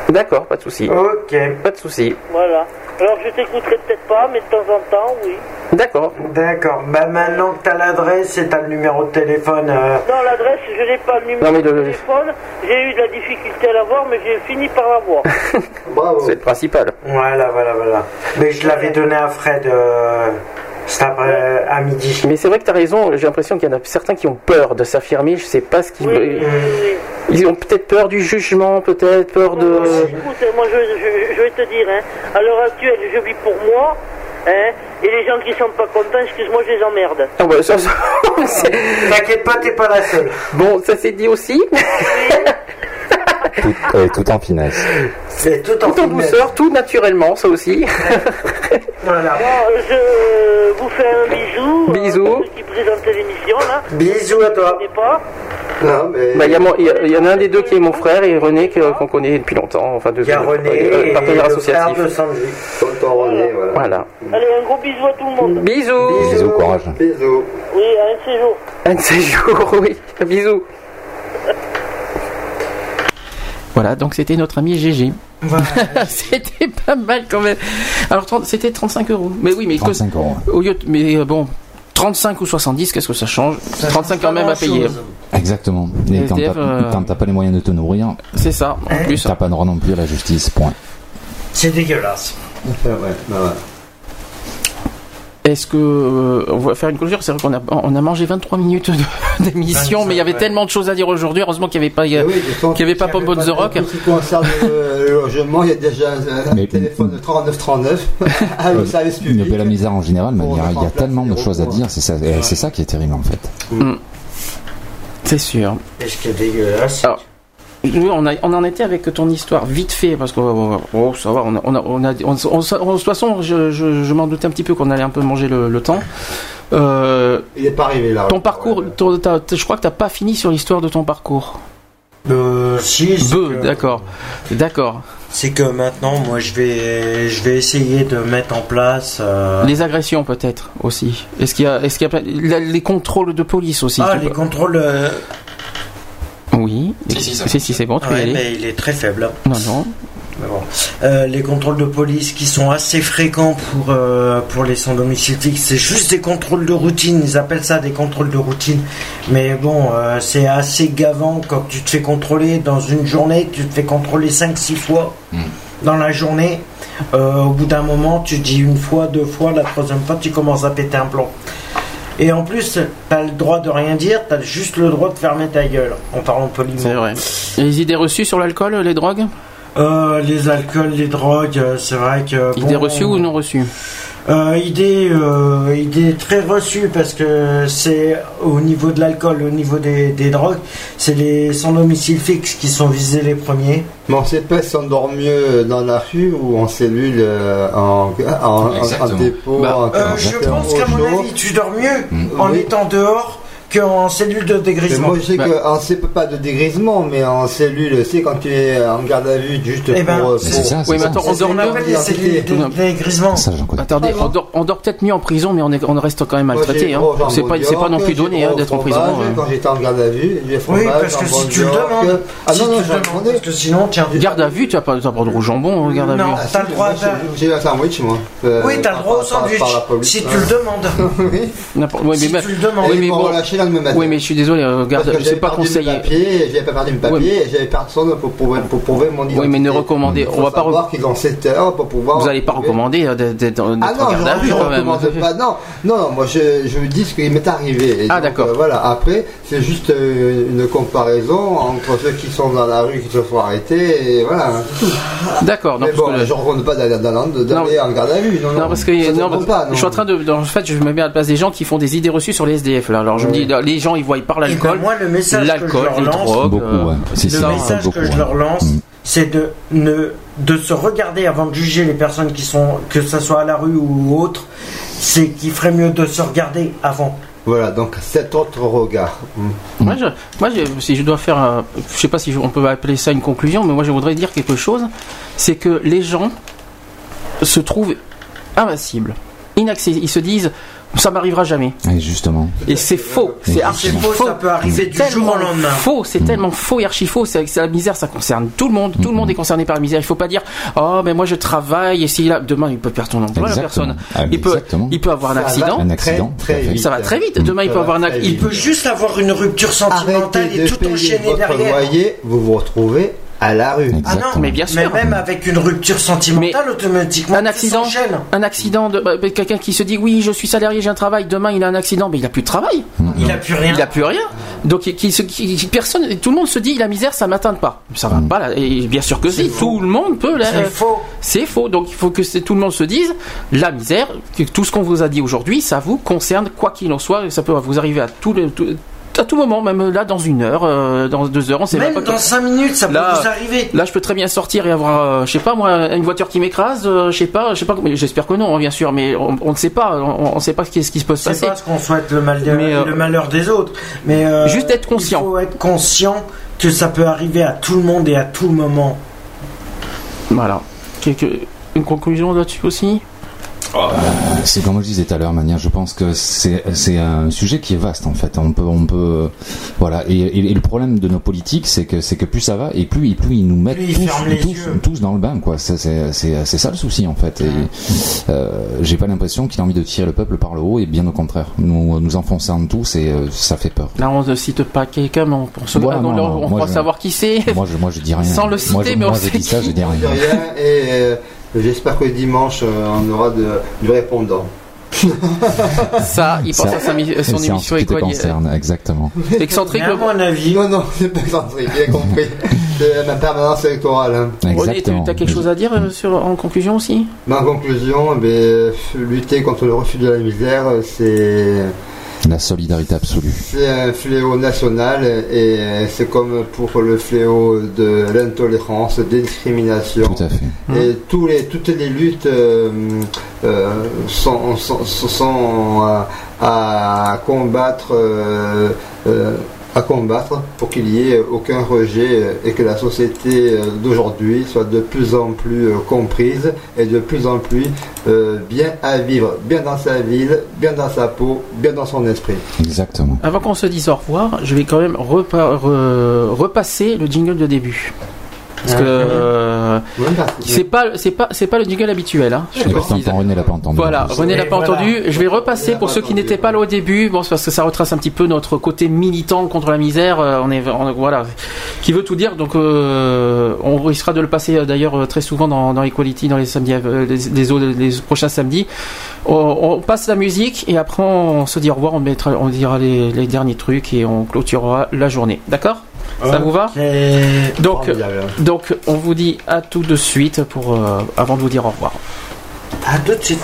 D'accord, pas de souci. Ok. Pas de souci. Voilà. Alors je t'écouterai peut-être pas, mais de temps en temps, oui. D'accord. D'accord. Bah maintenant que t'as l'adresse et t'as le numéro de téléphone. euh, Non, l'adresse, je n'ai pas le numéro Non, mais de le- téléphone. J'ai eu de la difficulté à l'avoir, mais j'ai fini par l'avoir. [LAUGHS] Bravo. C'est le principal. Voilà, voilà, voilà. Mais je l'avais donné à Fred euh, après à midi. Mais c'est vrai que tu as raison, j'ai l'impression qu'il y en a certains qui ont peur de s'affirmer, je sais pas ce qu'ils. Ils ont peut-être peur du jugement, peut-être peur de. Écoute, moi je, je- je vais te dire, hein, à l'heure actuelle, je vis pour moi, hein, et les gens qui sont pas contents, excuse-moi, je les emmerde. Ah bah, ça, ça- [LAUGHS] T'inquiète pas, t'es pas la seule. Bon, ça s'est dit aussi. [LAUGHS] Tout, euh, tout en finesse. C'est tout en Tout en douceur, tout naturellement, ça aussi. [LAUGHS] Voilà. Bon, je vous fais un bisou. Bisous. euh, qui présentait l'émission, là. Bisous à toi. Pas. Non, mais. Bah, Il y, a mon- il y a- il y en a un des deux qui est mon frère et René que- qu'on connaît depuis longtemps, enfin de Il y a René euh, et partenaire le frère associatif. de. Tonton René, voilà. Voilà. Allez, un gros bisou à tout le monde. Bisous. Bisous, courage. Bisous. Oui, à un de ces jours. Un de ces jours, oui. [LAUGHS] Bisous. Voilà, donc c'était notre ami GG. [LAUGHS] c'était pas mal quand même. Alors 30 c'était 35 euros. Mais oui, mais que- 35 euros. au lieu de- mais euh, bon, 35 ou 70, qu'est-ce que ça change? 35 quand même à payer. Exactement. Et quand SDF, t'as euh, quand t'as pas les moyens de te nourrir, C'est ça. En plus, t'as pas le droit non plus à la justice. Point. C'est dégueulasse. Ouais, ouais, ouais. Est-ce que euh, on va faire une clôture? C'est vrai qu'on a on a mangé 23 minutes [LAUGHS] d'émission, mais il y avait ouais. tellement de choses à dire aujourd'hui. Heureusement qu'il n'y avait pas oui, qu'il n'y avait pas Pombo de The Rock. En ce qui concerne le, le logement, il y a déjà un Mais- téléphone de 3939. [LAUGHS] ah, le service Mais public. la misère en général, mais il y a- il y a tellement de choses à dire, c'est ça, et c'est ça qui est terrible en fait. Mm. C'est sûr. Et ce qui est dégueulasse? Alors, on, a- on en était avec ton histoire vite fait parce que oh, oh, ça va, on a, on a, on a- de toute façon, je, je- je m'en doutais un petit peu qu'on allait un peu manger le, le temps. Euh, Il n'est pas arrivé là. ton parcours, ton- t'as- t'as- je crois que t'as pas fini sur l'histoire de ton parcours. Euh, si, que- d'accord, d'accord. C'est que maintenant, moi, je vais, je vais essayer de mettre en place. euh, Les agressions peut-être aussi. Est-ce qu'il y a, est-ce qu'il y a les contrôles de police aussi ah, les peux- contrôles. Oui. Si si, c'est bon, tu peux y ouais, aller. mais il est très faible. Non non. Mais bon. Euh, les contrôles de police qui sont assez fréquents pour, euh, pour les sans domicile fixe, c'est juste des contrôles de routine. Ils appellent ça des contrôles de routine. Mais bon, euh, c'est assez gavant quand tu te fais contrôler dans une journée, tu te fais contrôler 5-6 fois dans la journée. Euh, au bout d'un moment, tu dis une fois, deux fois, la troisième fois, tu commences à péter un plomb. Et en plus, t'as le droit de rien dire, t'as juste le droit de fermer ta gueule, en parlant poliment. C'est vrai. Et les idées reçues sur l'alcool, les drogues? Euh, les alcools, les drogues, euh, c'est vrai que. Idées bon, reçues ou non reçues? Euh, idée, euh, idée très reçue parce que c'est au niveau de l'alcool, au niveau des, des drogues, c'est les sans domicile fixe qui sont visés les premiers. Mais on sait pas si on dort mieux dans la rue ou en cellule, euh, en, en, en- en dépôt. Bah, en, Euh, en- je en- pense qu'à mon avis, tu dors mieux en Oui. étant dehors qu'en cellule de dégrisement. moi je sais Bah. qu'en c'est pas de dégrisement, mais en cellule, c'est quand tu es en garde à vue juste Eh ben, pour. c'est ça, Oui, c'est mais ça. attends, on dort les cellules de dégrisement. Ça. Attendez, on dort, on dort peut-être mieux en prison, mais on, est, on reste quand même maltraité. Hein. C'est pas, c'est pas non plus donné hein, d'être en prison. hein. Quand j'étais en garde à vue, j'ai Oui, parce que si tu le demandes, Ah non, non, tu le j'ai parce que sinon, tiens. Garde à vue, tu n'as pas, le droit au jambon, garde à Non, vue. t'as le droit. J'ai- un sandwich, moi. Euh, Oui, t'as le droit au sandwich. Si tu le demandes. [LAUGHS] Si tu le demandes. Oui, mais le matin. oui, mais je suis désolé, euh, Parce garde, que c'est j'avais pas j'avais pas perdu mes papiers, et j'avais personne pour prouver, pour prouver mon identité. Oui, mais ne faut on va pas. qu'ils ont 7 heures pour pouvoir. Vous n'allez pas recommander euh, d'être en Ah non, garde à je, vue je quand même. pas. [LAUGHS] Non, non, moi je, je dis ce qui m'est arrivé. Ah, donc, d'accord. euh, voilà, après, c'est juste euh, une comparaison entre ceux qui sont dans la rue, qui se font arrêter, et voilà. tout. D'accord, mais parce bon, je ne recommande pas d'aller dans en garde à vue. Non, parce que non, je suis en train de, en fait, je me mets à la place des gens qui font des idées reçues sur les SDF. Là. Alors je me dis, les gens ils voient par l'alcool, Eh ben, moi, le message que je l'alcool, leur lance, drogues. Beaucoup, euh, ouais. C'est Le ça, message beaucoup, que je leur lance, Mm. c'est de ne de se regarder avant de juger les personnes qui sont que ce soit à la rue ou autre. C'est qu'il ferait mieux de se regarder avant. Voilà, donc cet autre regard. Mm. Moi, je, moi je- si je dois faire, un- je sais pas si je- on peut appeler ça une conclusion, mais moi je voudrais dire quelque chose, c'est que les gens se trouvent invincibles, inaccessibles. Ils se disent, ça m'arrivera jamais. Et justement. Et c'est faux, c'est archi justement. faux. Ça peut arriver C'est du jour tellement au lendemain. Faux, c'est tellement faux et archi faux. C'est la misère, ça concerne tout le monde. Tout le monde est concerné par la misère. Il faut pas dire, oh mais moi je travaille et si là demain il peut perdre son emploi la personne. Ah, il peut, exactement. il peut avoir un Ça accident. Un accident, Très, tout à très fait. vite. Ça va très vite. Demain il peut avoir un accident. Il peut juste avoir une rupture sentimentale Arrêtez et tout enchaîner votre derrière. loyer, vous vous retrouvez à la rue. Ah non. Mais bien sûr. Mais même avec une rupture sentimentale, automatiquement, un accident, un accident de bah, quelqu'un qui se dit oui je suis salarié j'ai un travail demain il a un accident mais il a plus de travail Il a plus rien. il a plus rien donc qui, qui, se- qui- qui- personne tout le monde se dit la misère ça m'atteint pas ça va pas là. et bien sûr que si tout le monde peut C'est euh, faux. c'est faux donc il faut que tout le monde se dise la misère que tout ce qu'on vous a dit aujourd'hui ça vous concerne quoi qu'il en soit et ça peut vous arriver à tout, le- tout- à tout moment même là dans une heure euh, dans deux heures on sait Même pas dans 5 minutes, ça peut vous arriver. Là, je peux très bien sortir et avoir, euh, je sais pas moi, une voiture qui m'écrase, euh, je sais pas, je sais pas, mais j'espère que non, hein, bien sûr, mais on, on ne sait pas, on, on sait pas ce qui, ce qui se peut se C'est pas ce qu'on souhaite le, mal Mais, le malheur des autres. Mais Juste être conscient. Il faut être conscient que ça peut arriver à tout le monde et à tout moment. Voilà. Quelque- une conclusion là-dessus aussi? C'est comme je disais tout à l'heure, Mania. Je pense que c'est c'est un sujet qui est vaste en fait. On peut on peut voilà. Et, et- et le problème de nos politiques, c'est que c'est que plus ça va et plus plus ils nous mettent ils tous, dans le bain quoi. C'est c'est c'est c'est ça le souci en fait. Et euh, j'ai pas l'impression qu'il a envie de tirer le peuple par le haut et bien au contraire. Nous nous enfonçant tous et euh, ça fait peur. Là, on ne cite pas quelqu'un, mais on, on, se- Ouais, on, non, on- non, on moi, croit je- savoir qui c'est. Moi je moi je dis rien. Sans le moi, citer, je, mais on moi, je sait dis ça, qui. je dis rien. Et euh, j'espère que dimanche, euh, on aura de, du répondant. [LAUGHS] Ça, il pense à sa son c'est en émission qui te Equali- concerne, exactement. Excentrique, à le- mon avis, Non, non, c'est pas excentrique, j'ai compris. [LAUGHS] C'est ma permanence électorale. hein. René, tu as quelque chose à dire euh, sur, en conclusion aussi? Ma conclusion, ben, lutter contre le refus de la misère, c'est La solidarité absolue. c'est un fléau national et c'est comme pour le fléau de l'intolérance, des discriminations. Tout à fait. Et tous les, toutes les luttes euh, euh, sont, sont, sont à, à combattre. euh, euh, à combattre pour qu'il n'y ait aucun rejet et que la société euh, d'aujourd'hui soit de plus en plus euh, comprise et de plus en plus euh, bien à vivre, bien dans sa ville, bien dans sa peau, bien dans son esprit. Exactement. Avant qu'on se dise au revoir, je vais quand même repa- re- repasser le jingle de début. Parce que euh, c'est pas c'est pas c'est pas le jingle habituel hein, je pourtant, précise. René l'a pas entendu. Voilà, René l'a pas voilà. entendu. Je vais repasser pour ceux qui n'étaient pas là au début. Bon, c'est parce que ça retrace un petit peu notre côté militant contre la misère. Euh, On est, on- voilà, qui veut tout dire. Donc, euh, on risquera de le passer d'ailleurs très souvent dans, dans Equality, dans les samedis, les, les autres- les prochains samedis. On, on passe la musique et après on se dit au revoir. On mettra, on dira les, les derniers trucs et on clôturera la journée. D'accord? Ça vous va Donc, Formidable. donc, on vous dit à tout de suite pour euh, avant de vous dire au revoir. à tout de suite.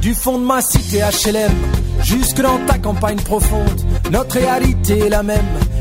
Du fond de ma cité HLM, jusque dans ta campagne profonde, notre réalité est la même,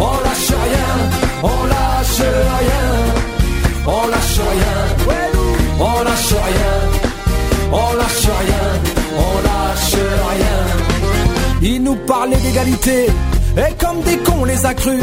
on lâche rien, on lâche rien, on lâche rien, on lâche rien, on lâche rien, on lâche rien. Ils nous parlaient d'égalité, et comme des cons on les a crus.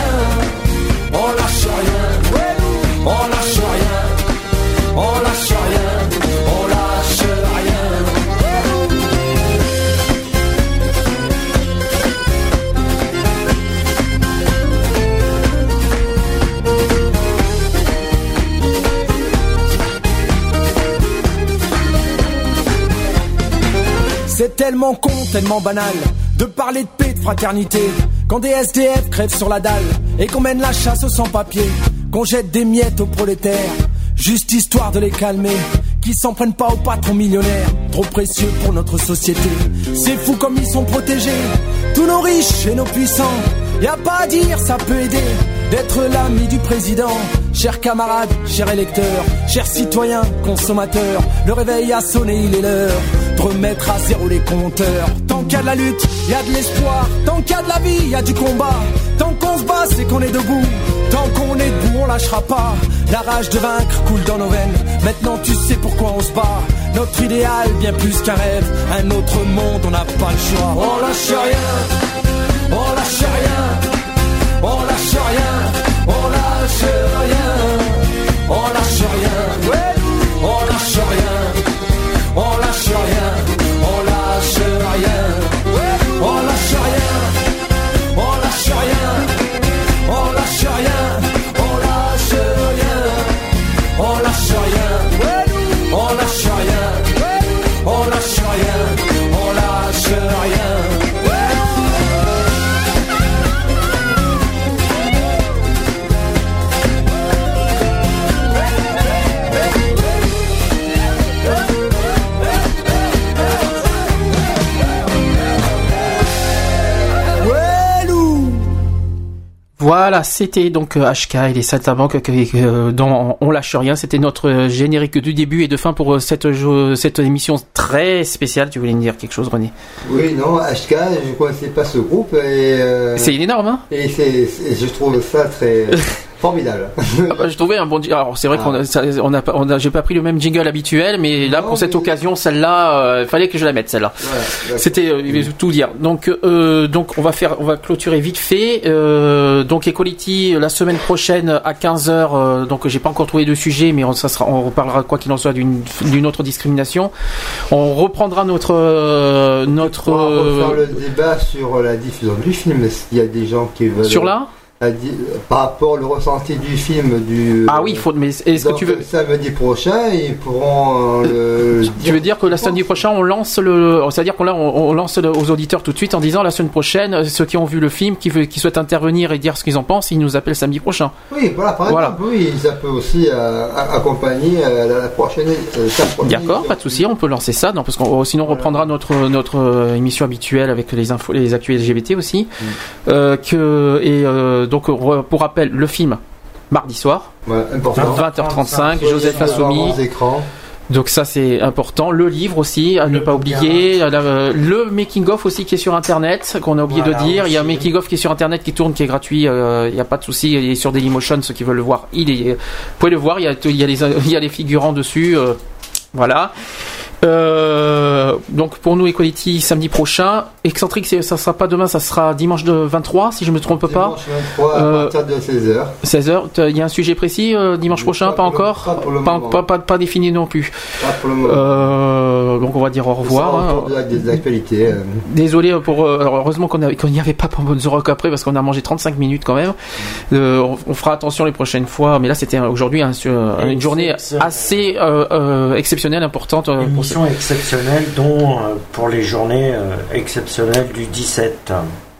C'est tellement con, tellement banal de parler de paix, de fraternité. Quand des SDF crèvent sur la dalle et qu'on mène la chasse aux sans-papiers, qu'on jette des miettes aux prolétaires, juste histoire de les calmer. Qui s'en prennent pas aux patrons millionnaires, trop précieux pour notre société. C'est fou comme ils sont protégés, tous nos riches et nos puissants. Y a pas à dire, ça peut aider d'être l'ami du président. Chers camarades, chers électeurs, chers citoyens, consommateurs, le réveil a sonné, il est l'heure remettre à zéro les compteurs. Tant qu'il y a de la lutte, il y a de l'espoir. Tant qu'il y a de la vie, il y a du combat. Tant qu'on se bat, c'est qu'on est debout. Tant qu'on est debout, on lâchera pas. La rage de vaincre coule dans nos veines. Maintenant, tu sais pourquoi on se bat. Notre idéal, bien plus qu'un rêve. Un autre monde, on n'a pas le choix. On lâche rien. On lâche rien. On lâche rien. On lâche rien. On lâche rien. Ouais. On lâche rien. Voilà, c'était donc euh, HK et les Saltimbanques que- que- euh, dont on lâche rien. C'était notre euh, générique du début et de fin pour euh, cette, émission très spéciale. Tu voulais me dire quelque chose, René? Oui, non, HK, je ne connaissais pas ce groupe et. euh, C'est énorme, hein? Et c'est- je trouve ça très [LAUGHS] formidable. Ah bah, Je trouvais un bon. Alors c'est vrai qu'on a, ça- on a, on a- j'ai pas pris le même jingle habituel, mais là pour cette occasion, celle-là, il fallait que je la mette celle-là. C'était euh, veut tout dire. Donc euh, donc on va faire, on va clôturer vite fait. Euh, donc Equality la semaine prochaine à 15 h euh, donc j'ai pas encore trouvé de sujet, mais on, ça sera, on reparlera quoi qu'il en soit d'une d'une autre discrimination. On reprendra notre euh, notre On va euh, le débat sur la diffusion du film. S'il y a des gens qui veulent. Sur là? Par rapport au ressenti du film du. Ah oui, il faut. Mais est-ce que tu veux Samedi prochain, ils pourront euh, le Tu veux dire que la samedi prochain, on lance le, c'est-à-dire qu'on là, on, on lance aux auditeurs tout de suite en disant la semaine prochaine, euh, ceux qui ont vu le film, qui, veut, qui souhaitent intervenir et dire ce qu'ils en pensent, ils nous appellent samedi prochain. Oui, voilà, par Voilà. exemple, oui, ça peut aussi euh, accompagner euh, la, prochaine. prochaine D'accord, pas de souci, on peut lancer ça, non, parce qu'on sinon on reprendra notre notre émission habituelle avec les infos, les actus LGBT aussi. Mm. Euh, que et donc pour rappel, le film mardi soir, Ouais, important. 20h35, Joseph écrans. Donc ça c'est important. Le livre aussi à ne pas oublier. La- le making of aussi qui est sur internet qu'on a oublié Voilà, de dire. Il y a un making of qui est sur internet qui tourne qui est gratuit. euh, Il n'y a pas de souci. Il est sur Dailymotion ceux qui veulent le voir. Il est. Vous pouvez le voir. Il y a, il y a les il y a les figurants dessus. euh, voilà. Euh, donc pour nous Equality samedi prochain. Excentrique ça sera pas demain, ça sera dimanche de 23 si je me trompe pas. Dimanche 23 à Euh, partir de 16h. 16h. Il y a un sujet précis euh, dimanche prochain, pas, encore, pas pour le pas, pas, pas- pas défini non plus. Pas pour le moment. Euh, donc on va dire au revoir. Hein. autour de la- des actualités. euh. Désolé pour. alors, heureusement qu'on n'y avait pas pendant The Rock après parce qu'on a mangé 35 minutes quand même. Euh, on, on fera attention les prochaines fois, mais là c'était aujourd'hui un- une journée assez euh, euh, exceptionnelle, importante. pour Émission exceptionnelle, dont euh, pour les journées euh, exceptionnelles du 17.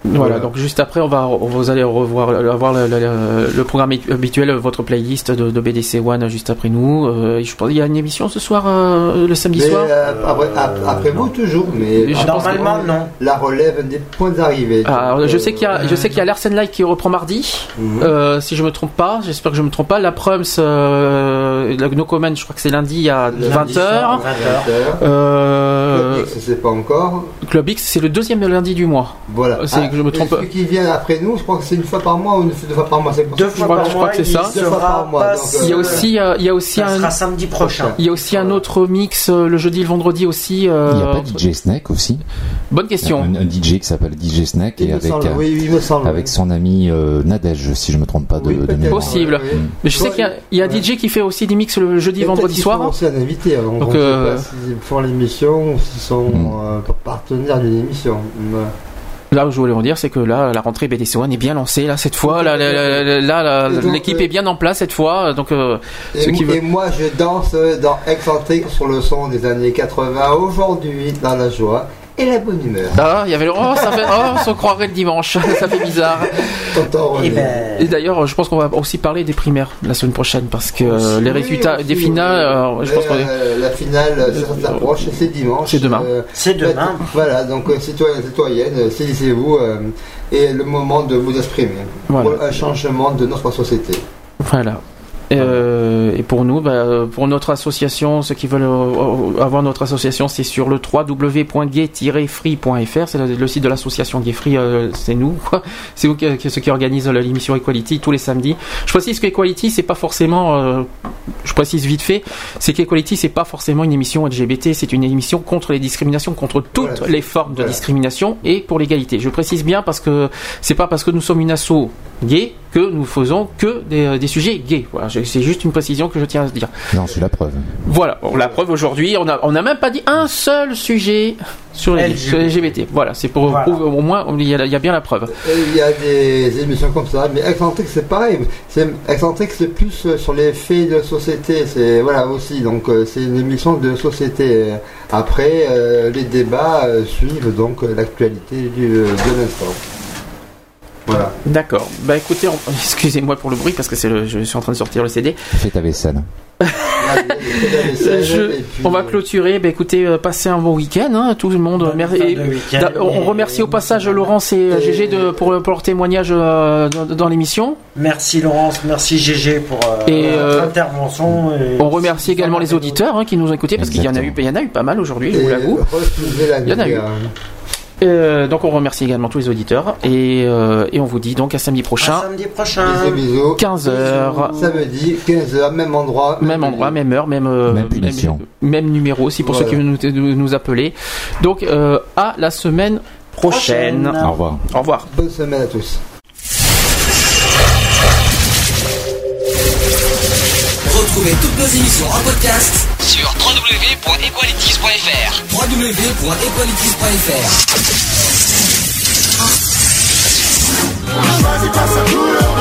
Voilà, donc juste après, on va, on- vous allez revoir, avoir le, le- le programme habituel, votre playlist de, de BDC One juste après nous. Euh, je pense qu'il y a une émission ce soir, euh, le samedi Mais, soir. euh, après, ap- après vous, toujours. Mais Je Normalement, que non. La relève des points d'arrivée. Alors, Donc, je sais qu'il y a, euh, je sais qu'il y a l'Arsène Light qui reprend mardi, euh, si je me trompe pas. J'espère que je me trompe pas. La Prums, euh, la No Comment, je crois que c'est lundi à 20h. soir, 20h. Euh, Club X, c'est pas encore. Club X, c'est le deuxième lundi du mois. Voilà. C'est Ah, que je me trompe. Celui qui vient après nous, je crois que c'est une fois par mois ou une fois- deux fois par mois. Deux fois par je crois mois, que c'est il ça. Deux fois sera par mois. pas donc, Il y a euh, aussi, euh, il y a aussi Ça un, sera samedi prochain. il y a aussi un autre mix euh, le jeudi et le vendredi aussi. euh, Il n'y a pas DJ Snake aussi Bonne question. Un, un DJ qui s'appelle DJ Snake Il et me avec, semble, euh, oui, il me semble. avec son ami euh, Nadège, si je me trompe pas de. Possible. oui. Mais je sais qu'il y a, il y a un DJ qui fait aussi des mix le jeudi, vendredi soir. font aussi un invité. Donc, euh, s'ils font l'émission ou s'ils sont Hmm. euh, partenaires d'une émission. Là où je voulais en dire, c'est que là, la rentrée BDC One est bien lancée. Là, cette fois, là, là, l'équipe euh, est bien en place cette fois. Donc, euh, Et, ceux qui mo- et veulent. moi, je danse dans Excentrique sur le son des années 80 aujourd'hui dans la joie et la bonne humeur. Ah, il y avait le. Oh, ça fait. Oh, on se croirait le dimanche. [LAUGHS] ça fait bizarre. Eh ben, Et d'ailleurs, je pense qu'on va aussi parler des primaires la semaine prochaine parce que euh, les résultats aussi, des oui. finales, euh, je pense euh, la finale, ça s'approche, et c'est dimanche. C'est demain. Euh, C'est demain. Voilà, donc euh, citoyens, citoyennes, saisissez-vous euh, et le moment de vous exprimer Voilà. pour un changement de notre société. Voilà. Euh, et pour nous, bah, pour notre association, ceux qui veulent euh, avoir notre association, c'est sur le www.gay-free.fr. C'est le, site de l'association Gay Free, euh, c'est nous. [LAUGHS] C'est vous qui, ceux qui organisent l'émission Equality tous les samedis. Je précise qu'Equality, c'est pas forcément, euh, je précise vite fait, c'est qu'Equality, c'est pas forcément une émission LGBT, c'est une émission contre les discriminations, contre toutes Voilà. les formes de Voilà. discrimination et pour l'égalité. Je précise bien parce que c'est pas parce que nous sommes une asso gay que nous faisons que des, euh, des sujets gays. Voilà, c'est juste une précision que je tiens à dire. Non, c'est la preuve. Voilà, bon, la preuve aujourd'hui, on a, on a même pas dit un seul sujet sur les, sur les LGBT. Voilà, c'est pour Voilà. prouver au moins, il y, a, il y a bien la preuve. Il y a des émissions comme ça, mais Excentrique c'est pareil. C'est Excentrique c'est plus euh, sur les faits de société, c'est voilà aussi. Donc euh, c'est une émission de société. Après euh, les débats euh, suivent donc l'actualité de l'instant. Voilà. D'accord. Bah écoutez, on- [LAUGHS] excusez-moi pour le bruit parce que c'est le, je suis en train de sortir le CD. Fais ta vaisselle. [LAUGHS] Je- on va clôturer. Ben, écoutez, euh, passez un bon week-end, hein, tout le monde. Mer- et- on remercie au passage Laurence et euh, Gégé de, pour, pour leur témoignage euh, dans, dans l'émission. Merci Laurence, merci GG pour euh, Et, votre euh, intervention. et- On remercie également les auditeurs hein, qui nous ont écoutés parce qu'il y en a eu, il y en a eu pas mal aujourd'hui, je vous l'avoue. Il y en a eu. Euh, donc on remercie également tous les auditeurs et, euh, et on vous dit donc à samedi prochain. À samedi prochain. Bisous, bisous. 15h. Samedi, 15h, même endroit. Même endroit, même heure, même, euh, Même punition. même, même numéro aussi pour Voilà. ceux qui veulent nous, appeler. Donc euh, à la semaine prochaine. Prochaine. Au revoir. Au revoir. Bonne semaine à tous. Retrouvez toutes nos émissions en podcast www.equalities.fr www.equalities.fr